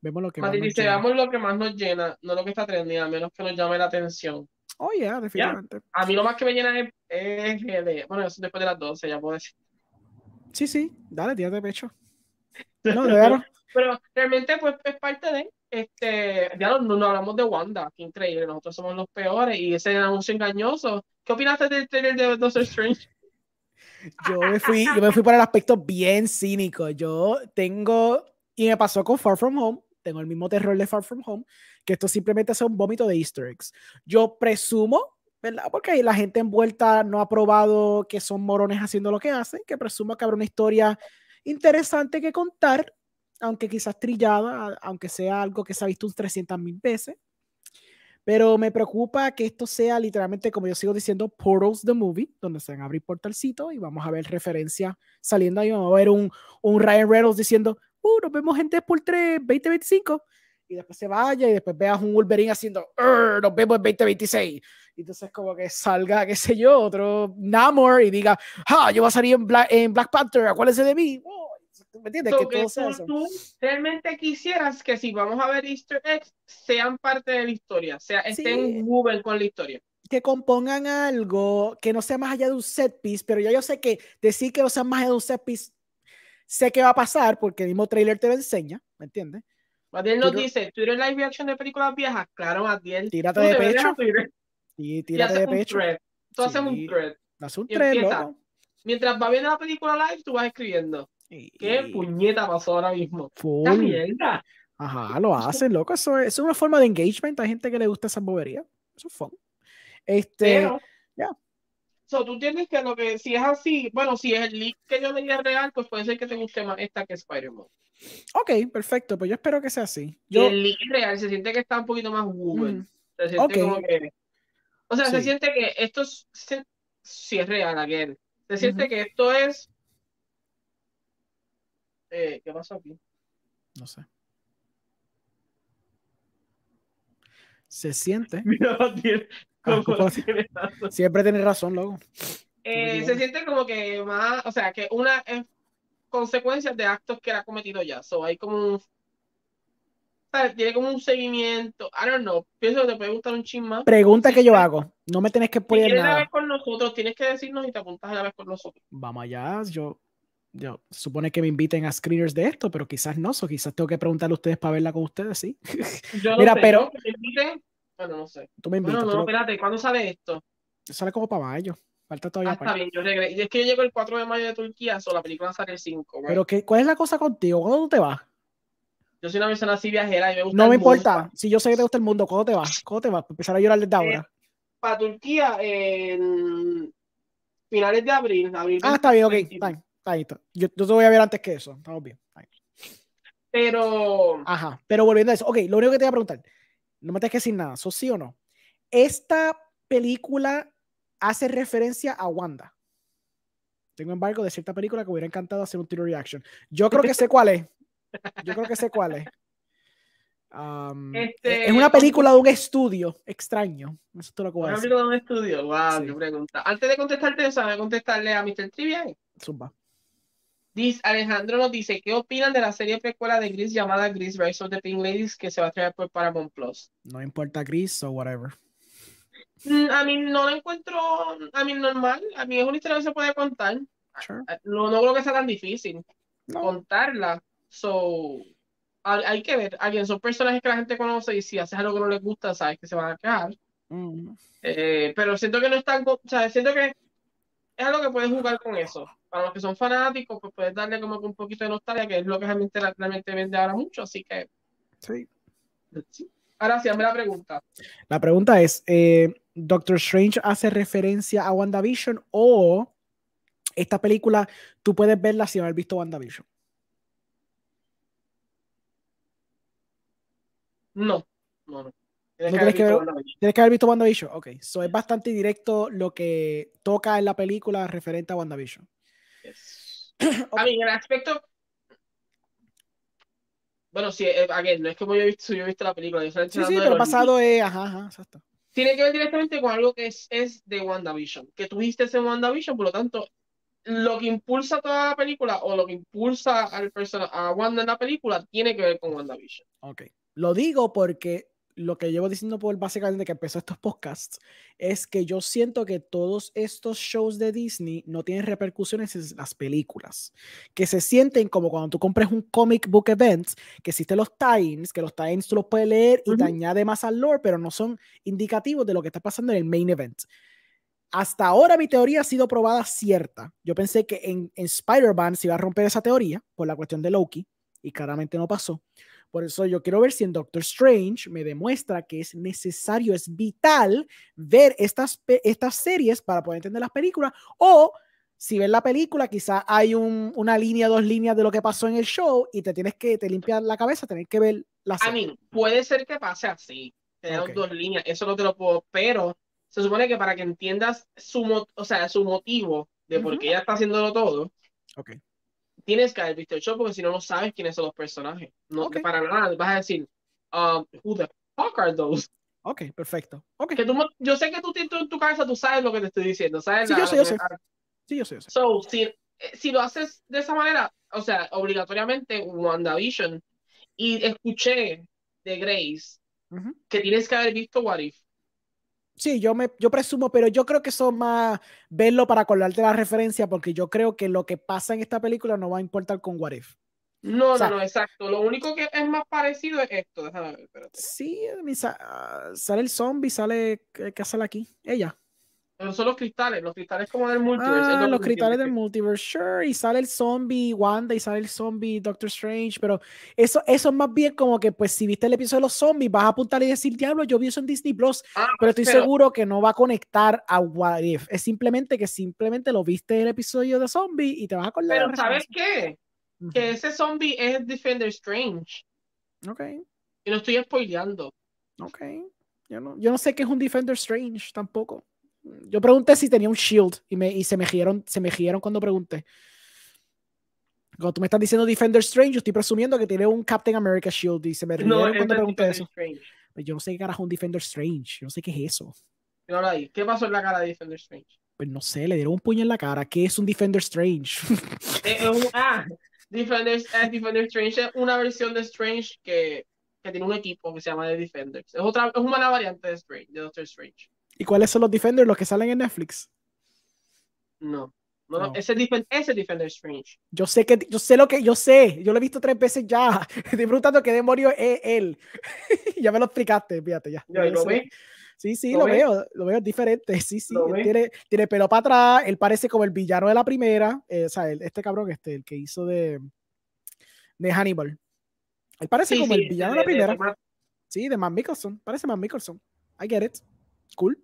Speaker 2: Vemos lo que más
Speaker 1: Mati dice,
Speaker 2: llena.
Speaker 1: veamos lo que más nos llena, no lo que está trendy, a menos que nos llame la atención.
Speaker 2: Oh, yeah, definitivamente.
Speaker 1: A mí lo más que me llena es, es GD. Bueno, eso después de las 12, ya puedo decir.
Speaker 2: Sí, sí, dale, tírate de pecho. No, de verdad.
Speaker 1: Pero realmente pues es parte de, este, ya no, no hablamos de Wanda, qué increíble, nosotros somos los peores y ese anuncio engañoso. ¿Qué opinaste del trailer de Doctor Strange?
Speaker 2: Yo me fui, yo me fui por el aspecto bien cínico. Yo tengo, y me pasó con Far From Home, tengo el mismo terror de Far From Home, que esto simplemente es un vómito de Easter eggs. Yo presumo, ¿verdad? Porque la gente envuelta no ha probado que son morones haciendo lo que hacen, que presumo que habrá una historia interesante que contar, aunque quizás trillada, aunque sea algo que se ha visto un 300 mil veces. Pero me preocupa que esto sea literalmente, como yo sigo diciendo, Portals the Movie, donde se van a abrir portalcitos y vamos a ver referencias saliendo ahí. Vamos a ver un, un Ryan Reynolds diciendo, uh, nos vemos en Deadpool 3 2025. Y después se vaya y después veas un Wolverine haciendo, "Urgh, nos vemos en 2026. Y entonces como que salga, qué sé yo, otro Namor y diga, ah, yo voy a salir en Black, en Black Panther, acuérdense de mí. Oh, ¿Me entiendes?
Speaker 1: So,
Speaker 2: que
Speaker 1: que
Speaker 2: todo sea
Speaker 1: tú, tú realmente quisieras que si vamos a ver Easter eggs, sean parte de la historia, o sea, estén
Speaker 2: Sí.
Speaker 1: woven con la historia.
Speaker 2: que compongan algo que no sea más allá de un set piece, pero ya yo sé que decir que no sea más allá de un set piece, sé que va a pasar porque el mismo trailer te lo enseña, ¿me entiendes?
Speaker 1: Matiel nos dice, ¿Twitter live reaction de películas viejas? Claro, Matiel.
Speaker 2: Tírate
Speaker 1: Tú
Speaker 2: de pecho y
Speaker 1: y
Speaker 2: tírate
Speaker 1: haces
Speaker 2: de pecho.
Speaker 1: thread. Tú haces un
Speaker 2: Sí.
Speaker 1: thread.
Speaker 2: Haz un
Speaker 1: y empieza.
Speaker 2: loco.
Speaker 1: Mientras va viendo la película live, tú vas escribiendo. ¿Qué
Speaker 2: Y-
Speaker 1: puñeta pasó ahora mismo?
Speaker 2: full.
Speaker 1: ¡La mierda!
Speaker 2: Ajá, lo hacen, loco. Eso es, eso es una forma de engagement. Hay gente que le gusta esa bobería. Eso es fun. Este, ya.
Speaker 1: so, tú tienes que lo que, si es así, bueno, si es el leak que yo leía real, pues puede ser que te guste más esta que Spider-Man.
Speaker 2: ok, perfecto. Pues yo espero que sea así.
Speaker 1: Y
Speaker 2: Yo,
Speaker 1: el leak es real, se siente que está un poquito más woman.
Speaker 2: mm,
Speaker 1: Se siente
Speaker 2: Ok.
Speaker 1: como que. O sea, se
Speaker 2: Sí.
Speaker 1: siente que esto es. se- si es real, again. Se siente que esto es. Eh, ¿Qué pasó aquí?
Speaker 2: No sé. Se siente.
Speaker 1: Mira, tiene-
Speaker 2: Ah,
Speaker 1: como
Speaker 2: ¿cómo?
Speaker 1: tiene razón.
Speaker 2: Siempre tienes razón, loco.
Speaker 1: Eh, se siente como que más, o sea, que una es consecuencia de actos que él ha cometido ya. So, hay como un, ¿sabes? Tiene como un seguimiento. I don't know. Pienso que te puede gustar un chin más.
Speaker 2: Pregunta que yo hago. No me tenés que
Speaker 1: Si
Speaker 2: poner
Speaker 1: la
Speaker 2: nada.
Speaker 1: vez con nosotros, tienes que decirnos y te apuntas a la vez con nosotros.
Speaker 2: Vamos allá. Yo, yo supone que me inviten a screeners de esto, pero quizás no. So, quizás tengo que preguntarle a ustedes para verla con ustedes, sí.
Speaker 1: Yo no
Speaker 2: Mira,
Speaker 1: sé,
Speaker 2: pero-
Speaker 1: yo que te invite, bueno, no sé.
Speaker 2: Tú me invitas.
Speaker 1: Bueno, no, espérate, ¿cuándo sale esto?
Speaker 2: Sale como para mayo. Falta
Speaker 1: Ah,
Speaker 2: todavía.
Speaker 1: está
Speaker 2: para-
Speaker 1: bien, yo regreso. Y es que yo llego el 4 de mayo de Turquía, so la película sale el 5. right?
Speaker 2: Pero, ¿qué, ¿cuál es la cosa contigo? ¿Cuándo tú te vas?
Speaker 1: Yo soy una persona así viajera y me gusta
Speaker 2: No
Speaker 1: el
Speaker 2: me
Speaker 1: mundo.
Speaker 2: importa. Si yo sé que te gusta el mundo, ¿cuándo te vas? ¿Cuándo te vas? Para empezar a llorar desde ahora.
Speaker 1: Para Turquía, en finales de abril. abril
Speaker 2: Ah, está bien, ok.
Speaker 1: 20,
Speaker 2: Está bien, está bien, está. Yo, yo te voy a ver antes que eso. Estamos bien. está bien.
Speaker 1: Pero
Speaker 2: Ajá. Pero volviendo a eso. Ok, lo único que te voy a preguntar. No me tienes que decir nada. ¿Eso sí o no? Esta película hace referencia a Wanda. Tengo embargo de cierta película que hubiera encantado hacer un tiro reaction. Yo creo que sé cuál es. Yo creo que sé cuál es. Um,
Speaker 1: Este,
Speaker 2: es una película de un estudio extraño. Eso es todo lo
Speaker 1: una película de un estudio. Wow,
Speaker 2: Sí.
Speaker 1: qué pregunta. Antes de contestarte eso, voy a contestarle a Mr. Trivia.
Speaker 2: Zumba.
Speaker 1: Dice, Alejandro nos dice, ¿qué opinan de la serie precuela de Gris llamada Gris Rise of the Pink Ladies que se va a traer por Paramount Plus?
Speaker 2: No importa Gris o whatever.
Speaker 1: Mm, A mí no la encuentro, a mí normal, a mí es una historia que se puede contar.
Speaker 2: Sure.
Speaker 1: No, no creo que sea tan difícil
Speaker 2: No.
Speaker 1: contarla. So, hay, hay que ver. Alguien son personajes que la gente conoce y si haces algo que no les gusta, sabes que se van a quejar.
Speaker 2: Mm.
Speaker 1: Eh, pero siento que no están, o sea, siento que es algo que puedes jugar con eso. Para los que son fanáticos, pues puedes darle como que un poquito de nostalgia, que es lo que realmente, realmente vende ahora mucho. Así que,
Speaker 2: Sí.
Speaker 1: sí. Ahora sí, hazme la pregunta.
Speaker 2: La pregunta es, eh, ¿Doctor Strange hace referencia a WandaVision o esta película tú puedes verla sin haber visto WandaVision?
Speaker 1: No, no, no. Tienes
Speaker 2: No
Speaker 1: que haber
Speaker 2: que
Speaker 1: visto
Speaker 2: ver-
Speaker 1: WandaVision.
Speaker 2: Tienes que haber visto WandaVision. Ok, so es bastante directo lo que toca en la película referente a WandaVision.
Speaker 1: Yes. A mí, en el aspecto. Bueno, sí, eh, again, no es como yo he visto, yo he visto la película. Yo
Speaker 2: Sí, sí, pero pasado es, ajá, ajá, exacto.
Speaker 1: tiene que ver directamente con algo que es, es de WandaVision, que tú viste en WandaVision, por lo tanto, lo que impulsa toda la película o lo que impulsa al persona, a Wanda en la película tiene que ver con WandaVision.
Speaker 2: Ok. Lo digo porque lo que llevo diciendo por básicamente que empezó estos podcasts es que yo siento que todos estos shows de Disney no tienen repercusiones en las películas. Que se sienten como cuando tú compras un comic book event, que existen los times, que los times tú los puedes leer y te
Speaker 1: Ujú.
Speaker 2: añade más al lore, pero no son indicativos de lo que está pasando en el main event. Hasta ahora mi teoría ha sido probada cierta. Yo pensé que en, en Spider-Man se iba a romper esa teoría por la cuestión de Loki y claramente no pasó. Por eso yo quiero ver si en Doctor Strange me demuestra que es necesario, es vital ver estas, estas series para poder entender las películas o si ves la película quizá hay un- una línea, dos líneas de lo que pasó en el show y te tienes que te limpiar la cabeza, tener que ver la
Speaker 1: I
Speaker 2: serie.
Speaker 1: mean, puede ser que pase así, tener
Speaker 2: Ok.
Speaker 1: dos líneas, eso no te lo puedo, pero se supone que para que entiendas su, o sea, su motivo de por
Speaker 2: Ujú.
Speaker 1: qué ella está haciéndolo todo,
Speaker 2: Ok.
Speaker 1: Tienes que haber visto el show porque si no, no sabes quiénes son los personajes. No,
Speaker 2: Ok.
Speaker 1: para nada, vas a decir, um, who the fuck are those?
Speaker 2: Ok, perfecto. Ok.
Speaker 1: Que tú, yo sé que tú, tú en tu cabeza tú sabes lo que te estoy diciendo, ¿sabes?
Speaker 2: Sí,
Speaker 1: La-
Speaker 2: yo sé, yo sé. Sí, yo sé, yo sé.
Speaker 1: So, si, eh, si lo haces de esa manera, o sea, obligatoriamente WandaVision, y escuché de Grace que tienes que haber visto What If.
Speaker 2: Sí, yo me yo presumo, pero yo creo que eso más verlo para acordarte la referencia, porque yo creo que lo que pasa en esta película no va a importar con What If.
Speaker 1: No,
Speaker 2: O sea-
Speaker 1: no, no, exacto. Lo único que es más parecido es esto. Déjame ver, espérate.
Speaker 2: Sí, sale el zombie, sale ¿qué qué sale aquí? Ella.
Speaker 1: Pero son los cristales, los cristales como del multiverse.
Speaker 2: Ah,
Speaker 1: lo
Speaker 2: los cristales del multiverse, sure, y sale el zombie Wanda y sale el zombie Doctor Strange, pero eso, eso es más bien como que, pues, si viste el episodio de los zombies, vas a apuntar y decir, diablo, yo vi eso en Disney Plus,
Speaker 1: Ah,
Speaker 2: pero estoy
Speaker 1: pero-
Speaker 2: seguro que no va a conectar a What If. Es simplemente que simplemente lo viste el episodio de zombie y te vas a acordar.
Speaker 1: Pero ¿sabes qué? Que ese zombie es Defender Strange.
Speaker 2: Ok,
Speaker 1: Y no estoy spoileando.
Speaker 2: ok. Yo no, yo no sé qué es un Defender Strange tampoco. Yo pregunté si tenía un shield y, me, y se me giraron, se me giraron cuando pregunté. Cuando tú me estás diciendo Defender Strange, yo estoy presumiendo que tiene un Captain America Shield y se me
Speaker 1: No,
Speaker 2: rieron
Speaker 1: es
Speaker 2: cuando pregunté
Speaker 1: Defender
Speaker 2: eso.
Speaker 1: Strange.
Speaker 2: Pues yo no sé qué carajo es un Defender Strange. Yo no sé qué es eso.
Speaker 1: ¿Qué pasó en la cara de Defender Strange?
Speaker 2: Pues no sé, le dieron un puño en la cara. ¿Qué es un Defender Strange?
Speaker 1: Eh, es un- ah, Defender, eh, Defender Strange es una versión de Strange que, que tiene un equipo que se llama The Defenders. Es otra, es una variante de Strange, de Doctor Strange.
Speaker 2: ¿Y cuáles son los Defenders? Los que salen en Netflix.
Speaker 1: No. No, no. Ese, es Defen- ese es Defender Strange.
Speaker 2: Yo sé que, yo sé lo que, yo sé. Yo lo he visto tres veces ya. Estoy preguntando qué demonio es él. ya me lo explicaste, fíjate ya. Sí, sí,
Speaker 1: ¿Lo
Speaker 2: veo, lo veo diferente. Sí, sí. Tiene, tiene pelo para atrás. Él parece como el villano de la primera. eh, o sea, el- este cabrón, este, el que hizo de, de Hannibal. Él parece
Speaker 1: Sí,
Speaker 2: como
Speaker 1: sí,
Speaker 2: el villano de,
Speaker 1: de-
Speaker 2: la primera.
Speaker 1: de- de-
Speaker 2: Sí, de Matt Mickelson. Parece Matt Mickelson. I get it. Cool.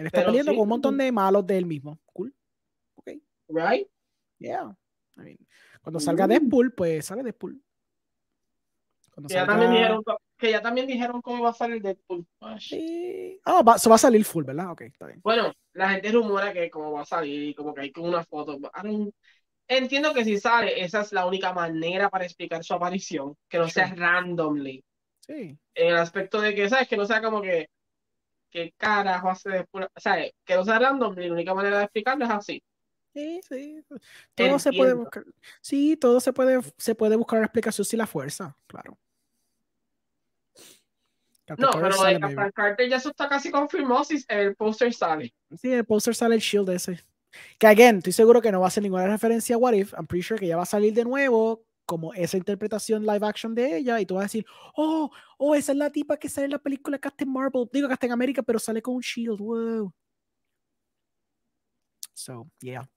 Speaker 2: Él está
Speaker 1: Pero
Speaker 2: peleando
Speaker 1: sí,
Speaker 2: con un montón de malos de él mismo. Cool. Ok.
Speaker 1: Right?
Speaker 2: Yeah. I mean, cuando salga
Speaker 1: Mm.
Speaker 2: Deadpool, pues sale Deadpool. Cuando
Speaker 1: Que ya,
Speaker 2: salga...
Speaker 1: también dijeron, que ya también dijeron cómo iba a salir Deadpool. Ay.
Speaker 2: Sí. Ah, va, va a salir full, ¿verdad? Ok, está bien.
Speaker 1: Bueno, la gente rumora que como va a salir, como que hay con una foto. Entiendo que si sale, esa es la única manera para explicar su aparición, que no sea randomly.
Speaker 2: Sí.
Speaker 1: En el aspecto de que, ¿sabes? Que no sea como que, que carajo hace después, ¿sabes? Que no sea randomly, la única manera de explicarlo es así.
Speaker 2: Sí, sí. Todo se puede buscar. Sí, todo se puede, se puede buscar una explicación sin la fuerza, claro.
Speaker 1: No, pero
Speaker 2: sale,
Speaker 1: de. Captain Carter ya eso está casi confirmado si el póster sale.
Speaker 2: Sí, el poster sale el shield ese. Que again, estoy seguro que no va a ser ninguna referencia a What If. I'm pretty sure que ya va a salir de nuevo como esa interpretación live action de ella y tú vas a decir, oh, oh, esa es la tipa que sale en la película Captain Marvel, digo Captain America, pero sale con un shield, wow. So, yeah.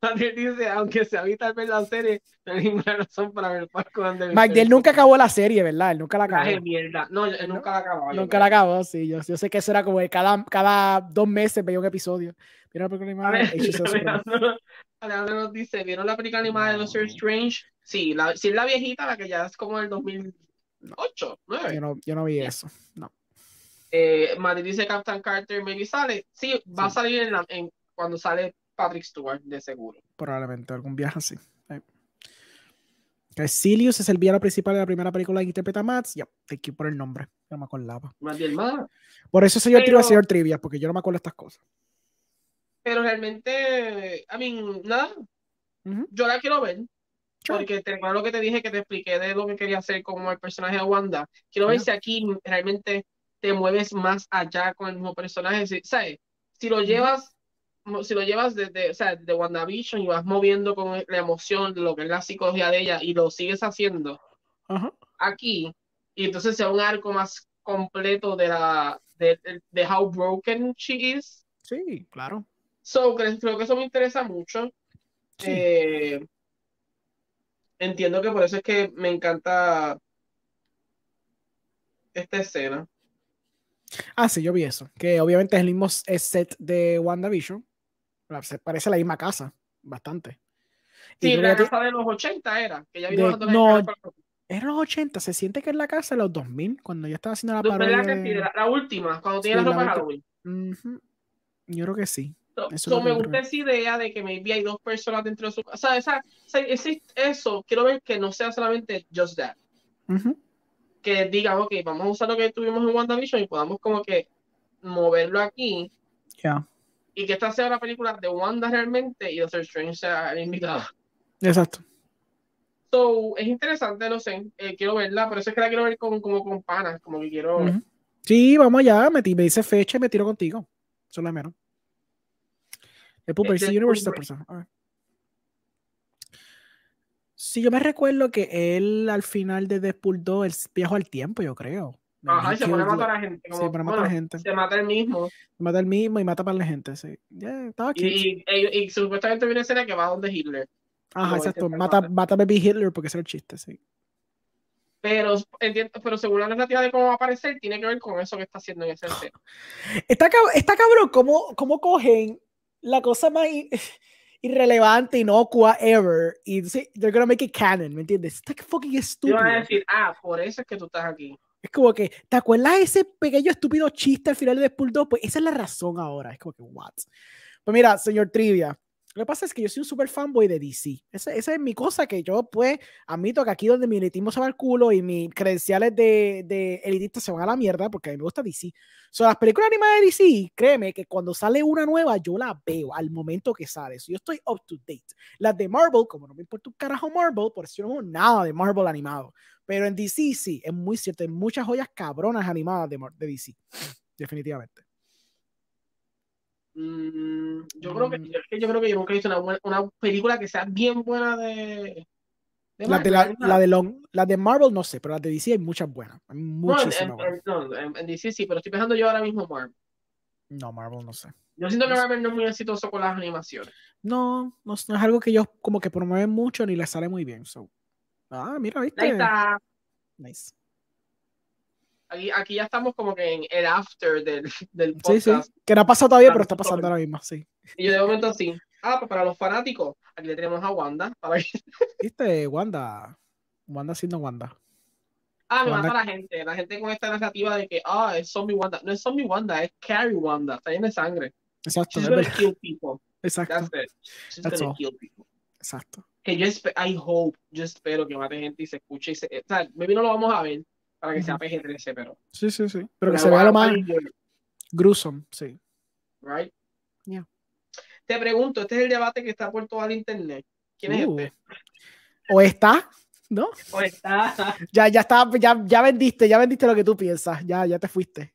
Speaker 1: Daniel dice, aunque se habita ver la serie, no hay ninguna razón para ver Falcon de
Speaker 2: McDill nunca acabó la serie, ¿verdad? Él nunca la acabó.
Speaker 1: Traje mierda. No, él nunca la acabó.
Speaker 2: Nunca la acabó, sí. Yo, yo sé que eso era como de cada, cada dos meses veía un episodio. Mira la película
Speaker 1: A
Speaker 2: animada.
Speaker 1: Alejandro, Alejandro nos dice, ¿vieron la película animada de Doctor. Strange? Sí, la, sí es la viejita, la que ya es como el 2008, 9.
Speaker 2: Yo no, yo no vi eso. No.
Speaker 1: Eh, Madrid dice Captain Carter, maybe sale. Sí, va a
Speaker 2: Sí.
Speaker 1: salir en la- en- cuando sale Patrick Stewart, de seguro.
Speaker 2: Probablemente algún viaje así. Silius es el villano principal de la primera película que interpreta Max. Ya, thank you por el nombre. No me acordaba.
Speaker 1: Más bien más.
Speaker 2: Por eso señor
Speaker 1: Pero-
Speaker 2: Trivia, señor Trivia, porque yo no me acuerdo de estas cosas.
Speaker 1: Pero realmente, I mean, nada,
Speaker 2: Ujú.
Speaker 1: yo la quiero ver.
Speaker 2: Sure.
Speaker 1: Porque te recuerdo lo que te dije que te expliqué de lo que quería hacer como el personaje de Wanda. Quiero ver
Speaker 2: Ya.
Speaker 1: si aquí realmente te mueves más allá con el mismo personaje. Si- ¿Sabes? Si lo llevas, si lo llevas desde, o sea, de WandaVision y vas moviendo con la emoción lo que es la psicología de ella y lo sigues haciendo aquí, y entonces sea un arco más completo de la de, de, de how broken she is.
Speaker 2: Sí, claro.
Speaker 1: So, cre- creo que eso me interesa mucho.
Speaker 2: Sí.
Speaker 1: Eh, entiendo que por eso es que me encanta esta escena.
Speaker 2: Ah, sí, yo vi eso. Que obviamente es el mismo s- set de WandaVision. Se Parece la misma casa, bastante. Y
Speaker 1: Sí,
Speaker 2: creo
Speaker 1: la casa de los 80 era, que ya
Speaker 2: De- no,
Speaker 1: para-
Speaker 2: Era los 80, se siente que es la casa de los 2000, cuando yo estaba haciendo la
Speaker 1: No,
Speaker 2: parodia.
Speaker 1: ¿verdad que sí?
Speaker 2: de-
Speaker 1: La, la última, cuando
Speaker 2: Sí,
Speaker 1: tiene la ropa
Speaker 2: la ulti-
Speaker 1: Halloween.
Speaker 2: Ujú. Yo creo que sí. Es
Speaker 1: so me gusta esa idea de que maybe hay dos personas dentro de su casa. O sea, esa, eso, quiero ver que no sea solamente just that.
Speaker 2: Ujú.
Speaker 1: Que digan, ok, vamos a usar lo que tuvimos en WandaVision y podamos como que moverlo aquí
Speaker 2: Ya.
Speaker 1: Y que esta sea una película de Wanda realmente y Doctor Strange sea el invitado.
Speaker 2: Exacto.
Speaker 1: So, es interesante, no sé, eh, quiero verla, por eso es que la quiero ver con, como con panas, como que quiero...
Speaker 2: Sí, vamos allá. Me, me dice fecha y me tiro contigo. Eso es lo menos.
Speaker 1: Eh,
Speaker 2: vs.
Speaker 1: Deadpool
Speaker 2: Universe, esta persona. Sí, yo me recuerdo que él al final de Deadpool 2, él viajó al tiempo, yo creo.
Speaker 1: Ajá,
Speaker 2: He
Speaker 1: se pone a matar a gente.
Speaker 2: Sí,
Speaker 1: Como,
Speaker 2: para matar
Speaker 1: bueno,
Speaker 2: gente.
Speaker 1: Se mata el mismo.
Speaker 2: Mata el mismo y mata para la gente, sí. Yeah, estaba cute.
Speaker 1: Y, y, y supuestamente viene una escena que va donde Hitler.
Speaker 2: Ajá, exacto. Mata,
Speaker 1: matar.
Speaker 2: mata a Baby Hitler porque ese era el chiste, sí.
Speaker 1: Pero, entiendo, pero según la narrativa de cómo va a aparecer, tiene que ver con eso que está haciendo en esa escena.
Speaker 2: Está, está cabrón cómo, cómo cogen la cosa más irrelevante, inocua ever y they're gonna make it canon, ¿me entiendes? Está fucking estúpido.
Speaker 1: van a decir, ah, por eso es que tú estás aquí.
Speaker 2: Es como que, ¿te acuerdas ese pequeño estúpido chiste al final de Deadpool 2? Pues esa es la razón ahora. Es como que, what? Pues mira, señor Trivia, Lo que pasa es que yo soy un super fanboy de DC. Esa, esa es mi cosa que yo, pues, admito que aquí donde mi elitismo se va al culo y mis credenciales de, de elitista se van a la mierda porque a mí me gusta DC. So, las películas animadas de DC, créeme que cuando sale una nueva, yo la veo al momento que sale. So, yo estoy up to date. Las de Marvel, como no me importa un carajo Marvel, por eso yo no veo nada de Marvel animado. Pero en DC sí, es muy cierto. Hay muchas joyas cabronas animadas de, de DC. Definitivamente.
Speaker 1: Mm, yo creo que
Speaker 2: Mm.
Speaker 1: yo, yo creo que yo nunca he visto una, buena- una película que sea bien buena de, de
Speaker 2: Las de, la, la de Long- las de Marvel no sé, pero las de DC hay muchas buenas. Hay
Speaker 1: No, en,
Speaker 2: muchísimas
Speaker 1: en- no, en- en DC sí, pero estoy pensando yo ahora mismo Marvel.
Speaker 2: No, Marvel no sé.
Speaker 1: Yo siento que
Speaker 2: No sé.
Speaker 1: Marvel no es muy exitoso con las animaciones.
Speaker 2: No, no, es- algo que ellos como que promueven mucho ni les sale muy bien. So. Ah, mira,
Speaker 1: Ahí
Speaker 2: viste.
Speaker 1: está.
Speaker 2: Nice.
Speaker 1: Aquí, aquí ya estamos como que en el after del, del
Speaker 2: Sí, sí.
Speaker 1: podcast.
Speaker 2: Que no ha pasado todavía, pero está
Speaker 1: sí,
Speaker 2: pasando ahora mismo, sí.
Speaker 1: Y yo de momento así. Ah, pues para los fanáticos, aquí le tenemos a Wanda. Para que...
Speaker 2: Viste, Wanda. Wanda siendo Wanda.
Speaker 1: Ah, me mata la gente. La gente con esta narrativa de que, ah, es zombie Wanda. No es zombie Wanda, es Carrie Wanda. Está llena de sangre.
Speaker 2: Exacto,
Speaker 1: She's
Speaker 2: es
Speaker 1: gonna kill people.
Speaker 2: Exacto,
Speaker 1: That's it. She's
Speaker 2: That's
Speaker 1: gonna
Speaker 2: all.
Speaker 1: kill people.
Speaker 2: exacto.
Speaker 1: Que yo I hope, yo espero que mate gente y se escuche y se. O sea, maybe no lo vamos a ver para que sea
Speaker 2: Ujú.
Speaker 1: PG-13, pero.
Speaker 2: Sí, sí, sí. Pero que se vea lo más gruesome, sí.
Speaker 1: Right?
Speaker 2: Yeah.
Speaker 1: Te pregunto, este es el debate que está por toda la internet. ¿Quién es
Speaker 2: Uh.
Speaker 1: este?
Speaker 2: O está, ¿no?
Speaker 1: O está.
Speaker 2: Ya, ya está, ya, ya vendiste, ya vendiste lo que tú piensas. Ya, ya te fuiste.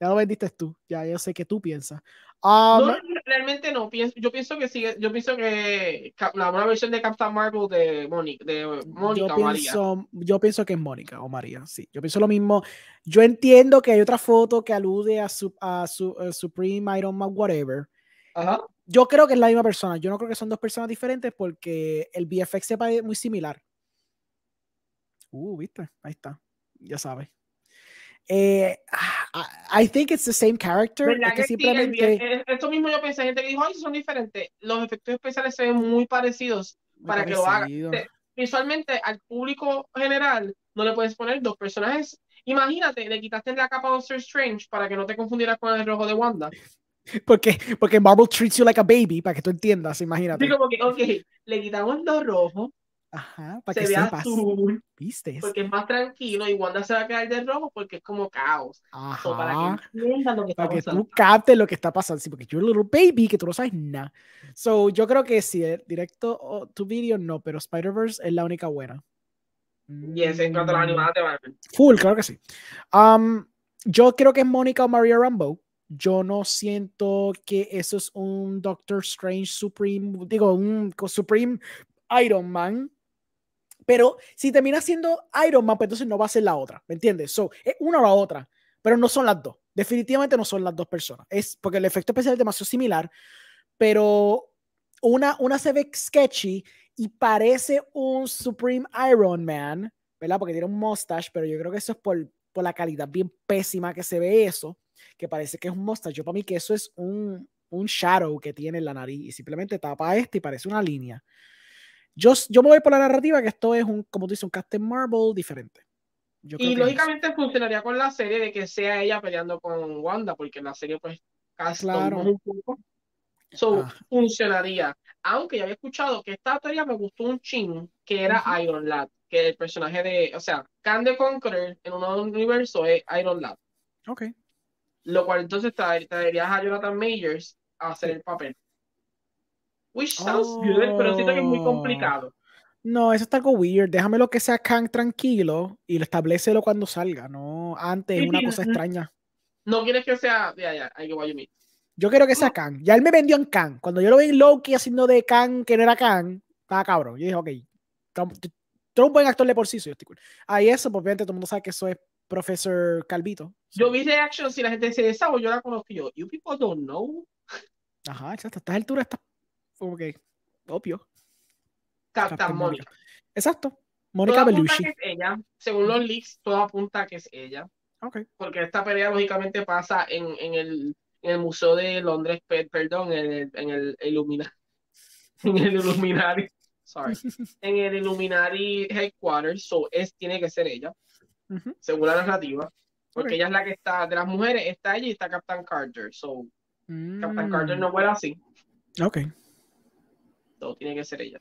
Speaker 2: Ya lo vendiste tú. Ya, yo sé que tú piensas. Um,
Speaker 1: No, realmente no. Pienso, yo pienso que sigue. Yo pienso que la nueva versión de Captain Marvel de Mónica, de Mónica
Speaker 2: yo
Speaker 1: o María.
Speaker 2: pienso, yo pienso que es Mónica o María, sí. Yo pienso lo mismo. Yo entiendo que hay otra foto que alude a, su, a su a Supreme Iron Man, whatever.
Speaker 1: Ajá.
Speaker 2: Yo creo que es la misma persona. Yo no creo que son dos personas diferentes porque el VFX se parece muy similar. Uh, viste, ahí está. Ya sabes. Eh, I, I think it's the same character.
Speaker 1: ¿Verdad
Speaker 2: Es que
Speaker 1: sí?
Speaker 2: Simplemente.
Speaker 1: eh, Esto mismo yo pensé, gente que dijo, ay, son diferentes. Los efectos especiales se ven muy parecidos
Speaker 2: muy
Speaker 1: para que lo haga.
Speaker 2: parecido.
Speaker 1: Te- Visualmente, al público general, no le puedes poner dos personajes. Imagínate, le quitaste la capa a Doctor Strange para que no te confundieras con el rojo de Wanda.
Speaker 2: Porque, porque Marvel treats you like a baby, para que tú entiendas, imagínate.
Speaker 1: Como que, ok, le quitamos lo rojo,
Speaker 2: Ajá, para
Speaker 1: se
Speaker 2: que
Speaker 1: ve
Speaker 2: sepas.
Speaker 1: azul,
Speaker 2: ¿Viste?
Speaker 1: porque es más tranquilo, y Wanda se va a quedar de rojo porque es como caos. So, para
Speaker 2: Ajá.
Speaker 1: que entiendan lo que está
Speaker 2: para que
Speaker 1: pasando.
Speaker 2: tú captes lo que está pasando. Sí, porque you're a little baby, que tú no sabes nada. So, yo creo que sí, eh, directo o tu video no, pero Spider-Verse es la única buena.
Speaker 1: Y ese en cuanto a las
Speaker 2: Mm,
Speaker 1: animadas de Marvel.
Speaker 2: Full, claro que sí. Um, yo creo que es Mónica o Maria Rambo. Yo no siento que eso es un Doctor Strange Supreme, digo, un Supreme Iron Man. Pero si termina siendo Iron Man, pues entonces no va a ser la otra, ¿me entiendes? So, es una o la otra, pero no son las dos. Definitivamente no son las dos personas. Es porque el efecto especial es demasiado similar, pero una, una se ve sketchy y parece un Supreme Iron Man, ¿verdad? Porque tiene un mustache, pero yo creo que eso es por, por la calidad bien pésima que se ve eso, que parece que es un mustache. Yo para mí que eso es un, un shadow que tiene en la nariz y simplemente tapa este y parece una línea. Yo, yo me voy por la narrativa que esto es un, como tú dices, un Captain Marvel diferente. Yo creo
Speaker 1: Y
Speaker 2: que es eso.
Speaker 1: lógicamente funcionaría con la serie de que sea ella peleando con Wanda, porque en la serie pues casi
Speaker 2: Claro.
Speaker 1: un poco. So,
Speaker 2: Ah.
Speaker 1: funcionaría. Aunque ya había escuchado que esta teoría me gustó un chin, que era. Iron Lad, que el personaje de, o sea, Kang the Conqueror en un universo es Iron Lad,
Speaker 2: Ok.
Speaker 1: lo cual entonces traer- traerías a Jonathan Majors a hacer el papel. Which sounds good, pero siento que es muy
Speaker 2: Oh.
Speaker 1: complicado.
Speaker 2: No, eso está algo weird. Déjamelo que sea Kang tranquilo y lo establecelo cuando salga, no antes, es
Speaker 1: Sí,
Speaker 2: una
Speaker 1: sí,
Speaker 2: cosa extraña.
Speaker 1: No quieres que sea, ya, ya, you mean.
Speaker 2: Yo quiero que sea Kang. Ya él me vendió en Kang. Cuando yo lo vi en Loki haciendo de Kang, que no era Kang, estaba cabrón. Yo dije, ok, tú eres un buen actor de por sí, soy estoy cool. Ah, y eso, pues obviamente todo el mundo sabe que eso es Profesor Calvito.
Speaker 1: Yo vi reactions y la gente dice, esa yo la conozco yo. You people don't know.
Speaker 2: Ajá, exacto. A estas alturas está como que obvio.
Speaker 1: Captain
Speaker 2: Captain
Speaker 1: Mónica.
Speaker 2: Exacto. Mónica Bellucci.
Speaker 1: que es ella. Según los leaks, todo apunta que es ella.
Speaker 2: Ok.
Speaker 1: Porque esta pelea lógicamente pasa en, en el, en el Museo de Londres, pe- perdón, en el, en el Illumina- en el Illuminati. Sorry. En el Illuminati Headquarters. So, es, tiene que ser ella, según la narrativa. Porque ella es la que está, de las mujeres, está ella y está Captain Carter. So, Captain
Speaker 2: Mm,
Speaker 1: Carter no vuela así.
Speaker 2: Ok.
Speaker 1: So, tiene que ser ella.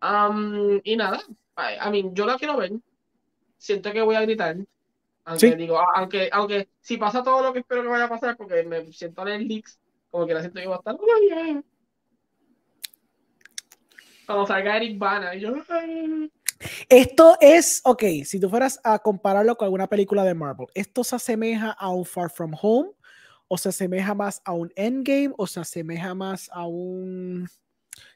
Speaker 1: Um, y nada, I, I mean, yo la quiero ver. Siento que voy a gritar. Aunque
Speaker 2: Sí.
Speaker 1: digo, aunque, aunque si pasa todo lo que espero que vaya a pasar, porque me siento a leer leaks, como que la siento que va a estar. "Ay, ay". Cuando salga Eric Bana, yo. "Ay".
Speaker 2: Esto es, ok, si tú fueras a compararlo con alguna película de Marvel, ¿esto se asemeja a un Far From Home? ¿O se asemeja más a un Endgame? ¿O se asemeja más a un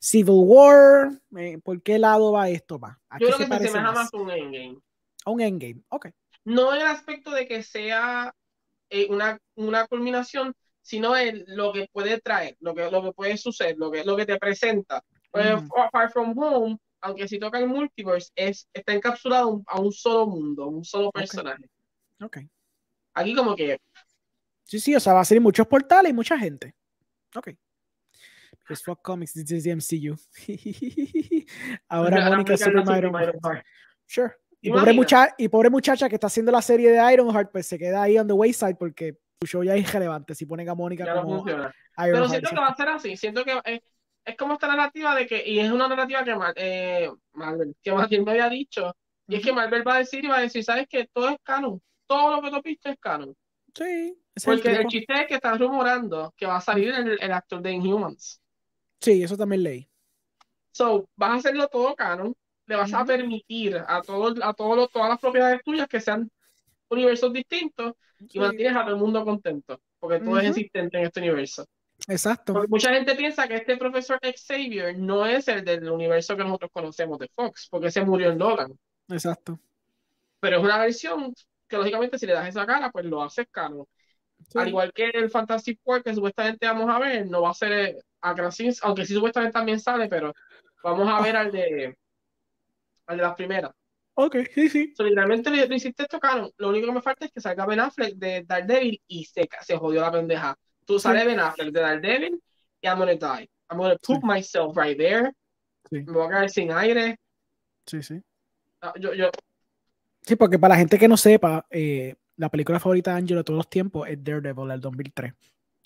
Speaker 2: Civil War? Eh, ¿Por qué lado va esto más? ¿A
Speaker 1: Yo creo que se
Speaker 2: parece
Speaker 1: asemeja
Speaker 2: más?
Speaker 1: a un endgame.
Speaker 2: A un Endgame, ok.
Speaker 1: No en el aspecto de que sea eh, una, una culminación, sino en lo que puede traer, lo que, lo que puede suceder, lo que, lo que te presenta. Pues,
Speaker 2: Ujú.
Speaker 1: Far- From Home, aunque si toca el multiverse, es, está encapsulado a un solo mundo, a un solo personaje.
Speaker 2: Ok.
Speaker 1: Aquí como que
Speaker 2: Sí, sí, o sea, va a ser muchos portales y mucha gente. Ok. Because fuck comics, this is the MCU. Ahora
Speaker 1: Ahora
Speaker 2: Mónica
Speaker 1: es la
Speaker 2: Iron Man.
Speaker 1: Ironheart.
Speaker 2: Sure. Y
Speaker 1: ¿Te
Speaker 2: pobre, mucha y pobre muchacha que está haciendo la serie de Ironheart, pues se queda ahí on the wayside porque su show ya es irrelevante si ponen a Mónica
Speaker 1: Ya no
Speaker 2: como
Speaker 1: funciona. Pero siento que va a ser así. Siento que es, es como esta narrativa de que, y es una narrativa que eh, Marvel, que Martín me había dicho, y es que Marvel va a decir y va a decir, ¿sabes qué? Todo es canon. Todo lo que tú viste es canon.
Speaker 2: Sí, es el
Speaker 1: Porque el
Speaker 2: truco.
Speaker 1: chiste es que están rumorando que va a salir el, el actor de Inhumans.
Speaker 2: Sí, eso también leí.
Speaker 1: So, vas a hacerlo todo canon, le vas a permitir a, todo, a todos todas las propiedades tuyas que sean universos distintos y mantienes a todo el mundo contento, porque todo es existente en este universo.
Speaker 2: Exacto.
Speaker 1: Porque mucha gente piensa que este profesor Xavier no es el del universo que nosotros conocemos de Fox, porque se murió en Logan.
Speaker 2: Exacto.
Speaker 1: Pero es una versión que, lógicamente, si le das esa cara, pues lo haces canon.
Speaker 2: Sí.
Speaker 1: Al igual que el Fantastic Four que supuestamente vamos a ver, no va a ser eh, a Krasinski, aunque sí supuestamente también sale, pero vamos a ver al de al de las primeras.
Speaker 2: Ok, sí, sí.
Speaker 1: So, literalmente lo, lo hiciste esto canon. Lo único que me falta es que salga Ben Affleck de Daredevil y se, se jodió la pendeja. Tú
Speaker 2: Sí.
Speaker 1: sales Ben Affleck de Daredevil y I'm gonna die. I'm gonna poop
Speaker 2: Sí.
Speaker 1: myself right there.
Speaker 2: Sí.
Speaker 1: Me voy a quedar sin aire.
Speaker 2: Sí, sí.
Speaker 1: No, Yo, yo,
Speaker 2: Sí, porque para la gente que no sepa, eh, la película favorita de Angelo de todos los tiempos es Daredevil del 2003.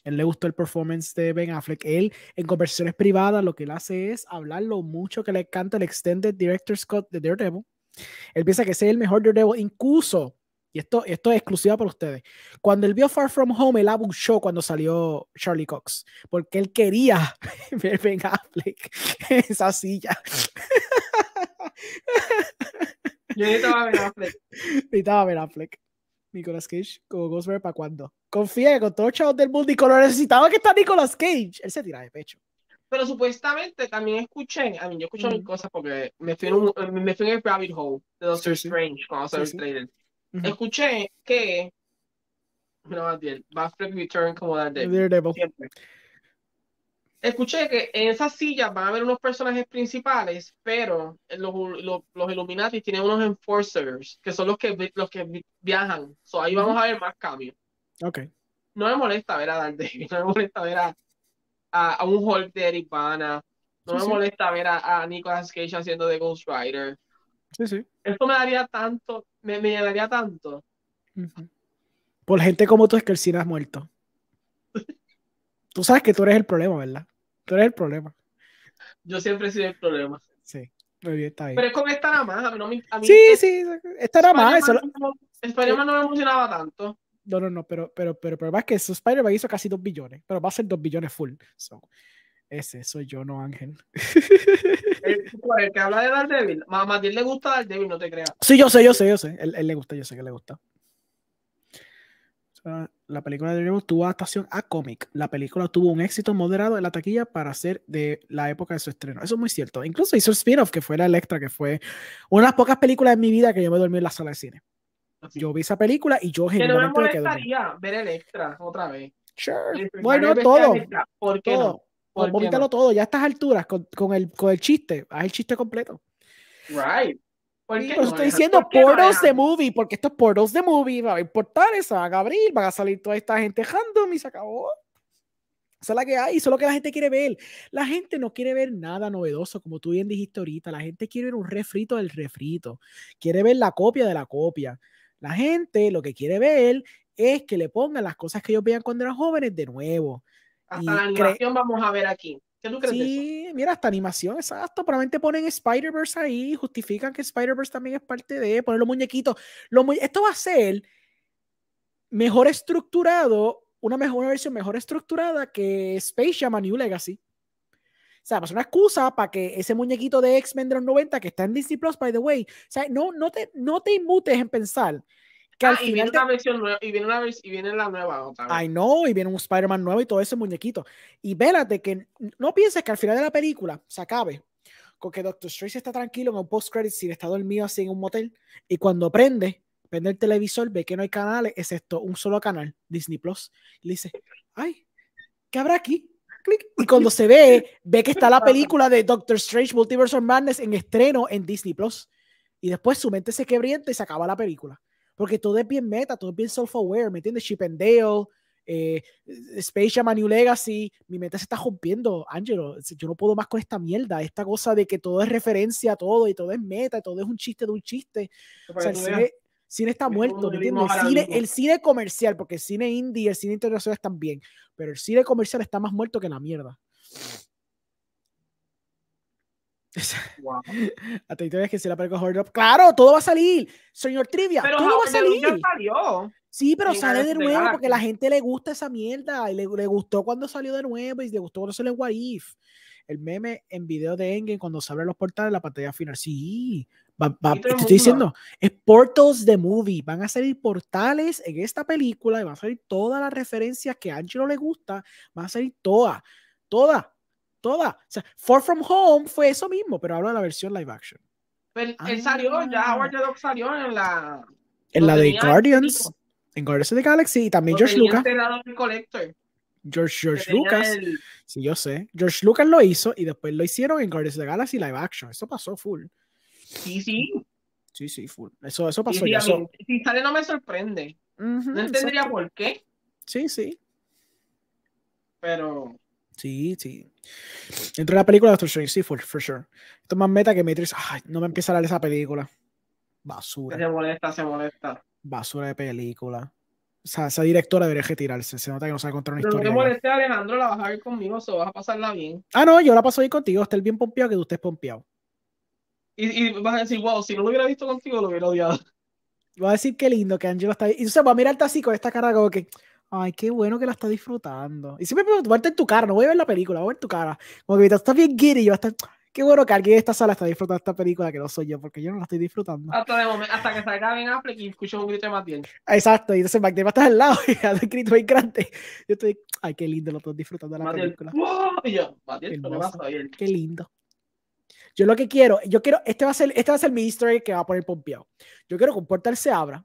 Speaker 2: Él le gustó el performance de Ben Affleck. Él, en conversaciones privadas, lo que él hace es hablar lo mucho que le canta el Extended Director Scott de Daredevil. Él piensa que ese es el mejor Daredevil, incluso, y esto, esto es exclusiva para ustedes, cuando él vio Far From Home, él abuchó cuando salió Charlie Cox, porque él quería ver Ben Affleck en esa silla.
Speaker 1: yo necesitaba Ben Affleck.
Speaker 2: Necesitaba ver Affleck. Nicolas Cage como Ghost Rider para cuándo. Confía que con todos los chavos del mundo y con lo necesitaba que está Nicolas Cage. Él se tira de pecho.
Speaker 1: Pero supuestamente también escuché, a mí yo escuché mil
Speaker 2: Ujú.
Speaker 1: cosas porque me fui en, un, me fui en el rabbit hole de Doctor
Speaker 2: Sí, sí.
Speaker 1: Strange cuando salió
Speaker 2: Sí,
Speaker 1: el trailer. Escuché que no más bien, Affleck return como Daredevil.
Speaker 2: Daredevil.
Speaker 1: siempre. Escuché que en esas sillas van a haber unos personajes principales, pero los, los, los Illuminati tienen unos enforcers, que son los que, los que vi- viajan. So, ahí vamos a ver más cambios.
Speaker 2: Ok.
Speaker 1: No me molesta ver a Daredevil, no me molesta ver a, a, a un Hulk de Eric Bana, no
Speaker 2: Sí,
Speaker 1: me
Speaker 2: sí.
Speaker 1: molesta ver a, a Nicolas Cage haciendo de Ghost Rider.
Speaker 2: Sí, sí.
Speaker 1: Esto me daría tanto, me, me llenaría tanto.
Speaker 2: Por gente como tú es que el cine has muerto. Tú sabes que tú eres el problema, ¿verdad? Tú eres el problema.
Speaker 1: Yo siempre he sido el problema.
Speaker 2: Sí. Muy bien, está bien.
Speaker 1: Pero es con esta nada más, a mí no me... A mí,
Speaker 2: sí, sí. Esta era más. Eso,
Speaker 1: Spider-Man no- Spider-Man no me emocionaba tanto.
Speaker 2: no, no, no. Pero, pero, pero, pero más que Spider-Man hizo casi 2 billones. Pero va a ser 2 billones full. So, ese soy yo, no Ángel.
Speaker 1: El, el que habla de Daredevil, a Matilde le gusta Daredevil, no te creas.
Speaker 2: Sí, yo sé, yo sé, yo sé. Él, él le gusta, yo sé que le gusta. La película de Daredevil tuvo adaptación a cómic. La película tuvo un éxito moderado en la taquilla para ser de la época de su estreno. Eso es muy cierto. Incluso hizo el spin-off, que fue la Electra, que fue una de las pocas películas en mi vida que yo me dormí en la sala de cine. Yo vi esa película y yo
Speaker 1: Que no me
Speaker 2: genuinamente me quedé
Speaker 1: ver el extra otra vez.
Speaker 2: Sure. Bueno, todo.
Speaker 1: ¿Por qué
Speaker 2: Todo.
Speaker 1: no? ¿Por qué no?
Speaker 2: todo. Ya a estas alturas, con, con el, con el chiste. Haz el chiste completo.
Speaker 1: Right. ¿Por
Speaker 2: Sí,
Speaker 1: qué
Speaker 2: por
Speaker 1: no,
Speaker 2: eso estoy diciendo
Speaker 1: ¿Por qué no,
Speaker 2: portals de movie, porque estos portals de movie va a haber portales, se van a abrir, van a salir toda esta gente random y se acabó. Esa es la que hay, eso es lo que la gente quiere ver. La gente no quiere ver nada novedoso, como tú bien dijiste ahorita. La gente quiere ver un refrito del refrito. Quiere ver la copia de la copia. La gente lo que quiere ver es que le pongan las cosas que ellos veían cuando eran jóvenes de nuevo.
Speaker 1: Hasta
Speaker 2: Y
Speaker 1: la animación vamos a ver aquí.
Speaker 2: Sí, mira, hasta animación, exacto. Probablemente ponen Spider-Verse ahí, justifican que Spider-Verse también es parte de poner los muñequitos. Los esto va a ser mejor estructurado, una, mejor, una versión mejor estructurada que Space Jam New Legacy. O sea, ser una excusa para que ese muñequito de X-Men de los 90 que está en Disney Plus, by the way, o sea, no, no, te, no te inmutes en pensar que al
Speaker 1: Ah, y viene
Speaker 2: te-
Speaker 1: una versión nueva, y viene, una y viene la nueva otra vez.
Speaker 2: I know, y viene un Spider-Man nuevo y todo ese muñequito. Y vélate que no pienses que al final de la película se acabe con que Doctor Strange está tranquilo en un post-credit sin está dormido así en un motel y cuando prende, prende el televisor, ve que no hay canales excepto un solo canal, Disney Plus, y le dice, ay, ¿qué habrá aquí? Clic. Y cuando se ve, ve que está la película de Doctor Strange Multiverse of Madness en estreno en Disney Plus. Y después su mente se quebrienta y se acaba la película. Porque todo es bien meta, todo es bien self-aware, ¿me entiendes? Chip and Dale, eh, Space Jam New Legacy, mi mente se está rompiendo, Angelo. Yo no puedo más con esta mierda, esta cosa de que todo es referencia a todo y todo es meta, y todo es un chiste de un chiste. O sea, el cine, cine está
Speaker 1: Es
Speaker 2: muerto, ¿me entiendes? El cine, el cine comercial, porque el cine indie y el cine internacional están bien, pero el cine comercial está más muerto que la mierda.
Speaker 1: Wow.
Speaker 2: Te ves que si la película Horror Drop- Claro, todo va a salir. Señor Trivia,
Speaker 1: Pero
Speaker 2: todo va a salir.
Speaker 1: ya salió.
Speaker 2: Sí, pero sale de nuevo porque la gente le gusta esa mierda y le, le gustó cuando salió de nuevo y le gustó cuando salió What If. El meme en video de Endgame cuando se abren los portales, la pantalla final. Sí, va, va- te estoy diciendo, es Portals the Movie. Van a salir portales en esta película y van a salir todas las referencias que a Angelo le gusta. Van a salir todas, todas, todas. O sea, Far From Home fue eso mismo, pero hablo de la versión live action.
Speaker 1: Pero él salió, ya. Howard the Duck salió en la.
Speaker 2: En la de Guardians, en Guardians of the Galaxy y también George Lucas. George, George Lucas.
Speaker 1: el-
Speaker 2: Sí, yo sé. George Lucas lo hizo y después lo hicieron en Guardians of the Galaxy live action. Eso pasó full.
Speaker 1: Sí, sí.
Speaker 2: Sí, sí, full. Eso, eso pasó
Speaker 1: sí,
Speaker 2: ya. eso-
Speaker 1: si sale no me sorprende. No entendería
Speaker 2: exacto.
Speaker 1: por qué,
Speaker 2: Sí, sí.
Speaker 1: pero.
Speaker 2: Sí, sí. Dentro de la película de Doctor Strange, sí, for, for sure. Esto es más meta que Matrix. Ay, no me empieza a dar esa película. Basura.
Speaker 1: Se molesta, se molesta.
Speaker 2: Basura de película. O sea, esa directora debería retirarse. Se nota que no sabe contar una
Speaker 1: Pero no te
Speaker 2: historia. ya.
Speaker 1: moleste, Alejandro, la vas a ver conmigo, se vas a pasarla bien.
Speaker 2: Ah, no, yo la paso ahí contigo. Está el bien pompeado que tú estés pompeado.
Speaker 1: Y, y vas a decir, wow, si no lo hubiera visto contigo, lo hubiera odiado.
Speaker 2: Voy a decir qué lindo que Angelo está ahí. Y entonces voy a mirarte así con esta cara como que, ay, qué bueno que la está disfrutando. Y siempre me verte en tu cara, no voy a ver la película, voy a ver tu cara. Como que estás bien giddy, yo voy a estar, qué bueno que alguien en esta sala está disfrutando esta película que no soy yo, porque yo no la estoy disfrutando.
Speaker 1: Hasta, de momento, hasta que salga Ben Affleck y escucho un grito de Matiel.
Speaker 2: Exacto, y entonces a estar al lado y hace grito bien grande. Yo estoy, ay, qué lindo, lo estoy disfrutando de la película.
Speaker 1: ¡wow! Y yo, Matiel, ¿qué
Speaker 2: Hermoso.
Speaker 1: pasa? Y él,
Speaker 2: Qué lindo. Yo lo que quiero, yo quiero, este va a ser, este va a ser mi easter egg que va a poner pompeado. Yo quiero que un portal se abra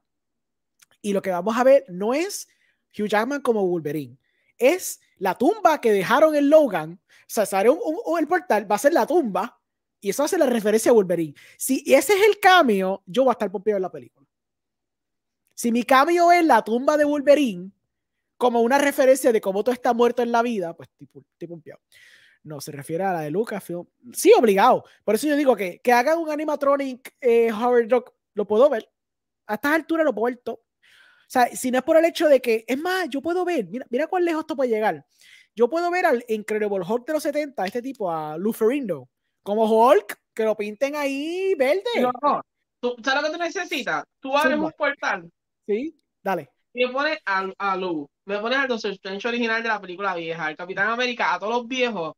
Speaker 2: y lo que vamos a ver no es Hugh Jackman como Wolverine, es la tumba que dejaron en Logan. O sea, sale un, el portal, va a ser la tumba y eso hace la referencia a Wolverine. Si ese es el cameo, yo voy a estar pompeado en la película. Si mi cameo es la tumba de Wolverine, como una referencia de cómo todo está muerto en la vida, pues estoy pompeado. No, se refiere a la de Lucasfilm. Sí, obligado. Por eso yo digo que, que hagan un animatronic eh, Howard Rock, lo puedo ver. A estas alturas lo puedo ver. O sea, si no es por el hecho de que, es más, yo puedo ver, mira, mira cuán lejos esto puede llegar. Yo puedo ver al Incredible Hulk de los 70, este tipo, a Lou Ferrigno, como Hulk, que lo pinten ahí verde.
Speaker 1: no, no. Tú, ¿Sabes lo que tú necesitas? Tú abres un portal
Speaker 2: Sí, dale.
Speaker 1: y me pones a, a Lou, me pones al Doctor Strange original de la película vieja, al Capitán América, a todos los viejos,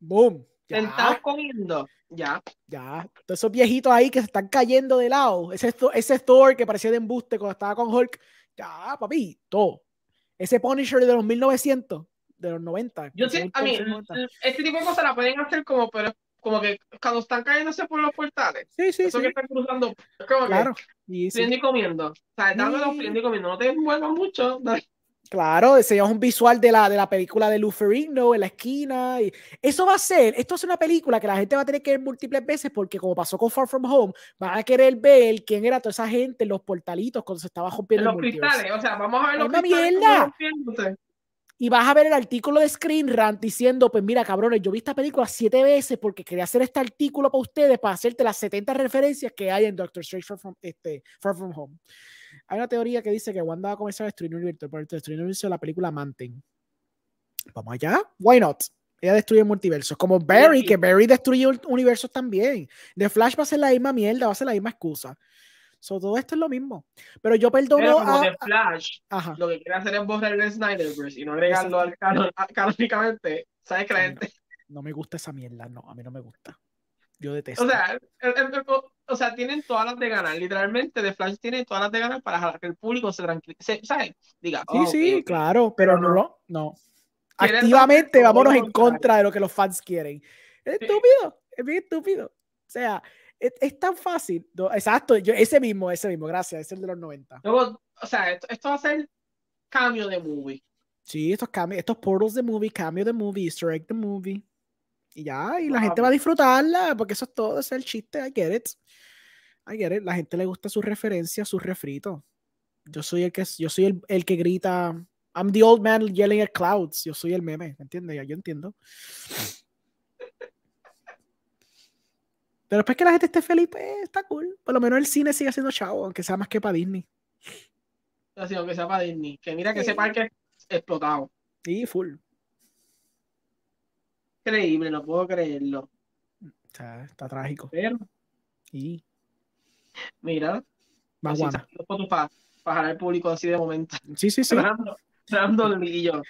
Speaker 2: Boom.
Speaker 1: sentados comiendo. Ya.
Speaker 2: ya. Todos esos viejitos ahí que se están cayendo de lado. Ese, ese Thor que parecía de embuste cuando estaba con Hulk. Ya, papi, todo. Ese Punisher de los 1900, de los 90.
Speaker 1: Yo sé, a mí,
Speaker 2: 90.
Speaker 1: este tipo de cosas la pueden hacer como, pero como que cuando están cayéndose por los portales,
Speaker 2: Sí, sí,
Speaker 1: eso
Speaker 2: sí.
Speaker 1: que están cruzando, es como
Speaker 2: Claro.
Speaker 1: que
Speaker 2: Y sí.
Speaker 1: friendo y comiendo. O sea,
Speaker 2: Sí.
Speaker 1: y comiendo. No te envuelvas mucho. dale.
Speaker 2: Claro, enseñamos un visual de la, de la película de Lou Ferrigno en la esquina. Y eso va a ser, esto es una película que la gente va a tener que ver múltiples veces porque como pasó con Far From Home, van a querer ver quién era toda esa gente en los portalitos cuando se estaba
Speaker 1: En
Speaker 2: rompiendo
Speaker 1: los
Speaker 2: el multiverse.
Speaker 1: cristales. O sea, vamos a ver
Speaker 2: ¡Es
Speaker 1: los cristales.
Speaker 2: Y vas a ver el artículo de Screen Rant diciendo, pues mira, cabrones, yo vi esta película siete veces porque quería hacer este artículo para ustedes, para hacerte las 70 referencias que hay en Doctor Strange Far From, este, Far From Home. Hay una teoría que dice que Wanda va a comenzar a destruir el universo, por destruir el universo de la película Manten. Vamos allá, why not? Ella destruye multiversos. Como Barry, que Barry destruye universos también. The Flash va a ser la misma mierda, va a ser la misma excusa. So, todo esto es lo mismo. Pero yo perdono
Speaker 1: Pero como
Speaker 2: a.
Speaker 1: The Flash, lo que quiere hacer es borrar el Snyderverse y no agregarlo al canon, canónicamente. ¿Sabes
Speaker 2: mí
Speaker 1: gente?
Speaker 2: No me gusta esa mierda, no, a mí no me gusta. Yo detesto.
Speaker 1: O sea, el- el- el- o sea, tienen todas las de ganar. Literalmente, The Flash tiene todas las de ganar para jalar que el público se tranquilice. ¿Sabes? Diga,
Speaker 2: sí,
Speaker 1: oh,
Speaker 2: sí,
Speaker 1: ok, ok.
Speaker 2: claro, pero
Speaker 1: Pero
Speaker 2: no,
Speaker 1: no.
Speaker 2: no. Activamente vámonos en contra de lo que los fans quieren. Es
Speaker 1: Sí.
Speaker 2: estúpido, es bien estúpido. O sea, es, es tan fácil. No, exacto, yo, ese mismo, ese mismo, gracias, es el de los 90.
Speaker 1: Luego, o sea, esto, esto va a ser cambio de movie.
Speaker 2: Sí, estos cambios, estos portals de movie, cambio de movie, easter egg de movie. Y ya, y la
Speaker 1: Ah,
Speaker 2: gente va a disfrutarla, porque eso es todo, ese es el chiste, I get it. I get it. La gente le gusta sus referencias, sus refritos. Yo soy el que, yo soy el, el que grita, I'm the old man yelling at clouds. Yo soy el meme, ¿me entiendes? Ya, Yo entiendo. Pero después que la gente esté feliz, pues está cool. Por lo menos el cine sigue siendo chavo, aunque sea más que para Disney.
Speaker 1: Así, aunque sea para Disney. Que mira que
Speaker 2: Sí.
Speaker 1: ese parque es explotado.
Speaker 2: Y full.
Speaker 1: Increíble, no puedo creerlo.
Speaker 2: Sea, está trágico.
Speaker 1: Pero,
Speaker 2: Y
Speaker 1: mira,
Speaker 2: más guana.
Speaker 1: fotos para jalar al público así de momento.
Speaker 2: Sí, sí, sí.
Speaker 1: Random y yo.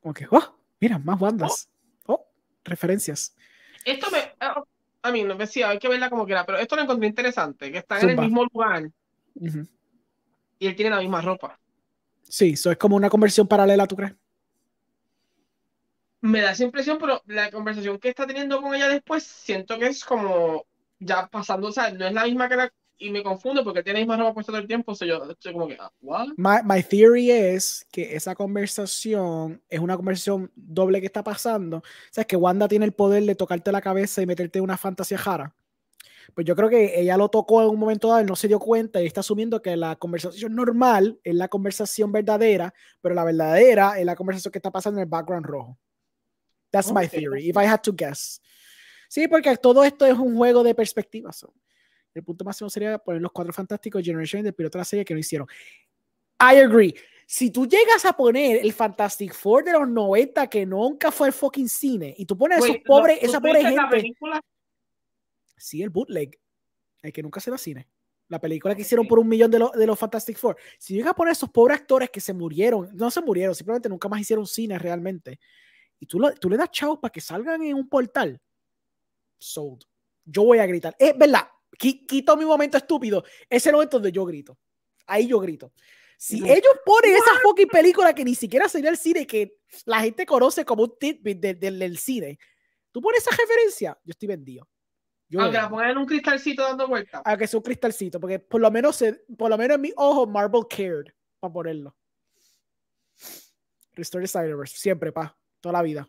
Speaker 2: Como que, oh, mira, más bandas. Oh, referencias.
Speaker 1: Esto me. ah, A mí, no me decía, hay que verla como quiera, pero esto lo encontré interesante, que están en el mismo lugar y él tiene la misma ropa.
Speaker 2: Sí, eso es como una conversión paralela, ¿tú crees?
Speaker 1: Me da esa impresión, pero la conversación que está teniendo con ella después, siento que es como ya pasando, o sea, no es la misma que la. Y me confundo porque tiene la misma ropa puesta todo el tiempo, sea, yo estoy como que, ah, ¿what?
Speaker 2: My, my theory es que esa conversación es una conversación doble que está pasando. O sea, es que Wanda tiene el poder de tocarte la cabeza y meterte una fantasía jara. Pues yo creo que ella lo tocó en un momento dado, no se dio cuenta y está asumiendo que la conversación normal es la conversación verdadera, pero la verdadera es la conversación que está pasando en el background rojo. That's my theory, if I had to guess. Sí, porque todo esto es un juego de perspectivas. so. El punto máximo sería poner los cuatro fantásticos Generation del piloto de la serie que no hicieron. I agree. Si tú llegas a poner el Fantastic Four de los 90 que nunca fue el fucking cine y tú pones a esos pobres,
Speaker 1: ¿tú
Speaker 2: esa pobre gente,
Speaker 1: película?
Speaker 2: sí, el bootleg, el que nunca se va a cine. La película que hicieron por un millón de, los de los Fantastic Four. Si llegas a poner a esos pobres actores que se murieron, no se murieron, simplemente nunca más hicieron cine realmente, y tú, lo- tú le das chavos para que salgan en un portal, sold. Yo voy a gritar. Es verdad, qui- quito mi momento estúpido. Ese es el momento donde yo grito. Ahí yo grito. Si
Speaker 1: No.
Speaker 2: ellos ponen esa fucking película que ni siquiera sería el cine, que la gente conoce como un tidbit del, del- del cine, tú pones esa referencia, yo estoy vendido. Yo
Speaker 1: Aunque la pongan en un cristalcito dando vueltas.
Speaker 2: Aunque sea un cristalcito, porque por lo menos, se- por lo menos en mi ojo, Marvel cared para ponerlo. Restore the Cyberverse, siempre, pa, toda la vida.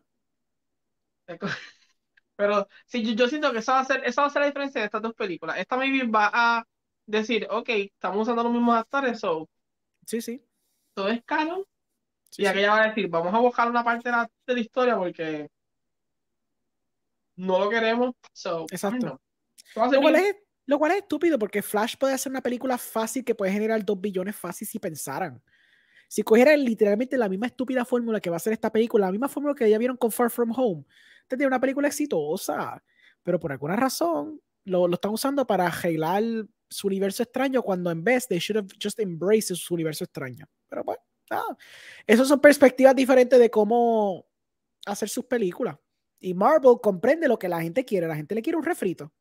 Speaker 1: Pero sí, yo, yo siento que eso va a ser, eso va a ser la diferencia de estas dos películas. Esta maybe va a decir, ok, estamos usando los mismos actores, so
Speaker 2: Sí, sí.
Speaker 1: todo es
Speaker 2: sí,
Speaker 1: y
Speaker 2: sí.
Speaker 1: aquella va a decir, vamos a buscar una parte de la, de la historia porque no lo queremos. So,
Speaker 2: Exacto. Lo cual, es, lo cual es estúpido porque Flash puede hacer una película fácil que puede generar 2 billones fácil si pensaran. Si cogieran literalmente la misma estúpida fórmula que va a ser esta película, la misma fórmula que ya vieron con Far From Home, tendría una película exitosa. Pero por alguna razón lo, lo están usando para arreglar su universo extraño cuando en vez they should have just embraced su universo extraño. Pero bueno, nada. Esas son perspectivas diferentes de cómo hacer sus películas. Y Marvel comprende lo que la gente quiere. La gente le quiere un refrito.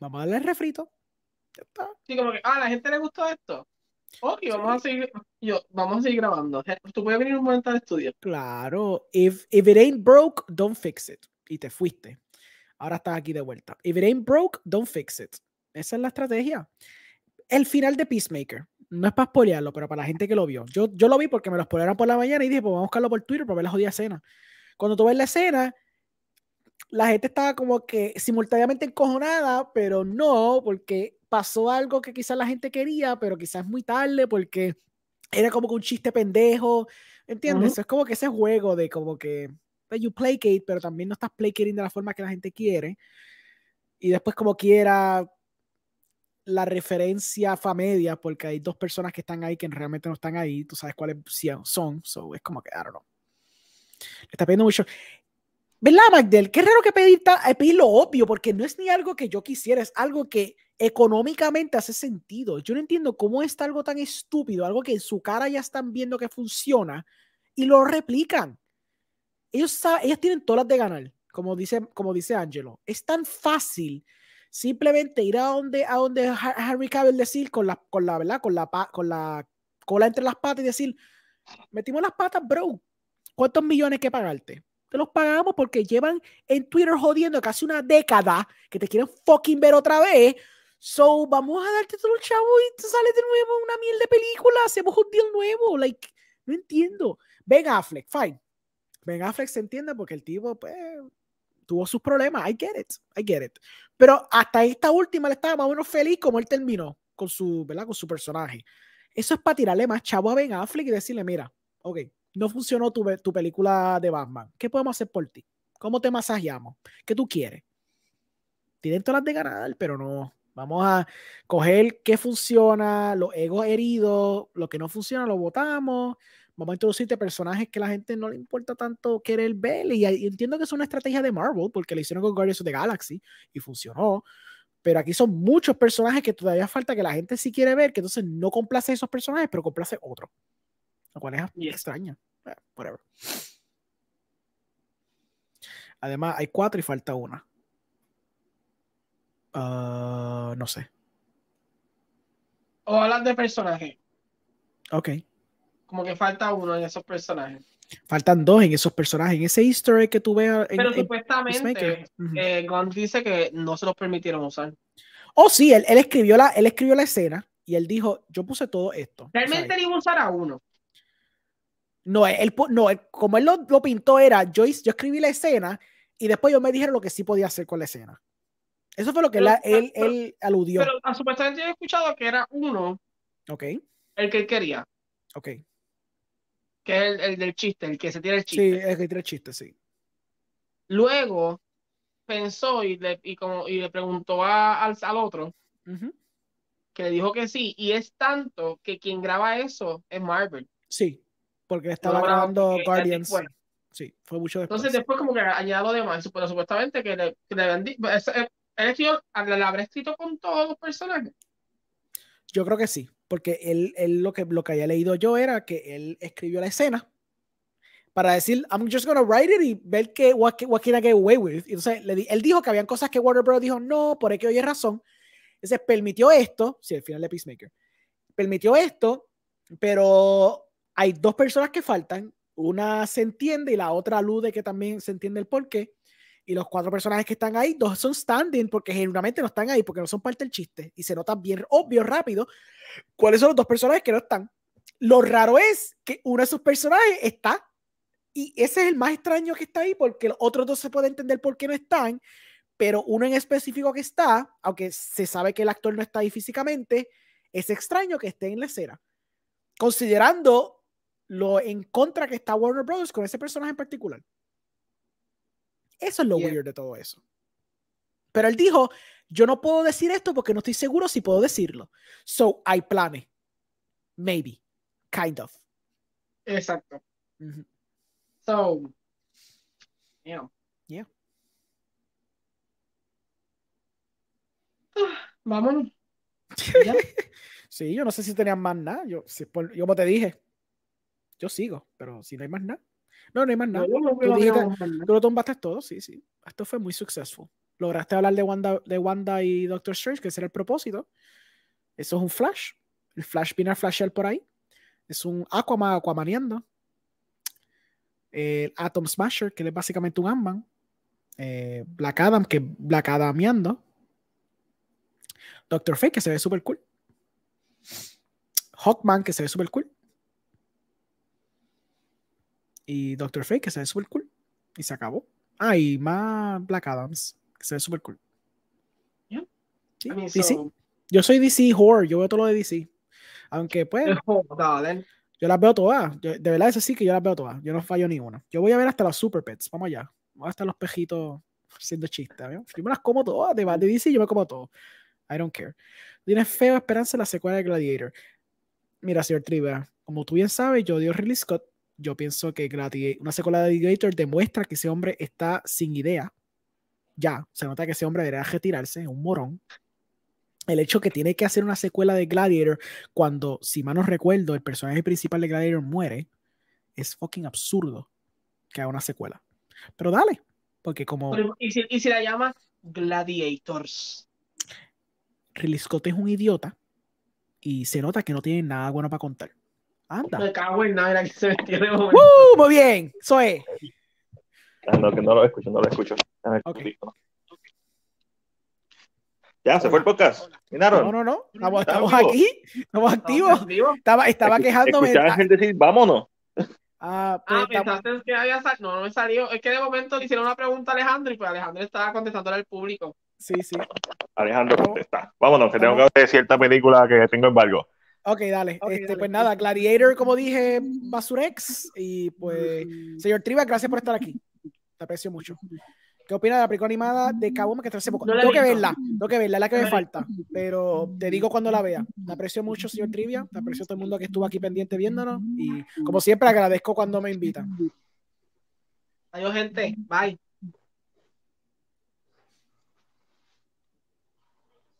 Speaker 2: Vamos a darle el refrito. Ya está.
Speaker 1: Sí, como que, ah, la gente le gustó esto. Ok, vamos a seguir, yo, vamos a seguir grabando. Tú puedes venir un momento al estudio.
Speaker 2: Claro. If, if it ain't broke, don't fix it. Y te fuiste. Ahora estás aquí de vuelta. If it ain't broke, don't fix it. Esa es la estrategia. El final de Peacemaker. No es para spoilearlo, pero para la gente que lo vio. Yo, yo lo vi porque me lo spoilearon por la mañana y dije, pues vamos a buscarlo por Twitter para ver la jodida escena. Cuando tú ves la escena, la gente estaba como que simultáneamente encojonada, pero no, porque pasó algo que quizás la gente quería, pero quizás muy tarde, porque era como que un chiste pendejo, ¿entiendes?
Speaker 1: Ujú.
Speaker 2: Es como que ese juego de como que you placate, pero también no estás placating de la forma que la gente quiere. Y después como quiera la referencia famedia, porque hay dos personas que están ahí que realmente no están ahí, tú sabes cuáles son, so es como que, I don't know. Le está pidiendo mucho. ¿Verdad, Magdel? Qué raro que pedir, eh, pedir lo obvio, porque no es ni algo que yo quisiera, es algo que económicamente hace sentido. Yo no entiendo cómo está algo tan estúpido, algo que en su cara ya están viendo que funciona y lo replican. Ellos, sa- ellos tienen todas las de ganar, como dice, como dice Angelo. Es tan fácil simplemente ir a donde, a donde Ha- Harry Cavill decir con la, con la, ¿verdad? Con la, con la cola entre las patas y decir, metimos las patas, bro. ¿Cuántos millones que pagarte? Te los pagamos porque llevan en Twitter jodiendo casi una década que te quieren fucking ver otra vez. So, vamos a darte todo el chavo y te sale de nuevo una miel de película. Hacemos un deal nuevo. Like, no entiendo. Ben Affleck, fine. Ben Affleck se entiende porque el tipo, pues, tuvo sus problemas. I get it. I get it. Pero hasta esta última le estaba más o menos feliz como él terminó con su, ¿verdad? Con su personaje. Eso es para tirarle más chavo a Ben Affleck y decirle, mira, ok, no funcionó tu, tu película de Batman. ¿Qué podemos hacer por ti? ¿Cómo te masajeamos? ¿Qué tú quieres? Tienen todas las de ganar, pero no. Vamos a coger qué funciona, los egos heridos, lo que no funciona lo votamos. Vamos a introducirte personajes que a la gente no le importa tanto querer ver. Y, y entiendo que es una estrategia de Marvel, porque lo hicieron con Guardians of the Galaxy y funcionó. Pero aquí son muchos personajes que todavía falta que la gente sí quiere ver, que entonces no complace a esos personajes, pero complace a otros. Lo cual es
Speaker 1: Yeah.
Speaker 2: extraño. Eh, whatever. Además, hay cuatro y falta una. Ah, no sé.
Speaker 1: O hablas de personajes.
Speaker 2: Ok.
Speaker 1: Como que falta uno en esos personajes.
Speaker 2: Faltan dos en esos personajes. En ese easter egg que tú veas en,
Speaker 1: Pero
Speaker 2: en
Speaker 1: supuestamente.
Speaker 2: Ujú.
Speaker 1: eh, Gunn dice que no se los permitieron usar.
Speaker 2: Oh, sí, él, él escribió la, él escribió la escena y él dijo, yo puse todo esto.
Speaker 1: Realmente
Speaker 2: ¿sabes?
Speaker 1: le iba a usar a uno.
Speaker 2: No, él, no él- como él lo, lo pintó era, yo, yo escribí la escena y después yo me dijeron lo que sí podía hacer con la escena. Eso fue lo que
Speaker 1: Pero-
Speaker 2: la- él,
Speaker 1: pero-
Speaker 2: él aludió.
Speaker 1: Pero ah, supuestamente yo he escuchado que era uno
Speaker 2: ok,
Speaker 1: el que él quería.
Speaker 2: ok.
Speaker 1: Que es el, el del chiste, el que se tira el
Speaker 2: Sí,
Speaker 1: chiste.
Speaker 2: es que tiene chiste, sí.
Speaker 1: Luego pensó y le, y como, y le preguntó a- al, al otro que le dijo que sí. Y es tanto que quien graba eso es Marvel.
Speaker 2: Sí, porque estaba grabando Guardians.
Speaker 1: después.
Speaker 2: Sí, fue mucho después.
Speaker 1: Entonces después como que añadió lo demás, pero supuestamente que le, que le habían di- es- es- él escribió, le habrá escrito con todos los personajes.
Speaker 2: Yo creo que sí, porque él, él lo, que, lo que había leído yo era que él escribió la escena para decir, I'm just gonna write it y ver que, what, what can I get away with. Entonces, le di- él dijo que habían cosas que Warner Bros. dijo, no, por que oye razón. Entonces, permitió esto, sí, el final de Peacemaker, permitió esto, pero hay dos personas que faltan, una se entiende y la otra alude que también se entiende el porqué. Y los cuatro personajes que están ahí, dos son standing porque genuinamente no están ahí, porque no son parte del chiste. Y se nota bien obvio, rápido, cuáles son los dos personajes que no están. Lo raro es que uno de esos personajes está. Y ese es el más extraño que está ahí, porque los otros dos se puede entender por qué no están, pero uno en específico que está, aunque se sabe que el actor no está ahí físicamente, es extraño que esté en la escena. Considerando lo en contra que está Warner Brothers con ese personaje en particular. Eso es lo
Speaker 1: Yeah.
Speaker 2: weird de todo eso. Pero él dijo, yo no puedo decir esto porque no estoy seguro si puedo decirlo. So, hay planes. Maybe. Kind of.
Speaker 1: Exacto. So, yeah.
Speaker 2: Yeah.
Speaker 1: Vámonos. Ya.
Speaker 2: Sí, yo no sé si tenían más nada. Yo, si por- yo como te dije, yo sigo, pero si no hay más nada. No, no hay más nada.
Speaker 1: No, no, no,
Speaker 2: Tú dijiste- lo tumbaste todo, sí, sí. Esto fue muy successful. Lograste hablar de Wanda, de Wanda y Doctor Strange, que ese era el propósito. Eso es un Flash. El Flash viene a flashear por ahí. Es un Aquaman aquamaneando. El Atom Smasher, que es básicamente un Ant-Man. Eh, Black Adam, que es Black Adamiando. Doctor Fate, que se ve súper cool. Hawkman, que se ve súper cool. Y Doctor Fate, que se ve súper cool. Y se acabó. Ah, y más Black Adams, que se ve súper cool.
Speaker 1: Yeah.
Speaker 2: Sí,
Speaker 1: I mean,
Speaker 2: DC.
Speaker 1: so,
Speaker 2: Yo soy DC horror, yo veo todo lo de DC. Aunque pues,
Speaker 1: oh,
Speaker 2: yo las veo todas. Yo- de verdad, eso sí que yo las veo todas. Yo no fallo ni una. Yo voy a ver hasta los Super Pets. Vamos allá. Vamos a estar los pejitos haciendo chistes. ¿veo? Yo me las como todas. De, de DC yo me como todo. I don't care. Tienes feo esperanza en la secuela de Gladiator. Mira, señor Trivia, como tú bien sabes, yo odio Ridley Scott. Yo pienso que una secuela de Gladiator demuestra que ese hombre está sin idea. Ya, se nota que ese hombre debería retirarse, es un morón. El hecho que tiene que hacer una secuela de Gladiator cuando, si mal no recuerdo, el personaje principal de Gladiator muere, es fucking absurdo que haga una secuela. Pero dale, porque como...
Speaker 1: ¿Y si, y si la llama Gladiators?
Speaker 2: Ridley Scott es un idiota y se nota que no tiene nada bueno para contar. Anda.
Speaker 1: Me cago en nada, que se
Speaker 2: metió de momento. ¡Uh! Muy bien, es.
Speaker 3: Ah, no, que no lo escucho, no lo escucho. Okay. Ya, se fue el podcast.
Speaker 2: No, no, no. Estamos, estamos aquí. Estamos activos. Estaba, estaba quejándome.
Speaker 3: Escuchaba gente decir, vámonos.
Speaker 1: Ah, pues, ah pensaste que había salido. No, no me salió. Es que de momento le hicieron una pregunta a Alejandro y pues Alejandro estaba contestándole al público.
Speaker 2: Sí, sí.
Speaker 3: Alejandro contesta. Vámonos, que tengo que ver cierta película que tengo embargo.
Speaker 2: Ok, dale. este, Pues nada, Gladiator, como dije, Basurex. Y pues, señor Triva, gracias por estar aquí. Te aprecio mucho. ¿Qué opina de la película animada de Cabo que hace poco? tengo que verla, tengo que verla, es la que me falta. Pero te digo cuando la vea. Te aprecio mucho, señor Trivia. Te aprecio todo el mundo que estuvo aquí pendiente viéndonos. Y como siempre, agradezco cuando me invitan.
Speaker 1: Adiós, gente. Bye.